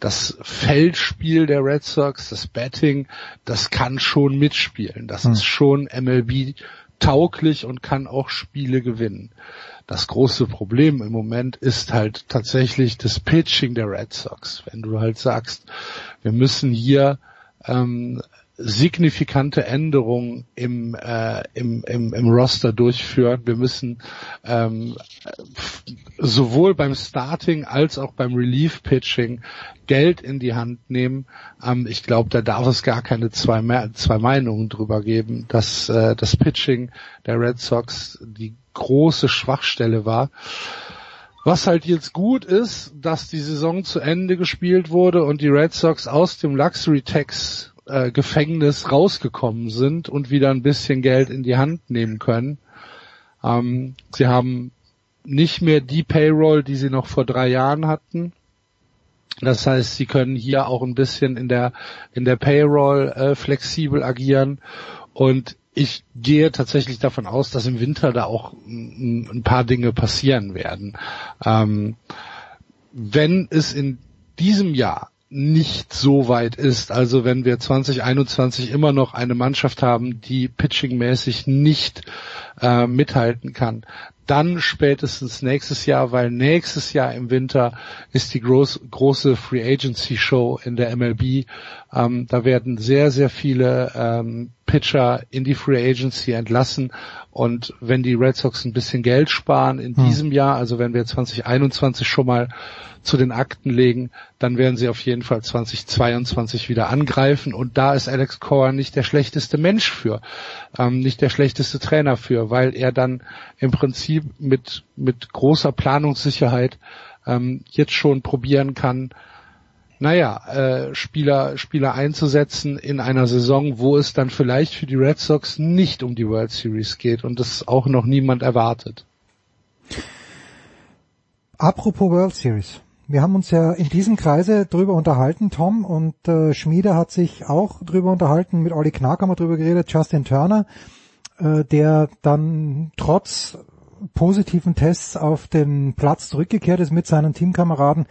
das Feldspiel der Red Sox, das Batting, das kann schon mitspielen. Das hm. ist schon MLB tauglich und kann auch Spiele gewinnen. Das große Problem im Moment ist halt tatsächlich das Pitching der Red Sox. Wenn du halt sagst, wir müssen hier ähm, signifikante Änderungen im, äh, im, im, im Roster durchführen. Wir müssen ähm, sowohl beim Starting als auch beim Relief Pitching Geld in die Hand nehmen. Ähm, ich glaube, da darf es gar keine zwei, mehr, zwei Meinungen drüber geben, dass äh, das Pitching der Red Sox die große Schwachstelle war. Was halt jetzt gut ist, dass die Saison zu Ende gespielt wurde und die Red Sox aus dem Luxury Tax äh, Gefängnis rausgekommen sind und wieder ein bisschen Geld in die Hand nehmen können. Ähm, sie haben nicht mehr die Payroll, die sie noch vor drei Jahren hatten. Das heißt, sie können hier auch ein bisschen in der in der Payroll äh, flexibel agieren und ich gehe tatsächlich davon aus, dass im Winter da auch ein, paar Dinge passieren werden. Ähm, wenn es in diesem Jahr nicht so weit ist. Also wenn wir 2021 immer noch eine Mannschaft haben, die pitchingmäßig nicht äh, mithalten kann, dann spätestens nächstes Jahr, weil nächstes Jahr im Winter ist die groß, große Free Agency Show in der MLB. Ähm, da werden sehr, sehr viele ähm, Pitcher in die Free Agency entlassen. Und wenn die Red Sox ein bisschen Geld sparen in hm. diesem Jahr, also wenn wir 2021 schon mal zu den Akten legen, dann werden sie auf jeden Fall 2022 wieder angreifen. Und da ist Alex Cora nicht der schlechteste Mensch für, ähm, nicht der schlechteste Trainer für, weil er dann im Prinzip mit, mit großer Planungssicherheit ähm, jetzt schon probieren kann, naja, äh, Spieler, Spieler einzusetzen in einer Saison, wo es dann vielleicht für die Red Sox nicht um die World Series geht und das auch noch niemand erwartet. Apropos World Series. Wir haben uns ja in diesem Kreise drüber unterhalten, Tom, und äh, Schmiede hat sich auch drüber unterhalten, mit Olli Knack haben wir drüber geredet, Justin Turner, äh, der dann trotz positiven Tests auf den Platz zurückgekehrt ist mit seinen Teamkameraden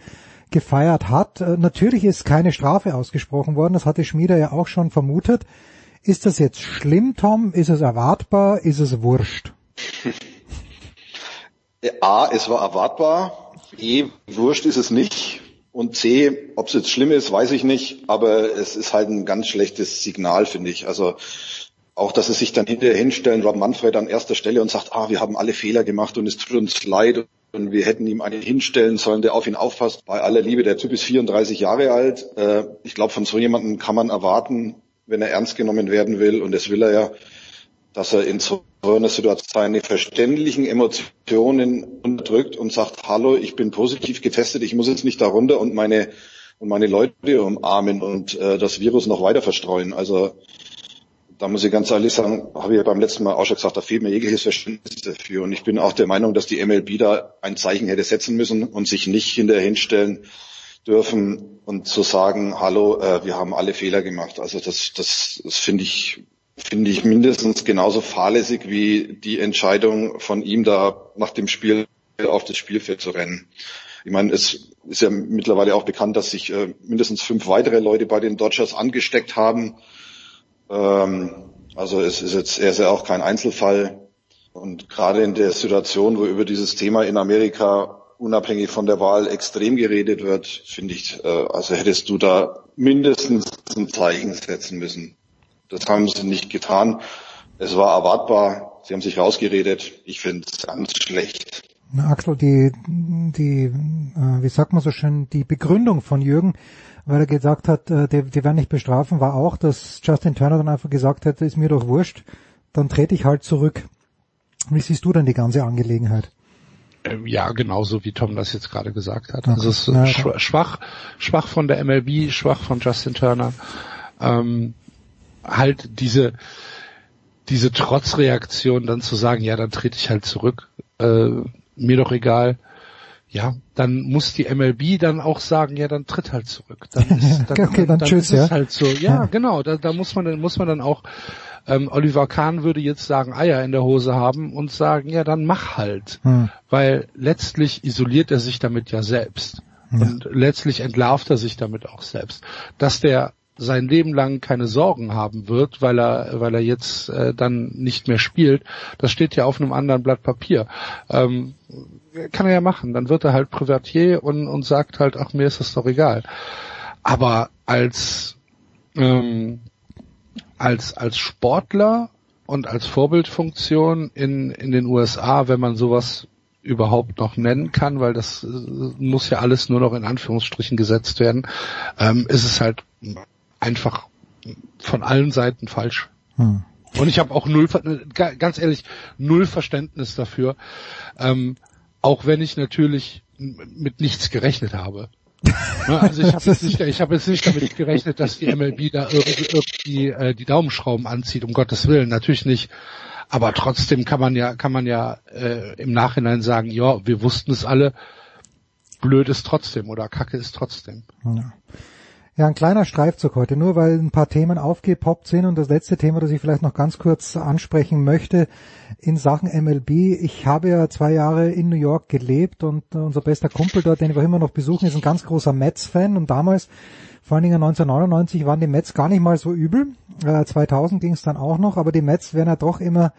gefeiert hat. Äh, natürlich ist keine Strafe ausgesprochen worden, das hatte Schmieder ja auch schon vermutet. Ist das jetzt schlimm, Tom? Ist es erwartbar? Ist es wurscht? A, es war erwartbar. E, wurscht ist es nicht. Und C, ob es jetzt schlimm ist, weiß ich nicht, aber es ist halt ein ganz schlechtes Signal, finde ich. Also auch, dass es sich dann hinterher hinstellen, Rob Manfred an erster Stelle und sagt, ah, wir haben alle Fehler gemacht und es tut uns leid und wir hätten ihm einen hinstellen sollen, der auf ihn aufpasst. Bei aller Liebe, der Typ ist 34 Jahre alt. Äh, ich glaube, von so jemandem kann man erwarten, wenn er ernst genommen werden will, und das will er ja, dass er in so einer Situation seine verständlichen Emotionen unterdrückt und sagt, hallo, ich bin positiv getestet, ich muss jetzt nicht darunter und meine und meine Leute umarmen und äh, das Virus noch weiter verstreuen. Also da muss ich ganz ehrlich sagen, habe ich ja beim letzten Mal auch schon gesagt, da fehlt mir jegliches Verständnis dafür. Und ich bin auch der Meinung, dass die MLB da ein Zeichen hätte setzen müssen und sich nicht hinterher hinstellen dürfen und zu sagen, hallo, äh, wir haben alle Fehler gemacht. Also das, das, das finde ich, finde ich mindestens genauso fahrlässig wie die Entscheidung von ihm da nach dem Spiel auf das Spielfeld zu rennen. Ich meine, es ist ja mittlerweile auch bekannt, dass sich äh, mindestens fünf weitere Leute bei den Dodgers angesteckt haben. Ähm, also es ist jetzt, er ist ja auch kein Einzelfall. Und gerade in der Situation, wo über dieses Thema in Amerika unabhängig von der Wahl extrem geredet wird, finde ich, äh, also hättest du da mindestens ein Zeichen setzen müssen. Das haben sie nicht getan. Es war erwartbar. Sie haben sich rausgeredet. Ich finde es ganz schlecht. Na, Axel, die, die, äh, wie sagt man so schön, die Begründung von Jürgen weil er gesagt hat, äh, die, die werden nicht bestrafen, war auch, dass Justin Turner dann einfach gesagt hätte, ist mir doch wurscht, dann trete ich halt zurück. Wie siehst du denn die ganze Angelegenheit? Ähm, ja, genauso wie Tom das jetzt gerade gesagt hat. Also es ist schwach, schwach, schwach von der MLB, schwach von Justin Turner. Ähm, halt diese diese Trotzreaktion dann zu sagen, ja, dann trete ich halt zurück, äh, mir doch egal. Ja, dann muss die MLB dann auch sagen, ja, dann tritt halt zurück. Dann ist, dann, okay, dann, dann tschüss, ist ja. halt so. Ja, Ja. genau. Da, da muss man dann muss man dann auch ähm, Oliver Kahn würde jetzt sagen Eier in der Hose haben und sagen, ja, dann mach halt, Hm. weil letztlich isoliert er sich damit ja selbst und letztlich entlarvt er sich damit auch selbst, dass der sein Leben lang keine Sorgen haben wird, weil er, weil er jetzt äh, dann nicht mehr spielt. Das steht ja auf einem anderen Blatt Papier. Ähm, kann er ja machen. Dann wird er halt Privatier und, und sagt halt, ach mir ist das doch egal. Aber als ähm, als als Sportler und als Vorbildfunktion in in den USA, wenn man sowas überhaupt noch nennen kann, weil das äh, muss ja alles nur noch in Anführungsstrichen gesetzt werden, ähm, ist es halt einfach von allen Seiten falsch. Hm. Und ich habe auch null, ganz ehrlich, null Verständnis dafür, ähm, auch wenn ich natürlich mit nichts gerechnet habe. Ne, Also ich habe jetzt nicht, ich habe jetzt nicht damit gerechnet, dass die MLB da irgendwie, irgendwie äh, die Daumenschrauben anzieht, um Gottes Willen, natürlich nicht. Aber trotzdem kann man ja, kann man ja äh, im Nachhinein sagen, ja, wir wussten es alle, blöd ist trotzdem oder Kacke ist trotzdem. Ja. Ja, ein kleiner Streifzug heute, nur weil ein paar Themen aufgepoppt sind und das letzte Thema, das ich vielleicht noch ganz kurz ansprechen möchte in Sachen MLB. Ich habe ja zwei Jahre in New York gelebt und unser bester Kumpel dort, den wir immer noch besuchen, ist ein ganz großer Mets-Fan und damals, vor allen Dingen 1999, waren die Mets gar nicht mal so übel. Äh, 2000 ging es dann auch noch, aber die Mets werden ja doch immer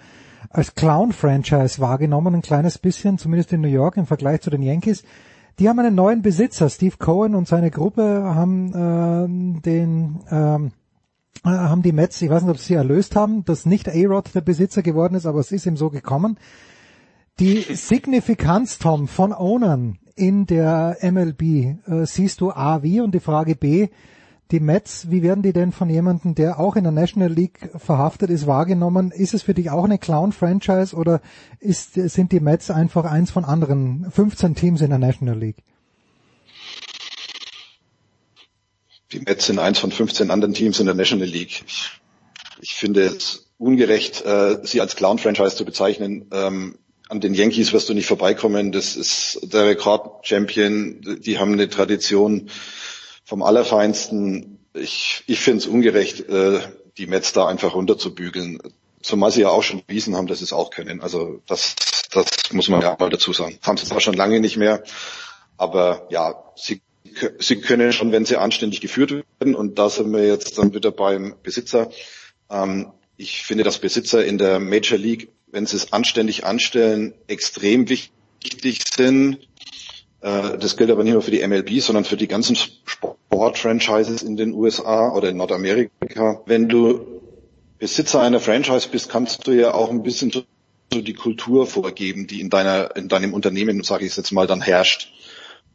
als Clown-Franchise wahrgenommen, ein kleines bisschen, zumindest in New York im Vergleich zu den Yankees. Die haben einen neuen Besitzer. Steve Cohen und seine Gruppe haben äh, den ähm, äh, haben die Mets, ich weiß nicht, ob sie erlöst haben, dass nicht A-Rod der Besitzer geworden ist, aber es ist ihm so gekommen. Die Signifikanz, Tom, von Ownern in der MLB äh, siehst du A wie und die Frage B, die Mets, wie werden die denn von jemandem, der auch in der National League verhaftet ist, wahrgenommen? Ist es für dich auch eine Clown-Franchise oder ist, sind die Mets einfach eins von anderen 15 Teams in der National League? Die Mets sind eins von 15 anderen Teams in der National League. Ich, ich finde es ungerecht, äh, sie als Clown-Franchise zu bezeichnen. Ähm, an den Yankees wirst du nicht vorbeikommen. Das ist der Rekord-Champion. Die haben eine Tradition vom Allerfeinsten. Ich, ich finde es ungerecht, äh, die Mets da einfach runterzubügeln. Zumal sie ja auch schon bewiesen haben, dass sie es auch können. Also das, das muss man ja mal dazu sagen. Haben sie zwar schon lange nicht mehr, aber ja, sie, sie können schon, wenn sie anständig geführt werden. Und da sind wir jetzt dann wieder beim Besitzer. Ähm, ich finde, dass Besitzer in der Major League, wenn sie es anständig anstellen, extrem wichtig sind. Äh, Das gilt aber nicht nur für die MLB, sondern für die ganzen Sport-Franchises in den USA oder in Nordamerika. Wenn du Besitzer einer Franchise bist, kannst du ja auch ein bisschen so die Kultur vorgeben, die in deiner in deinem Unternehmen, sage ich jetzt mal, dann herrscht.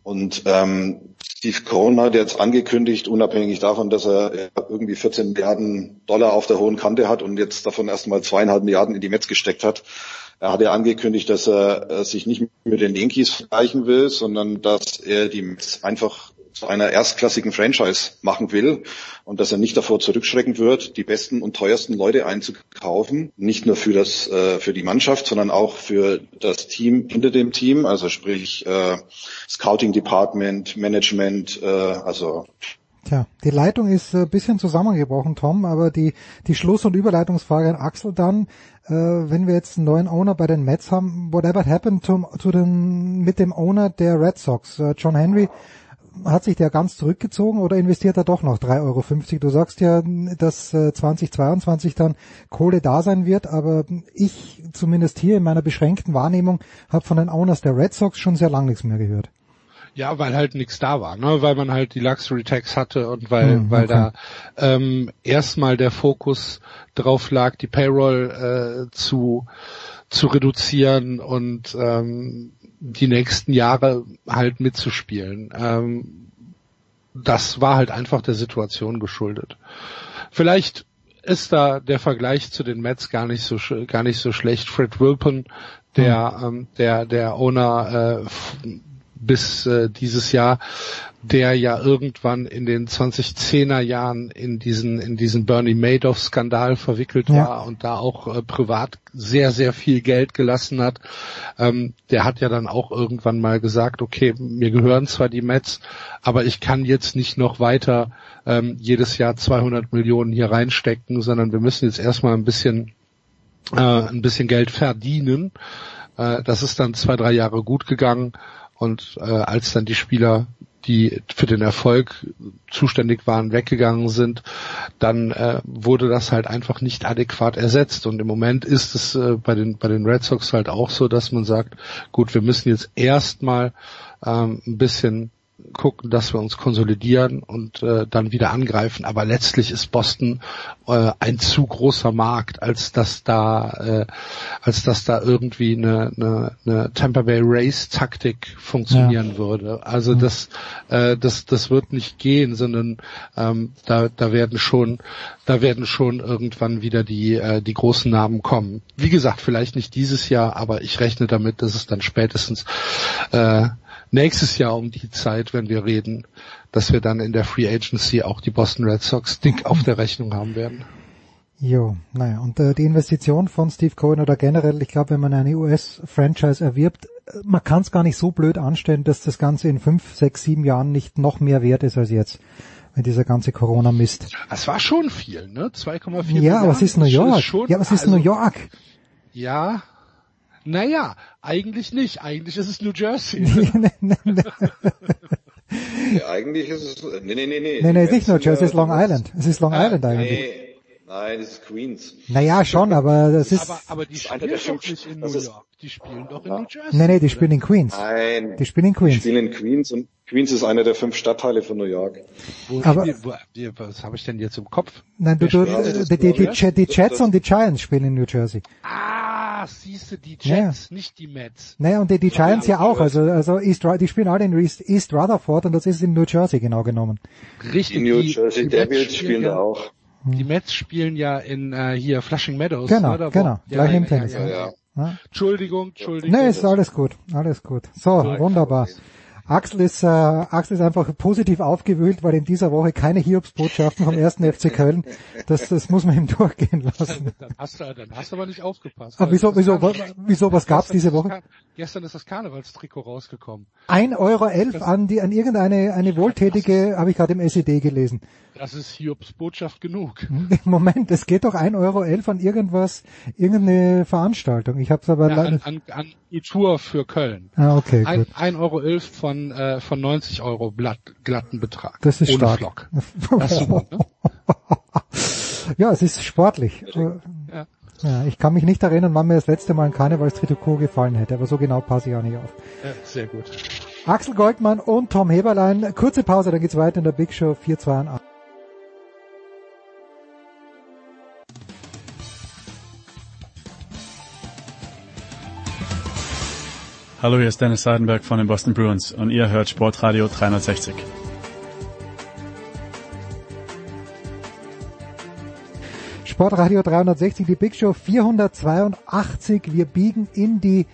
Und ähm, Steve Cohen hat jetzt angekündigt, unabhängig davon, dass er äh, irgendwie 14 Milliarden Dollar auf der hohen Kante hat und jetzt davon erstmal zweieinhalb Milliarden in die Mets gesteckt hat. Er hat ja angekündigt, dass er äh, sich nicht mit den Yankees vergleichen will, sondern dass er die Mets einfach zu einer erstklassigen Franchise machen will und dass er nicht davor zurückschrecken wird, die besten und teuersten Leute einzukaufen, nicht nur für das äh, für die Mannschaft, sondern auch für das Team hinter dem Team, also sprich äh, Scouting Department, Management, äh, also Tja, die Leitung ist ein bisschen zusammengebrochen, Tom, aber die, die Schluss- und Überleitungsfrage an Axel dann, äh, wenn wir jetzt einen neuen Owner bei den Mets haben, whatever happened to, to den, mit dem Owner der Red Sox? Äh, John Henry, hat sich der ganz zurückgezogen oder investiert er doch noch 3,50 Euro? Du sagst ja, dass äh, 2022 dann Kohle da sein wird, aber ich zumindest hier in meiner beschränkten Wahrnehmung habe von den Owners der Red Sox schon sehr lange nichts mehr gehört. Ja, weil halt nichts da war, ne? weil man halt die Luxury Tax hatte und weil, Hm, weil okay. da ähm, erstmal der Fokus drauf lag, die Payroll äh, zu, zu reduzieren und ähm, die nächsten Jahre halt mitzuspielen. Ähm, das war halt einfach der Situation geschuldet. Vielleicht ist da der Vergleich zu den Mets gar nicht so gar nicht so schlecht. Fred Wilpon, der Hm. ähm, der der Owner äh, bis äh, dieses Jahr, der ja irgendwann in den 2010er Jahren in diesen in diesen Bernie Madoff Skandal verwickelt Ja. war und da auch äh, privat sehr sehr viel Geld gelassen hat. Ähm, der hat ja dann auch irgendwann mal gesagt, okay, mir gehören zwar die Mets, aber ich kann jetzt nicht noch weiter ähm, jedes Jahr 200 Millionen hier reinstecken, sondern wir müssen jetzt erstmal ein bisschen äh, ein bisschen Geld verdienen. Äh, das ist dann zwei, drei Jahre gut gegangen und äh, als dann die Spieler, die für den Erfolg zuständig waren, weggegangen sind, dann äh, wurde das halt einfach nicht adäquat ersetzt. Und im Moment ist es äh, bei den bei den Red Sox halt auch so, dass man sagt, gut, wir müssen jetzt erstmal ähm, ein bisschen gucken, dass wir uns konsolidieren und äh, dann wieder angreifen. Aber letztlich ist Boston äh, ein zu großer Markt, als dass da, äh, als dass da irgendwie eine, eine, eine Tampa Bay Race Taktik funktionieren Ja. würde. Also das, äh, das, das wird nicht gehen, sondern ähm, da, da werden schon, da werden schon irgendwann wieder die, äh, die großen Namen kommen. Wie gesagt, vielleicht nicht dieses Jahr, aber ich rechne damit, dass es dann spätestens äh, nächstes Jahr um die Zeit, wenn wir reden, dass wir dann in der Free Agency auch die Boston Red Sox dick auf der Rechnung haben werden. Jo, naja, und äh, die Investition von Steve Cohen oder generell, ich glaube, wenn man eine US-Franchise erwirbt, äh, man kann es gar nicht so blöd anstellen, dass das Ganze in fünf, sechs, sieben Jahren nicht noch mehr wert ist als jetzt, wenn dieser ganze Corona-Mist. Das war schon viel, ne? 2,4 Ja, aber es ist New York. schon- ja, aber es ist also, New York. Ja. Naja, eigentlich nicht. Eigentlich ist es New Jersey. Nee, eigentlich ist es, nee, nee, nee, nee. Nee, nee, ist nicht New Jersey, es ist Long ja- Island. Es ist Long Island eigentlich. Nee, nein, es ist Queens. Naja, schon, aber das ist, aber, aber die spielen der doch fünf- nicht in New ist- York. Die spielen doch in New Jersey. nee, nee, die spielen in Queens. Nein. Die spielen in Die Queens. spielen in Queens und Queens ist einer der fünf Stadtteile von New York. Wo Aber- spielen- wo, die- was habe ich denn jetzt im Kopf? Nein, du, du, äh, die, die, die, die Jets und die Giants spielen in New Jersey. Ah, siehste, die Ja. Jets, nicht die Mets. Naja, und die, die Giants ja auch, also, also East, die spielen alle in East, East Rutherford und das ist in New Jersey genau genommen. Richtig. Die New die- Jersey die Mets Devils spielen ja, da auch. Die Mets spielen ja in äh, hier Flushing Meadows. Genau, oder? Wo- genau, Ja, gleich ja, im ja, Tennis. Ja, ja. Ja. Ja. Entschuldigung, Entschuldigung. Nee, ist alles gut, alles gut. So, wunderbar. Axel ist, äh, Axel ist einfach positiv aufgewühlt, weil in dieser Woche keine Hiobsbotschaften vom ersten FC Köln. Das, das muss man ihm durchgehen lassen. Dann hast du, dann hast du aber nicht aufgepasst. Aber wieso, Das wieso, Karne- wa- wieso, was gab's diese Woche? Gestern ist das Karnevalstrikot rausgekommen. Ein Euro elf an die, an irgendeine, eine wohltätige, habe ich gerade im SED gelesen. Das ist Hiobs Botschaft genug. Moment, es geht doch ein Euro elf an irgendwas, irgendeine Veranstaltung. Ich habe es aber Ja, leider. an, an, an die Tour für Köln. Ah, okay, Ein, gut. ein Euro elf von, äh, von 90 Euro glatt, glatten Betrag. Das ist stark. Flock. Das ist super, ne? Ja, es ist sportlich. Ja. Ja, ich kann mich nicht erinnern, wann mir das letzte Mal ein Karnevalstrikot gefallen hätte, aber so genau passe ich auch nicht auf. ja, sehr gut. Axel Goldmann und Tom Heberlein. Kurze Pause, dann geht's weiter in der Big Show 428. Hallo, hier ist Dennis Seidenberg von den Boston Bruins und ihr hört Sportradio 360. Sportradio 360, die Big Show 482. Wir biegen in die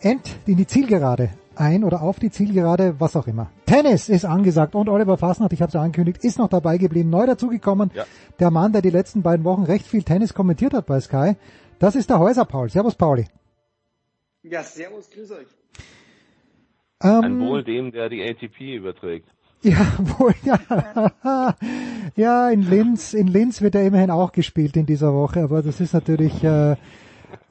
End, in die Zielgerade ein oder auf die Zielgerade, was auch immer. Tennis ist angesagt und Oliver Fasnacht, ich habe es ja angekündigt, ist noch dabei geblieben, neu dazugekommen. Ja. Der Mann, der die letzten beiden Wochen recht viel Tennis kommentiert hat bei Sky. Das ist der Häuser Paul. Servus Pauli. Ja, servus, grüß euch. Ähm, Ein Wohl dem, der die ATP überträgt. Ja, wohl, ja. ja, in Linz, in Linz wird er immerhin auch gespielt in dieser Woche, aber das ist natürlich, äh,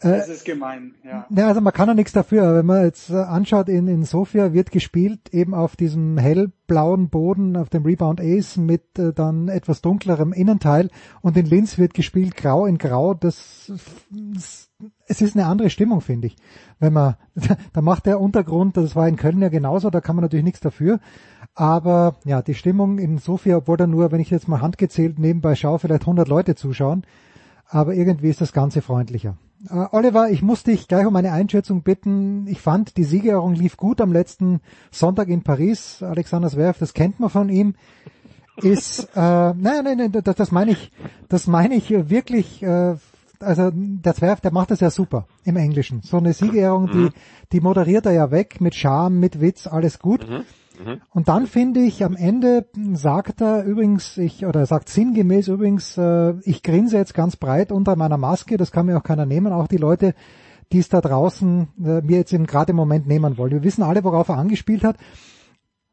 Das ist gemein, ja. Ja, also man kann ja nichts dafür. Wenn man jetzt äh, anschaut, in, in Sofia wird gespielt eben auf diesem hellblauen Boden, auf dem Rebound Ace mit äh, dann etwas dunklerem Innenteil und in Linz wird gespielt grau in grau. Das, das es ist eine andere Stimmung, finde ich. Wenn man, da macht der Untergrund, das war in Köln ja genauso, da kann man natürlich nichts dafür. Aber ja, die Stimmung in Sofia, obwohl da nur, wenn ich jetzt mal handgezählt nebenbei schaue, vielleicht 100 Leute zuschauen. Aber irgendwie ist das Ganze freundlicher. Äh, Oliver, ich muss dich gleich um eine Einschätzung bitten. Ich fand, die Siegerehrung lief gut am letzten Sonntag in Paris. Alexander Zverev, das kennt man von ihm. ist, äh, nein, nein, nein, das, das meine ich, das meine ich wirklich, äh, also der Zwerg, der macht das ja super im Englischen. So eine Siegerehrung, die, die moderiert er ja weg mit Charme, mit Witz, alles gut. Und dann finde ich, am Ende sagt er übrigens, ich, oder er sagt sinngemäß übrigens, äh, ich grinse jetzt ganz breit unter meiner Maske, das kann mir auch keiner nehmen, auch die Leute, die es da draußen äh, mir jetzt im, gerade im Moment nehmen wollen. Wir wissen alle, worauf er angespielt hat.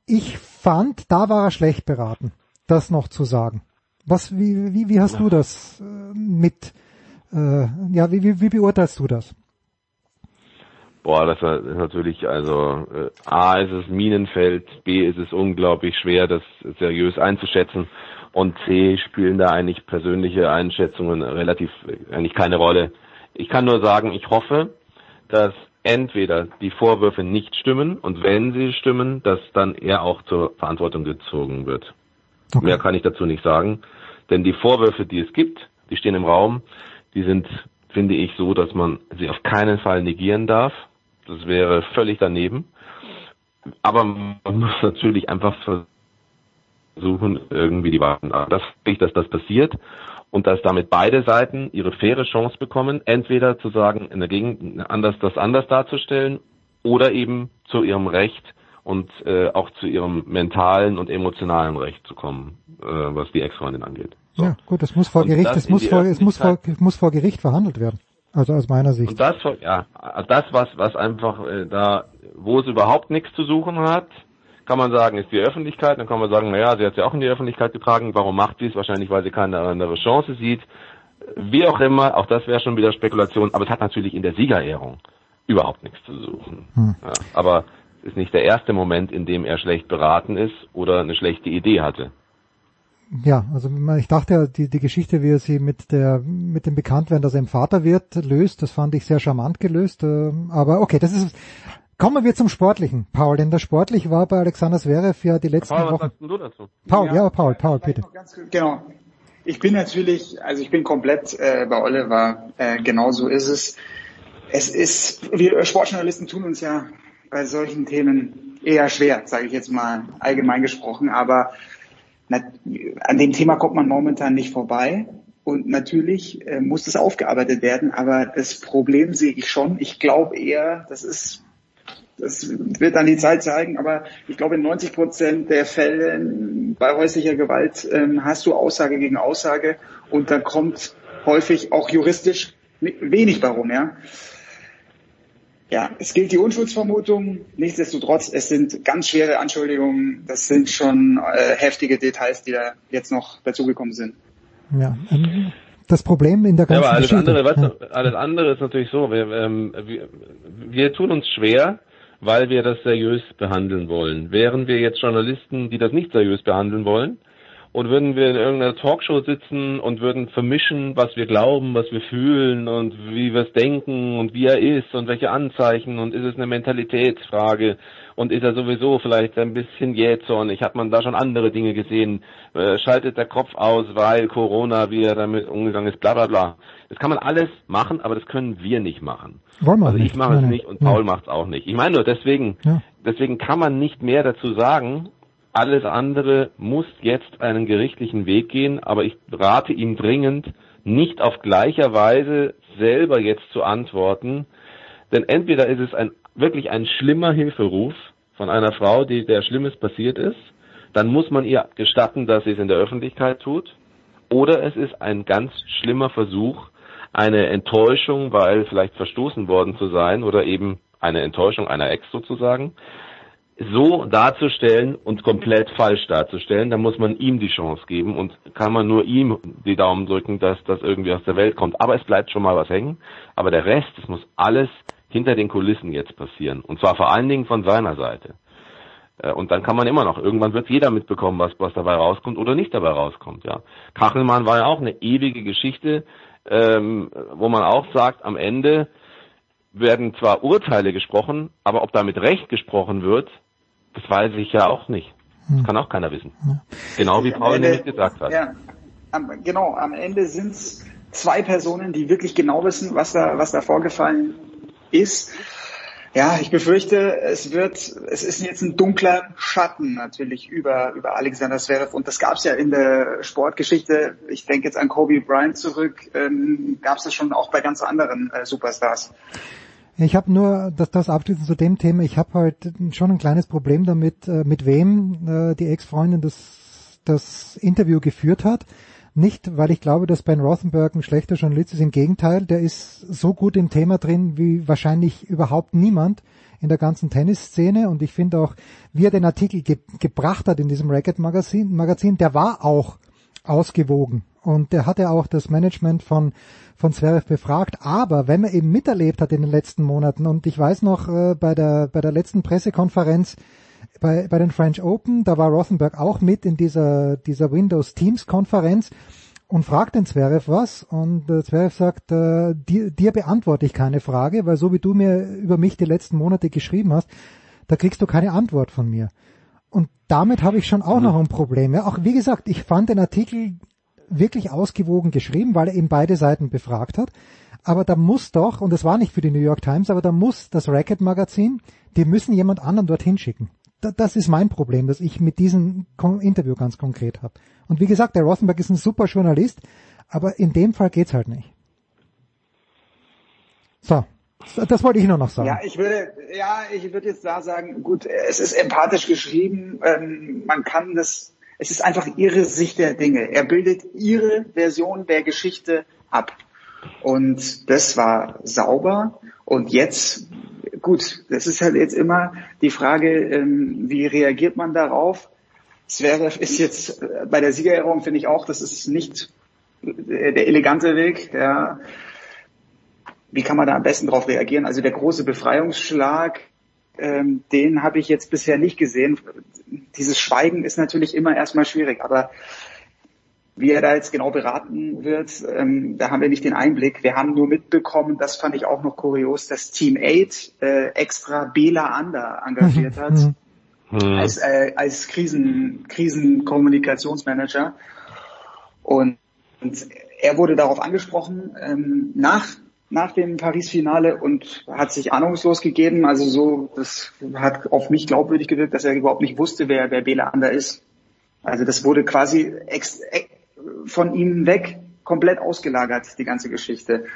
Ich fand, da war er schlecht beraten, das noch zu sagen. Was, wie, wie, wie hast du das äh, mit, äh, ja, wie, wie, wie beurteilst du das? Boah, das ist natürlich, also äh, A ist es Minenfeld, B ist es unglaublich schwer, das seriös einzuschätzen und C spielen da eigentlich persönliche Einschätzungen relativ eigentlich keine Rolle. Ich kann nur sagen, ich hoffe, dass entweder die Vorwürfe nicht stimmen und wenn sie stimmen, dass dann er auch zur Verantwortung gezogen wird. Okay. Mehr kann ich dazu nicht sagen, denn die Vorwürfe, die es gibt, die stehen im Raum, die sind, finde ich, so, dass man sie auf keinen Fall negieren darf. Das wäre völlig daneben. Aber man muss natürlich einfach versuchen, irgendwie die Wahrheit. Das ich, dass das passiert und dass damit beide Seiten ihre faire Chance bekommen, entweder zu sagen, in der Gegend anders das anders darzustellen oder eben zu ihrem Recht und äh, auch zu ihrem mentalen und emotionalen Recht zu kommen, äh, was die Ex-Freundin angeht. So. Ja, gut, das muss vor Und Gericht, das das muss vor, es muss vor, es muss vor Gericht verhandelt werden. Also aus meiner Sicht. Und das, ja, das was, was einfach äh, da, wo es überhaupt nichts zu suchen hat, kann man sagen, ist die Öffentlichkeit. Dann kann man sagen, naja, sie hat sie auch in die Öffentlichkeit getragen. Warum macht sie es? Wahrscheinlich, weil sie keine andere Chance sieht. Wie auch immer, auch das wäre schon wieder Spekulation. Aber es hat natürlich in der Siegerehrung überhaupt nichts zu suchen. Hm. Ja, aber es ist nicht der erste Moment, in dem er schlecht beraten ist oder eine schlechte Idee hatte. Ja, also ich dachte ja, die, die Geschichte, wie er sie mit der mit dem Bekanntwerden, dass er im Vater wird, löst, das fand ich sehr charmant gelöst. ähm, Aber okay, das ist kommen wir zum Sportlichen, Paul, denn das sportlich war bei Alexander Zverev ja die letzten Paul, was Wochen. sagst denn du dazu? Paul, ja, Paul, Paul, bitte. Genau. Ich bin natürlich, also ich bin komplett äh, bei Oliver, äh, genau so ist es. Es ist, wir Sportjournalisten tun uns ja bei solchen Themen eher schwer, sage ich jetzt mal allgemein gesprochen, aber an dem Thema kommt man momentan nicht vorbei. Und natürlich äh, muss das aufgearbeitet werden, aber das Problem sehe ich schon. Ich glaube eher, das ist das wird dann die Zeit zeigen, aber ich glaube, in 90 Prozent der Fälle bei häuslicher Gewalt ähm, hast du Aussage gegen Aussage und da kommt häufig auch juristisch wenig bei rum, ja. Ja, es gilt die Unschuldsvermutung. Nichtsdestotrotz, es sind ganz schwere Anschuldigungen. Das sind schon äh, heftige Details, die da jetzt noch dazugekommen sind. Ja, ähm, das Problem in der Ja, ganzen aber alles Geschichte. andere, weißt du, alles andere ist natürlich so, wir, ähm, wir, wir tun uns schwer, weil wir das seriös behandeln wollen. Wären wir jetzt Journalisten, die das nicht seriös behandeln wollen, und würden wir in irgendeiner Talkshow sitzen und würden vermischen, was wir glauben, was wir fühlen und wie wir es denken und wie er ist und welche Anzeichen und ist es eine Mentalitätsfrage und ist er sowieso vielleicht ein bisschen jähzornig, hat man da schon andere Dinge gesehen, äh, schaltet der Kopf aus, weil Corona, wie er damit umgegangen ist, bla bla bla. Das kann man alles machen, aber das können wir nicht machen. Wollen wir Also nicht. ich mache es nicht und. Paul macht es auch nicht. Ich meine nur, deswegen, Ja. deswegen kann man nicht mehr dazu sagen. Alles andere muss jetzt einen gerichtlichen Weg gehen, aber ich rate ihm dringend, nicht auf gleicher Weise selber jetzt zu antworten, denn entweder ist es ein wirklich ein schlimmer Hilferuf von einer Frau, die der Schlimmes passiert ist, dann muss man ihr gestatten, dass sie es in der Öffentlichkeit tut, oder es ist ein ganz schlimmer Versuch, eine Enttäuschung, weil vielleicht verstoßen worden zu sein oder eben eine Enttäuschung einer Ex sozusagen, so darzustellen und komplett falsch darzustellen, dann muss man ihm die Chance geben und kann man nur ihm die Daumen drücken, dass das irgendwie aus der Welt kommt. Aber es bleibt schon mal was hängen. Aber der Rest, es muss alles hinter den Kulissen jetzt passieren. Und zwar vor allen Dingen von seiner Seite. Äh, Und dann kann man immer noch, irgendwann wird jeder mitbekommen, was, was dabei rauskommt oder nicht dabei rauskommt, ja. Kachelmann war ja auch eine ewige Geschichte, ähm, wo man auch sagt, am Ende werden zwar Urteile gesprochen, aber ob damit Recht gesprochen wird, das weiß ich ja auch nicht. Das kann auch keiner wissen. Genau wie Paul Ende- nämlich gesagt hat. Ja, am, genau, am Ende sind es zwei Personen, die wirklich genau wissen, was da, was da vorgefallen ist. Ja, ich befürchte, es wird, es ist jetzt ein dunkler Schatten natürlich über, über Alexander Zverev und das gab es ja in der Sportgeschichte. Ich denke jetzt an Kobe Bryant zurück, ähm, gab es das schon auch bei ganz anderen äh, Superstars. Ich habe nur, dass das abschließend zu dem Thema, ich habe halt schon ein kleines Problem damit, äh, mit wem äh, die Ex-Freundin das, das Interview geführt hat. Nicht, weil ich glaube, dass Ben Rothenberg ein schlechter Journalist ist. Im Gegenteil, der ist so gut im Thema drin wie wahrscheinlich überhaupt niemand in der ganzen Tennisszene. Und ich finde auch, wie er den Artikel ge gebracht hat in diesem Racket-Magazin, Magazin, der war auch ausgewogen. Und der hatte auch das Management von, von Zverev befragt. Aber wenn man eben miterlebt hat in den letzten Monaten, und ich weiß noch, äh, bei der, bei der letzten Pressekonferenz, bei, bei den French Open, da war Rothenberg auch mit in dieser, dieser Windows Teams Konferenz und fragt den Zverev was und äh, Zverev sagt, äh, dir, dir beantworte ich keine Frage, weil so wie du mir über mich die letzten Monate geschrieben hast, da kriegst du keine Antwort von mir. Und damit habe ich schon auch mhm. noch ein Problem. Ja, auch wie gesagt, ich fand den Artikel wirklich ausgewogen geschrieben, weil er eben beide Seiten befragt hat. Aber da muss doch, und das war nicht für die New York Times, aber da muss das Racket Magazin, die müssen jemand anderen dorthin schicken das ist mein Problem, dass ich mit diesem Interview ganz konkret habe. Und wie gesagt, der Rothenberg ist ein super Journalist, aber in dem Fall geht's halt nicht. So, das wollte ich nur noch sagen. Ja, ich würde, ja, ich würde jetzt da sagen, gut, es ist empathisch geschrieben, ähm, man kann das, es ist einfach ihre Sicht der Dinge. Er bildet ihre Version der Geschichte ab. Und das war sauber. Und jetzt gut, das ist halt jetzt immer die Frage, ähm, wie reagiert man darauf? Zverev ist jetzt äh, bei der Siegerehrung, finde ich auch, das ist nicht der elegante Weg. Ja. Wie kann man da am besten darauf reagieren? Also der große Befreiungsschlag, ähm, den habe ich jetzt bisher nicht gesehen. Dieses Schweigen ist natürlich immer erstmal schwierig, aber wie er da jetzt genau beraten wird, ähm, da haben wir nicht den Einblick. Wir haben nur mitbekommen, das fand ich auch noch kurios, dass Team 8 äh, extra Bela Ander engagiert hat mhm. als, äh, als Krisen, Krisenkommunikationsmanager. Und, und er wurde darauf angesprochen ähm, nach nach dem Paris-Finale und hat sich ahnungslos gegeben. Also so, das hat auf mich glaubwürdig gewirkt, dass er überhaupt nicht wusste, wer, wer Bela Ander ist. Also das wurde quasi ex, von ihm weg komplett ausgelagert, die ganze Geschichte.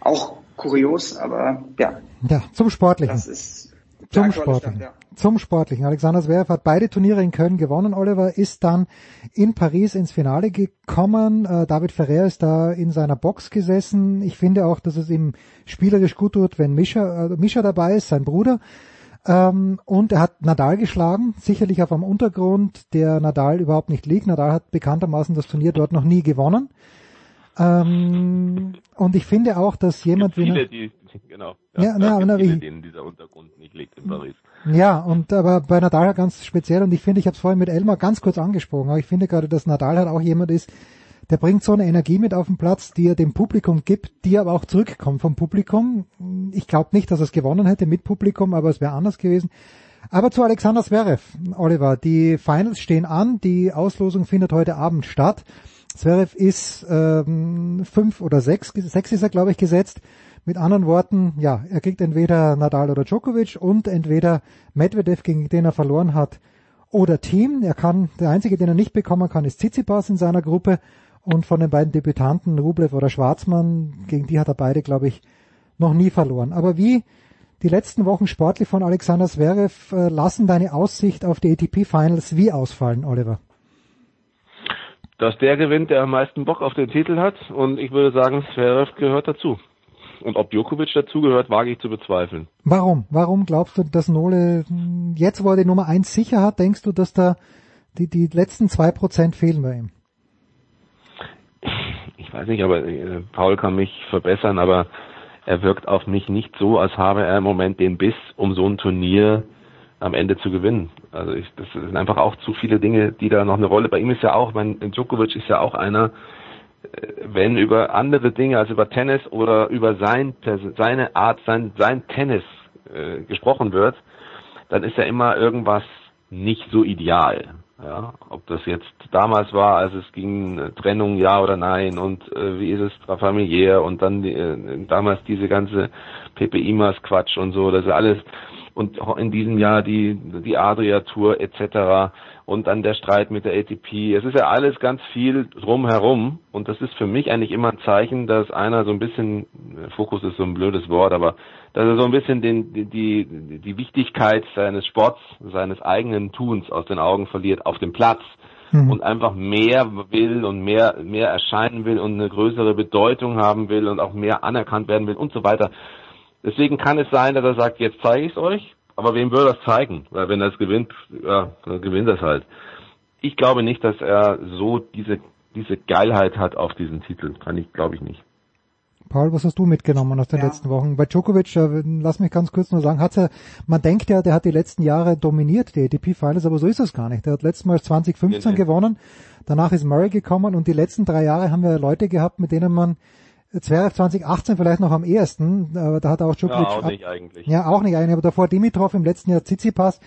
Auch kurios, aber ja. Ja, zum Sportlichen. Das ist zum Sportlichen. Stand, ja. Zum Sportlichen. Alexander Zverev hat beide Turniere in Köln gewonnen. Oliver ist dann in Paris ins Finale gekommen. Äh, David Ferrer ist da in seiner Box gesessen. Ich finde auch, dass es ihm spielerisch gut tut, wenn Mischa, äh, Mischa dabei ist, sein Bruder. Ähm, und er hat Nadal geschlagen, sicherlich auf einem Untergrund, der Nadal überhaupt nicht liegt. Nadal hat bekanntermaßen das Turnier dort noch nie gewonnen. Ähm, und ich finde auch, dass jemand wie viele, die, genau, ja, ja, ja viele, denen dieser Untergrund nicht liegt in Paris. Ja, und aber bei Nadal ganz speziell und ich finde, ich habe es vorhin mit Elmar ganz kurz angesprochen, aber ich finde gerade, dass Nadal halt auch jemand ist, der bringt so eine Energie mit auf den Platz, die er dem Publikum gibt, die aber auch zurückkommt vom Publikum. Ich glaube nicht, dass er es gewonnen hätte mit Publikum, aber es wäre anders gewesen. Aber zu Alexander Zverev, Oliver, die Finals stehen an, die Auslosung findet heute Abend statt. Zverev ist ähm, fünf oder sechs, sechs ist er, glaube ich, gesetzt. Mit anderen Worten, ja, er kriegt entweder Nadal oder Djokovic und entweder Medvedev, gegen den er verloren hat, oder Team. Er kann, der einzige, den er nicht bekommen kann, ist Tsitsipas in seiner Gruppe. Und von den beiden Debütanten, Rublev oder Schwarzmann, gegen die hat er beide, glaube ich, noch nie verloren. Aber wie die letzten Wochen sportlich von Alexander Zverev äh, lassen deine Aussicht auf die ATP Finals wie ausfallen, Oliver? Dass der gewinnt, der am meisten Bock auf den Titel hat. Und ich würde sagen, Zverev gehört dazu. Und ob Djokovic dazugehört, wage ich zu bezweifeln. Warum? Warum glaubst du, dass Nole jetzt, wo er die Nummer eins sicher hat, denkst du, dass da die, die letzten zwei Prozent fehlen bei ihm? ich weiß nicht, aber äh, Paul kann mich verbessern, aber er wirkt auf mich nicht so, als habe er im Moment den Biss, um so ein Turnier am Ende zu gewinnen. Also ich, das sind einfach auch zu viele Dinge, die da noch eine Rolle. Bei ihm ist ja auch, mein Djokovic ist ja auch einer, wenn über andere Dinge als über Tennis oder über sein, seine Art, sein, sein Tennis äh, gesprochen wird, dann ist ja immer irgendwas nicht so ideal. Ja, ob das jetzt damals war, als es ging äh, Trennung ja oder nein und äh, wie ist es familiär und dann äh, damals diese ganze Pepe Imas Quatsch und so, das ist alles und in diesem Jahr die die Adria Tour etc und dann der Streit mit der ATP. Es ist ja alles ganz viel drumherum und das ist für mich eigentlich immer ein Zeichen, dass einer so ein bisschen, Fokus ist so ein blödes Wort, aber dass er so ein bisschen den, die, die, die Wichtigkeit seines Sports, seines eigenen Tuns aus den Augen verliert auf dem Platz mhm. und einfach mehr will und mehr, mehr erscheinen will und eine größere Bedeutung haben will und auch mehr anerkannt werden will und so weiter. Deswegen kann es sein, dass er sagt, jetzt zeige ich es euch aber wem würde das zeigen? Weil wenn er es gewinnt, ja, dann gewinnt er es halt. Ich glaube nicht, dass er so diese, diese Geilheit hat auf diesen Titel. Kann ich, glaube ich nicht. Paul, was hast du mitgenommen aus den ja. letzten Wochen? Bei Djokovic, äh, lass mich ganz kurz nur sagen, hat's ja, man denkt ja, der hat die letzten Jahre dominiert, die ATP Finals, aber so ist es gar nicht. Der hat letztes Mal 2015 nee, nee. gewonnen, danach ist Murray gekommen und die letzten drei Jahre haben wir Leute gehabt, mit denen man 2018 vielleicht noch am ehesten, aber da hat auch Djokovic... Ja, auch nicht eigentlich. Ja, auch nicht eigentlich, aber davor Dimitrov im letzten Jahr Tsitsipas,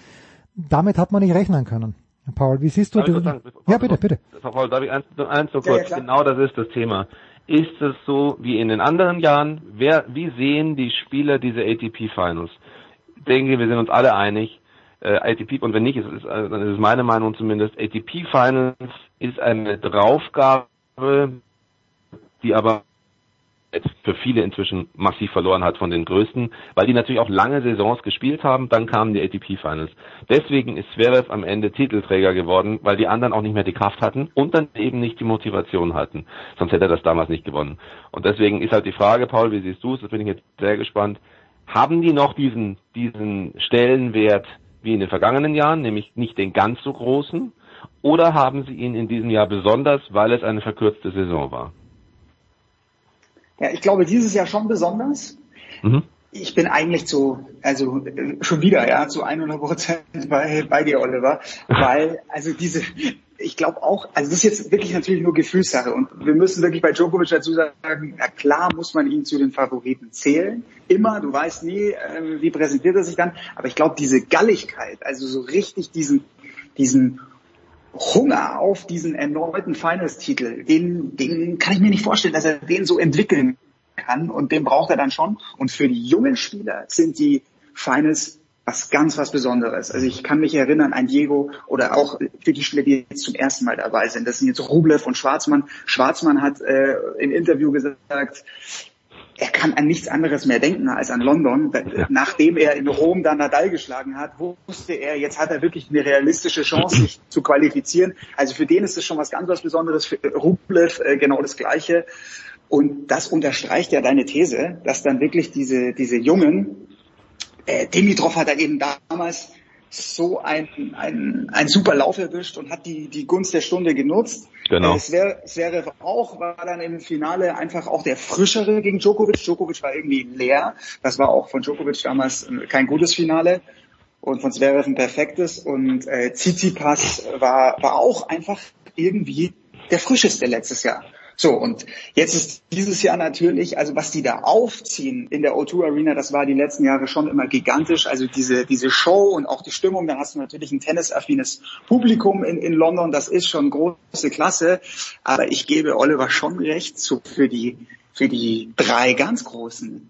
damit hat man nicht rechnen können. Paul, wie siehst du das? Ja, bitte, bitte. Paul, darf ich eins, eins so kurz? Ja, ja, genau das ist das Thema. Ist es so wie in den anderen Jahren? Wer, wie sehen die Spieler diese ATP Finals? Ich denke, wir sind uns alle einig. Äh, ATP, und wenn nicht, ist, ist, äh, dann ist es meine Meinung zumindest, ATP Finals ist eine Draufgabe, die aber für viele inzwischen massiv verloren hat von den Größten, weil die natürlich auch lange Saisons gespielt haben, dann kamen die ATP Finals. Deswegen ist Zverev am Ende Titelträger geworden, weil die anderen auch nicht mehr die Kraft hatten und dann eben nicht die Motivation hatten. Sonst hätte er das damals nicht gewonnen. Und deswegen ist halt die Frage, Paul, wie siehst du es? Das bin ich jetzt sehr gespannt. Haben die noch diesen, diesen Stellenwert wie in den vergangenen Jahren, nämlich nicht den ganz so großen? Oder haben sie ihn in diesem Jahr besonders, weil es eine verkürzte Saison war? Ja, ich glaube, dieses Jahr schon besonders. Mhm. Ich bin eigentlich zu, also schon wieder, ja, zu 100 Prozent bei, bei dir, Oliver, weil, also diese, ich glaube auch, also das ist jetzt wirklich natürlich nur Gefühlssache und wir müssen wirklich bei Djokovic dazu sagen, na klar muss man ihn zu den Favoriten zählen, immer, du weißt nie, äh, wie präsentiert er sich dann, aber ich glaube diese Galligkeit, also so richtig diesen, diesen Hunger auf diesen erneuten Finals-Titel, den, den kann ich mir nicht vorstellen, dass er den so entwickeln kann und den braucht er dann schon. Und für die jungen Spieler sind die Finals was ganz was Besonderes. Also ich kann mich erinnern an Diego oder auch für die Spieler, die jetzt zum ersten Mal dabei sind. Das sind jetzt Rublev und Schwarzmann. Schwarzmann hat äh, im Interview gesagt, er kann an nichts anderes mehr denken als an London. Ja. Nachdem er in Rom dann Nadal geschlagen hat, wusste er, jetzt hat er wirklich eine realistische Chance, sich zu qualifizieren. Also für den ist es schon was ganz was Besonderes. Für Rublev äh, genau das Gleiche. Und das unterstreicht ja deine These, dass dann wirklich diese, diese Jungen, äh, Dimitrov hat er eben damals so ein, ein, ein super Lauf erwischt und hat die, die Gunst der Stunde genutzt. Genau. Es wäre es wäre auch, war dann im Finale einfach auch der frischere gegen Djokovic. Djokovic war irgendwie leer. Das war auch von Djokovic damals kein gutes Finale und von Zverev ein perfektes. Und äh, Tsitsipas war, war auch einfach irgendwie der frischeste letztes Jahr. So, und jetzt ist dieses Jahr natürlich, also was die da aufziehen in der O2 Arena, das war die letzten Jahre schon immer gigantisch. Also diese, diese Show und auch die Stimmung, dann hast du natürlich ein tennisaffines Publikum in, in London, das ist schon große Klasse. Aber ich gebe Oliver schon recht, so für die, für die drei ganz großen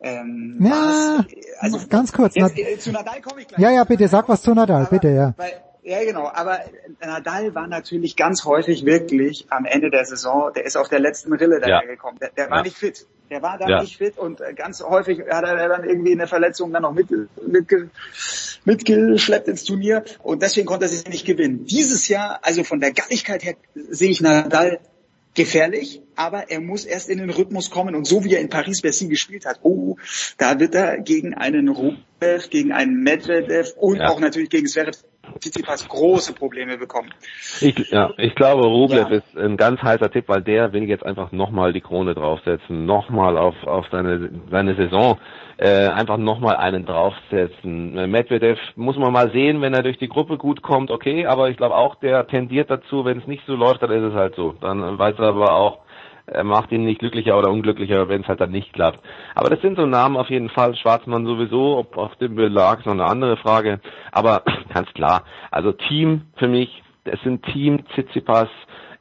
ähm, ja, also ganz kurz. Jetzt, äh, zu Nadal komme ich gleich. Ja, ja, bitte sag was zu Nadal, aber, bitte, ja. Weil, ja, genau. Aber Nadal war natürlich ganz häufig wirklich am Ende der Saison, der ist auf der letzten Rille dahergekommen. Ja. Der, der war ja. nicht fit. Der war da ja. nicht fit und äh, ganz häufig hat er dann irgendwie eine Verletzung dann noch mit, mit, mitgeschleppt ins Turnier und deswegen konnte er sich nicht gewinnen. Dieses Jahr, also von der Galligkeit her, sehe ich Nadal gefährlich, aber er muss erst in den Rhythmus kommen und so wie er in Paris-Bercy gespielt hat, oh, da wird er gegen einen Rublev, gegen einen Medvedev und ja. auch natürlich gegen Zverev Tsitsipas große Probleme bekommen. Ich, ja, ich glaube, Rublev ja. ist ein ganz heißer Tipp, weil der will jetzt einfach nochmal die Krone draufsetzen, nochmal auf, auf seine, seine Saison, äh, einfach nochmal einen draufsetzen. Äh, Medvedev muss man mal sehen, wenn er durch die Gruppe gut kommt, okay, aber ich glaube auch, der tendiert dazu, wenn es nicht so läuft, dann ist es halt so. Dann weiß er aber auch, macht ihn nicht glücklicher oder unglücklicher, wenn es halt dann nicht klappt. Aber das sind so Namen auf jeden Fall. Schwarzmann sowieso, ob auf dem Belag ist noch eine andere Frage. Aber ganz klar, also Team für mich es sind Team Tsitsipas,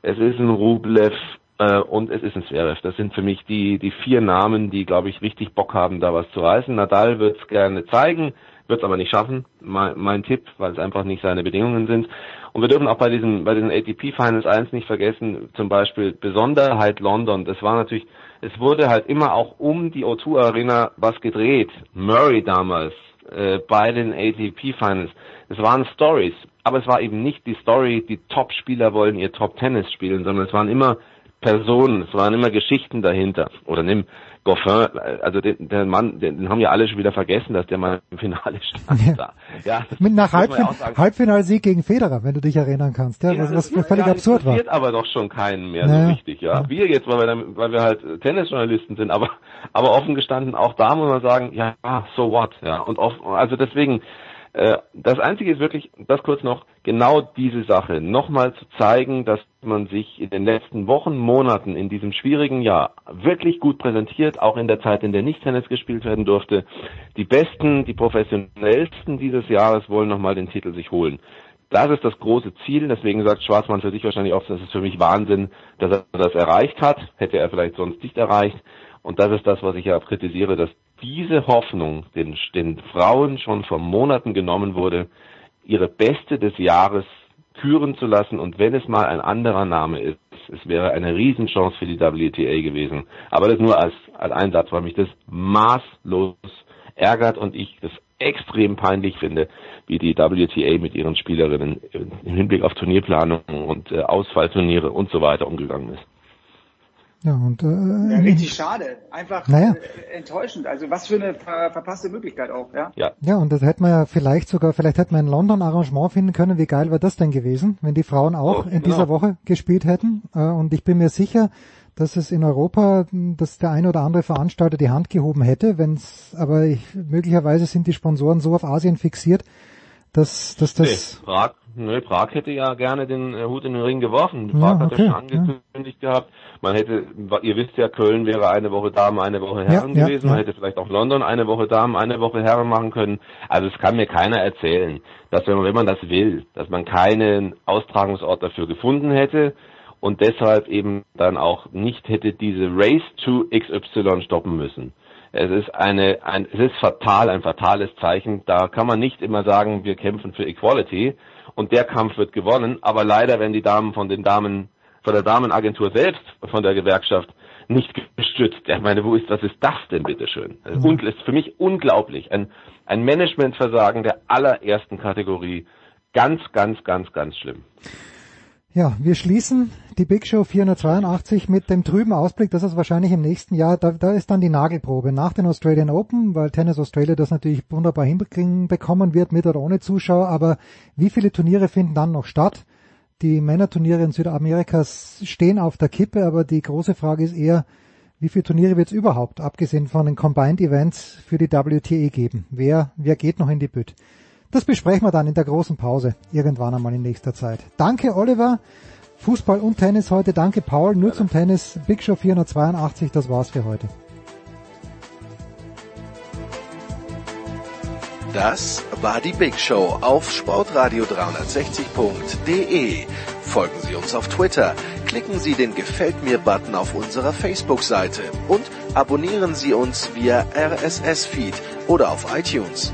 es ist ein Rublev äh, und es ist ein Zverev. Das sind für mich die, die vier Namen, die, glaube ich, richtig Bock haben, da was zu reißen. Nadal wird es gerne zeigen, wird es aber nicht schaffen, mein, mein Tipp, weil es einfach nicht seine Bedingungen sind. Und wir dürfen auch bei diesen, bei diesen ATP Finals eins nicht vergessen, zum Beispiel Besonderheit London. Das war natürlich, es wurde halt immer auch um die O2 Arena was gedreht. Murray damals, äh, bei den ATP Finals. Es waren Stories, aber es war eben nicht die Story, die Top-Spieler wollen ihr Top-Tennis spielen, sondern es waren immer Personen, es waren immer Geschichten dahinter. Oder nimm Goffin, also den, der Mann, den, den haben ja alle schon wieder vergessen, dass der mal im Finale stand. Ja. Ja, Mit nach Halbfin ja Halbfinalsieg gegen Federer, wenn du dich erinnern kannst. Ja, ja was, was völlig absurd war. aber doch schon keinen mehr naja. so richtig. Ja, wir jetzt, weil wir, dann, weil wir halt Tennisjournalisten sind, aber aber offen gestanden auch da muss man sagen, ja, so what. Ja, und offen, also deswegen das Einzige ist wirklich, das kurz noch, genau diese Sache, nochmal zu zeigen, dass man sich in den letzten Wochen, Monaten in diesem schwierigen Jahr wirklich gut präsentiert, auch in der Zeit, in der nicht Tennis gespielt werden durfte. Die Besten, die Professionellsten dieses Jahres wollen nochmal den Titel sich holen. Das ist das große Ziel, deswegen sagt Schwarzmann für sich wahrscheinlich auch, das ist für mich Wahnsinn, dass er das erreicht hat, hätte er vielleicht sonst nicht erreicht. Und das ist das, was ich ja kritisiere, dass diese Hoffnung den, den Frauen schon vor Monaten genommen wurde, ihre Beste des Jahres küren zu lassen und wenn es mal ein anderer Name ist, es wäre eine Riesenchance für die WTA gewesen. Aber das nur als, als Einsatz, weil mich das maßlos ärgert und ich das extrem peinlich finde, wie die WTA mit ihren Spielerinnen im Hinblick auf Turnierplanung und äh, Ausfallturniere und so weiter umgegangen ist. Ja, und, äh, ja, richtig schade. Einfach naja. äh, enttäuschend. Also was für eine ver verpasste Möglichkeit auch, ja? ja? Ja, und das hätte man ja vielleicht sogar, vielleicht hätte man ein London Arrangement finden können. Wie geil wäre das denn gewesen, wenn die Frauen auch oh, in dieser genau. Woche gespielt hätten? Äh, und ich bin mir sicher, dass es in Europa, dass der ein oder andere Veranstalter die Hand gehoben hätte, wenn es, aber ich, möglicherweise sind die Sponsoren so auf Asien fixiert, dass, dass das... Nee, Prag, nee, Prag hätte ja gerne den äh, Hut in den Ring geworfen. Prag ja, okay, hat ja schon angekündigt ja. gehabt. Man hätte, ihr wisst ja, Köln wäre eine Woche Damen, eine Woche Herren ja, gewesen. Man hätte vielleicht auch London eine Woche Damen, eine Woche Herren machen können. Also es kann mir keiner erzählen, dass wenn man, wenn man das will, dass man keinen Austragungsort dafür gefunden hätte und deshalb eben dann auch nicht hätte diese Race to XY stoppen müssen. Es ist eine, ein, es ist fatal, ein fatales Zeichen. Da kann man nicht immer sagen, wir kämpfen für Equality und der Kampf wird gewonnen. Aber leider werden die Damen von den Damen, von der Damenagentur selbst, von der Gewerkschaft nicht gestützt. Ich meine, wo ist, was ist das denn bitteschön? Mhm. Und ist für mich unglaublich. Ein, ein Managementversagen der allerersten Kategorie. Ganz, ganz, ganz, ganz schlimm. Ja, wir schließen die Big Show 482 mit dem trüben Ausblick, dass es wahrscheinlich im nächsten Jahr, da, da ist dann die Nagelprobe nach den Australian Open, weil Tennis Australia das natürlich wunderbar hinbekommen wird, mit oder ohne Zuschauer, aber wie viele Turniere finden dann noch statt? Die Männerturniere in Südamerika stehen auf der Kippe, aber die große Frage ist eher, wie viele Turniere wird es überhaupt, abgesehen von den Combined Events, für die WTE geben? Wer, wer geht noch in die Bütt? Das besprechen wir dann in der großen Pause, irgendwann einmal in nächster Zeit. Danke Oliver, Fußball und Tennis heute. Danke Paul, nur zum Tennis. Big Show 482, das war's für heute. Das war die Big Show auf sportradio360.de. Folgen Sie uns auf Twitter, klicken Sie den Gefällt mir Button auf unserer Facebook-Seite und abonnieren Sie uns via RSS-Feed oder auf iTunes.